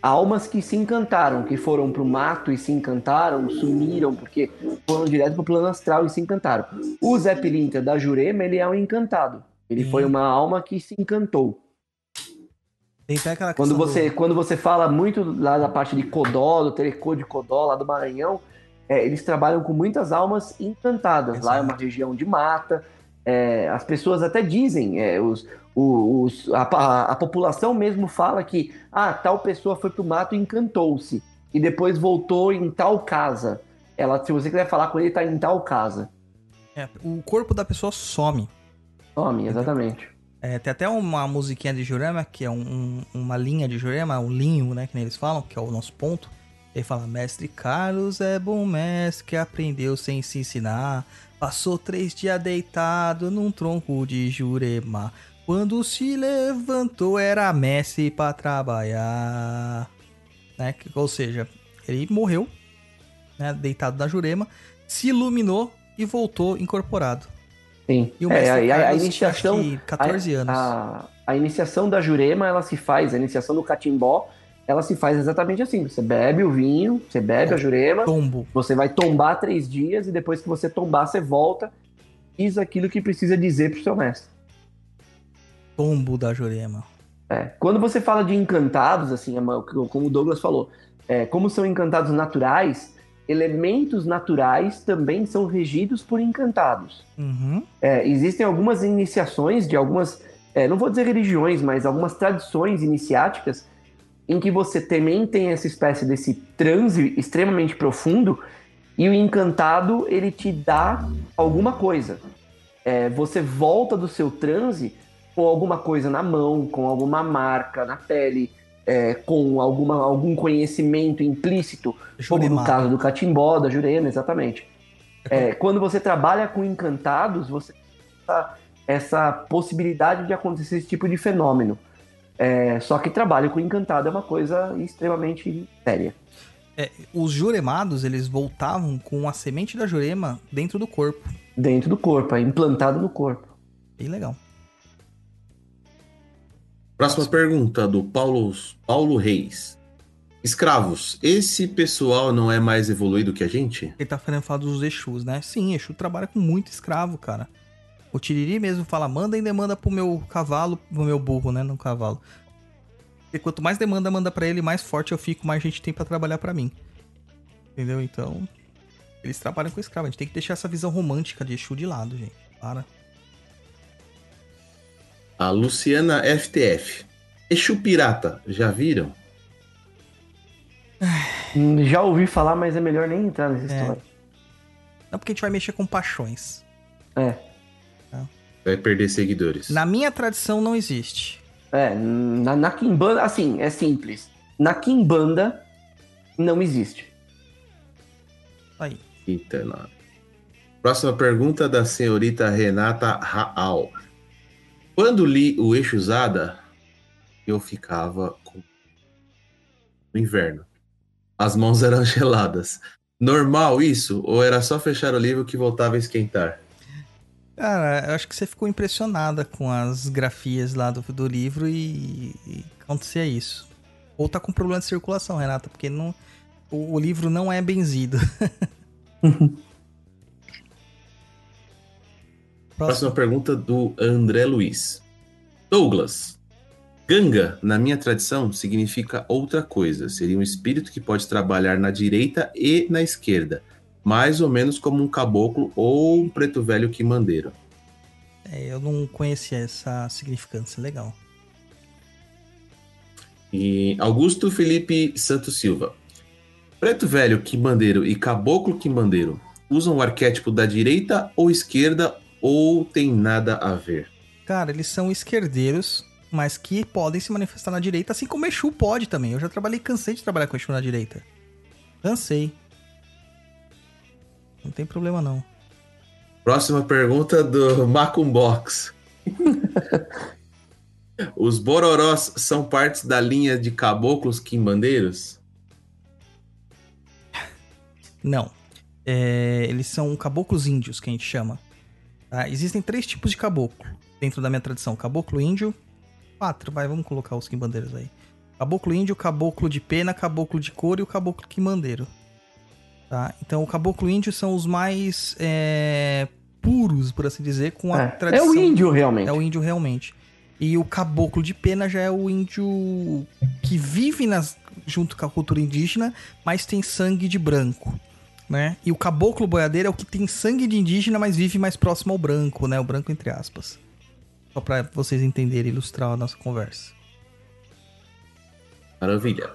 Speaker 4: almas que se encantaram, que foram pro mato e se encantaram, sumiram, porque foram direto pro plano astral e se encantaram. O Zé Pilintra da Jurema, ele é um encantado. Ele foi uma alma que se encantou.
Speaker 2: Tem até aquela
Speaker 4: Quando você,
Speaker 2: do-
Speaker 4: quando você fala muito lá da parte de Codó, do Telecô de Codó, lá do Maranhão, é, eles trabalham com muitas almas encantadas. Lá é uma
Speaker 2: Exato.
Speaker 4: região de mata. é, as pessoas até dizem, é, os, os- a, a- a população mesmo fala que ah, tal pessoa foi pro mato e encantou-se. E depois voltou em tal casa. Ela, se você quiser falar com ele, tá em tal casa.
Speaker 2: é, o corpo da pessoa some.
Speaker 4: Tome, exatamente.
Speaker 2: É, tem até uma musiquinha de Jurema, que é um- um- uma linha de Jurema, um linho, né, que nem eles falam, que é o nosso ponto. Ele fala, mestre Carlos é bom mestre que aprendeu sem se ensinar. Passou três dias deitado num tronco de Jurema. Quando se levantou era mestre pra trabalhar. Né? Ou seja, ele morreu, né, deitado na Jurema, se iluminou e voltou incorporado.
Speaker 4: Sim.
Speaker 2: E o
Speaker 4: É,
Speaker 2: mestre
Speaker 4: a, a- a
Speaker 2: tinha,
Speaker 4: iniciação.
Speaker 2: que 14
Speaker 4: a,
Speaker 2: anos.
Speaker 4: A, a iniciação da Jurema, ela se faz, a iniciação do catimbó, ela se faz exatamente assim. Você bebe o vinho, você bebe a Jurema,
Speaker 2: Tombo.
Speaker 4: você vai tombar três dias e depois que você tombar, você volta e diz aquilo que precisa dizer pro seu mestre.
Speaker 2: Tombo da Jurema.
Speaker 4: É, Quando você fala de encantados, assim, é como o Douglas falou, é, como são encantados naturais, elementos naturais também são regidos por encantados.
Speaker 2: Uhum.
Speaker 4: É, existem algumas iniciações de algumas, é, não vou dizer religiões, mas algumas tradições iniciáticas em que você também tem essa espécie desse transe extremamente profundo E o encantado, ele te dá alguma coisa. É, você volta do seu transe com alguma coisa na mão, com alguma marca na pele, é, com alguma, algum conhecimento implícito, como no
Speaker 2: Jurema.
Speaker 4: caso do catimbó, da jurema, exatamente. É, <laughs> quando você trabalha com encantados, você tem essa, essa possibilidade de acontecer esse tipo de fenômeno. É, só que trabalho com encantado é uma coisa extremamente séria.
Speaker 2: É, os juremados, eles voltavam com a semente da jurema dentro do corpo.
Speaker 4: Dentro do corpo, é implantado no corpo.
Speaker 2: Bem legal.
Speaker 3: Próxima pergunta do Paulo, Paulo Reis. Escravos, esse pessoal não é mais evoluído que a gente?
Speaker 2: Ele tá querendo falar dos Exus, né? Sim, Exu trabalha com muito escravo, cara. O Tiriri mesmo fala, manda em demanda pro meu cavalo, pro meu burro, né? No cavalo. Porque quanto mais demanda manda pra ele, mais forte eu fico, mais gente tem pra trabalhar pra mim. Entendeu? Então, eles trabalham com escravo. A gente tem que deixar essa visão romântica de Exu de lado, gente. Para.
Speaker 3: A Luciana FTF. Exu Pirata, já viram?
Speaker 4: Hum, Já ouvi falar, mas é melhor nem entrar nessa
Speaker 2: É.
Speaker 4: história.
Speaker 2: Não porque a gente vai mexer com paixões.
Speaker 4: É.
Speaker 3: Vai perder seguidores.
Speaker 2: Na minha tradição não existe.
Speaker 4: É, na, na Kimbanda, assim, é simples. Na Kimbanda não existe.
Speaker 2: Aí.
Speaker 3: Eita, não. Próxima pergunta da senhorita Renata Raal. Quando li o Eixo Usada, eu ficava com... no inverno. As mãos eram <laughs> geladas. Normal isso? Ou era só fechar o livro que voltava a esquentar?
Speaker 2: Cara, eu acho que você ficou impressionada com as grafias lá do, do livro e, e acontecia isso. Ou tá com problema de circulação, Renata, porque não, o, o livro não é benzido. <laughs>
Speaker 3: Próxima pergunta do André Luiz. Douglas. Ganga, na minha tradição, significa outra coisa. Seria um espírito que pode trabalhar na direita e na esquerda. Mais ou menos como um caboclo ou um preto velho quimandeiro.
Speaker 2: É, eu não conhecia essa significância, legal.
Speaker 3: E Augusto Felipe Santos Silva. Preto velho quimbandeiro e caboclo quimbandeiro usam o arquétipo da direita ou esquerda ou tem nada a ver?
Speaker 2: Cara, eles são esquerdeiros, mas que podem se manifestar na direita, assim como Exu pode também. Eu já trabalhei, cansei de trabalhar com Exu na direita. Cansei. Não tem problema não.
Speaker 3: Próxima pergunta do Macumbox. <laughs> Os bororós são partes da linha de caboclos quimbandeiros?
Speaker 2: Não. É, eles são caboclos índios, que a gente chama. Tá? Existem três tipos de caboclo dentro da minha tradição: caboclo índio. Quatro, vai, vamos colocar os quimbandeiros aí. Caboclo índio, caboclo de pena, caboclo de couro e o caboclo quimbandeiro. Tá? Então, o caboclo índio são os mais é, puros, por assim dizer, com a
Speaker 4: É, é
Speaker 2: tradição.
Speaker 4: o índio, realmente.
Speaker 2: É o índio realmente. E o caboclo de pena já é o índio que vive nas, junto com a cultura indígena, mas tem sangue de branco, né? E o caboclo boiadeiro é o que tem sangue de indígena, mas vive mais próximo ao branco, né? O branco entre aspas. Só pra vocês entenderem, ilustrar a nossa conversa.
Speaker 3: Maravilha.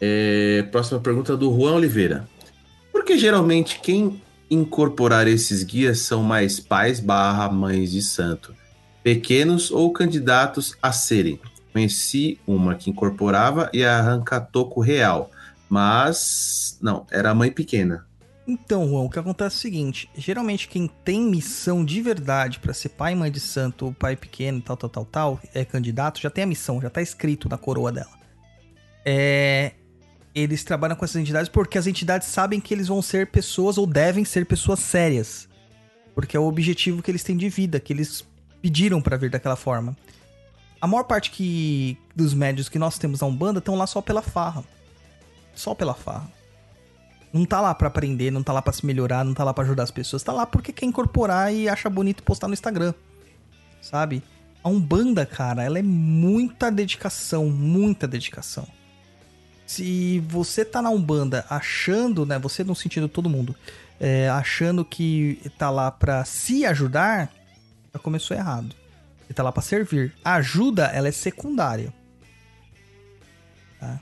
Speaker 3: É, próxima pergunta do Juan Oliveira. Por que geralmente quem incorporar esses guias são mais pais barra mães de santo? Pequenos ou candidatos a serem? Conheci uma que incorporava e arranca toco real. Mas. Não, era a mãe pequena.
Speaker 2: Então, Juan, o que acontece é o seguinte: geralmente quem tem missão de verdade pra ser pai e mãe de santo pai pequeno, tal, tal, tal, tal, é candidato, já tem a missão, já tá escrito na coroa dela. É, eles trabalham com essas entidades porque as entidades sabem que eles vão ser pessoas ou devem ser pessoas sérias. Porque é o objetivo que eles têm de vida, que eles pediram pra vir daquela forma. A maior parte que, dos médios que nós temos na Umbanda estão lá só pela farra. Só pela farra. Não tá lá pra aprender, não tá lá pra se melhorar, não tá lá pra ajudar as pessoas. Tá lá porque quer incorporar e acha bonito postar no Instagram. Sabe? A Umbanda, cara, ela é muita dedicação, muita dedicação. Se você tá na Umbanda achando, né, você no sentido todo mundo, é, achando que tá lá pra se ajudar, já começou errado. Você tá lá pra servir. A ajuda, ela é secundária. Tá?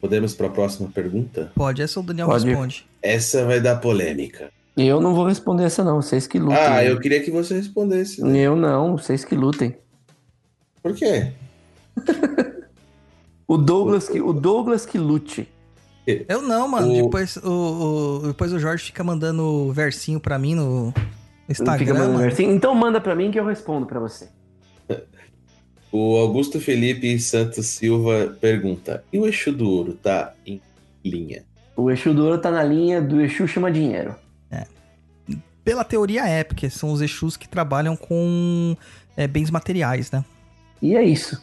Speaker 3: Podemos para a próxima pergunta?
Speaker 2: Pode, essa o Daniel
Speaker 4: Pode.
Speaker 2: responde.
Speaker 3: Essa vai dar polêmica.
Speaker 4: Eu não vou responder essa não, vocês que lutem.
Speaker 3: Ah, eu queria que você respondesse. né?
Speaker 4: Eu não, vocês que lutem.
Speaker 3: Por quê? <laughs>
Speaker 4: O Douglas que, o Douglas que lute.
Speaker 2: Eu não, mano.
Speaker 3: O-
Speaker 2: Depois, o, o- depois o Jorge fica mandando versinho pra mim no Instagram.
Speaker 4: Então manda pra mim que eu respondo pra você.
Speaker 3: O Augusto Felipe Santos Silva pergunta: E o eixo do ouro tá em linha?
Speaker 4: O Exu do Ouro tá na linha do Exu chama dinheiro.
Speaker 2: Pela teoria é, porque são os Exus que trabalham com é, bens materiais, né?
Speaker 4: E é isso.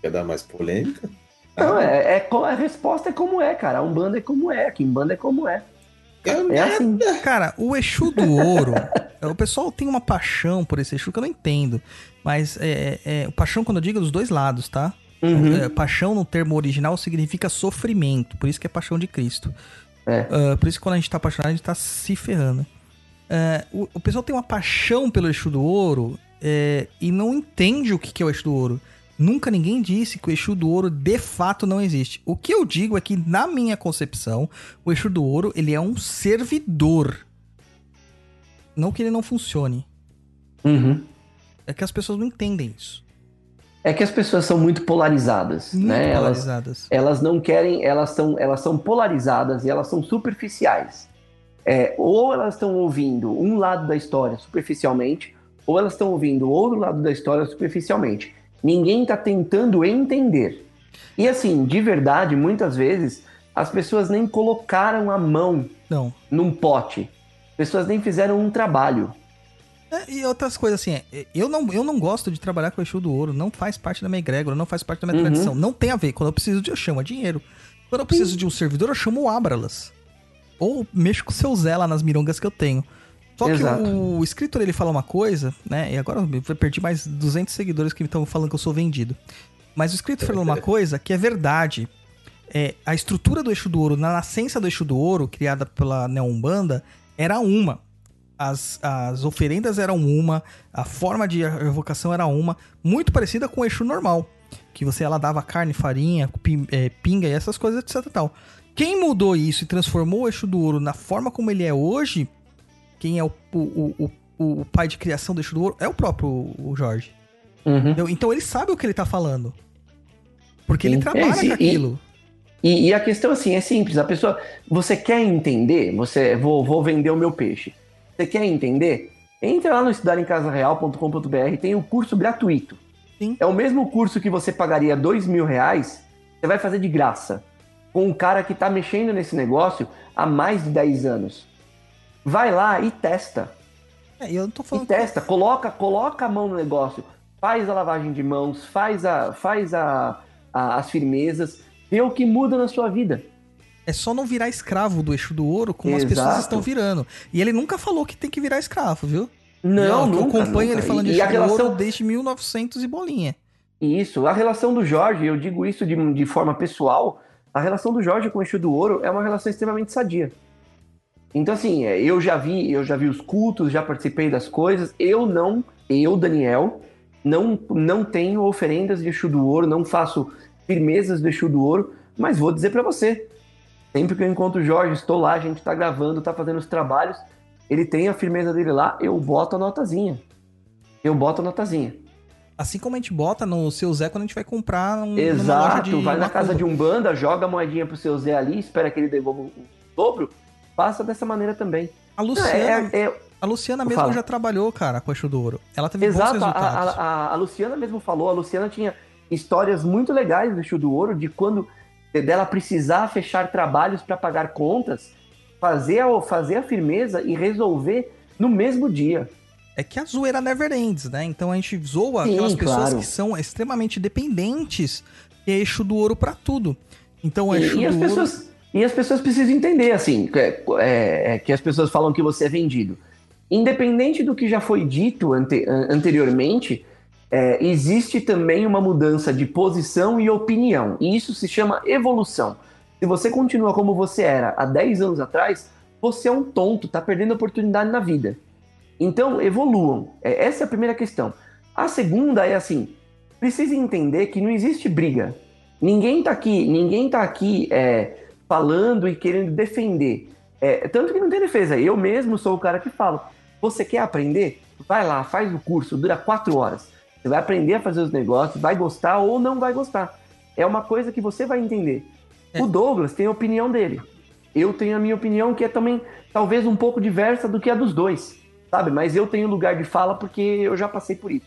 Speaker 3: Quer dar mais polêmica?
Speaker 4: Não,
Speaker 3: Ah,
Speaker 4: é, é a resposta é como é, cara. A Umbanda é como é, a Kimbanda é como é.
Speaker 3: eu
Speaker 4: É assim.
Speaker 2: Cara, o Exu do Ouro, o pessoal tem uma paixão por esse Exu que eu não entendo. Mas é, é, o paixão, quando eu digo, é dos dois lados, tá?
Speaker 4: Uhum.
Speaker 2: É, paixão no termo original significa sofrimento, por isso que é paixão de Cristo.
Speaker 4: É.
Speaker 2: Ah, por isso que quando a gente tá apaixonado, a gente tá se ferrando. É, o, o pessoal tem uma paixão pelo Exu do Ouro é, e não entende o que, que é o Exu do Ouro. Nunca ninguém disse que o Exu do Ouro de fato não existe. O que eu digo é que, na minha concepção, o Exu do Ouro ele é um servidor. Não que ele não funcione.
Speaker 4: Uhum.
Speaker 2: É que as pessoas não entendem isso.
Speaker 4: É que as pessoas são muito polarizadas,
Speaker 2: Muito
Speaker 4: né? Elas,
Speaker 2: polarizadas.
Speaker 4: elas não querem, elas são, elas são polarizadas e elas são superficiais. É, ou elas estão ouvindo um lado da história superficialmente, ou elas estão ouvindo outro lado da história superficialmente. Ninguém está tentando entender. E assim, de verdade, muitas vezes as pessoas nem colocaram a mão
Speaker 2: Não.
Speaker 4: num pote. As pessoas nem fizeram um trabalho.
Speaker 2: É, e outras coisas assim, é, eu não, eu não gosto de trabalhar com o Exu do Ouro, não faz parte da minha egrégora, não faz parte da minha
Speaker 4: Uhum.
Speaker 2: tradição. Não tem a ver. Quando eu preciso de, eu chamo a dinheiro. Quando eu preciso de um servidor, eu chamo o Abralas. Ou mexo com o seu Zé lá nas mirongas que eu tenho. Só
Speaker 4: Exato.
Speaker 2: que o escritor, ele fala uma coisa, né? E agora eu perdi mais 200 seguidores que estão falando que eu sou vendido. Mas o escritor falou uma coisa que é verdade. É, a estrutura do Eixo do Ouro, na nascença do Eixo do Ouro, criada pela Neombanda, era uma. As, as oferendas eram uma, a forma de evocação era uma, muito parecida com o Exu normal. Que você ela dava carne, farinha, é, pinga e essas coisas, etc tal. Quem mudou isso e transformou o Eixo do Ouro na forma como ele é hoje, quem é o, o, o, o, pai de criação do Eixo do Ouro, é o próprio o Jorge.
Speaker 4: Uhum.
Speaker 2: Então ele sabe o que ele tá falando. Porque ele
Speaker 4: Sim.
Speaker 2: trabalha
Speaker 4: É,
Speaker 2: com aquilo.
Speaker 4: E, e a questão assim é simples. A pessoa, você quer entender? Você vou, vou vender o meu peixe. Você quer entender? Entra lá no estudarincasareal.com.br, tem o curso gratuito.
Speaker 2: Sim.
Speaker 4: É o mesmo curso que você pagaria dois mil reais, você vai fazer de graça. Com um cara que está mexendo nesse negócio há mais de 10 anos. Vai lá e testa.
Speaker 2: É, e eu não tô
Speaker 4: E
Speaker 2: falando.
Speaker 4: testa, coloca, coloca a mão no negócio, faz a lavagem de mãos, faz, a, faz a, a- as firmezas, vê o que muda na sua vida.
Speaker 2: É só não virar escravo do eixo do ouro como as
Speaker 4: Exato.
Speaker 2: pessoas estão virando. E ele nunca falou que tem que virar escravo, viu?
Speaker 4: Não,
Speaker 2: eu
Speaker 4: nunca,
Speaker 2: acompanho
Speaker 4: nunca.
Speaker 2: ele falando de
Speaker 4: e
Speaker 2: eixo do
Speaker 4: relação,
Speaker 2: ouro desde 1900 e bolinha.
Speaker 4: Isso, a relação do Jorge, eu digo isso de, de forma pessoal, a relação do Jorge com o Exu do Ouro é uma relação extremamente sadia. Então, assim, é, eu já vi, eu já vi os cultos, já participei das coisas. Eu não, eu, Daniel, não, não tenho oferendas de Exu do Ouro, não faço firmezas do Exu do Ouro, mas vou dizer pra você. Sempre que eu encontro o Jorge, estou lá, a gente tá gravando, tá fazendo os trabalhos, ele tem a firmeza dele lá, eu boto a notazinha. Eu boto a notazinha.
Speaker 2: Assim como a gente bota no seu Zé quando a gente vai comprar um,
Speaker 4: Exato,
Speaker 2: de
Speaker 4: vai na casa de um banda, joga a moedinha pro seu Zé ali, espera que ele devolva o dobro, faça dessa maneira também.
Speaker 2: A
Speaker 4: Não,
Speaker 2: Luciana,
Speaker 4: é- é-
Speaker 2: a Luciana mesmo
Speaker 4: Fala.
Speaker 2: já trabalhou, cara, com o eixo do ouro. Ela teve bons
Speaker 4: exato, a,
Speaker 2: resultados.
Speaker 4: a- a- a Luciana mesmo falou, a Luciana tinha histórias muito legais do Exu do Ouro, de quando dela precisar fechar trabalhos para pagar contas, fazer a, fazer a firmeza e resolver no mesmo dia.
Speaker 2: É que a zoeira never ends, né? Então a gente zoa
Speaker 4: Sim,
Speaker 2: aquelas pessoas
Speaker 4: claro.
Speaker 2: que são extremamente dependentes e é eixo do ouro pra tudo. Então
Speaker 4: E,
Speaker 2: eixo
Speaker 4: e as
Speaker 2: do ouro...
Speaker 4: pessoas, e as pessoas precisam entender, assim, que, é- é- é que as pessoas falam que você é vendido. Independente do que já foi dito ante- an- anteriormente, é, existe também uma mudança de posição e opinião. E isso se chama evolução. Se você continua como você era há 10 anos atrás, você é um tonto, tá perdendo oportunidade na vida. Então, evoluam. É, essa é a primeira questão. A segunda é assim: precisa entender que não existe briga. Ninguém tá aqui, ninguém tá aqui é, falando e querendo defender. É, tanto que não tem defesa. Eu mesmo sou o cara que falo. Você quer aprender? Vai lá, faz o curso, dura quatro horas. Você vai aprender a fazer os negócios, vai gostar ou não vai gostar. É uma coisa que você vai entender.
Speaker 2: É.
Speaker 4: O Douglas tem a opinião dele. Eu tenho a minha opinião, que é também talvez um pouco diversa do que a dos dois, sabe? Mas eu tenho lugar de fala porque eu já passei por isso.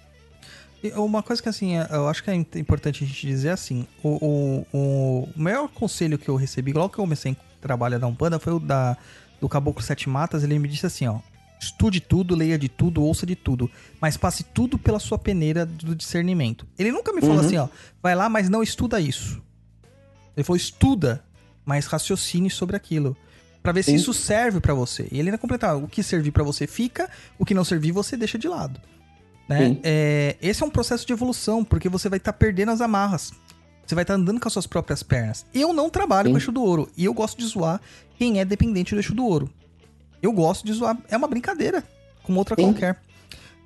Speaker 2: Uma coisa que assim, eu acho que é importante a gente dizer assim, o, o, o maior conselho que eu recebi, logo que eu comecei a trabalhar da Umbanda, foi o da, do Caboclo Sete Matas, ele me disse assim, ó, estude tudo, leia de tudo, ouça de tudo, mas passe tudo pela sua peneira do discernimento. Ele nunca me falou
Speaker 4: Uhum.
Speaker 2: assim, ó, vai lá, mas não estuda isso. Ele falou, estuda, mas raciocine sobre aquilo. Pra ver se
Speaker 4: Sim.
Speaker 2: isso serve pra você. E ele ainda completava, o que servir pra você fica, o que não servir você deixa de lado. Né? É, esse é um processo de evolução, porque você vai estar perdendo as amarras. Você vai estar andando com as suas próprias pernas. Eu não trabalho
Speaker 4: Sim.
Speaker 2: com eixo do ouro. E eu gosto de zoar quem é dependente do eixo do ouro. Eu gosto de zoar. É uma brincadeira. Como outra
Speaker 4: Sim.
Speaker 2: qualquer.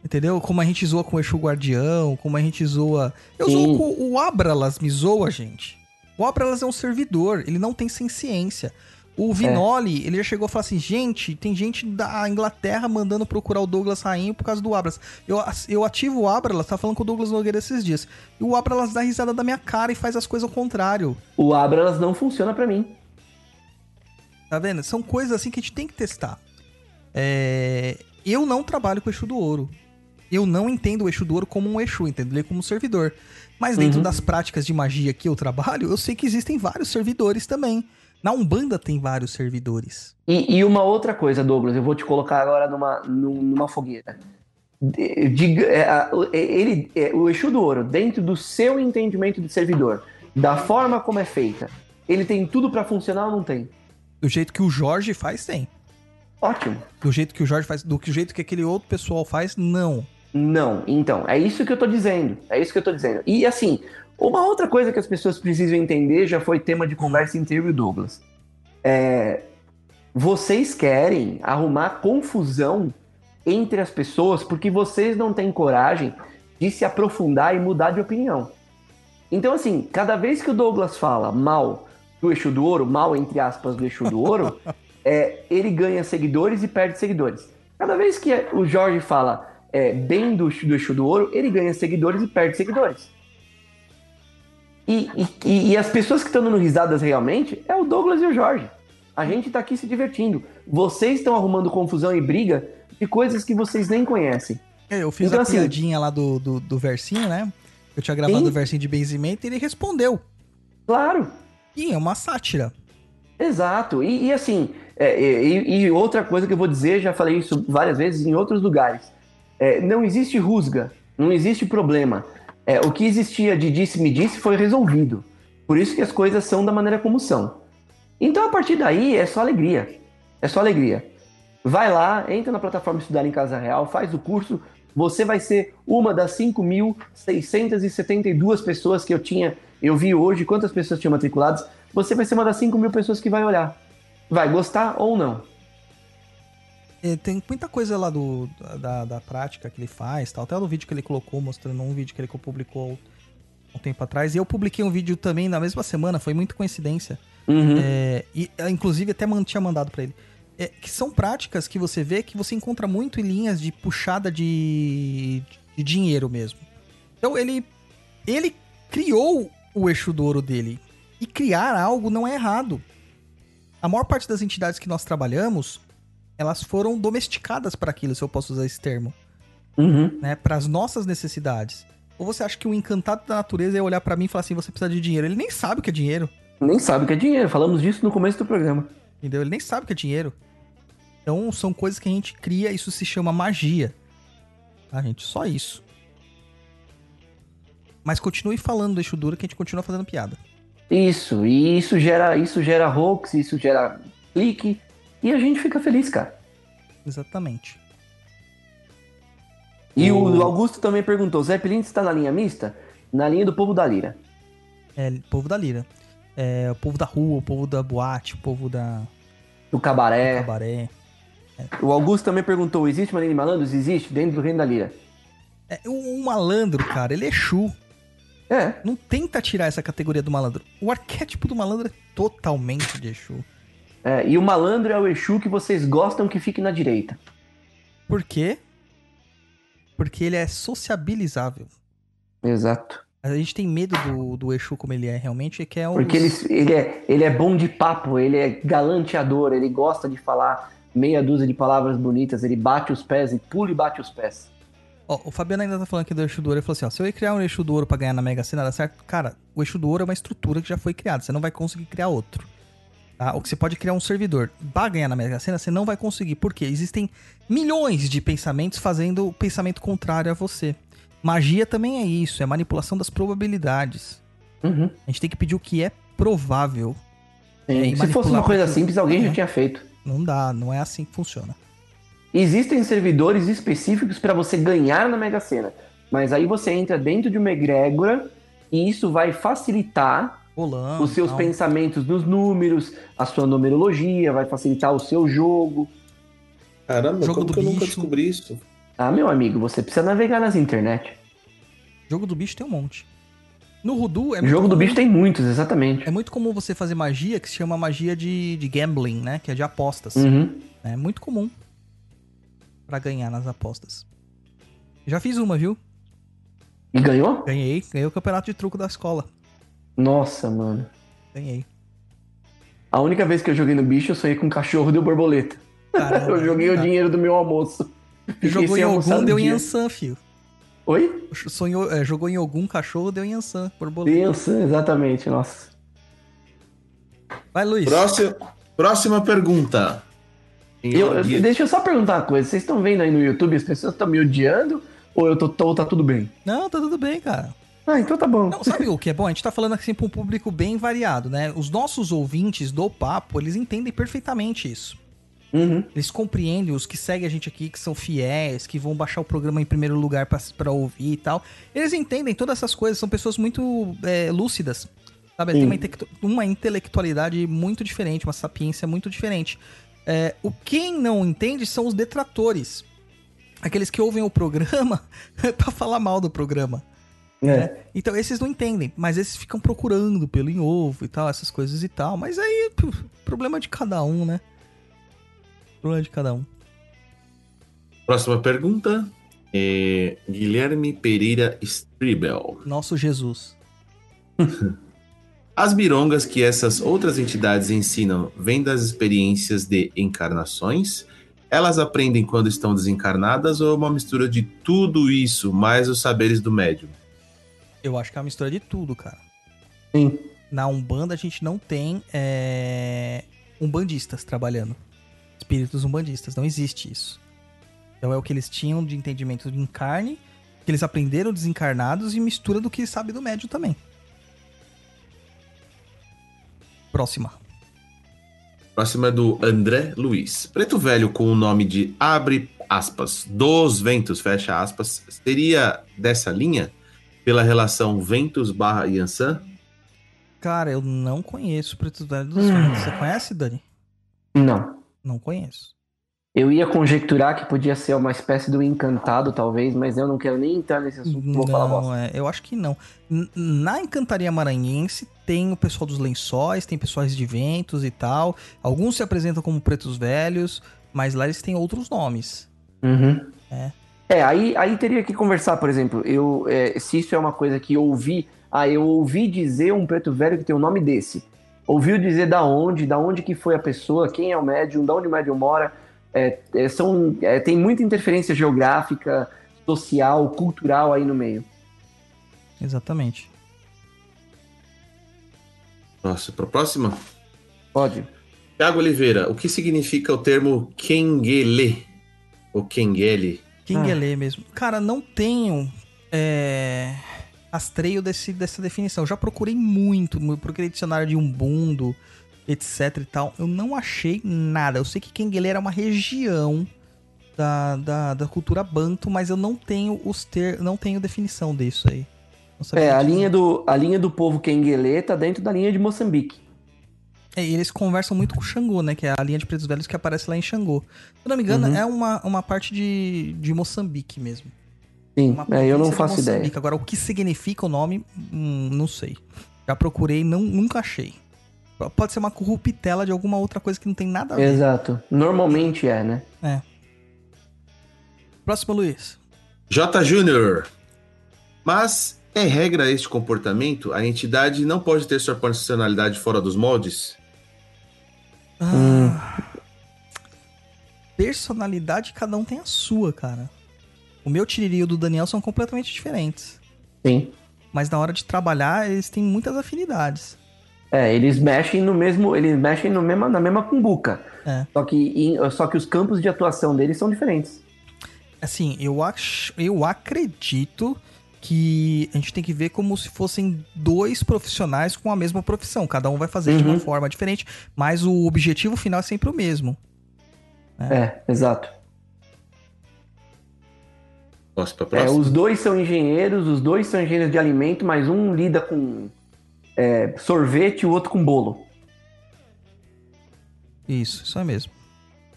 Speaker 2: Entendeu? Como a gente zoa com o eixo guardião, como a gente zoa. Eu
Speaker 4: Sim.
Speaker 2: zoo com o Abralas, me zoa, gente. O Abralas é um servidor, ele não tem ciência. O Vinoli, ele já chegou a falar assim: gente, tem gente da Inglaterra mandando procurar o Douglas Rainho por causa do Abralas. Eu, eu ativo o Abralas, tá falando com o Douglas Nogueira esses dias. E o Abralas dá risada da minha cara e faz as coisas ao contrário.
Speaker 4: O Abralas não funciona pra mim.
Speaker 2: Tá vendo? São coisas assim que a gente tem que testar. É, Eu não trabalho com o eixo do ouro. Eu não entendo o eixo do ouro como um eixo, entendo ele como um servidor. Mas dentro
Speaker 4: Uhum.
Speaker 2: das práticas de magia que eu trabalho, eu sei que existem vários servidores também. Na Umbanda tem vários servidores.
Speaker 4: E, e uma outra coisa, Douglas, eu vou te colocar agora numa, num- numa fogueira. De- diga- é, é, ele, é, o Exu do Ouro, dentro do seu entendimento de servidor, da forma como é feita, ele tem tudo pra funcionar ou não tem?
Speaker 2: Do jeito que o Jorge faz, tem.
Speaker 4: Ótimo.
Speaker 2: Do jeito que o Jorge faz, do que- jeito que aquele outro pessoal faz, não.
Speaker 4: Não, então, é isso que eu tô dizendo. É isso que eu tô dizendo. E assim, uma outra coisa que as pessoas precisam entender já foi tema de conversa entre e o Douglas. É, vocês querem arrumar confusão entre as pessoas porque vocês não têm coragem de se aprofundar e mudar de opinião. Então, assim, cada vez que o Douglas fala mal do eixo do ouro, mal entre aspas do eixo do ouro, <laughs> é, ele ganha seguidores e perde seguidores. Cada vez que o Jorge fala é, bem do, do eixo do ouro, ele ganha seguidores e perde seguidores. E, e- e- as pessoas que estão dando risadas realmente é o Douglas e o Jorge. A gente tá aqui se divertindo. Vocês estão arrumando confusão e briga de coisas que vocês nem conhecem.
Speaker 2: É, Eu fiz
Speaker 4: Então,
Speaker 2: a
Speaker 4: assim-
Speaker 2: piadinha lá do, do, do versinho, né? Eu tinha gravado o versinho de benzimento e ele respondeu.
Speaker 4: Claro,
Speaker 2: E é uma sátira.
Speaker 4: Exato. E, e assim, é, e, e outra coisa que eu vou dizer, já falei isso várias vezes em outros lugares. É, não existe rusga, não existe problema. É, o que existia de disse-me disse foi resolvido. Por isso que as coisas são da maneira como são. Então, a partir daí, é só alegria. É só alegria. Vai lá, entra na plataforma Estudar em Casa Real, faz o curso. Você vai ser uma das 5.672 pessoas que eu tinha, eu vi hoje, quantas pessoas tinham matriculadas. Você vai ser uma das 5 mil pessoas que vai olhar. Vai gostar ou não.
Speaker 2: É, tem muita coisa lá do, da, da prática que ele faz, tal. Até no vídeo que ele colocou, mostrando um vídeo que ele publicou um tempo atrás. E eu publiquei um vídeo também na mesma semana, foi muito coincidência.
Speaker 4: Uhum.
Speaker 2: É, e é, inclusive até tinha mandado pra ele. É, que são práticas que você vê que você encontra muito em linhas de puxada de, de dinheiro mesmo. Então ele, ele criou o eixo do ouro dele. E criar algo não é errado. A maior parte das entidades que nós trabalhamos, elas foram domesticadas para aquilo, se eu posso usar esse termo,
Speaker 4: Uhum.
Speaker 2: né? Para as nossas necessidades. Ou você acha que o encantado da natureza ia olhar para mim e falar assim: você precisa de dinheiro? Ele nem sabe o que é dinheiro.
Speaker 4: Nem sabe o que é dinheiro. Falamos disso no começo do programa.
Speaker 2: Entendeu? Ele nem sabe o que é dinheiro. Então são coisas que a gente cria, isso se chama magia. Tá, gente? Só isso. Mas continue falando do eixo duro que a gente continua fazendo piada.
Speaker 4: Isso, e isso gera, isso gera hoax, isso gera clique, e a gente fica feliz, cara.
Speaker 2: Exatamente.
Speaker 4: E
Speaker 2: O-
Speaker 4: o Augusto também perguntou: Zé Pelinto está na linha mista? Na linha do povo da Lira.
Speaker 2: É, o povo da lira. É, o povo da rua, o povo da boate, o povo da
Speaker 4: Do cabaré.
Speaker 2: cabaré.
Speaker 4: O Augusto também perguntou: existe uma linha de malandros? Existe, dentro do reino da Lira.
Speaker 2: É, um, um malandro, cara, ele é Exu.
Speaker 4: É.
Speaker 2: Não tenta tirar essa categoria do malandro. O arquétipo do malandro é totalmente de Exu.
Speaker 4: é. E o malandro é o Exu que vocês gostam que fique na direita.
Speaker 2: Por quê? Porque ele é sociabilizável.
Speaker 4: Exato.
Speaker 2: A gente tem medo do, do Exu como ele é realmente, que é um.
Speaker 4: Porque ele, ele, é, ele é bom de papo, ele é galanteador, ele gosta de falar meia dúzia de palavras bonitas, ele bate os pés e pula e bate os pés.
Speaker 2: Ó, o Fabiano ainda tá falando aqui do eixo do ouro. Ele falou assim: ó, se eu ia criar um eixo do ouro pra ganhar na Mega Sena, dá certo? Cara, o eixo do ouro é uma estrutura que já foi criada. Você não vai conseguir criar outro. Tá? Ou que você pode criar um servidor. Pra ganhar na Mega Sena, você não vai conseguir. Por quê? Existem milhões de pensamentos fazendo o pensamento contrário a você. Magia também é isso, é manipulação das probabilidades.
Speaker 4: Uhum.
Speaker 2: A gente tem que pedir o que é provável. É,
Speaker 4: Se fosse uma coisa simples, alguém
Speaker 2: É.
Speaker 4: já tinha feito.
Speaker 2: Não dá, não é assim que funciona.
Speaker 4: Existem servidores específicos para você ganhar na Mega Sena, mas aí você entra dentro de uma egrégora e isso vai facilitar os seus
Speaker 2: tal.
Speaker 4: pensamentos nos números, a sua numerologia, vai facilitar o seu jogo.
Speaker 3: Caramba,
Speaker 2: Jogo
Speaker 3: como
Speaker 2: do
Speaker 3: que eu nunca
Speaker 2: bicho.
Speaker 3: descobri isso?
Speaker 4: Ah, meu amigo, você precisa navegar nas internet.
Speaker 2: Jogo do bicho tem um monte. No Rudu é
Speaker 4: jogo do
Speaker 2: comum-
Speaker 4: bicho tem muitos, exatamente.
Speaker 2: É muito comum você fazer magia que se chama magia de, de gambling, né? Que é de apostas.
Speaker 4: Uhum.
Speaker 2: É muito comum pra ganhar nas apostas. Já fiz uma, viu?
Speaker 4: E ganhou?
Speaker 2: Ganhei. Ganhei o campeonato de truco da escola.
Speaker 4: Nossa, mano.
Speaker 2: Ganhei.
Speaker 4: A única vez que eu joguei no bicho, eu sonhei com um cachorro deu borboleta.
Speaker 2: Caramba, <laughs>
Speaker 4: eu joguei o dinheiro do meu almoço. <laughs> Fiquei
Speaker 2: Jogou em
Speaker 4: no
Speaker 2: deu em. Ansan, fio.
Speaker 4: Oi?
Speaker 2: Sonhou, é, jogou em Ogum, cachorro, deu em Ansan. Borboleta.
Speaker 4: Pensa, exatamente, nossa.
Speaker 2: Vai, Luiz.
Speaker 3: Próxima, próxima pergunta.
Speaker 4: Eu,
Speaker 3: de-
Speaker 4: deixa eu só perguntar uma coisa. Vocês estão vendo aí no YouTube, as pessoas estão me odiando? Ou eu tô, tô- tá tudo bem?
Speaker 2: Não, tá tudo bem, cara.
Speaker 4: Ah, então tá bom.
Speaker 2: Não, sabe o que é bom? A gente tá falando assim pra um público bem variado, né? Os nossos ouvintes do papo, eles entendem perfeitamente isso.
Speaker 4: Uhum.
Speaker 2: Eles compreendem os que seguem a gente aqui, que são fiéis, que vão baixar o programa em primeiro lugar pra, pra ouvir e tal. Eles entendem todas essas coisas, são pessoas muito é, lúcidas. Sabe? Tem uma, uma intelectualidade muito diferente, uma sapiência muito diferente. É, o quem não entende são os detratores. Aqueles que ouvem o programa <laughs> pra falar mal do programa.
Speaker 4: É.
Speaker 2: Então esses não entendem, mas esses ficam procurando pelo em ovo e tal, essas coisas e tal. Mas aí, pô, problema de cada um, né? Problema de cada um.
Speaker 3: Próxima pergunta. É Guilherme Pereira Stribel.
Speaker 2: Nosso Jesus. <laughs>
Speaker 3: As mirongas que essas outras entidades ensinam vêm das experiências de encarnações? Elas aprendem quando estão desencarnadas ou é uma mistura de tudo isso, mais os saberes do médium?
Speaker 2: Eu acho que é uma mistura de tudo, cara.
Speaker 4: Sim.
Speaker 2: Na Umbanda a gente não tem é, umbandistas trabalhando. Espíritos umbandistas, não existe isso. Então é o que eles tinham de entendimento de encarne, que eles aprenderam desencarnados e mistura do que sabe do médium também. Próxima.
Speaker 3: Próxima é do André Luiz. Preto Velho com o nome de abre aspas, dos ventos, fecha aspas, seria dessa linha? Pela relação ventos barra Yansan?
Speaker 2: Cara, eu não conheço o Preto Velho dos Ventos. Você conhece, Dani?
Speaker 4: Não.
Speaker 2: Não conheço.
Speaker 4: Eu ia conjecturar que podia ser uma espécie do encantado, talvez, mas eu não quero nem entrar nesse assunto. Vou falar bosta.
Speaker 2: Não, é, eu acho que não. Na Encantaria Maranhense tem o pessoal dos lençóis, tem pessoais de ventos e tal. Alguns se apresentam como pretos velhos, mas lá eles têm outros nomes.
Speaker 4: Uhum.
Speaker 2: É.
Speaker 4: É, aí, aí teria que conversar, por exemplo, eu, é, se isso é uma coisa que eu ouvi, ah, eu ouvi dizer um preto velho que tem um nome desse. Ouviu dizer da onde, da onde que foi a pessoa, quem é o médium, da onde o médium mora. É, é, são, é, tem muita interferência geográfica, social, cultural aí no meio.
Speaker 2: Exatamente.
Speaker 3: Nossa, para próxima?
Speaker 4: Pode.
Speaker 3: Tiago Oliveira, o que significa o termo Kengele? Ou Kengele?
Speaker 2: Quem
Speaker 4: Ah.
Speaker 2: mesmo? Cara, não tenho é, rastreio desse, dessa definição. Eu já procurei muito, mu- procurei dicionário de Umbundo, etc e tal. Eu não achei nada. Eu sei que Kengele era uma região da, da, da cultura banto, mas eu não tenho os ter, não tenho definição disso aí.
Speaker 4: É, a linha do, a linha do povo Kenguele tá dentro da linha de Moçambique.
Speaker 2: É, e eles conversam muito com o Xangô, né? Que é a linha de pretos velhos que aparece lá em Xangô. Se eu não me engano,
Speaker 4: Uhum.
Speaker 2: é uma, uma parte de, de Moçambique mesmo.
Speaker 4: Sim, é, eu não faço ideia.
Speaker 2: Agora, o que significa o nome, hum, não sei. Já procurei, não, nunca achei. Pode ser uma corruptela de alguma outra coisa que não tem nada a ver.
Speaker 4: Exato. Normalmente é, né?
Speaker 2: Próximo, Luiz.
Speaker 3: J. Júnior. Mas, em regra, este comportamento, a entidade não pode ter sua personalidade fora dos moldes?
Speaker 2: Ah, Personalidade, cada um tem a sua, cara. O meu tiriri e o do Daniel são completamente diferentes.
Speaker 4: Sim.
Speaker 2: Mas na hora de trabalhar, eles têm muitas afinidades.
Speaker 4: É, eles mexem no mesmo. Eles mexem no mesma, na mesma cumbuca.
Speaker 2: É.
Speaker 4: Só que, em- só que os campos de atuação deles são diferentes.
Speaker 2: Assim, eu, acho, eu acredito que a gente tem que ver como se fossem dois profissionais com a mesma profissão. Cada um vai fazer de uma
Speaker 4: Uhum.
Speaker 2: forma diferente, mas o objetivo final é sempre o mesmo.
Speaker 4: É, exato.
Speaker 3: Posso pra
Speaker 4: É,
Speaker 3: próxima?
Speaker 4: os dois são engenheiros, os dois são engenheiros de alimento, mas um lida com é, sorvete e o outro com bolo.
Speaker 2: Isso, isso é mesmo.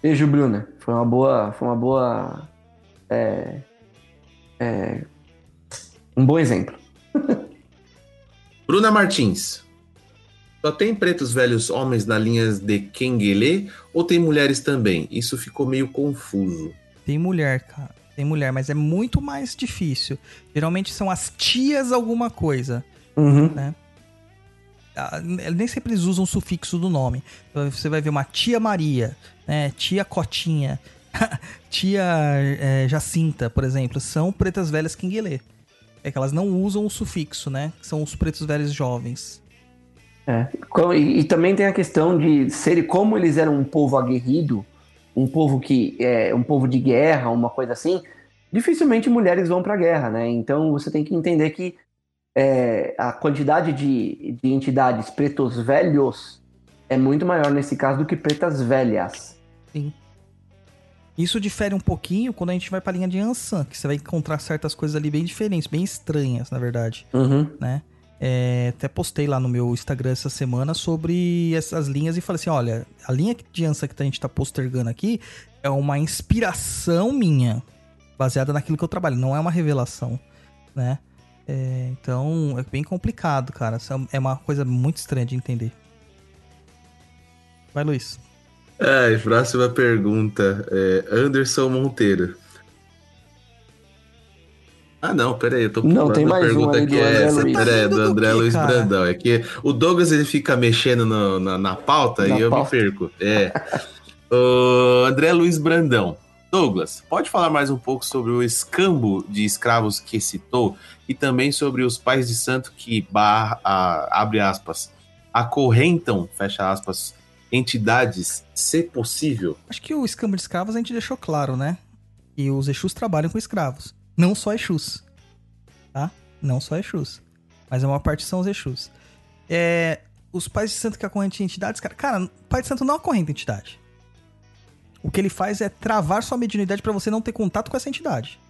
Speaker 4: Beijo, Bruna. Foi uma boa. Foi uma boa. é, é, um bom exemplo. <laughs>
Speaker 3: Bruna Martins. Só tem pretos velhos homens na linha de Kenguele ou tem mulheres também? Isso ficou meio confuso.
Speaker 2: Tem mulher, cara. Tem mulher, mas é muito mais difícil. Geralmente são as tias alguma coisa.
Speaker 4: Uhum.
Speaker 2: Ah, Nem sempre eles usam o sufixo do nome. Você vai ver uma tia Maria, né? tia Cotinha, <laughs> tia é, Jacinta, por exemplo. São pretas velhas quinguelê. É que elas não usam o sufixo, né? São os pretos velhos jovens.
Speaker 4: É. E, e também tem a questão de ser como eles eram um povo aguerrido, um povo que é um povo de guerra, uma coisa assim. Dificilmente mulheres vão para a guerra, né? Então você tem que entender que é, a quantidade de, de entidades pretos velhos é muito maior nesse caso do que pretas velhas.
Speaker 2: Isso difere um pouquinho quando a gente vai pra linha de Ansan, que você vai encontrar certas coisas ali bem diferentes, bem estranhas, na verdade.
Speaker 4: Uhum.
Speaker 2: né? É, até postei lá no meu Instagram essa semana sobre essas linhas e falei assim: olha, a linha de Ansa que a gente tá postergando aqui é uma inspiração minha, baseada naquilo que eu trabalho, não é uma revelação, né? É, então é bem complicado, cara. Isso é uma coisa muito estranha de entender. Vai, Luiz.
Speaker 3: É, próxima pergunta. É Anderson Monteiro. Ah, não, peraí, eu tô
Speaker 4: Não, tem
Speaker 3: a
Speaker 4: mais
Speaker 3: pergunta
Speaker 4: do
Speaker 3: que é essa,
Speaker 4: Luiz.
Speaker 3: peraí,
Speaker 2: Tá
Speaker 3: do
Speaker 2: do
Speaker 3: André
Speaker 2: quê,
Speaker 3: Luiz
Speaker 2: cara?
Speaker 3: Brandão. É que o Douglas ele fica mexendo no- na, na pauta
Speaker 4: Na
Speaker 3: e eu
Speaker 4: pauta.
Speaker 3: me perco. É. <laughs> o André Luiz Brandão. Douglas, pode falar mais um pouco sobre o escambo de escravos que citou e também sobre os pais de santo que, barra, a- abre aspas, acorrentam, fecha aspas, entidades, se possível?
Speaker 2: Acho que o escambo de escravos a gente deixou claro, né? E os Exus trabalham com escravos. Não só Exus. Tá? Não só Exus. Mas a maior parte são os Exus. É, os pais de santo que acorrentam entidades, cara. Cara, pai de santo não acorrenta entidade. O que ele faz é travar sua mediunidade pra você não ter contato com essa entidade.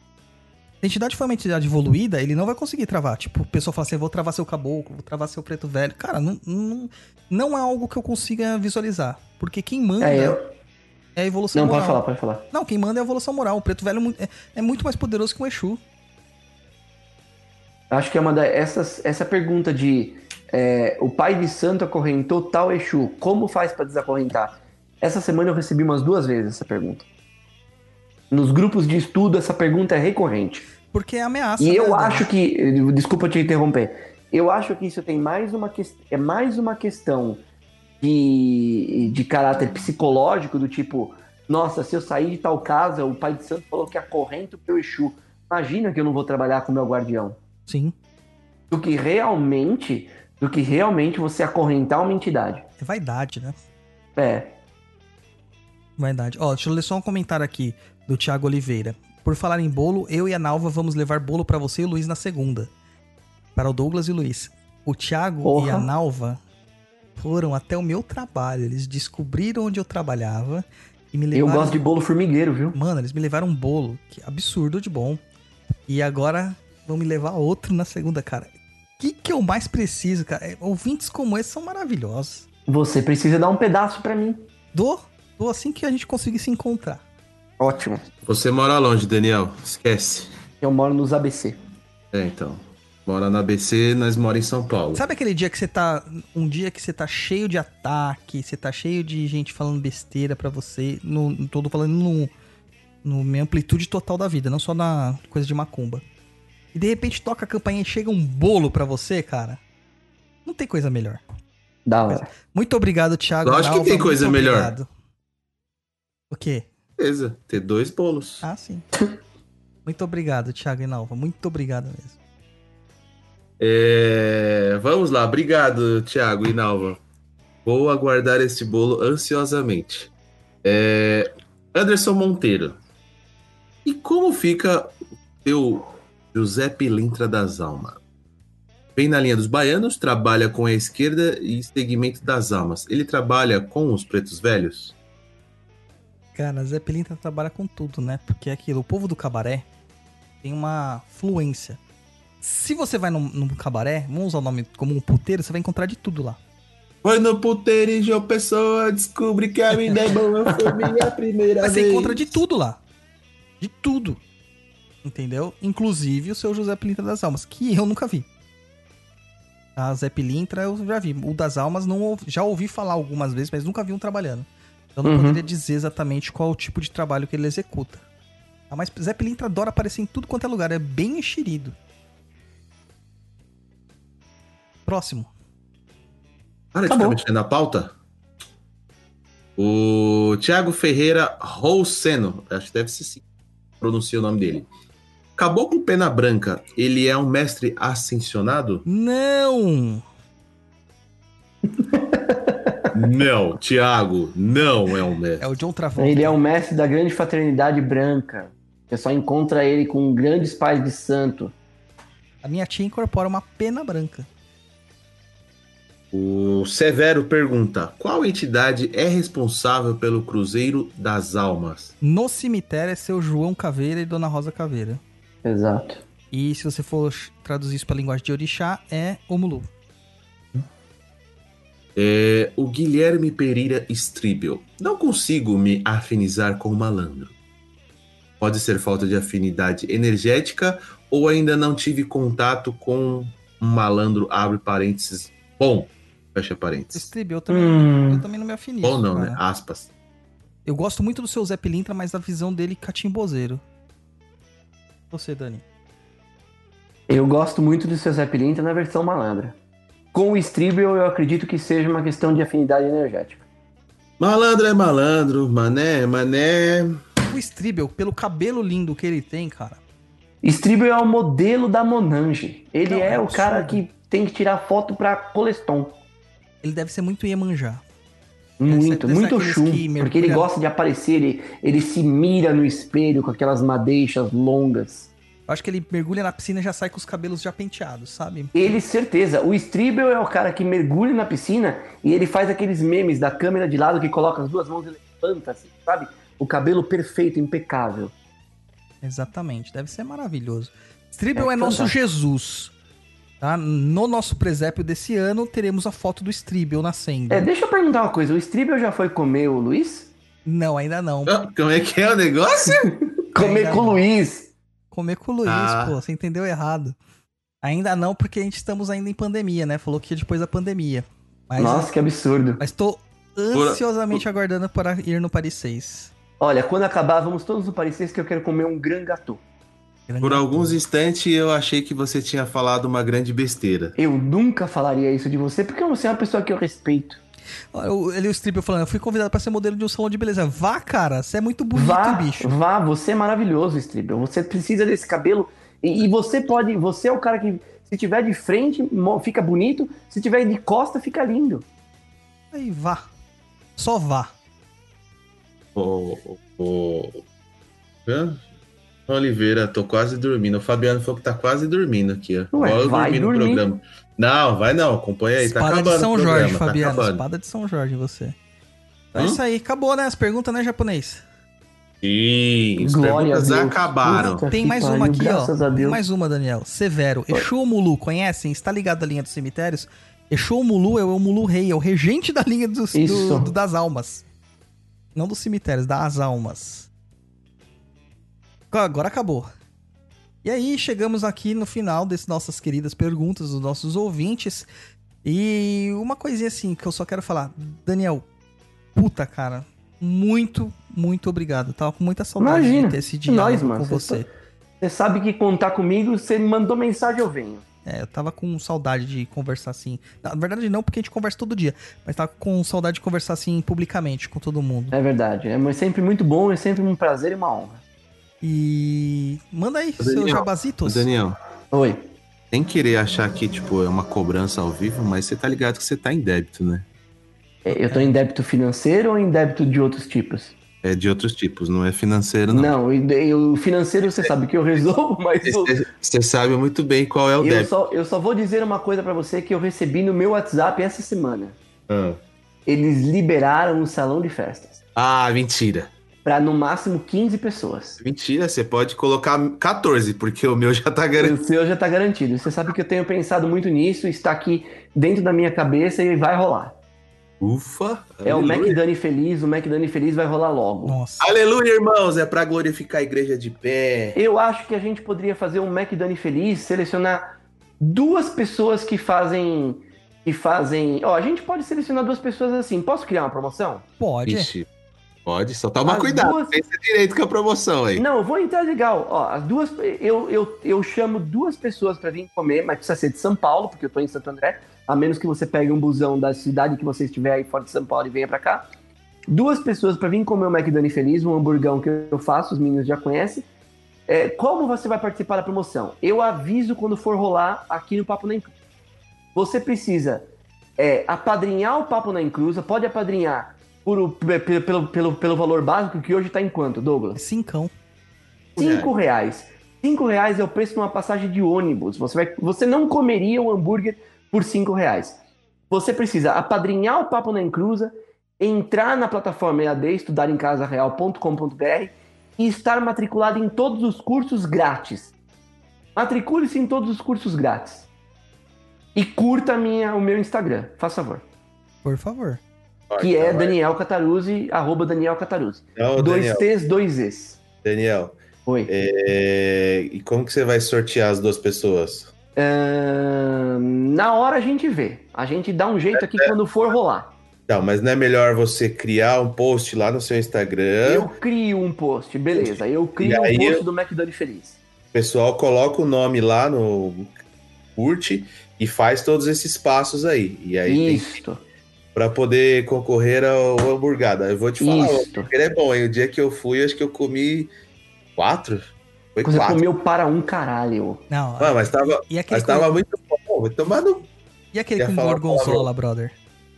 Speaker 2: A entidade for uma entidade evoluída, ele não vai conseguir travar. Tipo, o pessoal fala assim: eu vou travar seu caboclo, vou travar seu preto velho. Cara, não, não, não é algo que eu consiga visualizar. Porque quem manda
Speaker 4: É,
Speaker 2: é,
Speaker 4: eu...
Speaker 2: a evolução
Speaker 4: Não,
Speaker 2: moral.
Speaker 4: pode falar, pode falar.
Speaker 2: Não, quem manda é a evolução moral. O preto velho é é, é muito mais poderoso que um Exu.
Speaker 4: Acho que é uma da, essas, essa pergunta de é, o pai de santo acorrentou tal Exu, como faz para desacorrentar? Essa semana eu recebi umas duas vezes essa pergunta. Nos grupos de estudo, essa pergunta é recorrente.
Speaker 2: Porque é ameaça.
Speaker 4: E
Speaker 2: né,
Speaker 4: eu
Speaker 2: Dani?
Speaker 4: acho que, desculpa te interromper, eu acho que isso tem mais uma questão, é mais uma questão de, de caráter psicológico, do tipo, nossa, se eu sair de tal casa, o pai de santo falou que acorrenta o teu Exu. Imagina que eu não vou trabalhar com o meu guardião.
Speaker 2: Sim.
Speaker 4: Do que realmente, do que realmente você acorrentar uma entidade.
Speaker 2: É vaidade, né?
Speaker 4: É,
Speaker 2: Vaidade. Ó, deixa eu ler só um comentário aqui do Thiago Oliveira. Por falar em bolo, eu e a Nalva vamos levar bolo pra você e o Luiz na segunda. Para o Douglas e o Luiz. O Thiago
Speaker 4: Porra.
Speaker 2: e a Nalva foram até o meu trabalho. Eles descobriram onde eu trabalhava e me
Speaker 4: eu
Speaker 2: levaram.
Speaker 4: gosto de bolo formigueiro, viu?
Speaker 2: Mano, eles me levaram um bolo, que absurdo de bom. E agora vão me levar outro na segunda, cara. O que, que eu mais preciso, cara? É, Ouvintes como esse são maravilhosos.
Speaker 4: Você precisa dar um pedaço pra mim.
Speaker 2: Dou, dou assim que a gente conseguir se encontrar.
Speaker 4: Ótimo.
Speaker 3: Você mora longe, Daniel. Esquece.
Speaker 4: Eu moro nos ABC.
Speaker 3: É, então. Mora na ABC, nós moramos em São Paulo.
Speaker 2: Sabe aquele dia que você tá. Um dia que você tá cheio de ataque, você tá cheio de gente falando besteira pra você. No, tô falando no, no minha amplitude total da vida, não só na coisa de macumba. E de repente toca a campainha e chega um bolo pra você, cara. Não tem coisa melhor.
Speaker 4: Da hora.
Speaker 2: Muito obrigado, Thiago.
Speaker 3: Lógico que
Speaker 2: Nalva,
Speaker 3: tem coisa melhor.
Speaker 2: obrigado. O quê?
Speaker 3: Beleza, ter dois bolos.
Speaker 2: Ah, sim. <laughs> Muito obrigado, Thiago e Nalva. Muito obrigado mesmo.
Speaker 3: É, Vamos lá, obrigado, Thiago e Nalva. Vou aguardar esse bolo ansiosamente. É, Anderson Monteiro. E como fica o teu José Pilintra das Almas? Vem na linha dos baianos, trabalha com a esquerda e segmento das almas. Ele trabalha com os pretos velhos?
Speaker 2: Cara, Zé Pilintra trabalha com tudo, né? Porque é aquilo, o povo do cabaré tem uma fluência. Se você vai num, num cabaré, vamos usar o nome como um puteiro, você vai encontrar de tudo lá.
Speaker 3: Foi no puteiro e João Pessoa, descobri que a vida é boa, <laughs> foi minha primeira
Speaker 2: Mas
Speaker 3: vez.
Speaker 2: você encontra de tudo lá. De tudo. Entendeu? Inclusive o seu José Pilintra das Almas, que eu nunca vi. A Zé Pilintra eu já vi. O das Almas não ouvi- já ouvi falar algumas vezes, mas nunca vi um trabalhando. Então não
Speaker 4: Uhum.
Speaker 2: poderia dizer exatamente qual o tipo de trabalho que ele executa. Ah, mas Zé Pilintra adora aparecer em tudo quanto é lugar, é bem enxerido. Próximo.
Speaker 3: Para de ficar mexendo na pauta. O Thiago Ferreira Rousseno, acho que deve ser assim, pronuncia o nome dele. Acabou com pena branca, ele é um mestre ascensionado?
Speaker 2: Não! <laughs>
Speaker 3: não, Thiago, não é um mestre.
Speaker 2: É o John Travolta.
Speaker 4: Ele é o mestre da grande fraternidade branca. Você só encontra ele com grandes pais de santo.
Speaker 2: A minha tia incorpora uma pena branca.
Speaker 3: O Severo pergunta: qual entidade é responsável pelo Cruzeiro das Almas?
Speaker 2: No cemitério é seu João Caveira e Dona Rosa Caveira.
Speaker 4: Exato.
Speaker 2: E se você for traduzir isso pra linguagem de orixá, é Omulu.
Speaker 3: É, o Guilherme Pereira Stribel. Não consigo me afinizar com o malandro. Pode ser falta de afinidade energética ou ainda não tive contato com um malandro, abre parênteses, bom, fecha parênteses.
Speaker 2: Strib, eu também,
Speaker 4: Hum.
Speaker 2: eu também não me afinizo.
Speaker 3: Bom não,
Speaker 2: cara.
Speaker 3: né? Aspas.
Speaker 2: Eu gosto muito do seu Zé Pilintra, mas da visão dele catimbozeiro. Você, Dani.
Speaker 4: Eu gosto muito do seu Zé Pilintra na versão malandra. Com o Stribel, eu acredito que seja uma questão de afinidade energética.
Speaker 3: Malandro é malandro, mané, mané.
Speaker 2: O Stribel, pelo cabelo lindo que ele tem, cara.
Speaker 4: Stribel é o modelo da Monange. Ele
Speaker 2: Não,
Speaker 4: é,
Speaker 2: é
Speaker 4: o cara que tem que tirar foto pra Coleston.
Speaker 2: Ele deve ser muito Iemanjá.
Speaker 4: Muito, muito chum.
Speaker 2: que
Speaker 4: Porque ele gosta de aparecer, ele, ele se mira no espelho com aquelas madeixas longas.
Speaker 2: Eu acho que ele mergulha na piscina e já sai com os cabelos já penteados, sabe?
Speaker 4: Ele, certeza. O Stribel é o cara que mergulha na piscina e ele faz aqueles memes da câmera de lado que coloca as duas mãos e levanta, assim, sabe? O cabelo perfeito, impecável.
Speaker 2: Exatamente, deve ser maravilhoso. Stribel é,
Speaker 4: É
Speaker 2: nosso. Jesus. Tá? No nosso presépio desse ano, teremos a foto do Stribel nascendo.
Speaker 4: É, deixa eu perguntar uma coisa. O Stribel já foi comer o Luiz?
Speaker 2: Não, ainda não.
Speaker 3: Ah, Como é que é o negócio? <laughs>
Speaker 4: Comer
Speaker 2: Ainda
Speaker 4: com o
Speaker 2: não.
Speaker 4: Luiz.
Speaker 2: Comer com o Luiz,
Speaker 3: Ah.
Speaker 2: pô, você entendeu errado. Ainda não, porque a gente estamos ainda em pandemia, né? Falou que depois da pandemia. Mas,
Speaker 4: Nossa, que absurdo.
Speaker 2: mas tô ansiosamente aguardando para ir no Paris 6.
Speaker 4: Olha, quando acabar, vamos todos no Paris 6 que eu quero comer um gran gâteau.
Speaker 3: Por alguns instantes eu achei que você tinha falado uma grande besteira.
Speaker 4: Eu nunca falaria isso de você, porque você é uma pessoa que eu respeito.
Speaker 2: Olha, o- Ele e o Stribel falando, eu fui convidado para ser modelo de um salão de beleza. Vá, cara, você é muito bonito,
Speaker 4: vá,
Speaker 2: bicho.
Speaker 4: vá, você é maravilhoso, Stribel. Você precisa desse cabelo. E, e você pode. Você é o cara que, se tiver de frente, fica bonito. Se tiver de costa, fica lindo.
Speaker 2: Aí, vá. Só vá.
Speaker 3: O? Oliveira, tô quase dormindo. O Fabiano falou que tá quase dormindo aqui, ó.
Speaker 4: Ué,
Speaker 3: Igual eu
Speaker 4: vai
Speaker 3: dormi no
Speaker 4: dormir.
Speaker 3: Não, vai não, acompanha aí. tá
Speaker 2: Espada
Speaker 3: acabando
Speaker 2: de São
Speaker 3: o programa,
Speaker 2: Jorge,
Speaker 3: tá
Speaker 2: Fabiano.
Speaker 3: acabando.
Speaker 2: Espada de São Jorge, você. Então é
Speaker 3: Hum?
Speaker 2: isso aí, acabou, né? As perguntas, né, japonês?
Speaker 3: Sim, as
Speaker 4: Glória
Speaker 3: perguntas acabaram.
Speaker 4: Puta
Speaker 2: Tem mais
Speaker 4: pariu,
Speaker 2: uma aqui, ó.
Speaker 4: a
Speaker 2: Tem
Speaker 4: Deus.
Speaker 2: mais uma, Daniel. Severo. Exu Mulu, conhecem? Está ligado à linha dos cemitérios? Exu Mulu é o Mulu Rei, é o regente da linha dos, do- do- das almas. Não dos cemitérios, das almas. Agora acabou. E aí chegamos aqui no final dessas nossas queridas perguntas dos nossos ouvintes. E uma coisinha assim que eu só quero falar. Daniel, puta cara, muito, muito obrigado. Tava com muita saudade
Speaker 4: Imagina,
Speaker 2: de ter esse diálogo
Speaker 4: nóis, mano.
Speaker 2: com
Speaker 4: Cê
Speaker 2: você.
Speaker 4: Você sabe que contar comigo, você me mandou mensagem, eu venho.
Speaker 2: É, eu tava com saudade de conversar assim. Na verdade, não, porque a gente conversa todo dia. Mas tava com saudade de conversar assim publicamente com todo mundo.
Speaker 4: É verdade. É sempre muito bom, é sempre um prazer e uma honra.
Speaker 2: E. Manda aí, seus
Speaker 3: Daniel,
Speaker 2: jabazitos.
Speaker 3: Daniel,
Speaker 4: Oi.
Speaker 3: sem querer achar que, tipo, é uma cobrança ao vivo, mas você tá ligado que você tá em débito, né?
Speaker 4: É, Eu tô em débito financeiro ou em débito de outros tipos?
Speaker 3: É de outros tipos, não é financeiro, não.
Speaker 4: Não, o financeiro você sabe que eu resolvo, <laughs> mas o-
Speaker 3: Você- Você sabe muito bem qual é o
Speaker 4: eu,
Speaker 3: débito.
Speaker 4: só, eu só vou dizer uma coisa pra você que eu recebi no meu WhatsApp essa semana.
Speaker 3: Ah.
Speaker 4: Eles liberaram um salão de festas
Speaker 3: Ah, mentira.
Speaker 4: Pra no máximo 15 pessoas.
Speaker 3: Mentira, você pode colocar 14, porque o meu já tá garantido.
Speaker 4: O seu já tá garantido. Você sabe que eu tenho pensado muito nisso, está aqui dentro da minha cabeça e vai rolar.
Speaker 3: Ufa!
Speaker 4: É o
Speaker 3: aleluia.
Speaker 4: McDani Feliz, o McDani Feliz vai rolar logo.
Speaker 2: Nossa.
Speaker 3: Aleluia, irmãos! É pra glorificar a igreja de pé.
Speaker 4: Eu acho que a gente poderia fazer um McDani Feliz, selecionar duas pessoas que fazem. Que fazem. Ó, a gente pode selecionar duas pessoas assim. Posso criar uma promoção?
Speaker 2: Pode.
Speaker 3: Ixi, pode, só toma
Speaker 4: As
Speaker 3: cuidado.
Speaker 4: duas-
Speaker 3: Pensa direito com a promoção aí.
Speaker 4: Não, eu vou entrar legal. Ó, as duas. Eu, eu, eu chamo duas pessoas pra vir comer, mas precisa ser de São Paulo, porque eu tô em Santo André. A menos que você pegue um busão da cidade que você estiver aí fora de São Paulo e venha pra cá. Duas pessoas pra vir comer o McDani Feliz, um hamburgão que eu faço, os meninos já conhecem. É, como você vai participar da promoção? Eu aviso quando for rolar aqui no Papo na Inclusa. Você precisa é, apadrinhar o Papo na Inclusa, pode apadrinhar por, pelo, pelo, pelo valor básico, que hoje tá em quanto, Douglas?
Speaker 2: Cincão.
Speaker 4: Cinco reais. Cinco reais é o preço de uma passagem de ônibus. Você, vai, você não comeria um hambúrguer por cinco reais. Você precisa apadrinhar o Papo na Inclusa, entrar na plataforma EAD, estudarempasareal.com.br e estar matriculado em todos os cursos grátis. Matricule-se em todos os cursos grátis. E curta minha, o meu Instagram, faz favor.
Speaker 2: Por favor.
Speaker 4: Que é Daniel Cataruzzi, arroba Daniel Cataruzzi.
Speaker 3: Não,
Speaker 4: dois
Speaker 3: Daniel,
Speaker 4: T's, dois Z's.
Speaker 3: Daniel,
Speaker 4: Oi.
Speaker 3: é, e como que você vai sortear as duas pessoas?
Speaker 4: Ahn, na hora a gente vê. A gente dá um jeito aqui quando for rolar.
Speaker 3: Não, mas não é melhor você criar um post lá no seu Instagram,
Speaker 4: Eu crio um post, beleza. Eu crio um post
Speaker 3: eu-
Speaker 4: do McDonald's Feliz.
Speaker 3: o pessoal coloca o nome lá no curte e faz todos esses passos aí. E aí tem
Speaker 4: Isto,
Speaker 3: para poder concorrer ao hamburgada. Eu vou te falar, o
Speaker 4: isto.
Speaker 3: hambúrguer é bom, hein? O dia que eu fui, acho que eu comi quatro. Foi
Speaker 4: Você
Speaker 3: quatro.
Speaker 4: comeu para um caralho.
Speaker 2: Não,
Speaker 3: Ah, mas tava,
Speaker 2: e
Speaker 3: mas tava
Speaker 2: com,
Speaker 3: muito bom. Vou tomar no...
Speaker 2: e aquele
Speaker 3: ia
Speaker 2: com gorgonzola, brother?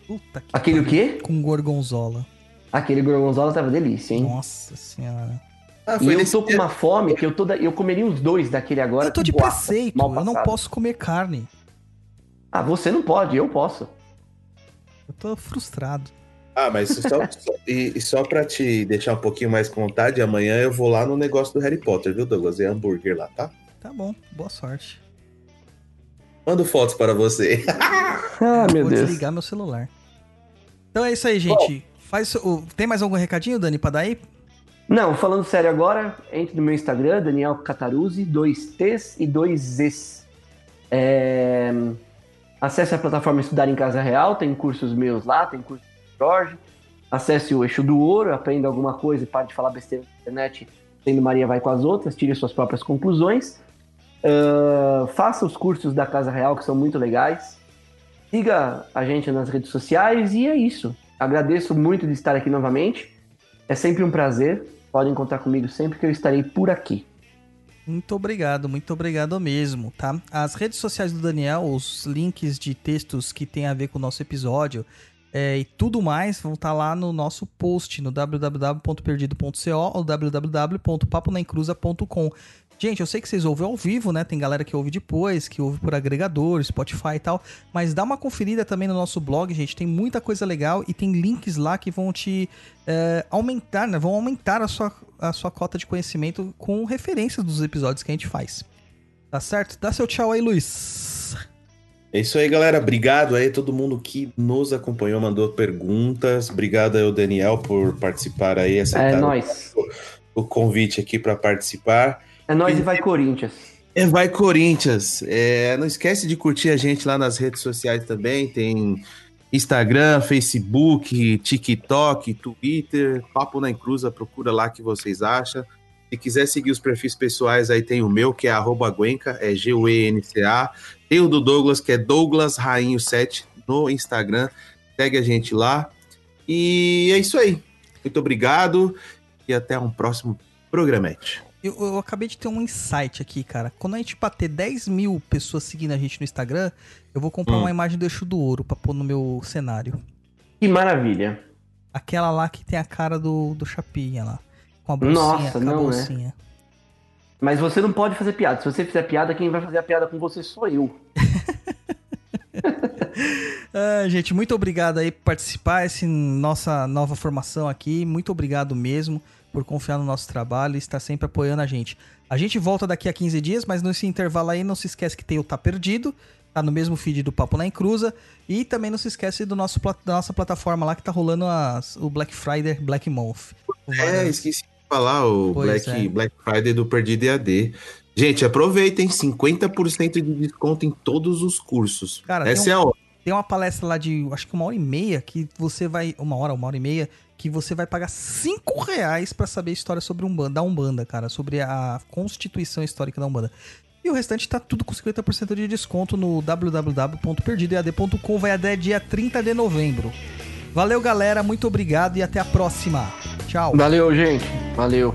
Speaker 2: Puta que
Speaker 4: Aquele o quê?
Speaker 2: Com gorgonzola.
Speaker 4: Aquele gorgonzola tava delícia, hein?
Speaker 2: Nossa senhora.
Speaker 3: Ah,
Speaker 4: E eu tô com uma fome que eu, tô da- eu comeria uns dois daquele agora.
Speaker 2: eu tô de preceito,
Speaker 4: mal
Speaker 2: eu não posso comer carne.
Speaker 4: Ah, você não pode, eu posso.
Speaker 2: Eu tô frustrado.
Speaker 3: Ah, mas só, só- e, e só pra te deixar um pouquinho mais com vontade, amanhã eu vou lá no negócio do Harry Potter, viu, Douglas? É hambúrguer lá, tá?
Speaker 2: Tá bom, boa sorte.
Speaker 3: Mando fotos para você. <laughs>
Speaker 4: Ah, meu
Speaker 2: Vou
Speaker 4: Deus.
Speaker 2: desligar meu celular. Então é isso aí, gente. Faz o... Tem mais algum recadinho, Dani, pra dar aí?
Speaker 4: Não, falando sério agora, entre no meu Instagram, Daniel Cataruzzi, dois T's e dois Z's. É, Acesse a plataforma Estudar em Casa Real, tem cursos meus lá, tem curso do Jorge. Acesse o Eixo do Ouro, aprenda alguma coisa e pare de falar besteira na internet, sendo Maria vai com as outras, tire suas próprias conclusões. Ah, faça os cursos da Casa Real, que são muito legais. Siga a gente nas redes sociais e é isso. Agradeço muito de estar aqui novamente. É sempre um prazer. Podem contar comigo sempre que eu estarei por aqui.
Speaker 2: Muito obrigado, muito obrigado mesmo, tá? As redes sociais do Daniel, os links de textos que tem a ver com o nosso episódio é, e tudo mais vão estar lá no nosso post no www.perdido.co ou www.paponaencruza.com. Gente, eu sei que vocês ouvem ao vivo, né? Tem galera que ouve depois, que ouve por agregador, Spotify e tal. Mas dá uma conferida também no nosso blog, gente. Tem muita coisa legal e tem links lá que vão te é, aumentar, né? Vão aumentar a sua, a sua cota de conhecimento com referências dos episódios que a gente faz. Tá certo? Dá seu tchau aí, Luiz.
Speaker 3: É isso aí, galera. Obrigado aí a todo mundo que nos acompanhou, mandou perguntas. Obrigado aí ao Daniel por participar aí,
Speaker 4: É
Speaker 3: aceitar
Speaker 4: nóis.
Speaker 3: o convite aqui para participar.
Speaker 4: É nóis e vai Corinthians.
Speaker 3: É, vai Corinthians. É, não esquece de curtir a gente lá nas redes sociais também. Tem Instagram, Facebook, TikTok, Twitter, Papo na Encruza, procura lá que vocês acham. Se quiser seguir os perfis pessoais, aí tem o meu, que é arroba Guenca, é G-U-E-N-C-A. Tem o do Douglas, que é Douglas Rainho 7 no Instagram. Segue a gente lá. E é isso aí. Muito obrigado e até um próximo programete.
Speaker 2: Eu, eu, acabei de ter um insight aqui, cara. Quando a gente bater 10 mil pessoas seguindo a gente no Instagram, eu vou comprar hum. uma imagem do Eixo do Ouro pra pôr no meu cenário.
Speaker 4: Que maravilha.
Speaker 2: Aquela lá que tem a cara do, do Chapinha lá. Com a bolsinha. Nossa,
Speaker 4: não, a é. bolsinha. É. Mas você não pode fazer piada. Se você fizer piada, quem vai fazer a piada com você sou eu. <laughs>
Speaker 2: ah, gente, muito obrigado aí por participar. Essa nossa nova formação aqui. Muito obrigado mesmo por confiar no nosso trabalho e estar sempre apoiando a gente. A gente volta daqui a 15 dias, mas nesse intervalo aí não se esquece que tem o Tá Perdido, tá no mesmo feed do Papo na Encruza. E também não se esquece do nosso, da nossa plataforma lá que tá rolando as, o Black Friday Black Month.
Speaker 3: É, esqueci de falar o Black, é. Black Friday do Perdido EAD. Gente, aproveitem 50% de desconto em todos os cursos. Cara, Essa um, é a hora.
Speaker 2: Tem uma palestra lá de, acho que uma hora e meia, que você vai. Uma hora, uma hora e meia, que você vai pagar 5 reais para saber a história sobre Umbanda, da Umbanda, cara, sobre a constituição histórica da Umbanda. E o restante tá tudo com 50% de desconto no www.perdidoead.com, vai até dia 30 de novembro. Valeu, galera, muito obrigado e até a próxima. Tchau.
Speaker 4: Valeu, gente. Valeu.